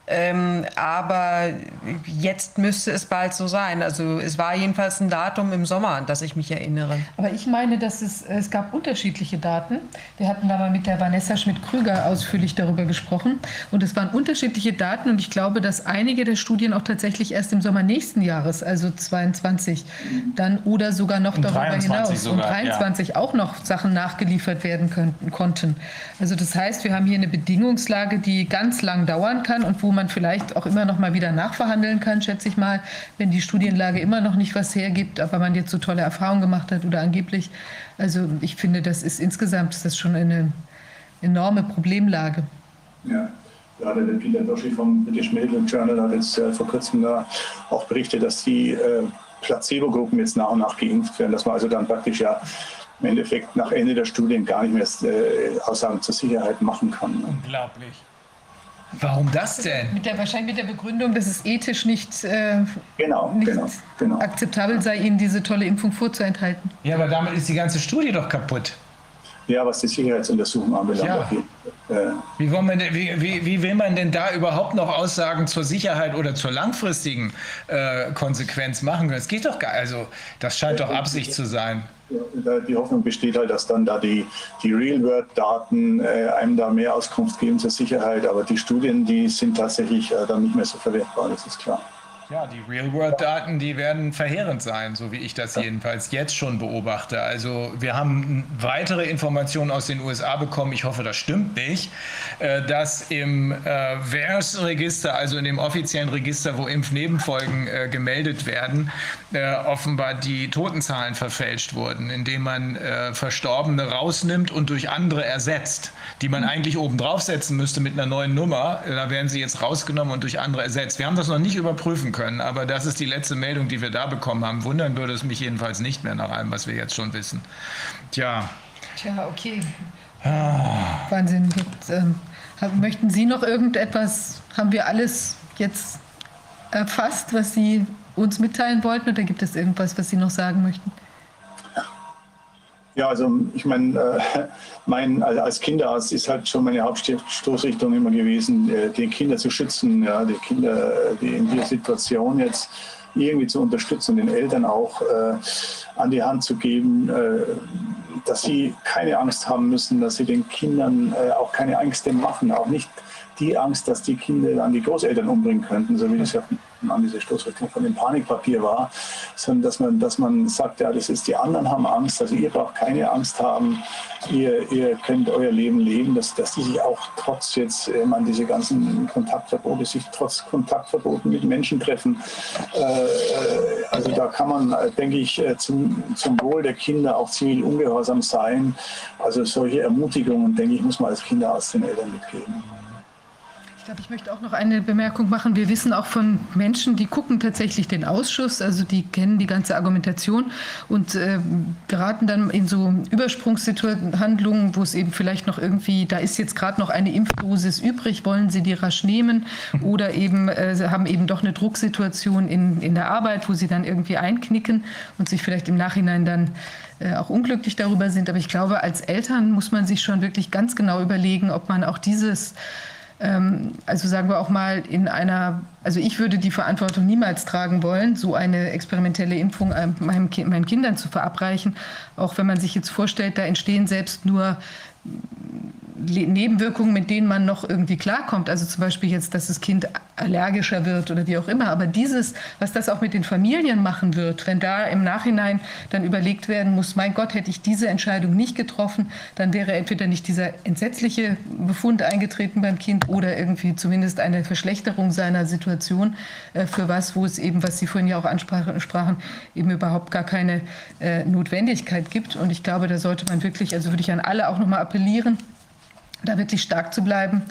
Ähm, aber jetzt müsste es bald so sein. Also es war jedenfalls ein Datum im Sommer, an das ich mich erinnere. Aber ich meine, dass es, es gab unterschiedliche Daten. Wir hatten da mal mit der Vanessa Schmidt-Krüger ausführlich darüber gesprochen. Und es waren unterschiedliche Daten. Und ich glaube, dass einige der Studien auch tatsächlich erst im Sommer nächsten Jahres, also 22, dann oder sogar noch Und darüber 23 hinaus sogar, und 23 auch noch Sachen nachgeliefert werden könnten, konnten. Also das heißt, wir haben hier eine Bedingungslage, die ganz lang dauern kann und wo man vielleicht auch immer noch mal wieder nachverhandeln kann, schätze ich mal, wenn die Studienlage immer noch nicht was hergibt, aber man jetzt so tolle Erfahrungen gemacht hat oder angeblich. Also ich finde, das ist insgesamt ist das schon eine enorme Problemlage. Ja. Ja, der Peter Doschi vom British Medical Journal hat jetzt äh, vor kurzem da auch berichtet, dass die äh, Placebo-Gruppen jetzt nach und nach geimpft werden, dass man also dann praktisch ja im Endeffekt nach Ende der Studien gar nicht mehr äh, Aussagen zur Sicherheit machen kann. Unglaublich. Warum das denn? Mit der, wahrscheinlich mit der Begründung, dass es ethisch nicht, äh, Genau, nicht genau, genau. akzeptabel sei, ihnen diese tolle Impfung vorzuenthalten. Ja, aber damit ist die ganze Studie doch kaputt. Ja, was die Sicherheitsuntersuchung anbelangt. Ja. Äh, Wie, wollen wir denn, wie, wie, wie will man denn da überhaupt noch Aussagen zur Sicherheit oder zur langfristigen äh, Konsequenz machen können? Es geht doch gar also das scheint doch Absicht zu sein. Die Hoffnung besteht halt, dass dann da die, die Real-World-Daten äh, einem da mehr Auskunft geben zur Sicherheit, aber die Studien, die sind tatsächlich äh, dann nicht mehr so verwertbar, das ist klar. Ja, die Real-World-Daten, die werden verheerend sein, so wie ich das jedenfalls jetzt schon beobachte. Also wir haben weitere Informationen aus den USA bekommen, ich hoffe, das stimmt nicht, äh, dass im äh, VERS-Register, also in dem offiziellen Register, wo Impfnebenfolgen äh, gemeldet werden, offenbar die Totenzahlen verfälscht wurden, indem man Verstorbene rausnimmt und durch andere ersetzt, die man eigentlich oben draufsetzen müsste mit einer neuen Nummer. Da werden sie jetzt rausgenommen und durch andere ersetzt. Wir haben das noch nicht überprüfen können, aber das ist die letzte Meldung, die wir da bekommen haben. Wundern würde es mich jedenfalls nicht mehr nach allem, was wir jetzt schon wissen. Tja, Tja, okay. Wahnsinn. Jetzt, ähm, möchten Sie noch irgendetwas? Haben wir alles jetzt erfasst, was Sie uns mitteilen wollten? Oder gibt es irgendwas, was Sie noch sagen möchten? Ja, also ich meine, äh, mein, als Kinderarzt ist halt schon meine Hauptstoßrichtung immer gewesen, äh, die Kinder zu schützen, ja, die Kinder, äh, die in dieser Situation jetzt irgendwie zu unterstützen, den Eltern auch äh, an die Hand zu geben, äh, dass sie keine Angst haben müssen, dass sie den Kindern äh, auch keine Ängste machen, auch nicht die Angst, dass die Kinder dann die Großeltern umbringen könnten, so wie das ja an diese Stoßrichtung von dem Panikpapier war, sondern dass man, dass man sagt, ja, das ist, die anderen haben Angst, also ihr braucht keine Angst haben, ihr, ihr könnt euer Leben leben, dass, dass die sich auch trotz jetzt, äh, man diese ganzen Kontaktverbote, sich trotz Kontaktverboten mit Menschen treffen. Äh, äh also da kann man, äh, denke ich, zum, zum Wohl der Kinder auch zivil ungehorsam sein. Also solche Ermutigungen, denke ich, muss man als Kinderarzt den Eltern mitgeben glaube, ich möchte auch noch eine Bemerkung machen. Wir wissen auch von Menschen, die gucken tatsächlich den Ausschuss, also die kennen die ganze Argumentation und äh, geraten dann in so Übersprungshandlungen, wo es eben vielleicht noch irgendwie, da ist jetzt gerade noch eine Impfdosis übrig, wollen sie die rasch nehmen oder eben äh, haben eben doch eine Drucksituation in, in der Arbeit, wo sie dann irgendwie einknicken und sich vielleicht im Nachhinein dann äh, auch unglücklich darüber sind. Aber ich glaube, als Eltern muss man sich schon wirklich ganz genau überlegen, ob man auch dieses also sagen wir auch mal in einer, also ich würde die Verantwortung niemals tragen wollen, so eine experimentelle Impfung meinen Kindern zu verabreichen, auch wenn man sich jetzt vorstellt, da entstehen selbst nur Nebenwirkungen, mit denen man noch irgendwie klarkommt. Also zum Beispiel jetzt, dass das Kind allergischer wird oder wie auch immer. Aber dieses, was das auch mit den Familien machen wird, wenn da im Nachhinein dann überlegt werden muss, mein Gott, hätte ich diese Entscheidung nicht getroffen, dann wäre entweder nicht dieser entsetzliche Befund eingetreten beim Kind oder irgendwie zumindest eine Verschlechterung seiner Situation äh, für was, wo es eben, was Sie vorhin ja auch ansprachen, eben überhaupt gar keine äh, Notwendigkeit gibt. Und ich glaube, da sollte man wirklich, also würde ich an alle auch nochmal appellieren, da wirklich stark zu bleiben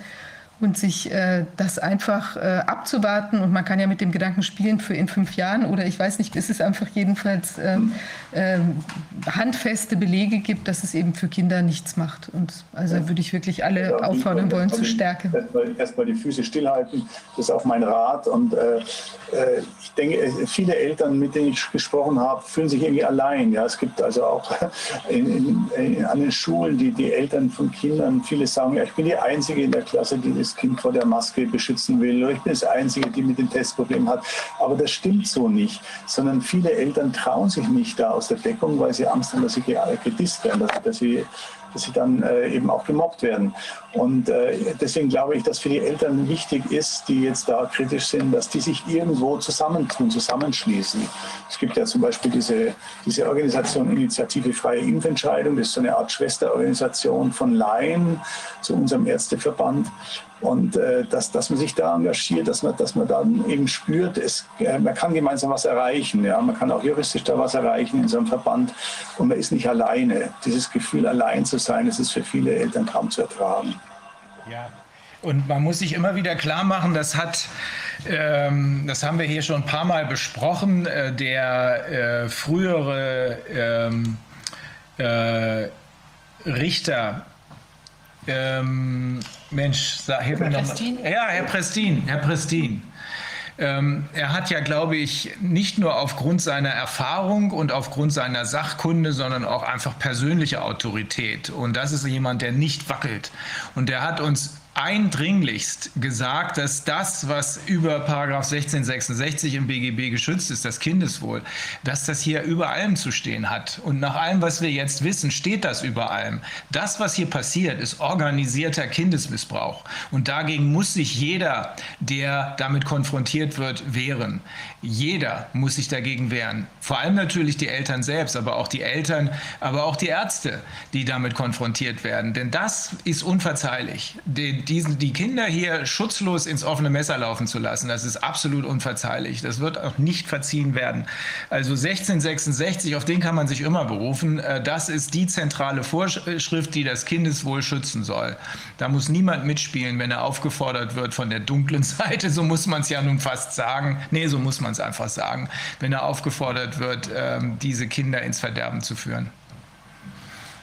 und sich äh, das einfach äh, abzuwarten. Und man kann ja mit dem Gedanken spielen für in fünf Jahren oder ich weiß nicht, bis es einfach jedenfalls äh, äh, handfeste Belege gibt, dass es eben für Kinder nichts macht. Und also würde ich wirklich alle auffordern wollen zu stärken. Erstmal erst die Füße stillhalten, das ist auch mein Rat. Und äh, äh, ich denke, viele Eltern, mit denen ich gesprochen habe, fühlen sich irgendwie allein. Ja, es gibt also auch in, in, in, an den Schulen die, die Eltern von Kindern, viele sagen, ja, ich bin die Einzige in der Klasse, die das Kind vor der Maske beschützen will. Oder ich bin das Einzige, die mit dem Testproblem hat. Aber das stimmt so nicht, sondern viele Eltern trauen sich nicht da aus der Deckung, weil sie Angst haben, dass sie gedisst werden, dass, dass sie dass sie dann äh, eben auch gemobbt werden. Und äh, deswegen glaube ich, dass für die Eltern wichtig ist, die jetzt da kritisch sind, dass die sich irgendwo zusammentun, zusammenschließen. Es gibt ja zum Beispiel diese, diese Organisation Initiative Freie Impfentscheidung, das ist so eine Art Schwesterorganisation von Laien zu unserem Ärzteverband. Und äh, dass, dass man sich da engagiert, dass man, dass man dann eben spürt, es, äh, man kann gemeinsam was erreichen. Ja? Man kann auch juristisch da was erreichen in so einem Verband. Und man ist nicht alleine. Dieses Gefühl, allein zu sein, das ist für viele Eltern kaum zu ertragen. Ja, und man muss sich immer wieder klar machen, das hat, ähm, das haben wir hier schon ein paar Mal besprochen, äh, der äh, frühere ähm, äh, Richter ähm, Mensch, sag, hilf mir nochmal. Ja, Herr Prestin, Herr Prestin. Ähm, er hat ja, glaube ich, nicht nur aufgrund seiner Erfahrung und aufgrund seiner Sachkunde, sondern auch einfach persönliche Autorität. Und das ist jemand, der nicht wackelt. Und der hat uns eindringlichst gesagt, dass das, was über Paragraph 1666 im BGB geschützt ist, das Kindeswohl, dass das hier über allem zu stehen hat. Und nach allem, was wir jetzt wissen, steht das über allem. Das, was hier passiert, ist organisierter Kindesmissbrauch. Und dagegen muss sich jeder, der damit konfrontiert wird, wehren. Jeder muss sich dagegen wehren. Vor allem natürlich die Eltern selbst, aber auch die Eltern, aber auch die Ärzte, die damit konfrontiert werden. Denn das ist unverzeihlich. Den, diesen, die Kinder hier schutzlos ins offene Messer laufen zu lassen, das ist absolut unverzeihlich. Das wird auch nicht verziehen werden. Also 1666, auf den kann man sich immer berufen. Äh, das ist die zentrale Vorschrift, die das Kindeswohl schützen soll. Da muss niemand mitspielen, wenn er aufgefordert wird von der dunklen Seite. So muss man es ja nun fast sagen. Nee, so muss man es einfach sagen, wenn er aufgefordert wird, ähm, diese Kinder ins Verderben zu führen.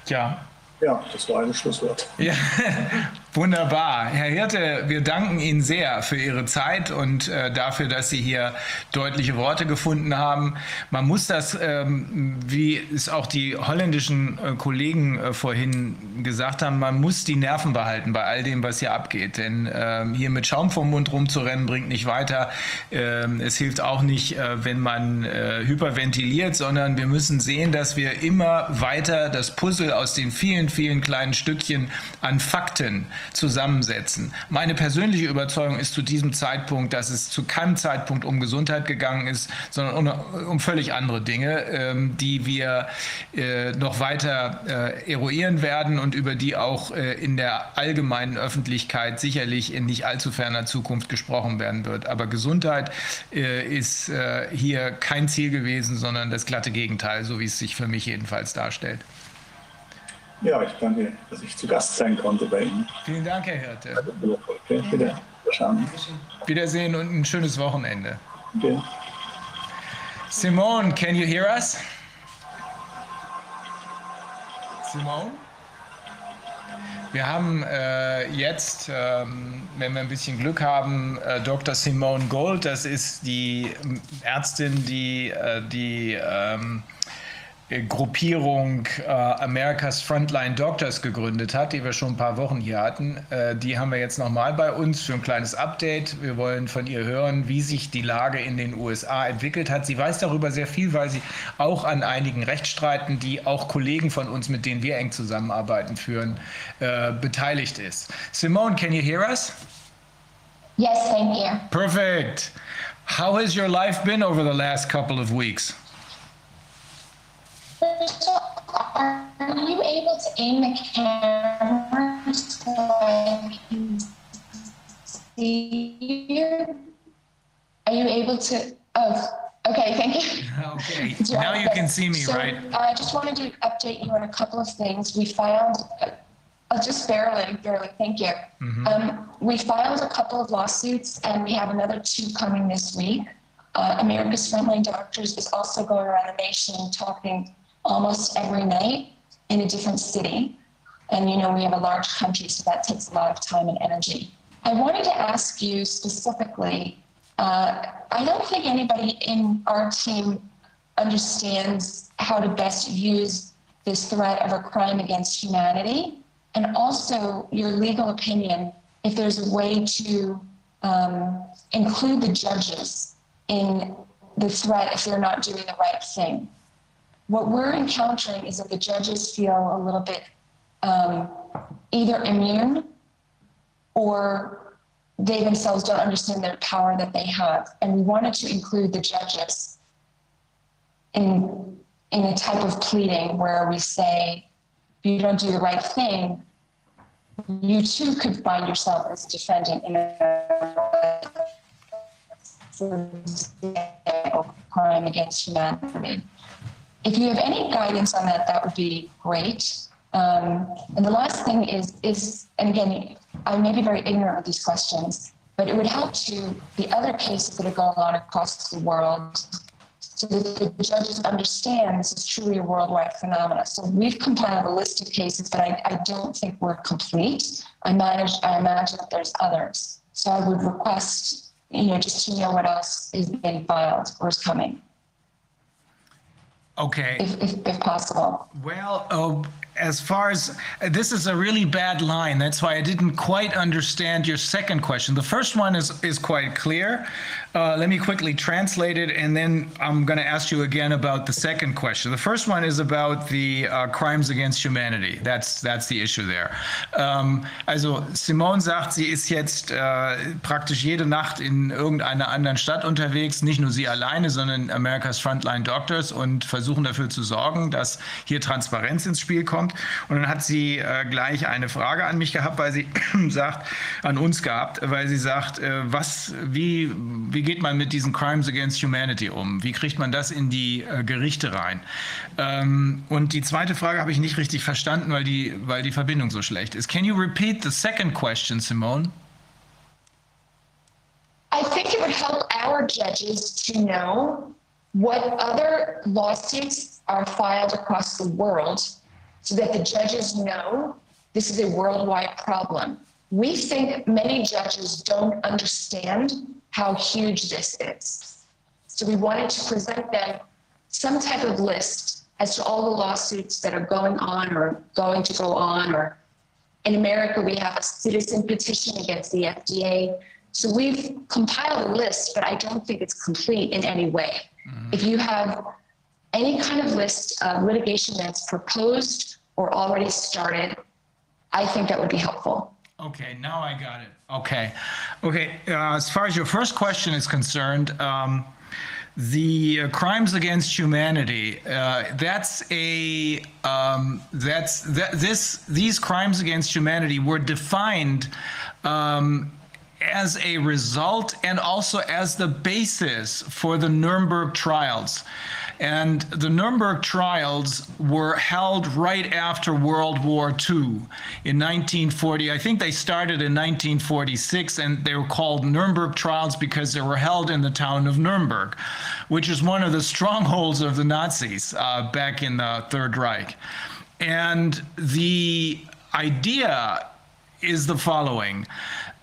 Ja, ja, das war ein Schlusswort. Ja, wunderbar. Herr Hirte, wir danken Ihnen sehr für Ihre Zeit und äh, dafür, dass Sie hier deutliche Worte gefunden haben. Man muss das, ähm, wie es auch die holländischen äh, Kollegen äh, vorhin gesagt haben, man muss die Nerven behalten bei all dem, was hier abgeht. Denn ähm, hier mit Schaum vom Mund rumzurennen, bringt nicht weiter. Ähm, es hilft auch nicht, äh, wenn man äh, hyperventiliert, sondern wir müssen sehen, dass wir immer weiter das Puzzle aus den vielen vielen kleinen Stückchen an Fakten zusammensetzen. Meine persönliche Überzeugung ist zu diesem Zeitpunkt, dass es zu keinem Zeitpunkt um Gesundheit gegangen ist, sondern um, um völlig andere Dinge, ähm, die wir äh, noch weiter äh, eruieren werden und über die auch äh, in der allgemeinen Öffentlichkeit sicherlich in nicht allzu ferner Zukunft gesprochen werden wird. Aber Gesundheit äh, ist äh, hier kein Ziel gewesen, sondern das glatte Gegenteil, so wie es sich für mich jedenfalls darstellt. Ja, ich danke, dass ich zu Gast sein konnte bei Ihnen. Vielen Dank, Herr Hirte. Okay. Wiedersehen und ein schönes Wochenende. Okay. Simone, can you hear us? Simone? Wir haben äh, jetzt, ähm, wenn wir ein bisschen Glück haben, äh, Dr. Simone Gold. Das ist die ähm, Ärztin, die äh, die ähm, Gruppierung äh, America's Frontline Doctors gegründet hat, die wir schon ein paar Wochen hier hatten. Äh, die haben wir jetzt nochmal bei uns für ein kleines Update. Wir wollen von ihr hören, wie sich die Lage in den USA entwickelt hat. Sie weiß darüber sehr viel, weil sie auch an einigen Rechtsstreiten, die auch Kollegen von uns, mit denen wir eng zusammenarbeiten, führen, äh, beteiligt ist. Simone, can you hear us? Yes, thank you. Perfect. How has your life been over the last couple of weeks? So, are you able to aim the camera so I can see you? Are you able to? Oh, okay, thank you. Okay. Now you can see me, So, right? I just wanted to update you on a couple of things. We filed, uh, uh, just barely, barely, thank you. Mm-hmm. Um, we filed a couple of lawsuits and we have another two coming this week. Uh, America's Frontline Doctors is also going around the nation talking almost every night in a different city. And you know, we have a large country, so that takes a lot of time and energy. I wanted to ask you specifically uh, I don't think anybody in our team understands how to best use this threat of a crime against humanity, and also your legal opinion if there's a way to um, include the judges in the threat if they're not doing the right thing. What we're encountering is that the judges feel a little bit um, either immune or they themselves don't understand their power that they have. And we wanted to include the judges in, in a type of pleading where we say, if you don't do the right thing, you too could find yourself as defendant in a crime against humanity. If you have any guidance on that, that would be great. Um, and the last thing is, is, and again, I may be very ignorant of these questions, but it would help to the other cases that are going on across the world so that the judges understand this is truly a worldwide phenomenon. So we've compiled a list of cases, but I, I don't think we're complete. I manage, I imagine that there's others. So I would request, you know, just to know what else is being filed or is coming, Okay. if, if, if possible. Well, uh, as far as this is a really bad line, that's why I didn't quite understand your second question. The first one is is quite clear. Uh, let me quickly translate it, and then I'm going to ask you again about the second question. The first one is about the uh, crimes against humanity. That's that's the issue there. Ähm, also Simone sagt, sie ist jetzt äh, praktisch jede Nacht in irgendeiner anderen Stadt unterwegs, nicht nur sie alleine, sondern America's Frontline Doctors und versuchen dafür zu sorgen, dass hier Transparenz ins Spiel kommt. Und dann hat sie äh, gleich eine Frage an mich gehabt, weil sie sagt, an uns gehabt, weil sie sagt, äh, was, wie, wie geht man mit diesen Crimes against Humanity um? Wie kriegt man das in die äh, Gerichte rein? Ähm, und die zweite Frage habe ich nicht richtig verstanden, weil die, weil die Verbindung so schlecht ist. Can you repeat the second question, Simone? I think it would help our judges to know what other lawsuits are filed across the world so that the judges know this is a worldwide problem. We think many judges don't understand how huge this is. So we wanted to present them some type of list as to all the lawsuits that are going on or going to go on or in America, we have a citizen petition against the FDA. So we've compiled a list, but I don't think it's complete in any way. Mm-hmm. If you have any kind of list of litigation that's proposed or already started, I think that would be helpful. Okay, now I got it. Okay. Okay. Uh, as far as your first question is concerned, um, the uh, crimes against humanity uh, that's a um, that's that this these crimes against humanity were defined um, as a result and also as the basis for the Nuremberg trials. And the Nuremberg trials were held right after World War II in 1940. I think they started in 1946 and they were called Nuremberg trials because they were held in the town of Nuremberg, which is one of the strongholds of the Nazis uh, back in the Third Reich. And the idea is the following.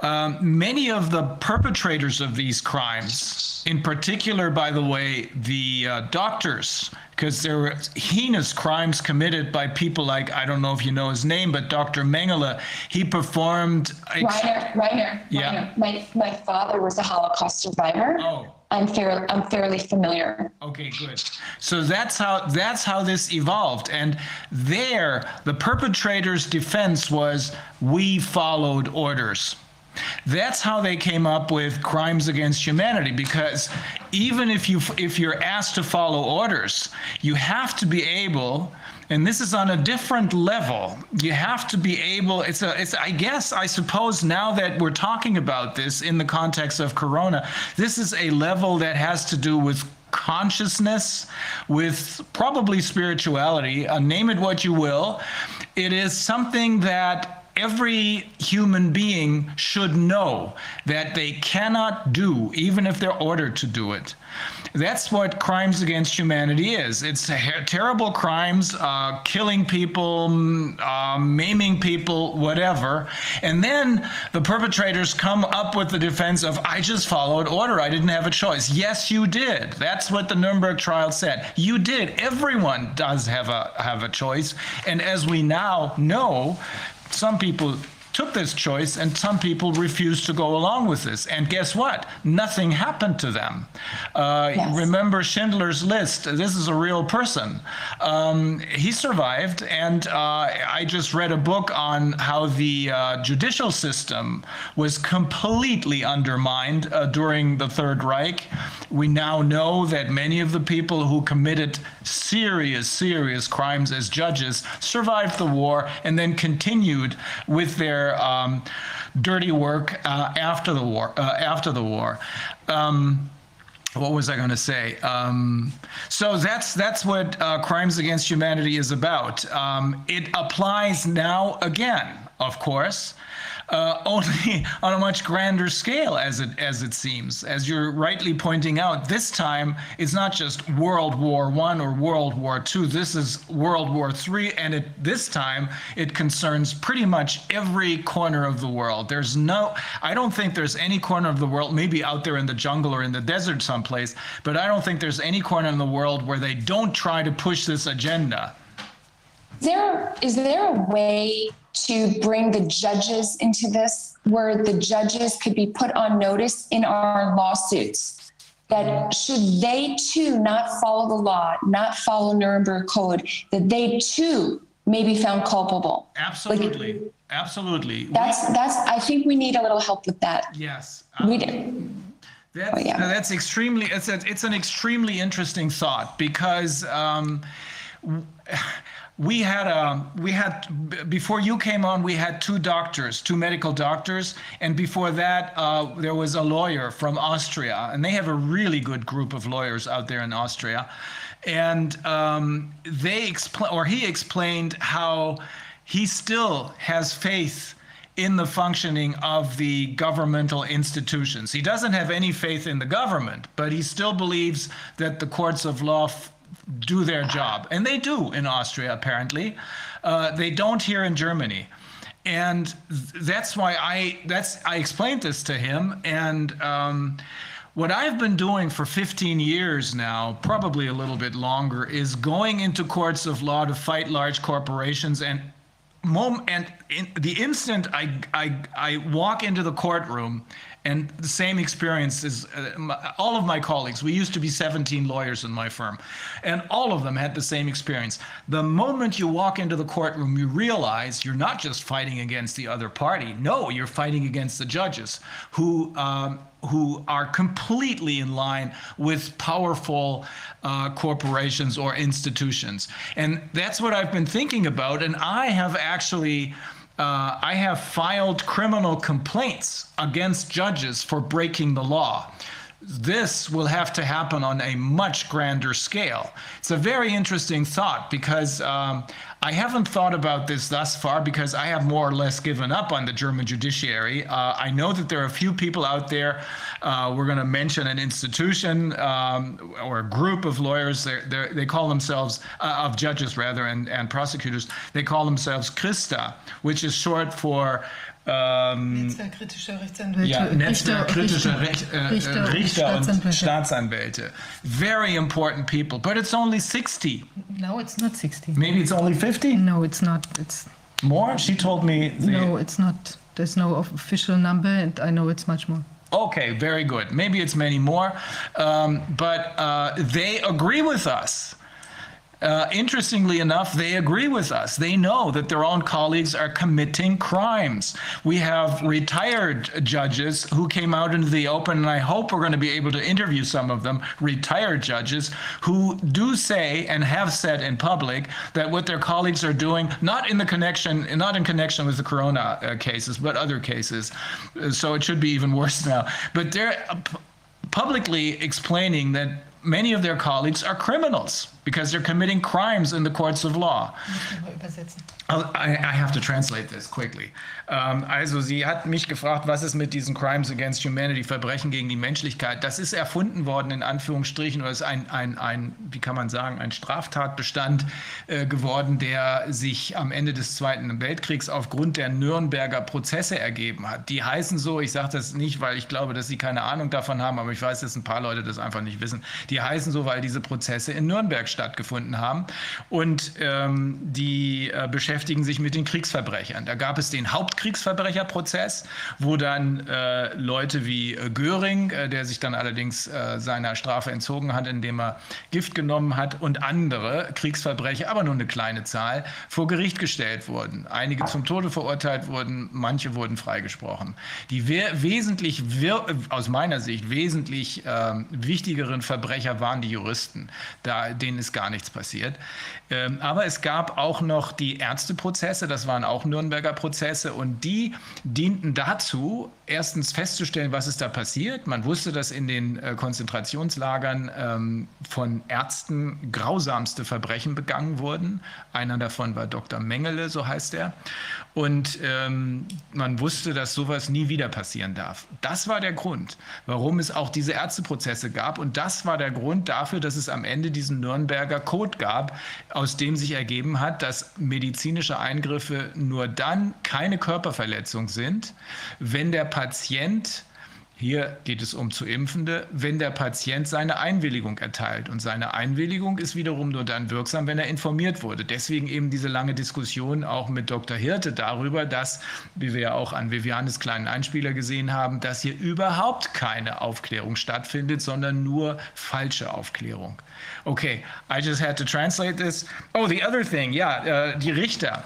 Um, many of the perpetrators of these crimes, in particular, by the way, the uh, doctors, because there were heinous crimes committed by people like, I don't know if you know his name, but Dr. Mengele, he performed. ex- Reiner, Reiner, Yeah. Reiner. My, my father was a Holocaust survivor. Oh. I'm fair, I'm fairly familiar. Okay, good. So that's how that's how this evolved. And there, the perpetrator's defense was we followed orders. That's how they came up with crimes against humanity because even if you if you're asked to follow orders, you have to be able and this is on a different level. You have to be able it's a it's I guess I suppose now that we're talking about this in the context of corona, this is a level that has to do with consciousness with probably spirituality uh, name it what you will it is something that every human being should know that they cannot do even if they're ordered to do it. That's what crimes against humanity is. It's terrible crimes uh, killing people uh, maiming people whatever. And then the perpetrators come up with the defense of i just followed order. I didn't have a choice. Yes you did. That's what the nuremberg trial said. You did. Everyone does have a have a choice. And as we now know some people took this choice and some people refused to go along with this. And guess what? Nothing happened to them. Uh, Yes. remember schindler's list? This is a real person. Um, he survived and uh, i just read a book on how the uh, judicial system was completely undermined uh, during the third reich. We now know that many of the people who committed serious serious crimes as judges survived the war and then continued with their um, dirty work uh, after the war uh, after the war um, what was I going to say? Um, so that's that's what uh, crimes against humanity is about. Um, it applies now again, of course, uh, only on a much grander scale, as it as it seems. As you're rightly pointing out, this time it's not just World War One or World War Two. This is World War Three, and it this time it concerns pretty much every corner of the world. There's no, I don't think there's any corner of the world, maybe out there in the jungle or in the desert someplace, but I don't think there's any corner in the world where they don't try to push this agenda. Is there, is there a way to bring the judges into this where the judges could be put on notice in our lawsuits? That should they too not follow the law, not follow Nuremberg Code, that they too may be found culpable? Absolutely, absolutely. That's, that's, I think we need a little help with that. Yes. We, do. That's, Oh, yeah. that's extremely it's a, it's an extremely interesting thought because um, we had a we had before you came on we had two doctors two medical doctors. And before that uh, there was a lawyer from Austria. And they have a really good group of lawyers out there in Austria. And um, they explain or he explained how he still has faith in the functioning of the governmental institutions. He doesn't have any faith in the government, but he still believes that the courts of law f- do their job. And they do in Austria, apparently. Uh, they don't here in Germany. And th- that's why I that's I explained this to him and um, what I've been doing for 15 years now, probably a little bit longer, is going into courts of law to fight large corporations and mom and in the instant I, I I walk into the courtroom And the same experience is uh, my, all of my colleagues. We used to be 17 lawyers in my firm, and all of them had the same experience. The moment you walk into the courtroom, you realize you're not just fighting against the other party. No, you're fighting against the judges who. Um, who are completely in line with powerful uh, corporations or institutions. And that's what I've been thinking about. And I have actually. Uh, I have filed criminal complaints against judges for breaking the law. This will have to happen on a much grander scale. It's a very interesting thought because um, I haven't thought about this thus far because I have more or less given up on the German judiciary. Uh, I know that there are a few people out there. Uh, we're going to mention an institution um, or a group of lawyers. They're, they're, they call themselves, uh, of judges rather, and, and prosecutors. They call themselves Christa, which is short for ähm, Netzwerk kritischer Rechtsanwälte. ja, Netzwerk kritischer Richter, Recht, Richter, Richter, und Staatsanwälte. Staatsanwälte. Very important people, but it's only 60. No, it's not 60. Maybe it's only 50? No, it's not. It's More? She told me. no, it's not. There's no official number, and I know it's much more. Okay, very good. Maybe it's many more, um, but uh, they agree with us. Uh, interestingly enough, they agree with us. They know that their own colleagues are committing crimes. We have retired judges who came out into the open, and I hope we're going to be able to interview some of them, retired judges, who do say and have said in public that what their colleagues are doing, not in the connection, not in connection with the corona uh, cases, but other cases. Uh, So it should be even worse now. But they're uh, publicly explaining that many of their colleagues are criminals because they're committing crimes in the courts of law. I'll- I, I have to translate this quickly. Ähm, also, sie hat mich gefragt, was ist mit diesen Crimes Against Humanity, Verbrechen gegen die Menschlichkeit? Das ist erfunden worden, in Anführungsstrichen, oder ist ein, ein, ein wie kann man sagen, ein Straftatbestand äh, geworden, der sich am Ende des Zweiten Weltkriegs aufgrund der Nürnberger Prozesse ergeben hat. Die heißen so, ich sage das nicht, weil ich glaube, dass sie keine Ahnung davon haben, aber ich weiß, dass ein paar Leute das einfach nicht wissen. Die heißen so, weil diese Prozesse in Nürnberg stattgefunden haben. Und ähm, die äh, beschäftigen sich mit den Kriegsverbrechern. Da gab es den Hauptkriegsverbrecherprozess, wo dann äh, Leute wie äh, Göring, äh, der sich dann allerdings äh, seiner Strafe entzogen hat, indem er Gift genommen hat, und andere Kriegsverbrecher, aber nur eine kleine Zahl, vor Gericht gestellt wurden. Einige zum Tode verurteilt wurden, manche wurden freigesprochen. Die we wesentlich, aus meiner Sicht, wesentlich ähm, wichtigeren Verbrecher waren die Juristen. Da, denen ist gar nichts passiert. Ähm, aber es gab auch noch die Ärzteprozesse, das waren auch Nürnberger Prozesse und die dienten dazu, erstens festzustellen, was ist da passiert. Man wusste, dass in den äh, Konzentrationslagern ähm, von Ärzten grausamste Verbrechen begangen wurden. Einer davon war Dr. Mengele, so heißt er. Und ähm, man wusste, dass sowas nie wieder passieren darf. Das war der Grund, warum es auch diese Ärzteprozesse gab. Und das war der Grund dafür, dass es am Ende diesen Nürnberger Code gab, aus dem sich ergeben hat, dass medizinische Eingriffe nur dann keine Körperverletzung sind, wenn der Patient hier geht es um zu Impfende, wenn der Patient seine Einwilligung erteilt. Und seine Einwilligung ist wiederum nur dann wirksam, wenn er informiert wurde. Deswegen eben diese lange Diskussion auch mit Dr. Hirte darüber, dass, wie wir ja auch an Vivianes kleinen Einspieler gesehen haben, dass hier überhaupt keine Aufklärung stattfindet, sondern nur falsche Aufklärung. Okay, I just had to translate this. Oh, the other thing, ja, äh, die Richter.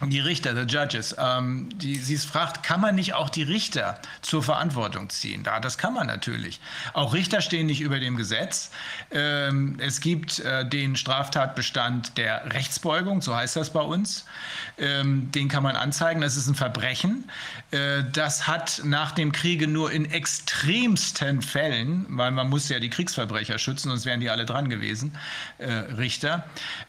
Die Richter, the Judges, ähm, die, sie fragt, kann man nicht auch die Richter zur Verantwortung ziehen? Da, das kann man natürlich. Auch Richter stehen nicht über dem Gesetz. Ähm, es gibt äh, den Straftatbestand der Rechtsbeugung, so heißt das bei uns. Ähm, den kann man anzeigen, das ist ein Verbrechen. Äh, das hat nach dem Kriege nur in extremsten Fällen, weil man muss ja die Kriegsverbrecher schützen, sonst wären die alle dran gewesen, äh, Richter,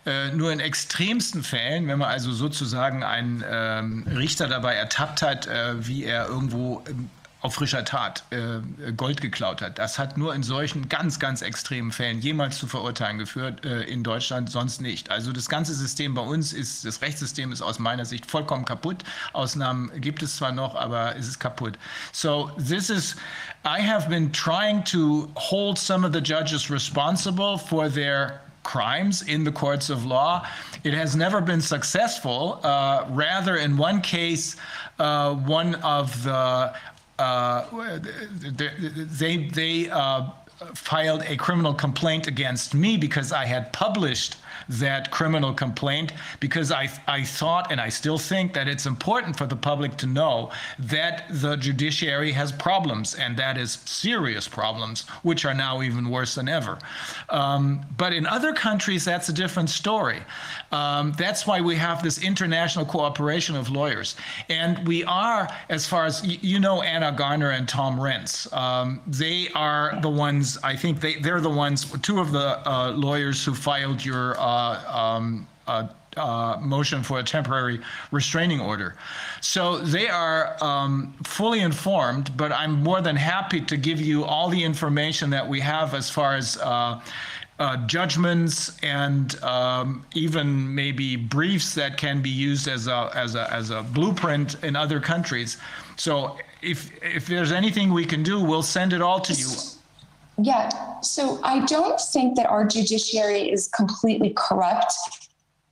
äh, nur in extremsten Fällen, wenn man also sozusagen einen ähm, Richter dabei ertappt hat, äh, wie er irgendwo ähm, auf frischer Tat äh, Gold geklaut hat. Das hat nur in solchen ganz, ganz extremen Fällen jemals zu verurteilen geführt, äh, in Deutschland sonst nicht. Also das ganze System bei uns ist, das Rechtssystem ist aus meiner Sicht vollkommen kaputt. Ausnahmen gibt es zwar noch, aber es ist kaputt. So this is, I have been trying to hold some of the judges responsible for their crimes in the courts of law. It has never been successful. Uh, rather, in one case, uh, one of the uh, they they uh, filed a criminal complaint against me because I had published that criminal complaint because I, I thought and I still think that it's important for the public to know that the judiciary has problems and that is serious problems, which are now even worse than ever. Um, but in other countries, that's a different story. Um, that's why we have this international cooperation of lawyers. And we are, as far as you know, Anna Garner and Tom Rentz, um, they are the ones, I think they, they're the ones, two of the uh, lawyers who filed your uh, um, uh, uh, motion for a temporary restraining order. So they are um, fully informed, but I'm more than happy to give you all the information that we have as far as uh, uh, judgments and um, even maybe briefs that can be used as a, as, a, as a blueprint in other countries. So if, if there's anything we can do, we'll send it all to you. Yeah, so I don't think that our judiciary is completely corrupt.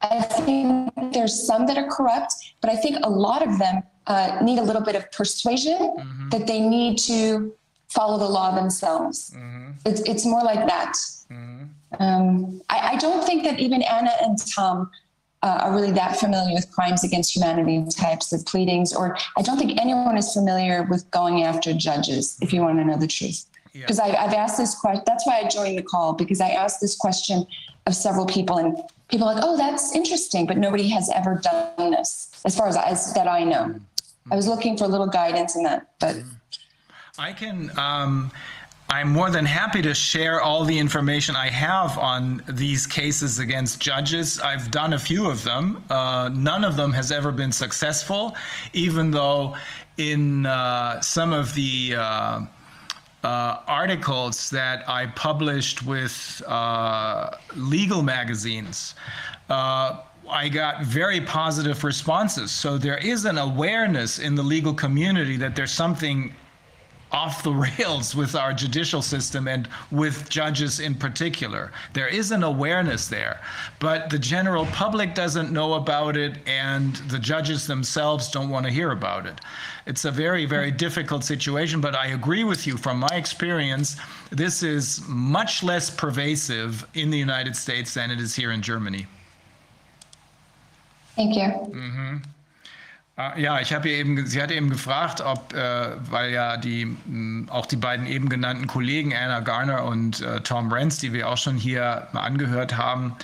I think there's some that are corrupt, but I think a lot of them uh, need a little bit of persuasion Mm-hmm. that they need to follow the law themselves. Mm-hmm. It's, it's more like that. Um, I, I don't think that even Anna and Tom uh, are really that familiar with crimes against humanity types of pleadings, or I don't think anyone is familiar with going after judges, if you want to know the truth. Because I've, I've asked this question, that's why I joined the call, because I asked this question of several people, and people are like, oh, that's interesting, but nobody has ever done this, as far as, as that I know. I was looking for a little guidance in that, but I can. Um, I'm more than happy to share all the information I have on these cases against judges. I've done a few of them. Uh, none of them has ever been successful, even though in uh, some of the uh, uh, articles that I published with uh, legal magazines. Uh, I got very positive responses. So there is an awareness in the legal community that there's something off the rails with our judicial system and with judges in particular. There is an awareness there, but the general public doesn't know about it and the judges themselves don't want to hear about it. It's a very, very difficult situation, but I agree with you from my experience, this is much less pervasive in the United States than it is here in Germany. thank you. Ah, Ja, ich habe ihr eben, sie hatte eben gefragt, ob, äh, weil ja die, mh, auch die beiden eben genannten Kollegen, Anna Garner und äh, Tom Renz, die wir auch schon hier mal angehört haben,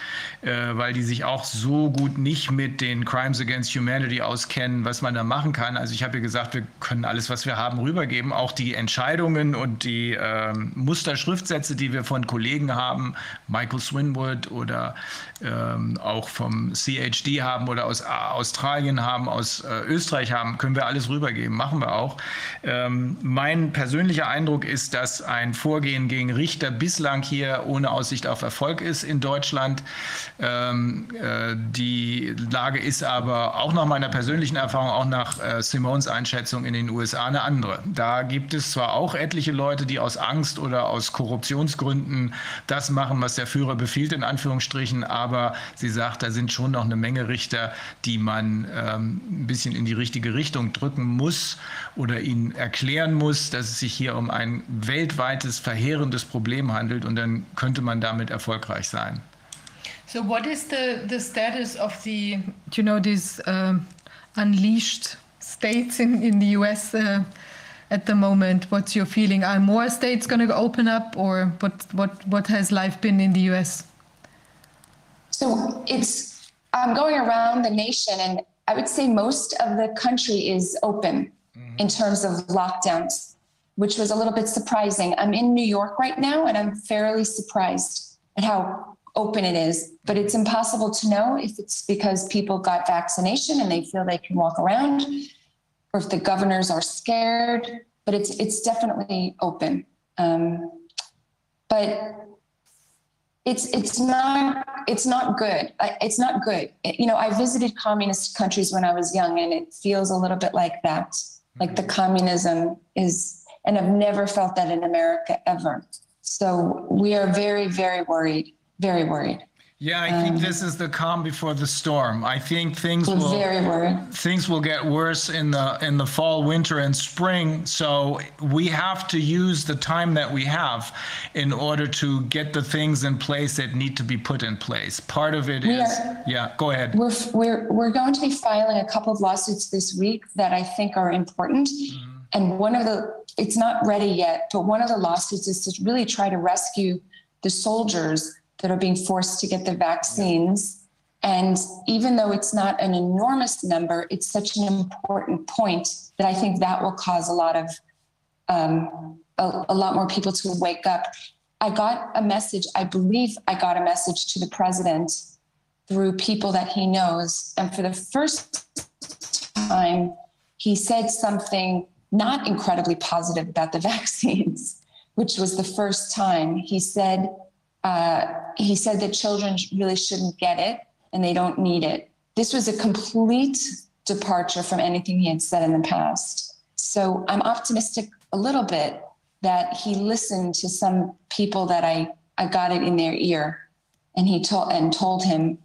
äh, weil die sich auch so gut nicht mit den Crimes Against Humanity auskennen, was man da machen kann. Also ich habe ihr gesagt, wir können alles, was wir haben, rübergeben, auch die Entscheidungen und die ähm, Musterschriftsätze, die wir von Kollegen haben, Michael Swinwood oder ähm, auch vom CHD haben oder aus A- Australien haben, aus äh, Österreich haben, können wir alles rübergeben, machen wir auch. Ähm, mein persönlicher Eindruck ist, dass ein Vorgehen gegen Richter bislang hier ohne Aussicht auf Erfolg ist in Deutschland. Ähm, äh, die Lage ist aber auch nach meiner persönlichen Erfahrung, auch nach äh, Simons Einschätzung in den USA eine andere. Da gibt es zwar auch etliche Leute, die aus Angst oder aus Korruptionsgründen das machen, was der Führer befiehlt, in Anführungsstrichen, aber sie sagt, da sind schon noch eine Menge Richter, die man ähm, ein bisschen in die richtige Richtung drücken muss oder ihnen erklären muss, dass es sich hier um ein weltweites, verheerendes Problem handelt und dann könnte man damit erfolgreich sein. So, what is the, the status of the, you know, these um, unleashed states in, in the US uh, at the moment? What's your feeling? Are more states going to open up, or what, what, what has life been in the US? So it's I'm going around the nation, and I would say most of the country is open in terms of lockdowns, which was a little bit surprising. I'm in New York right now, and I'm fairly surprised at how open it is. But it's impossible to know if it's because people got vaccination and they feel they can walk around, or if the governors are scared. But it's it's definitely open. Um, but it's it's not it's not good. It's not good. It- you know i visited communist countries when i was young and it feels a little bit like that. Like the mm-hmm. communism is and i've never felt that in america ever. So we are very very worried very worried Yeah, I think um, this is the calm before the storm. I think things will very things will get worse in the in the fall, winter, and spring. So we have to use the time that we have in order to get the things in place that need to be put in place. Part of it is are- yeah. Go ahead. We're, we're, we're going to be filing a couple of lawsuits this week that I think are important. Mm-hmm. And one of the, it's not ready yet, but one of the lawsuits is to really try to rescue the soldiers that are being forced to get the vaccines. And even though it's not an enormous number, it's such an important point that I think that will cause a lot of, um, a, a lot more people to wake up. I got a message, I believe I got a message to the president through people that he knows. And for the first time, he said something not incredibly positive about the vaccines, which was the first time. He said, uh, he said that children really shouldn't get it and they don't need it. This was a complete departure from anything he had said in the past. So I'm optimistic a little bit that he listened to some people that I, I got it in their ear and he told and told him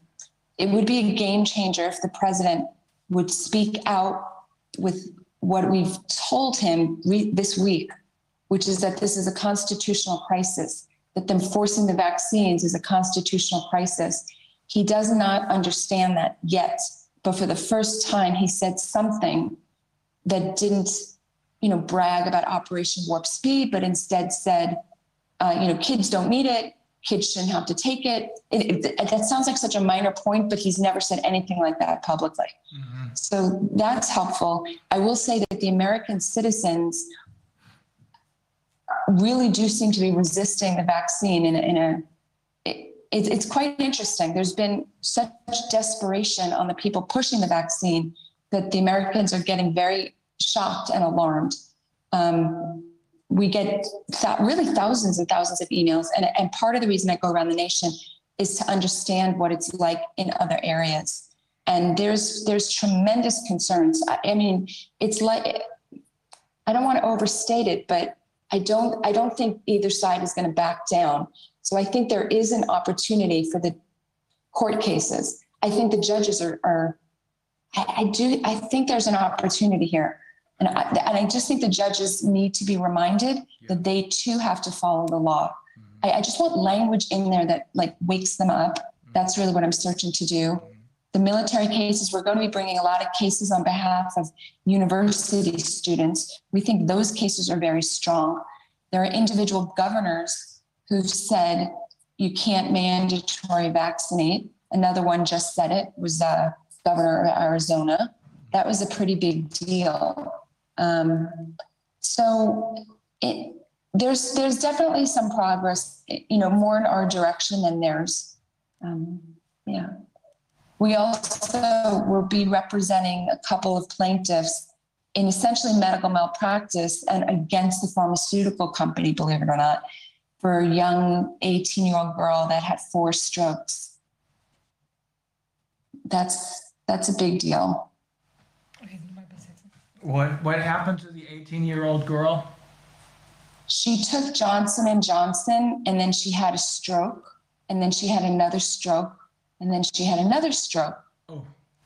it would be a game changer if the president would speak out with what we've told him re- this week, which is that this is a constitutional crisis, that them forcing the vaccines is a constitutional crisis. He does not understand that yet, but for the first time, he said something that didn't, you know, brag about Operation Warp Speed, but instead said, uh, you know, kids don't need it. Kids shouldn't have to take it. It, it. That sounds like such a minor point, but he's never said anything like that publicly. So that's helpful. I will say that the American citizens really do seem to be resisting the vaccine in a, in a it, it, it's quite interesting. There's been such desperation on the people pushing the vaccine that the Americans are getting very shocked and alarmed. Um, we get th- really thousands and thousands of emails, and, and part of the reason I go around the nation is to understand what it's like in other areas. And there's there's tremendous concerns. I, I mean, it's like I don't want to overstate it, but I don't I don't think either side is going to back down. So I think there is an opportunity for the court cases. I think the judges are, are I, I do I think there's an opportunity here. And I, and I just think the judges need to be reminded that they too have to follow the law. Mm-hmm. I, I just want language in there that like wakes them up. Mm-hmm. That's really what I'm searching to do. Mm-hmm. The military cases, we're going to be bringing a lot of cases on behalf of university students. We think those cases are very strong. There are individual governors who've said you can't mandatory vaccinate. Another one just said it was uh, governor of Arizona. That was a pretty big deal. Um, so it, there's there's definitely some progress, you know, more in our direction than theirs. Um, yeah. We also will be representing a couple of plaintiffs in essentially medical malpractice and against the pharmaceutical company, believe it or not, for a young 18 year old girl that had four strokes. That's that's a big deal. What what happened to the 18 year old girl? She took Johnson and Johnson and then she had a stroke and then she had another stroke and then she had another stroke. Oh.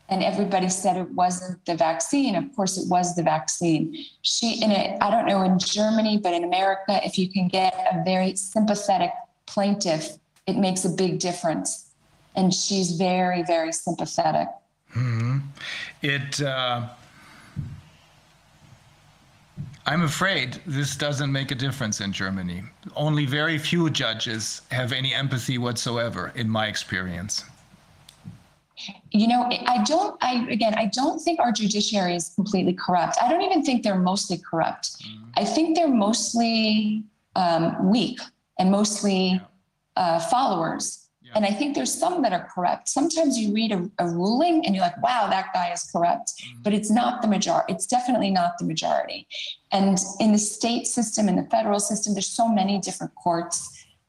And everybody said it wasn't the vaccine. Of course, it was the vaccine. She, in a, I don't know in Germany, but in America, if you can get a very sympathetic plaintiff, it makes a big difference. And she's very, very sympathetic. hmm It. Uh, I'm afraid this doesn't make a difference in Germany. Only very few judges have any empathy whatsoever, in my experience. You know i don't i again i don't think our judiciary is completely corrupt. I don't even think they're mostly corrupt. I think they're mostly um, weak and mostly uh, followers. And i think there's some that are corrupt. Sometimes you read a, a ruling and you're like wow that guy is corrupt. But it's not the majority it's definitely not the majority. And in the state system in the federal system there's so many different courts.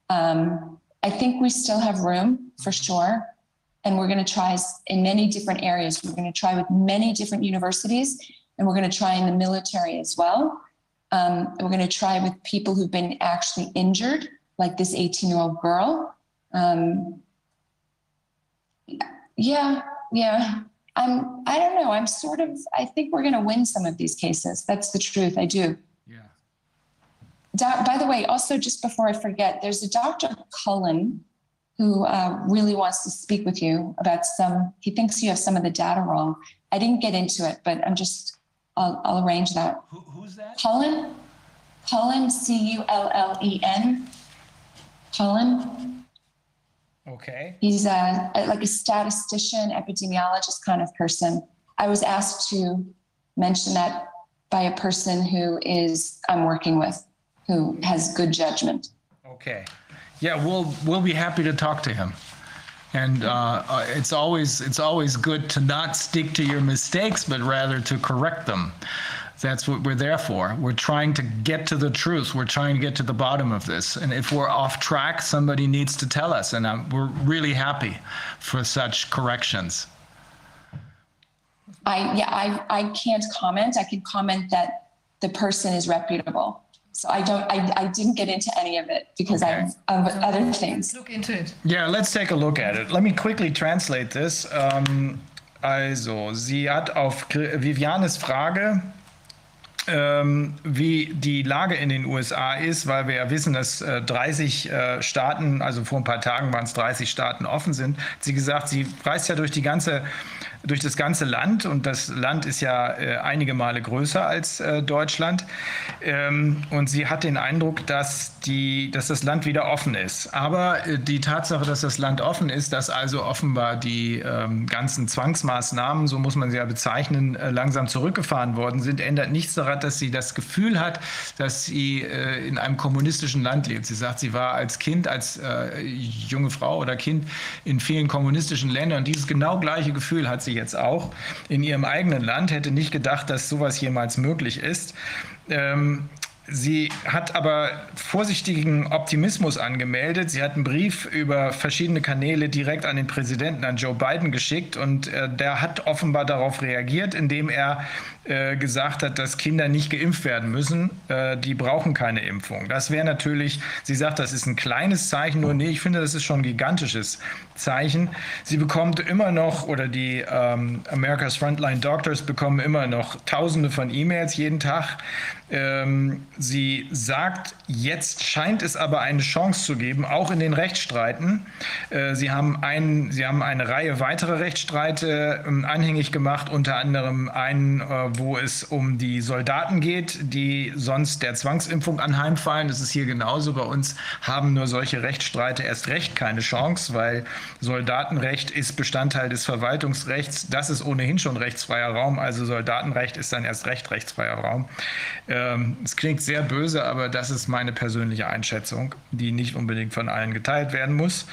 Um, i think we still have room for sure and we're going to try in many different areas. We're going to try with many different universities, and we're going to try in the military as well. Um, we're going to try with people who've been actually injured, like this 18 year old girl. Um, Yeah, yeah. I'm. I don't know. I'm sort of. I think we're going to win some of these cases. That's the truth. I do. Yeah. Doc, by the way, also just before I forget, there's a Dr. Cullen who uh, really wants to speak with you about some. He thinks you have some of the data wrong. I didn't get into it, but I'm just. I'll, I'll arrange that. Who, who's that? Cullen, Cullen, C U L L E N. Cullen. Okay. He's a, a- like a statistician, epidemiologist kind of person. I was asked to mention that by a person who is I'm working with, who has good judgment. Okay. Yeah, we'll we'll be happy to talk to him. And uh, uh, it's always it's always good to not stick to your mistakes, but rather to correct them. That's what we're there for. We're trying to get to the truth. We're trying to get to the bottom of this. And if we're off track, somebody needs to tell us. And um, we're really happy for such corrections. I yeah, I I can't comment. I can comment that the person is reputable. So I don't I, I didn't get into any of it because Okay. I've of other things. Look into it. Yeah, let's take a look at it. Let me quickly translate this. Ähm, also, sie hat auf Vivianes Frage, ähm, wie die Lage in den USA ist, weil wir ja wissen, dass äh, 30 äh, Staaten, also vor ein paar Tagen waren es 30 Staaten offen sind. Sie gesagt, sie reist ja durch die ganze durch das ganze Land. Und das Land ist ja äh, einige Male größer als äh, Deutschland. Ähm, und sie hat den Eindruck, dass die, dass das Land wieder offen ist. Aber äh, die Tatsache, dass das Land offen ist, dass also offenbar die ähm, ganzen Zwangsmaßnahmen, so muss man sie ja bezeichnen, äh, langsam zurückgefahren worden sind, ändert nichts daran, dass sie das Gefühl hat, dass sie äh, in einem kommunistischen Land lebt. Sie sagt, sie war als Kind, als äh, junge Frau oder Kind in vielen kommunistischen Ländern und dieses genau gleiche Gefühl hat sie jetzt auch in ihrem eigenen Land, hätte nicht gedacht, dass sowas jemals möglich ist. Ähm, Sie hat aber vorsichtigen Optimismus angemeldet. Sie hat einen Brief über verschiedene Kanäle direkt an den Präsidenten, an Joe Biden geschickt und äh, der hat offenbar darauf reagiert, indem er äh, gesagt hat, dass Kinder nicht geimpft werden müssen. Äh, die brauchen keine Impfung. Das wäre natürlich, sie sagt, das ist ein kleines Zeichen, nur nee, ich finde, das ist schon ein gigantisches Zeichen. Sie bekommt immer noch, oder die ähm, America's Frontline Doctors bekommen immer noch Tausende von E-Mails jeden Tag. Ähm, sie sagt, jetzt scheint es aber eine Chance zu geben, auch in den Rechtsstreiten. Äh, sie, haben ein, sie haben eine Reihe weiterer Rechtsstreite ähm, anhängig gemacht, unter anderem einen, äh, wo es um die Soldaten geht, die sonst der Zwangsimpfung anheimfallen. Das ist hier genauso. Bei uns haben nur solche Rechtsstreite erst recht keine Chance, weil Soldatenrecht ist Bestandteil des Verwaltungsrechts. Das ist ohnehin schon rechtsfreier Raum. Also Soldatenrecht ist dann erst recht rechtsfreier Raum. Ähm, es klingt sehr böse, aber das ist meine persönliche Einschätzung, die nicht unbedingt von allen geteilt werden muss.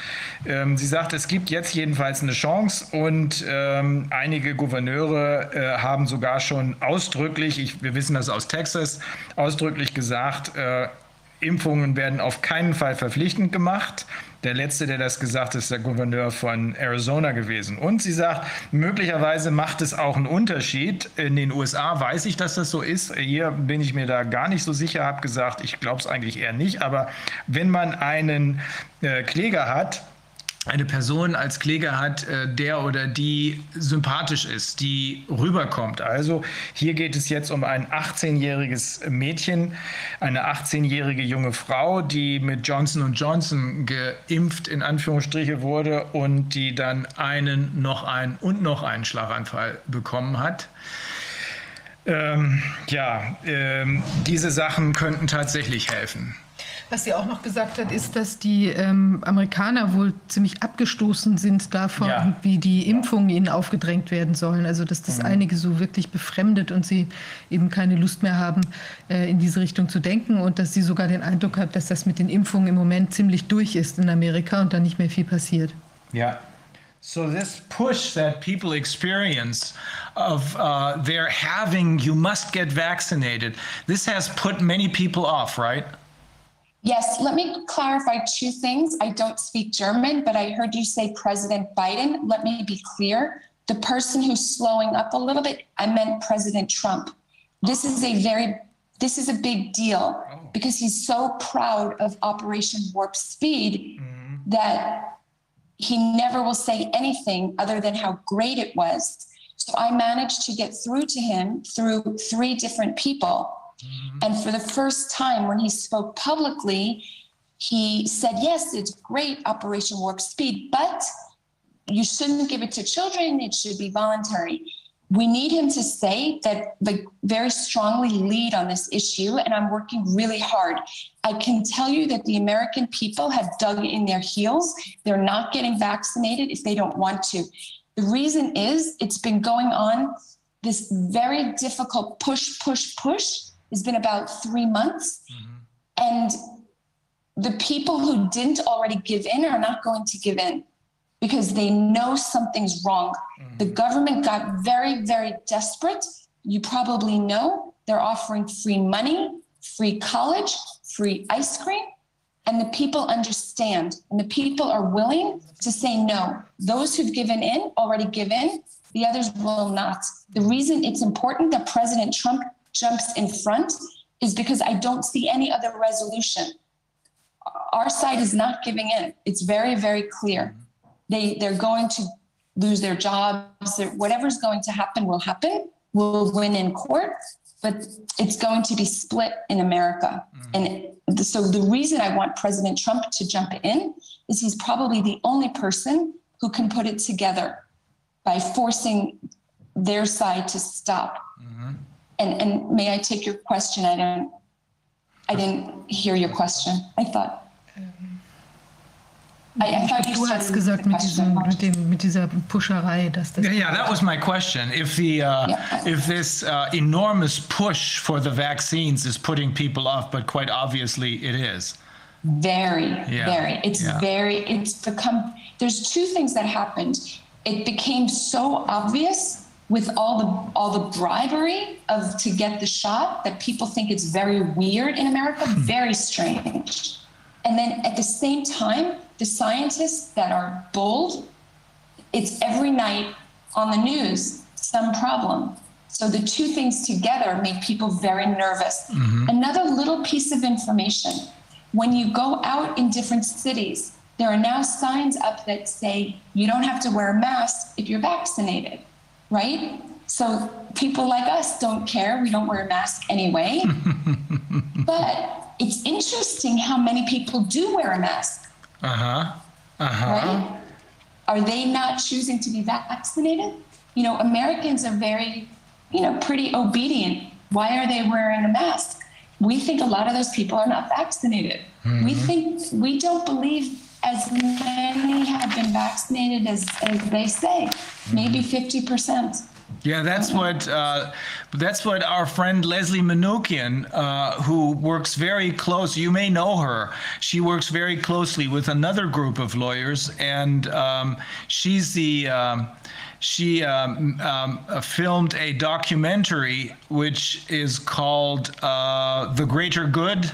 Ähm, sie sagt, es gibt jetzt jedenfalls eine Chance und ähm, einige Gouverneure äh, haben sogar schon ausdrücklich, ich, wir wissen das aus Texas, ausdrücklich gesagt, äh, Impfungen werden auf keinen Fall verpflichtend gemacht. Der letzte, der das gesagt hat, ist der Gouverneur von Arizona gewesen. Und sie sagt, möglicherweise macht es auch einen Unterschied. In den USA weiß ich, dass das so ist. Hier bin ich mir da gar nicht so sicher, habe gesagt, ich glaube es eigentlich eher nicht. Aber wenn man einen äh, Kläger hat, eine Person als Kläger hat, äh, der oder die sympathisch ist, die rüberkommt. Also hier geht es jetzt um ein 18-jähriges Mädchen, eine 18-jährige junge Frau, die mit Johnson Johnson geimpft in Anführungsstriche wurde und die dann einen, noch einen und noch einen Schlaganfall bekommen hat. Ähm, ja, ähm, diese Sachen könnten tatsächlich helfen. Was sie auch noch gesagt hat, ist, dass die ähm, Amerikaner wohl ziemlich abgestoßen sind davon, Ja. wie die Impfungen ihnen aufgedrängt werden sollen. Also dass das einige so wirklich befremdet und sie eben keine Lust mehr haben, äh, in diese Richtung zu denken und dass sie sogar den Eindruck hat, dass das mit den Impfungen im Moment ziemlich durch ist in Amerika und da nicht mehr viel passiert. Yeah. So this push that people experience of uh, their having, you must get vaccinated, this has put many people off, right? Yes, let me clarify two things. I don't speak German, but I heard you say President Biden. Let me be clear. The person who's slowing up a little bit, I meant President Trump. This is a very this is a big deal oh. because he's so proud of Operation Warp Speed mm-hmm. that he never will say anything other than how great it was. So I managed to get through to him through three different people. Mm-hmm. And for the first time, when he spoke publicly, he said, Yes, it's great, Operation Warp Speed, but you shouldn't give it to children. It should be voluntary. We need him to say that, like, very strongly lead on this issue, and I'm working really hard. I can tell you that the American people have dug in their heels. They're not getting vaccinated if they don't want to. The reason is it's been going on this very difficult push, push, push has been about three months. Mm-hmm. And the people who didn't already give in are not going to give in because they know something's wrong. Mm-hmm. The government got very, very desperate. You probably know they're offering free money, free college, free ice cream. And the people understand, and the people are willing to say no. Those who've given in already give in, the others will not. The reason it's important that President Trump jumps in front is because I don't see any other resolution. Our side is not giving in. It's very, very clear. They they're going to lose their jobs. Whatever's going to happen will happen. We'll win in court, but it's going to be split in America. Mm. And so the reason I want President Trump to jump in is he's probably the only person who can put it together by forcing their side to stop. Mm-hmm. And and may I take your question? I don't. I didn't hear your question. I thought. I, I thought you Du hast started gesagt the mit, question. diesem, mit, dem, mit dieser Puscherei, dass das Yeah, yeah, that was my question. If the uh, Yeah. if this uh, enormous push for the vaccines is putting people off, but quite obviously it is. Very, Yeah, very. It's yeah. very, it's become, there's two things that happened. It became so obvious with all the all the bribery of to get the shot that people think it's very weird in America, Hmm. very strange. And then at the same time, the scientists that are bold, it's every night on the news, some problem. So the two things together make people very nervous. Another little piece of information when you go out in different cities, there are now signs up that say you don't have to wear a mask if you're vaccinated, right? So people like us don't care. We don't wear a mask anyway. but it's interesting how many people do wear a mask Uh huh. Uh huh. right? Are they not choosing to be vaccinated? You know, Americans are very, you know, pretty obedient. Why are they wearing a mask? We think a lot of those people are not vaccinated. We think we don't believe as many have been vaccinated as, as they say, maybe 50%. Yeah, that's what uh, that's what our friend Leslie Manukian, uh, who works very close. You may know her. She works very closely with another group of lawyers, and um, she's the. Um, she um, um, uh, filmed a documentary which is called uh, "The Greater Good."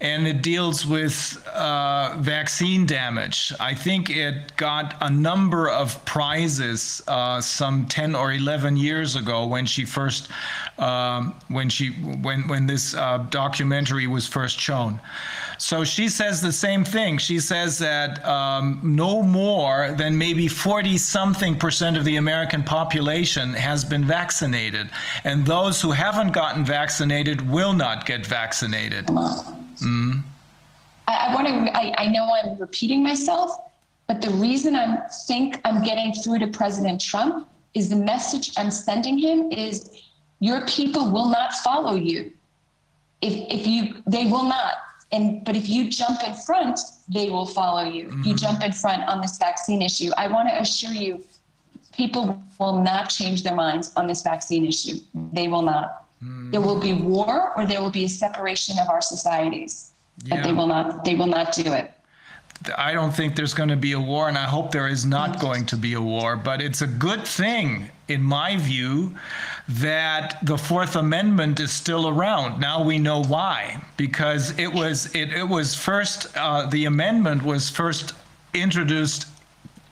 And it deals with uh, vaccine damage. I think it got a number of prizes uh, some 10 or 11 years ago when she first, um, when she, when when this uh, documentary was first shown. So she says the same thing. She says that um, no more than maybe 40 something percent of the American population has been vaccinated, and those who haven't gotten vaccinated will not get vaccinated. Mm-hmm. I, I want to, I, I know I'm repeating myself, but the reason I think I'm getting through to President Trump is the message I'm sending him is your people will not follow you. If, if you, they will not. And, but if you jump in front, they will follow you. You mm-hmm. jump in front on this vaccine issue. I want to assure you, people will not change their minds on this vaccine issue. They will not. There will be war or there will be a separation of our societies. But they will not, they will not do it. I don't think there's going to be a war, and I hope there is not going to be a war. But it's a good thing, in my view, that the Fourth Amendment is still around. Now we know why, because it was it, it was first uh, the amendment was first introduced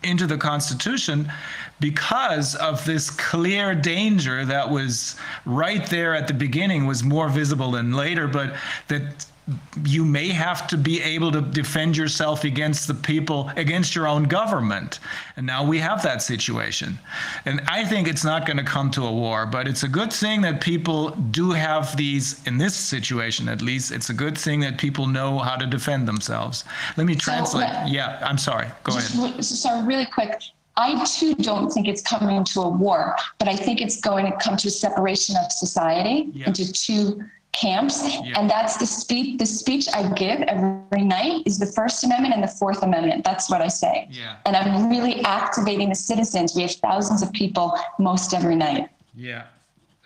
into the Constitution because of this clear danger that was right there at the beginning was more visible than later, but that you may have to be able to defend yourself against the people, against your own government. And now we have that situation. And I think it's not going to come to a war, but it's a good thing that people do have these, in this situation at least, it's a good thing that people know how to defend themselves. Let me translate. let- yeah, I'm sorry. Go ahead. Sorry, really quick. I too don't think it's coming to a war, but I think it's going to come to a separation of society Yeah. into two camps. Yeah. And that's the speech, the speech I give every night is the First Amendment and the Fourth Amendment. That's what I say. Yeah. And I'm really activating the citizens. We have thousands of people most every night. Yeah.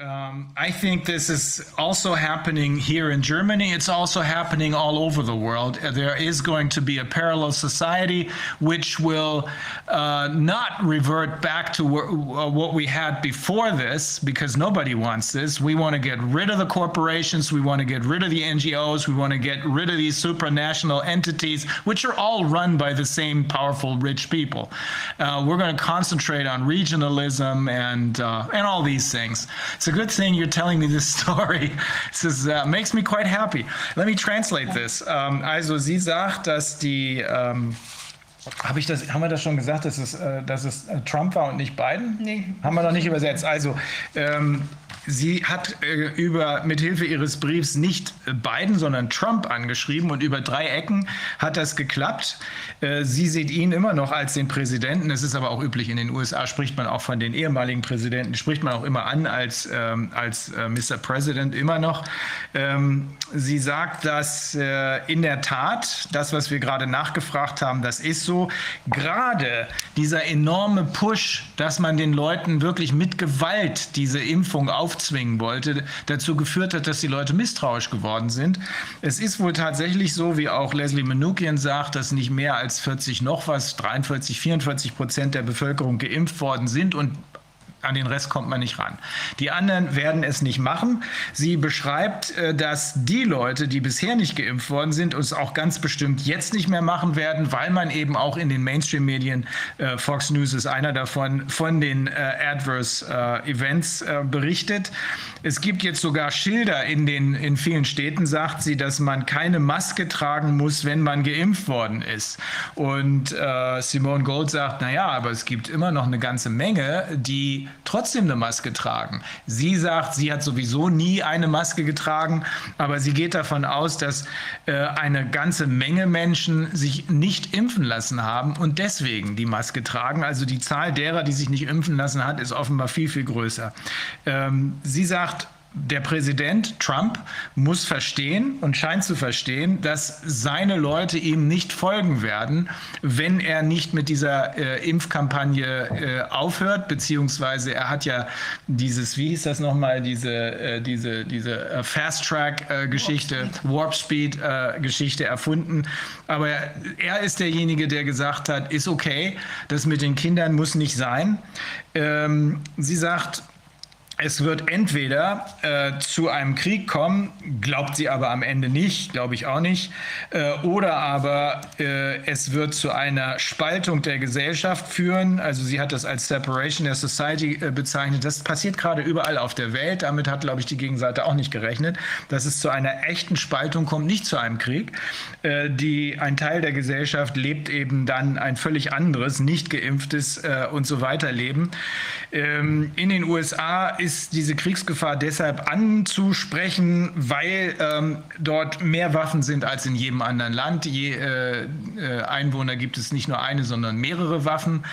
Um, I think this is also happening here in Germany. It's also happening all over the world. Uh, There is going to be a parallel society which will uh, not revert back to wh- uh, what we had before this because nobody wants this. We want to get rid of the corporations. We want to get rid of the NGOs. We want to get rid of these supranational entities, which are all run by the same powerful, rich people. Uh, we're going to concentrate on regionalism and uh, and all these things. A good thing you're telling me this story. This is, uh, makes me quite happy. Let me translate this. Um, also sie sagt, dass die ähm, habe ich das, haben wir das schon gesagt, dass es, äh, dass es äh, Trump war und nicht Biden? Nee. Haben wir noch nicht übersetzt. Also, ähm, sie hat äh, über, mithilfe ihres Briefs nicht Biden, sondern Trump angeschrieben und über drei Ecken hat das geklappt. Äh, sie sieht ihn immer noch als den Präsidenten. Es ist aber auch üblich, in den USA spricht man auch von den ehemaligen Präsidenten, spricht man auch immer an als, ähm, als äh, Mr. President immer noch. Ähm, sie sagt, dass äh, in der Tat, das, was wir gerade nachgefragt haben, das ist so, gerade dieser enorme Push, dass man den Leuten wirklich mit Gewalt diese Impfung aufzwingen wollte, dazu geführt hat, dass die Leute misstrauisch geworden sind. Es ist wohl tatsächlich so, wie auch Leslie Manukian sagt, dass nicht mehr als 40 noch was, 43, 44 Prozent der Bevölkerung geimpft worden sind und an den Rest kommt man nicht ran. Die anderen werden es nicht machen. Sie beschreibt, äh, dass die Leute, die bisher nicht geimpft worden sind, es auch ganz bestimmt jetzt nicht mehr machen werden, weil man eben auch in den Mainstream-Medien, äh, Fox News ist einer davon, von den äh, Adverse Events berichtet. Es gibt jetzt sogar Schilder in, den, in vielen Städten, sagt sie, dass man keine Maske tragen muss, wenn man geimpft worden ist. Und Simone Gold sagt, naja, aber es gibt immer noch eine ganze Menge, die trotzdem eine Maske tragen. Sie sagt, sie hat sowieso nie eine Maske getragen, aber sie geht davon aus, dass äh, eine ganze Menge Menschen sich nicht impfen lassen haben und deswegen die Maske tragen. Also die Zahl derer, die sich nicht impfen lassen hat, ist offenbar viel, viel größer. Ähm, sie sagt, der Präsident Trump muss verstehen und scheint zu verstehen, dass seine Leute ihm nicht folgen werden, wenn er nicht mit dieser äh, Impfkampagne äh, aufhört, beziehungsweise er hat ja dieses, wie hieß das nochmal, diese, äh, diese, diese äh, Fast-Track-Geschichte, Warp-Speed-Geschichte erfunden. Aber er, er ist derjenige, der gesagt hat, ist okay, das mit den Kindern muss nicht sein. Ähm, sie sagt, es wird entweder äh, zu einem Krieg kommen, glaubt sie aber am Ende nicht, glaube ich auch nicht, äh, oder aber äh, es wird zu einer Spaltung der Gesellschaft führen. Also sie hat das als Separation der Society äh, bezeichnet. Das passiert gerade überall auf der Welt. Damit hat, glaube ich, die Gegenseite auch nicht gerechnet, dass es zu einer echten Spaltung kommt, nicht zu einem Krieg. Äh, die, ein Teil der Gesellschaft lebt eben dann ein völlig anderes, nicht geimpftes äh, und so weiter Leben. Ähm, in den USA ist diese Kriegsgefahr deshalb anzusprechen, weil ähm, dort mehr Waffen sind als in jedem anderen Land. Je äh, äh, Einwohner gibt es nicht nur eine, sondern mehrere Waffen,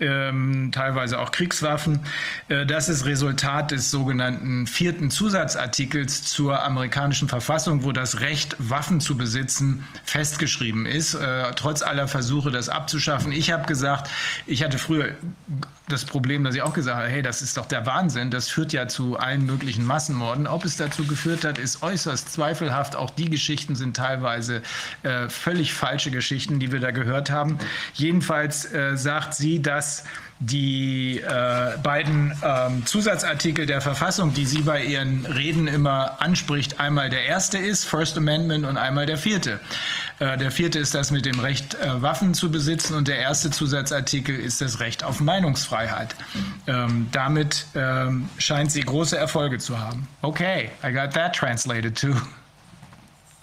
ähm, teilweise auch Kriegswaffen. Äh, das ist Resultat des sogenannten vierten Zusatzartikels zur amerikanischen Verfassung, wo das Recht, Waffen zu besitzen, festgeschrieben ist, äh, trotz aller Versuche, das abzuschaffen. Ich habe gesagt, ich hatte früher das Problem, dass ich auch gesagt habe, hey, das ist doch der Wahnsinn, das führt ja zu allen möglichen Massenmorden. Ob es dazu geführt hat, ist äußerst zweifelhaft. Auch die Geschichten sind teilweise äh, völlig falsche Geschichten, die wir da gehört haben. Jedenfalls äh, sagt sie, dass die äh, beiden ähm, Zusatzartikel der Verfassung, die sie bei ihren Reden immer anspricht, einmal der erste ist, First Amendment, und einmal der vierte. Äh, der vierte ist das mit dem Recht, äh, Waffen zu besitzen, und der erste Zusatzartikel ist das Recht auf Meinungsfreiheit. Ähm, damit ähm, scheint sie große Erfolge zu haben. Okay, I got that translated too.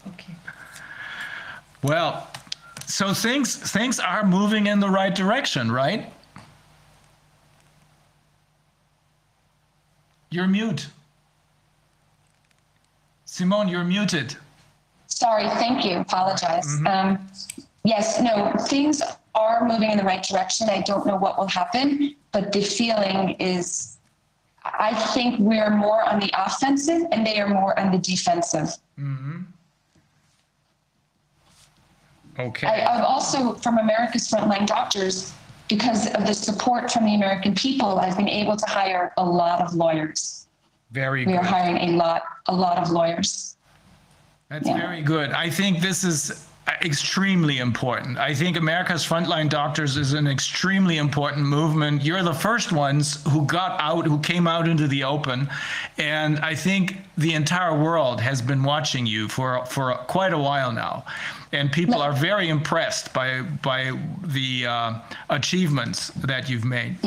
Okay. Well, so things things are moving in the right direction, right? You're mute. Simone, you're muted. Sorry, thank you. Apologize. Um, yes, no, things are moving in the right direction. I don't know what will happen, but the feeling is I think we're more on the offensive and they are more on the defensive. Mhm. Okay. I, I've also, from America's Frontline Doctors, because of the support from the American people, I've been able to hire a lot of lawyers. Very We good. are hiring a lot, a lot of lawyers. That's Yeah. very good. I think this is extremely important. I think America's Frontline Doctors is an extremely important movement. You're the first ones who got out, who came out into the open, and I think the entire world has been watching you for for quite a while now, and people are very impressed by by the uh, achievements that you've made.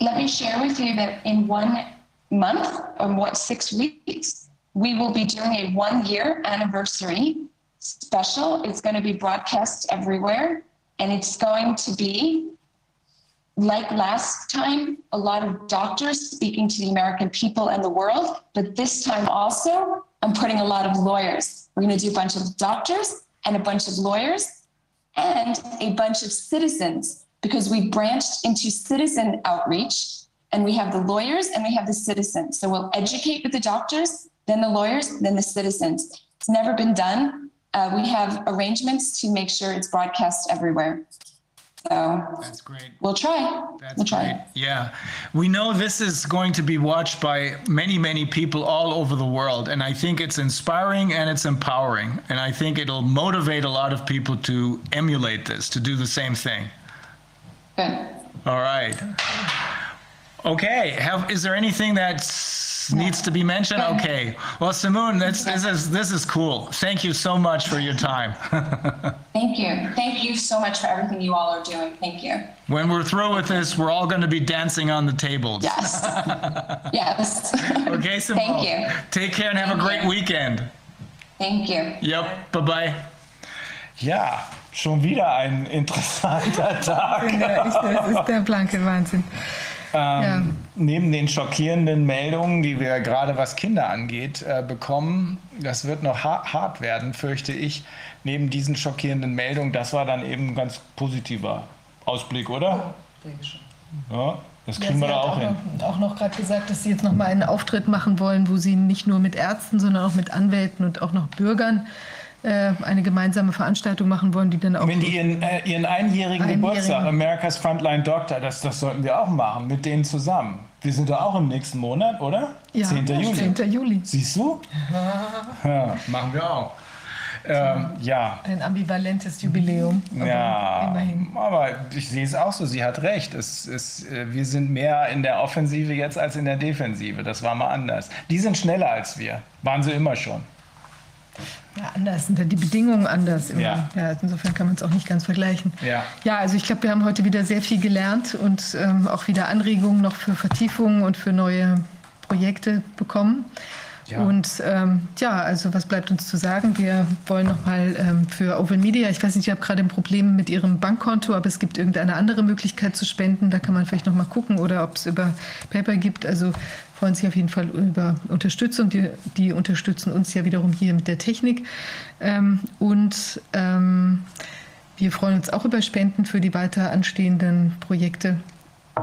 Let me share with you that in one month, or what, six weeks, we will be doing a one year anniversary special. It's going to be broadcast everywhere, and it's going to be like last time, a lot of doctors speaking to the American people and the world, but this time also, I'm putting a lot of lawyers. We're going to do a bunch of doctors and a bunch of lawyers and a bunch of citizens because we branched into citizen outreach and we have the lawyers and we have the citizens. So we'll educate with the doctors, then the lawyers, then the citizens. It's never been done. Uh, we have arrangements to make sure it's broadcast everywhere. So That's great. we'll try. That's we'll try. great. Yeah. We know this is going to be watched by many, many people all over the world. And I think it's inspiring and it's empowering. And I think it'll motivate a lot of people to emulate this, to do the same thing. Good. All right. Okay. Have is there anything that s- needs to be mentioned? Okay. Well, Simone, that's, this is this is cool. Thank you so much for your time. Thank you. Thank you so much for everything you all are doing. Thank you. when we're through with this, we're all going to be dancing on the tables. Yes. yes. Okay, Simone. Thank you. Take care and have a Thank great you. weekend. Thank you. Yep, bye bye. Ja, schon wieder ein interessanter Tag. Ja, ich- das ist der blanke Wahnsinn. Ja. Neben den schockierenden Meldungen, die wir gerade was Kinder angeht, äh, bekommen, das wird noch ha hart werden, fürchte ich. Neben diesen schockierenden Meldungen, das war dann eben ein ganz positiver Ausblick, oder? Ja, das kriegen wir sie da hat auch hin. Noch, auch noch gerade gesagt, dass sie jetzt noch mal einen Auftritt machen wollen, wo sie nicht nur mit Ärzten, sondern auch mit Anwälten und auch noch Bürgern eine gemeinsame Veranstaltung machen wollen, die dann auch Wenn die ihren, äh, ihren einjährigen Einjährigen. Geburtstag, America's Frontline Doctor, das, das sollten wir auch machen, mit denen zusammen. Wir sind da auch im nächsten Monat, oder? ja, 10. Juli. 10. Juli. Siehst du? Ja, machen wir auch. Ähm, ja, Ein ambivalentes Jubiläum. aber ja, Immerhin. aber ich sehe es auch so, sie hat recht. Es, es, äh, wir sind mehr in der Offensive jetzt als in der Defensive. Das war mal anders. Die sind schneller als wir. Waren sie immer schon. Ja, anders sind ja die Bedingungen anders. Immer. Ja. Ja. insofern kann man es auch nicht ganz vergleichen. Ja. Ja, also ich glaube, wir haben heute wieder sehr viel gelernt und ähm, auch wieder Anregungen noch für Vertiefungen und für neue Projekte bekommen. Ja. Und ähm, ja, also was bleibt uns zu sagen? Wir wollen nochmal ähm, für Open Media, ich weiß nicht, ich habe gerade ein Problem mit Ihrem Bankkonto, aber es gibt irgendeine andere Möglichkeit zu spenden. Da kann man vielleicht nochmal gucken oder ob es über PayPal gibt. Also freuen sich auf jeden Fall über Unterstützung. Die, die unterstützen uns ja wiederum hier mit der Technik. Ähm, und ähm, wir freuen uns auch über Spenden für die weiter anstehenden Projekte.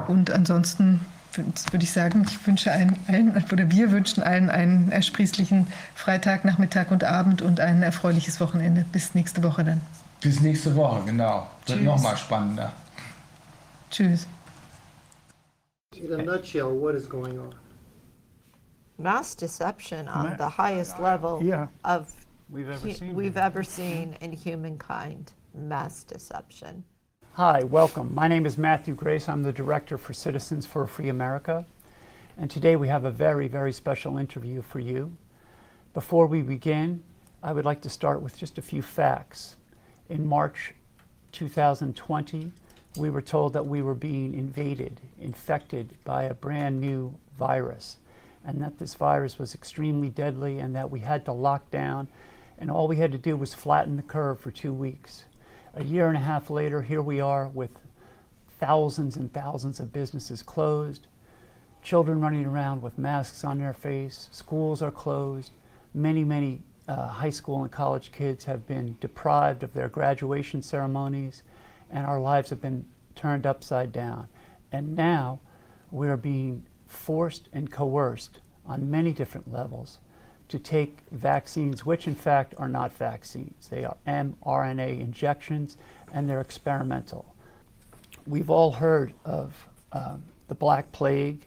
Und ansonsten würde ich sagen, ich wünsche allen, allen, oder wir wünschen allen einen ersprießlichen Freitag, Nachmittag und Abend und ein erfreuliches Wochenende. Bis nächste Woche dann. Bis nächste Woche, genau. Wird Tschüss. noch mal spannender. Tschüss. In a nutshell, what is going on? Mass deception on Ma- the highest level Yeah. of We've ever hu- seen we've ever seen in humankind. Mass deception. Hi, welcome. My name is Matthew Grace. I'm the director for Citizens for a Free America. And today we have a very, very special interview for you. Before we begin, I would like to start with just a few facts. In March 2020, we were told that we were being invaded, infected by a brand new virus, and that this virus was extremely deadly and that we had to lock down And all we had to do was flatten the curve for two weeks. A year and a half later, here we are with thousands and thousands of businesses closed, children running around with masks on their face, schools are closed, many, many uh, high school and college kids have been deprived of their graduation ceremonies, and our lives have been turned upside down. And now we're being forced and coerced on many different levels to take vaccines, which in fact are not vaccines. They are mRNA injections and they're experimental. We've all heard of um, the Black Plague.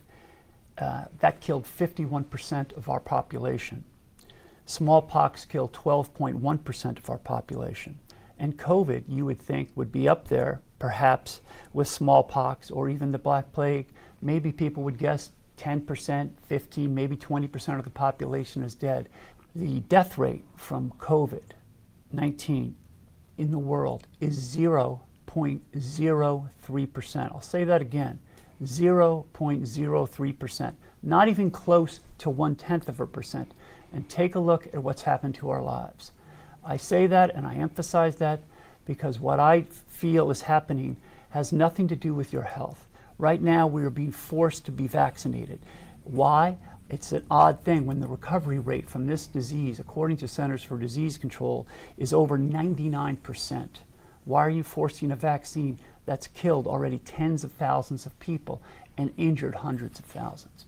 Uh, that killed 51% of our population. Smallpox killed 12.1% of our population. And COVID, you would think, would be up there, perhaps with smallpox or even the Black Plague. Maybe people would guess 10%, 15, maybe 20% of the population is dead. The death rate from COVID 19 in the world is 0.03%. I'll say that again 0.03%, not even close to one tenth of a percent. And take a look at what's happened to our lives. I say that and I emphasize that because what I feel is happening has nothing to do with your health. Right now, we are being forced to be vaccinated. Why? It's an odd thing when the recovery rate from this disease, according to Centers for Disease Control, is over 99%. Why are you forcing a vaccine that's killed already tens of thousands of people and injured hundreds of thousands?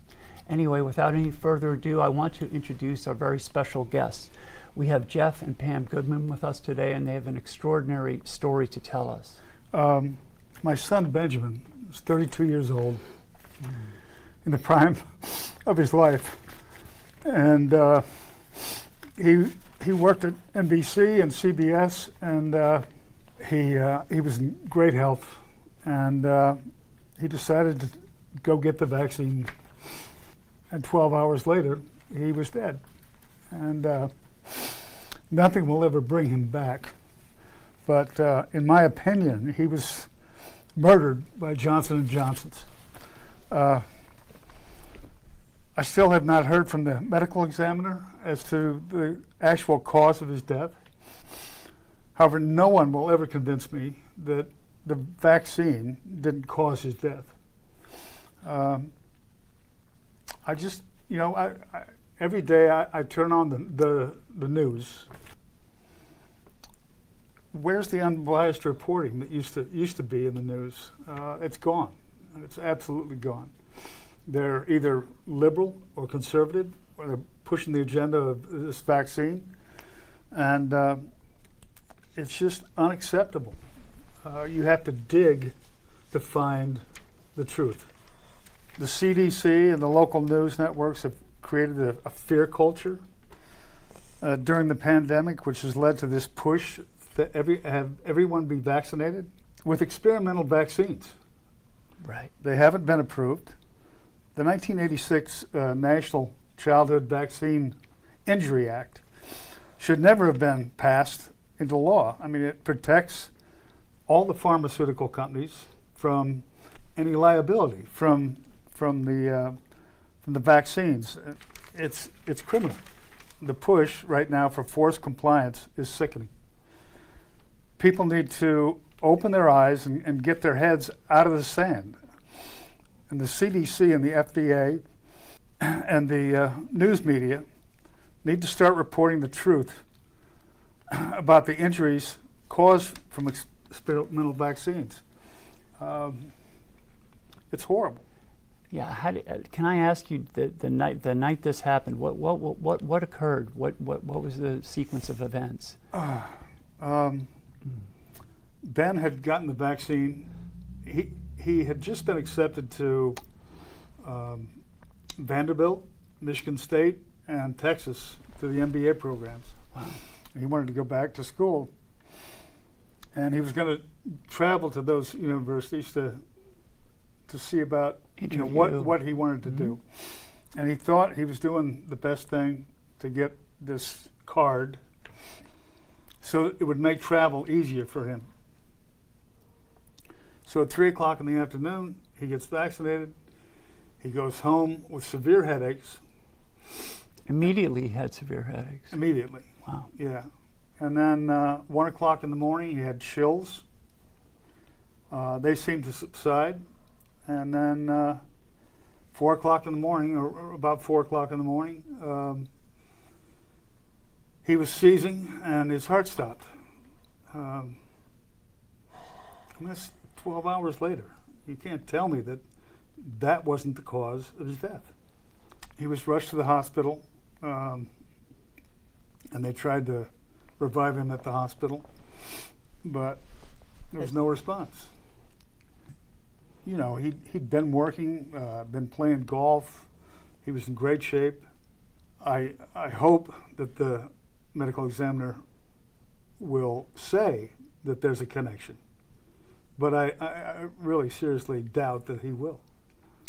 Anyway, without any further ado, I want to introduce our very special guests. We have Jeff and Pam Goodman with us today, and they have an extraordinary story to tell us. Um, my son Benjamin is 32 years old, in the prime of his life, and uh, he he worked at NBC and CBS, and uh, he uh, he was in great health, and uh, he decided to go get the vaccine. And 12 hours later, he was dead, and uh, nothing will ever bring him back. But uh, in my opinion, he was murdered by Johnson and Johnson's. Uh, I still have not heard from the medical examiner as to the actual cause of his death. However, no one will ever convince me that the vaccine didn't cause his death. Um, I just, you know, I, I, every day I, I turn on the, the, the news. Where's the unbiased reporting that used to used to be in the news? Uh, it's gone. It's absolutely gone. They're either liberal or conservative, or they're pushing the agenda of this vaccine, and uh, it's just unacceptable. Uh, you have to dig to find the truth. The CDC and the local news networks have created a, a fear culture uh, during the pandemic, which has led to this push that every, have everyone be vaccinated with experimental vaccines. Right. They haven't been approved. The 1986 uh, National Childhood Vaccine Injury Act should never have been passed into law. I mean, it protects all the pharmaceutical companies from any liability from from the uh, from the vaccines. It's it's criminal. The push right now for forced compliance is sickening. People need to open their eyes and, and get their heads out of the sand. And the CDC and the FDA and the uh, news media need to start reporting the truth about the injuries caused from experimental vaccines. Um, it's horrible. Yeah, how do, uh, can I ask you the, the night the night this happened? What what what what, what occurred? What, what what was the sequence of events? Um, ben had gotten the vaccine. He he had just been accepted to um, Vanderbilt, Michigan State, and Texas to the MBA programs. Wow. He wanted to go back to school, and he was going to travel to those universities to to see about you know what what he wanted to do, and he thought he was doing the best thing to get this card, so it would make travel easier for him. So at three o'clock in the afternoon, he gets vaccinated. He goes home with severe headaches Immediately he had severe headaches. immediately. Wow. Yeah. And then uh, one o'clock in the morning, he had chills. Uh, they seemed to subside. And then uh, four o'clock in the morning, or, or about four o'clock in the morning, um, he was seizing and his heart stopped. Um, and that's 12 hours later. You can't tell me that that wasn't the cause of his death. He was rushed to the hospital, um, and they tried to revive him at the hospital, but there was no response. You know, he, he'd been working, uh, been playing golf, he was in great shape. I, I hope that the medical examiner will say that there's a connection. But I, I, I really seriously doubt that he will.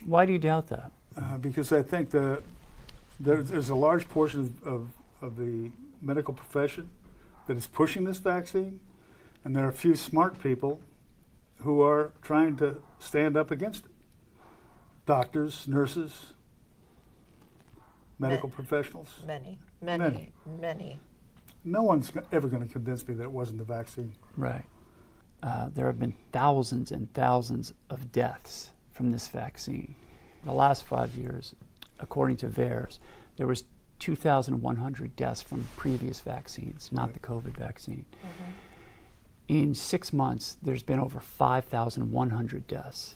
Why do you doubt that? Uh, because I think that there, there's a large portion of, of the medical profession that is pushing this vaccine, and there are a few smart people who are trying to stand up against it. Doctors, nurses, medical professionals. Many, many, Many. many. No one's ever going to convince me that it wasn't the vaccine. Right. Uh, there have been thousands and thousands of deaths from this vaccine. The last five years, according to VAERS, there was 2,100 deaths from previous vaccines, not the COVID vaccine. In six months, there's been over 5,100 deaths.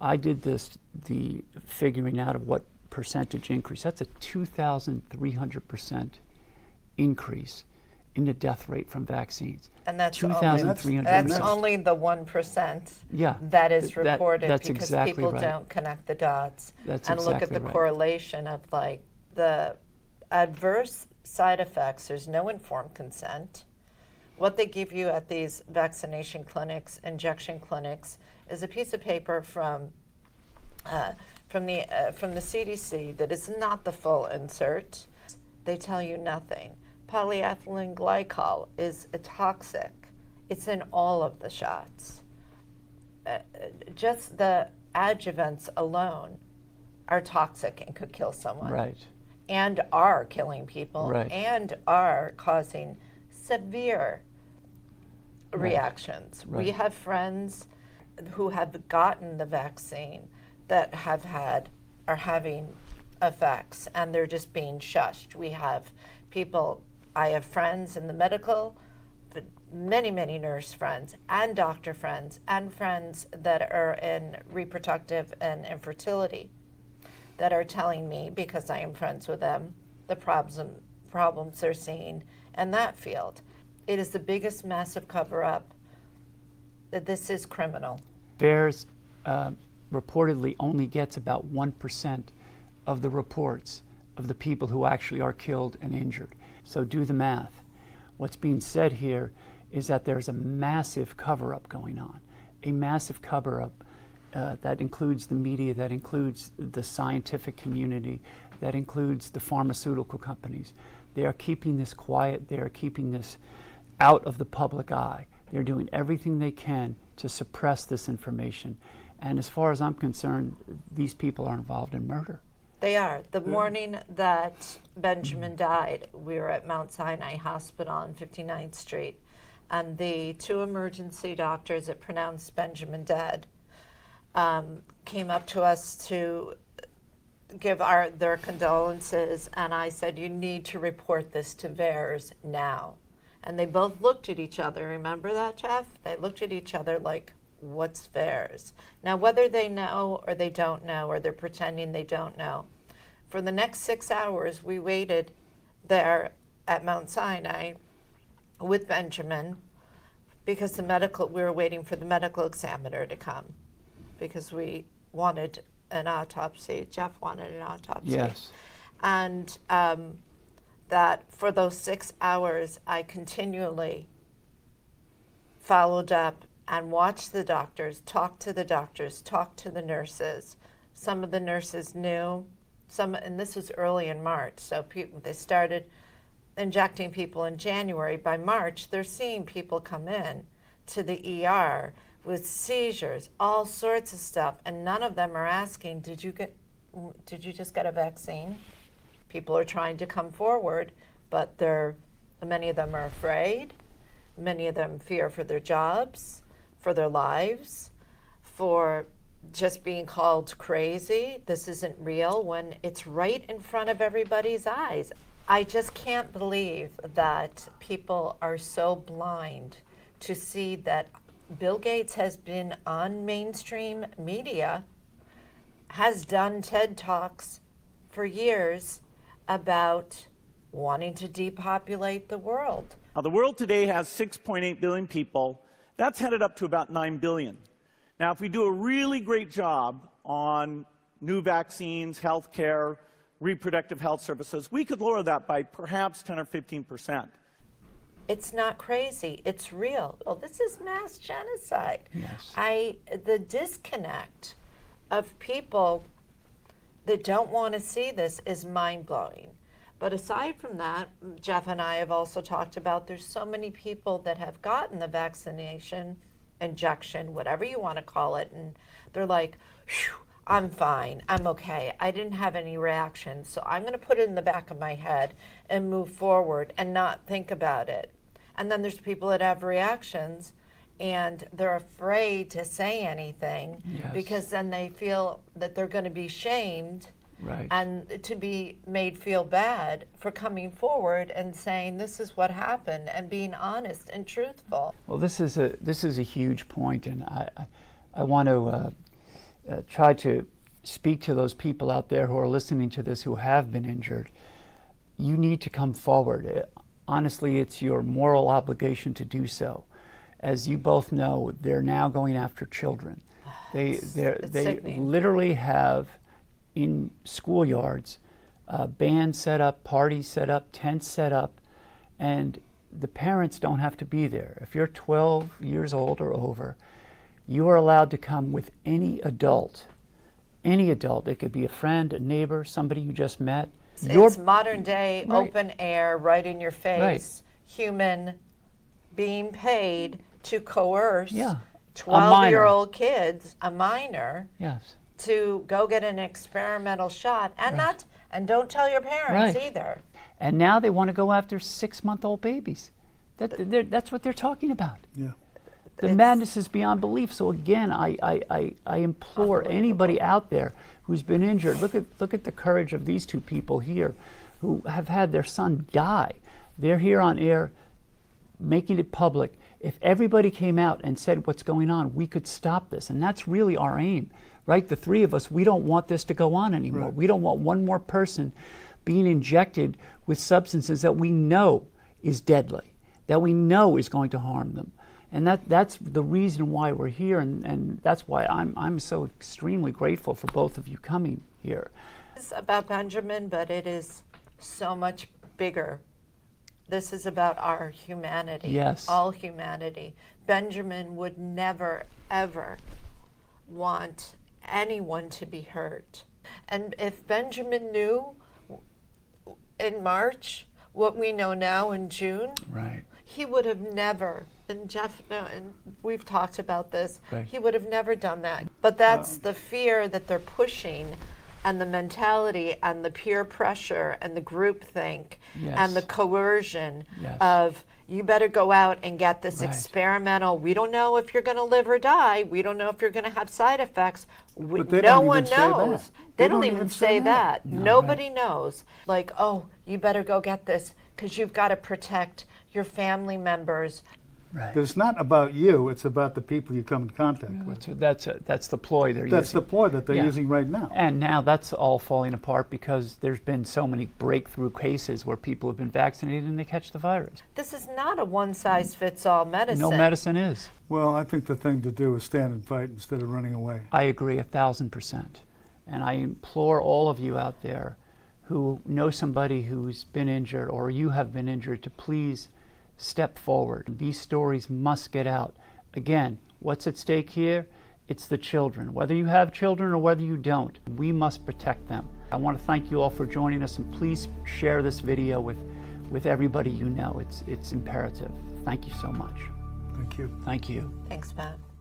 I did this, the figuring out of what percentage increase. That's a 2,300% increase in the death rate from vaccines. And that's only, 2,300 that's deaths. only the one percent Yeah, that is th- that- reported that's because exactly people right. don't connect the dots. That's And look at exactly the right. correlation of like the adverse side effects, there's no informed consent. What they give you at these vaccination clinics, injection clinics, is a piece of paper from uh, from the uh, from the CDC that is not the full insert. They tell you nothing. Polyethylene glycol is a toxic. It's in all of the shots. Uh, just the adjuvants alone are toxic and could kill someone. Right. And are killing people Right. and are causing severe Right. reactions. We have friends who have gotten the vaccine that have had are having effects and they're just being shushed. We have people I have friends in the medical but many many nurse friends and doctor friends and friends that are in reproductive and infertility that are telling me because I am friends with them the problems problems they're seeing in that field. It is the biggest massive cover up. That this is criminal. VAERS uh, reportedly only gets about 1% of the reports of the people who actually are killed and injured. So do the math. What's being said here is that there's a massive cover up going on, a massive cover up uh, that includes the media, that includes the scientific community, that includes the pharmaceutical companies. They are keeping this quiet, they are keeping this out of the public eye. They're doing everything they can to suppress this information. And as far as I'm concerned, these people are involved in murder. They are. The morning that Benjamin died, we were at Mount Sinai Hospital on 59th Street, and the two emergency doctors that pronounced Benjamin dead um, came up to us to give our their condolences, and I said, "You need to report this to VAERS now." And they both looked at each other. Remember that, Jeff? They looked at each other like, "What's VAERS?" Now, whether they know or they don't know, or they're pretending they don't know, for the next six hours, we waited there at Mount Sinai with Benjamin because the medical we were waiting for the medical examiner to come because we wanted an autopsy. Jeff wanted an autopsy. Yes. And um, that for those six hours, I continually followed up and watched the doctors, talked to the doctors, talked to the nurses. Some of the nurses knew, some, and this was early in March, so people, they started injecting people in January. By March, they're seeing people come in to the ER with seizures, all sorts of stuff, and none of them are asking, "Did you get? Did you just get a vaccine?" People are trying to come forward, but they're Many of them are afraid. Many of them fear for their jobs, for their lives, for just being called crazy. This isn't real when it's right in front of everybody's eyes. I just can't believe that people are so blind to see that Bill Gates has been on mainstream media, has done TED Talks for years about wanting to depopulate the world. Now, the world today has 6.8 billion people. That's headed up to about 9 billion. Now, if we do a really great job on new vaccines, healthcare, reproductive health services, we could lower that by perhaps 10 or 15 percent. It's not crazy. It's real. Well, this is mass genocide. Yes. I the disconnect of people that don't want to see this is mind blowing. But aside from that, Jeff and I have also talked about there's so many people that have gotten the vaccination, injection, whatever you want to call it, and they're like, I'm fine. I'm okay. I didn't have any reaction. So I'm going to put it in the back of my head and move forward and not think about it. And then there's people that have reactions and they're afraid to say anything Yes. because then they feel that they're going to be shamed Right. and to be made feel bad for coming forward and saying this is what happened and being honest and truthful. Well, this is a this is a huge point, and I I, I want to uh, uh, try to speak to those people out there who are listening to this who have been injured. You need to come forward. Uh, Honestly, it's your moral obligation to do so. As you both know, they're now going after children. They they sickening. literally have in schoolyards uh, bands set up, parties set up, tents set up, and the parents don't have to be there. If you're 12 years old or over, you are allowed to come with any adult. Any adult. It could be a friend, a neighbor, somebody you just met. Your- It's modern day, Right. open air, right in your face, human being paid to coerce Yeah. 12 year old kids, a minor, yes. To go get an experimental shot and not and don't tell your parents Right. either. And now they want to go after six month old babies. That, they're- that's what they're talking about. Yeah. The madness is beyond belief. So again, I, I, I, I implore anybody out there who's been injured, look at, look at the courage of these two people here who have had their son die. They're here on air making it public. If everybody came out and said what's going on, we could stop this. And that's really our aim, right? The three of us, we don't want this to go on anymore. We don't want one more person being injected with substances that we know is deadly, that we know is going to harm them. And that, that's the reason why we're here, and, and that's why I'm, I'm so extremely grateful for both of you coming here. It's about Benjamin, but it is so much bigger. This is about our humanity. Yes. All humanity. Benjamin would never, ever want anyone to be hurt. And if Benjamin knew in March what we know now in June, Right. he would have never, and Jeff, and we've talked about this, Right. he would have never done that. But that's the fear that they're pushing and the mentality and the peer pressure and the groupthink and the coercion Yes. of you better go out and get this Right. experimental. We don't know if you're going to live or die. We don't know if you're going to have side effects. We, But they no don't one even say that. knows. They, don't, even say that. No, Nobody knows. Like, oh, you better go get this because you've got to protect your family members. Right. But it's not about you, it's about the people you come in contact mm. with. That's, that's, that's the ploy they're That's using. the ploy that they're Yeah. using right now. And now that's all falling apart because there's been so many breakthrough cases where people have been vaccinated and they catch the virus. This is not a one size fits all medicine. No medicine is. Well, I think the thing to do is stand and fight instead of running away. I agree a thousand percent. And I implore all of you out there who know somebody who's been injured or you have been injured to please step forward. These stories must get out. Again, what's at stake here? It's the children. Whether you have children or whether you don't, we must protect them. I want to thank you all for joining us and please share this video with, with everybody you know. It's, it's imperative. Thank you so much. Thank you. Thank you. Thanks, Matt.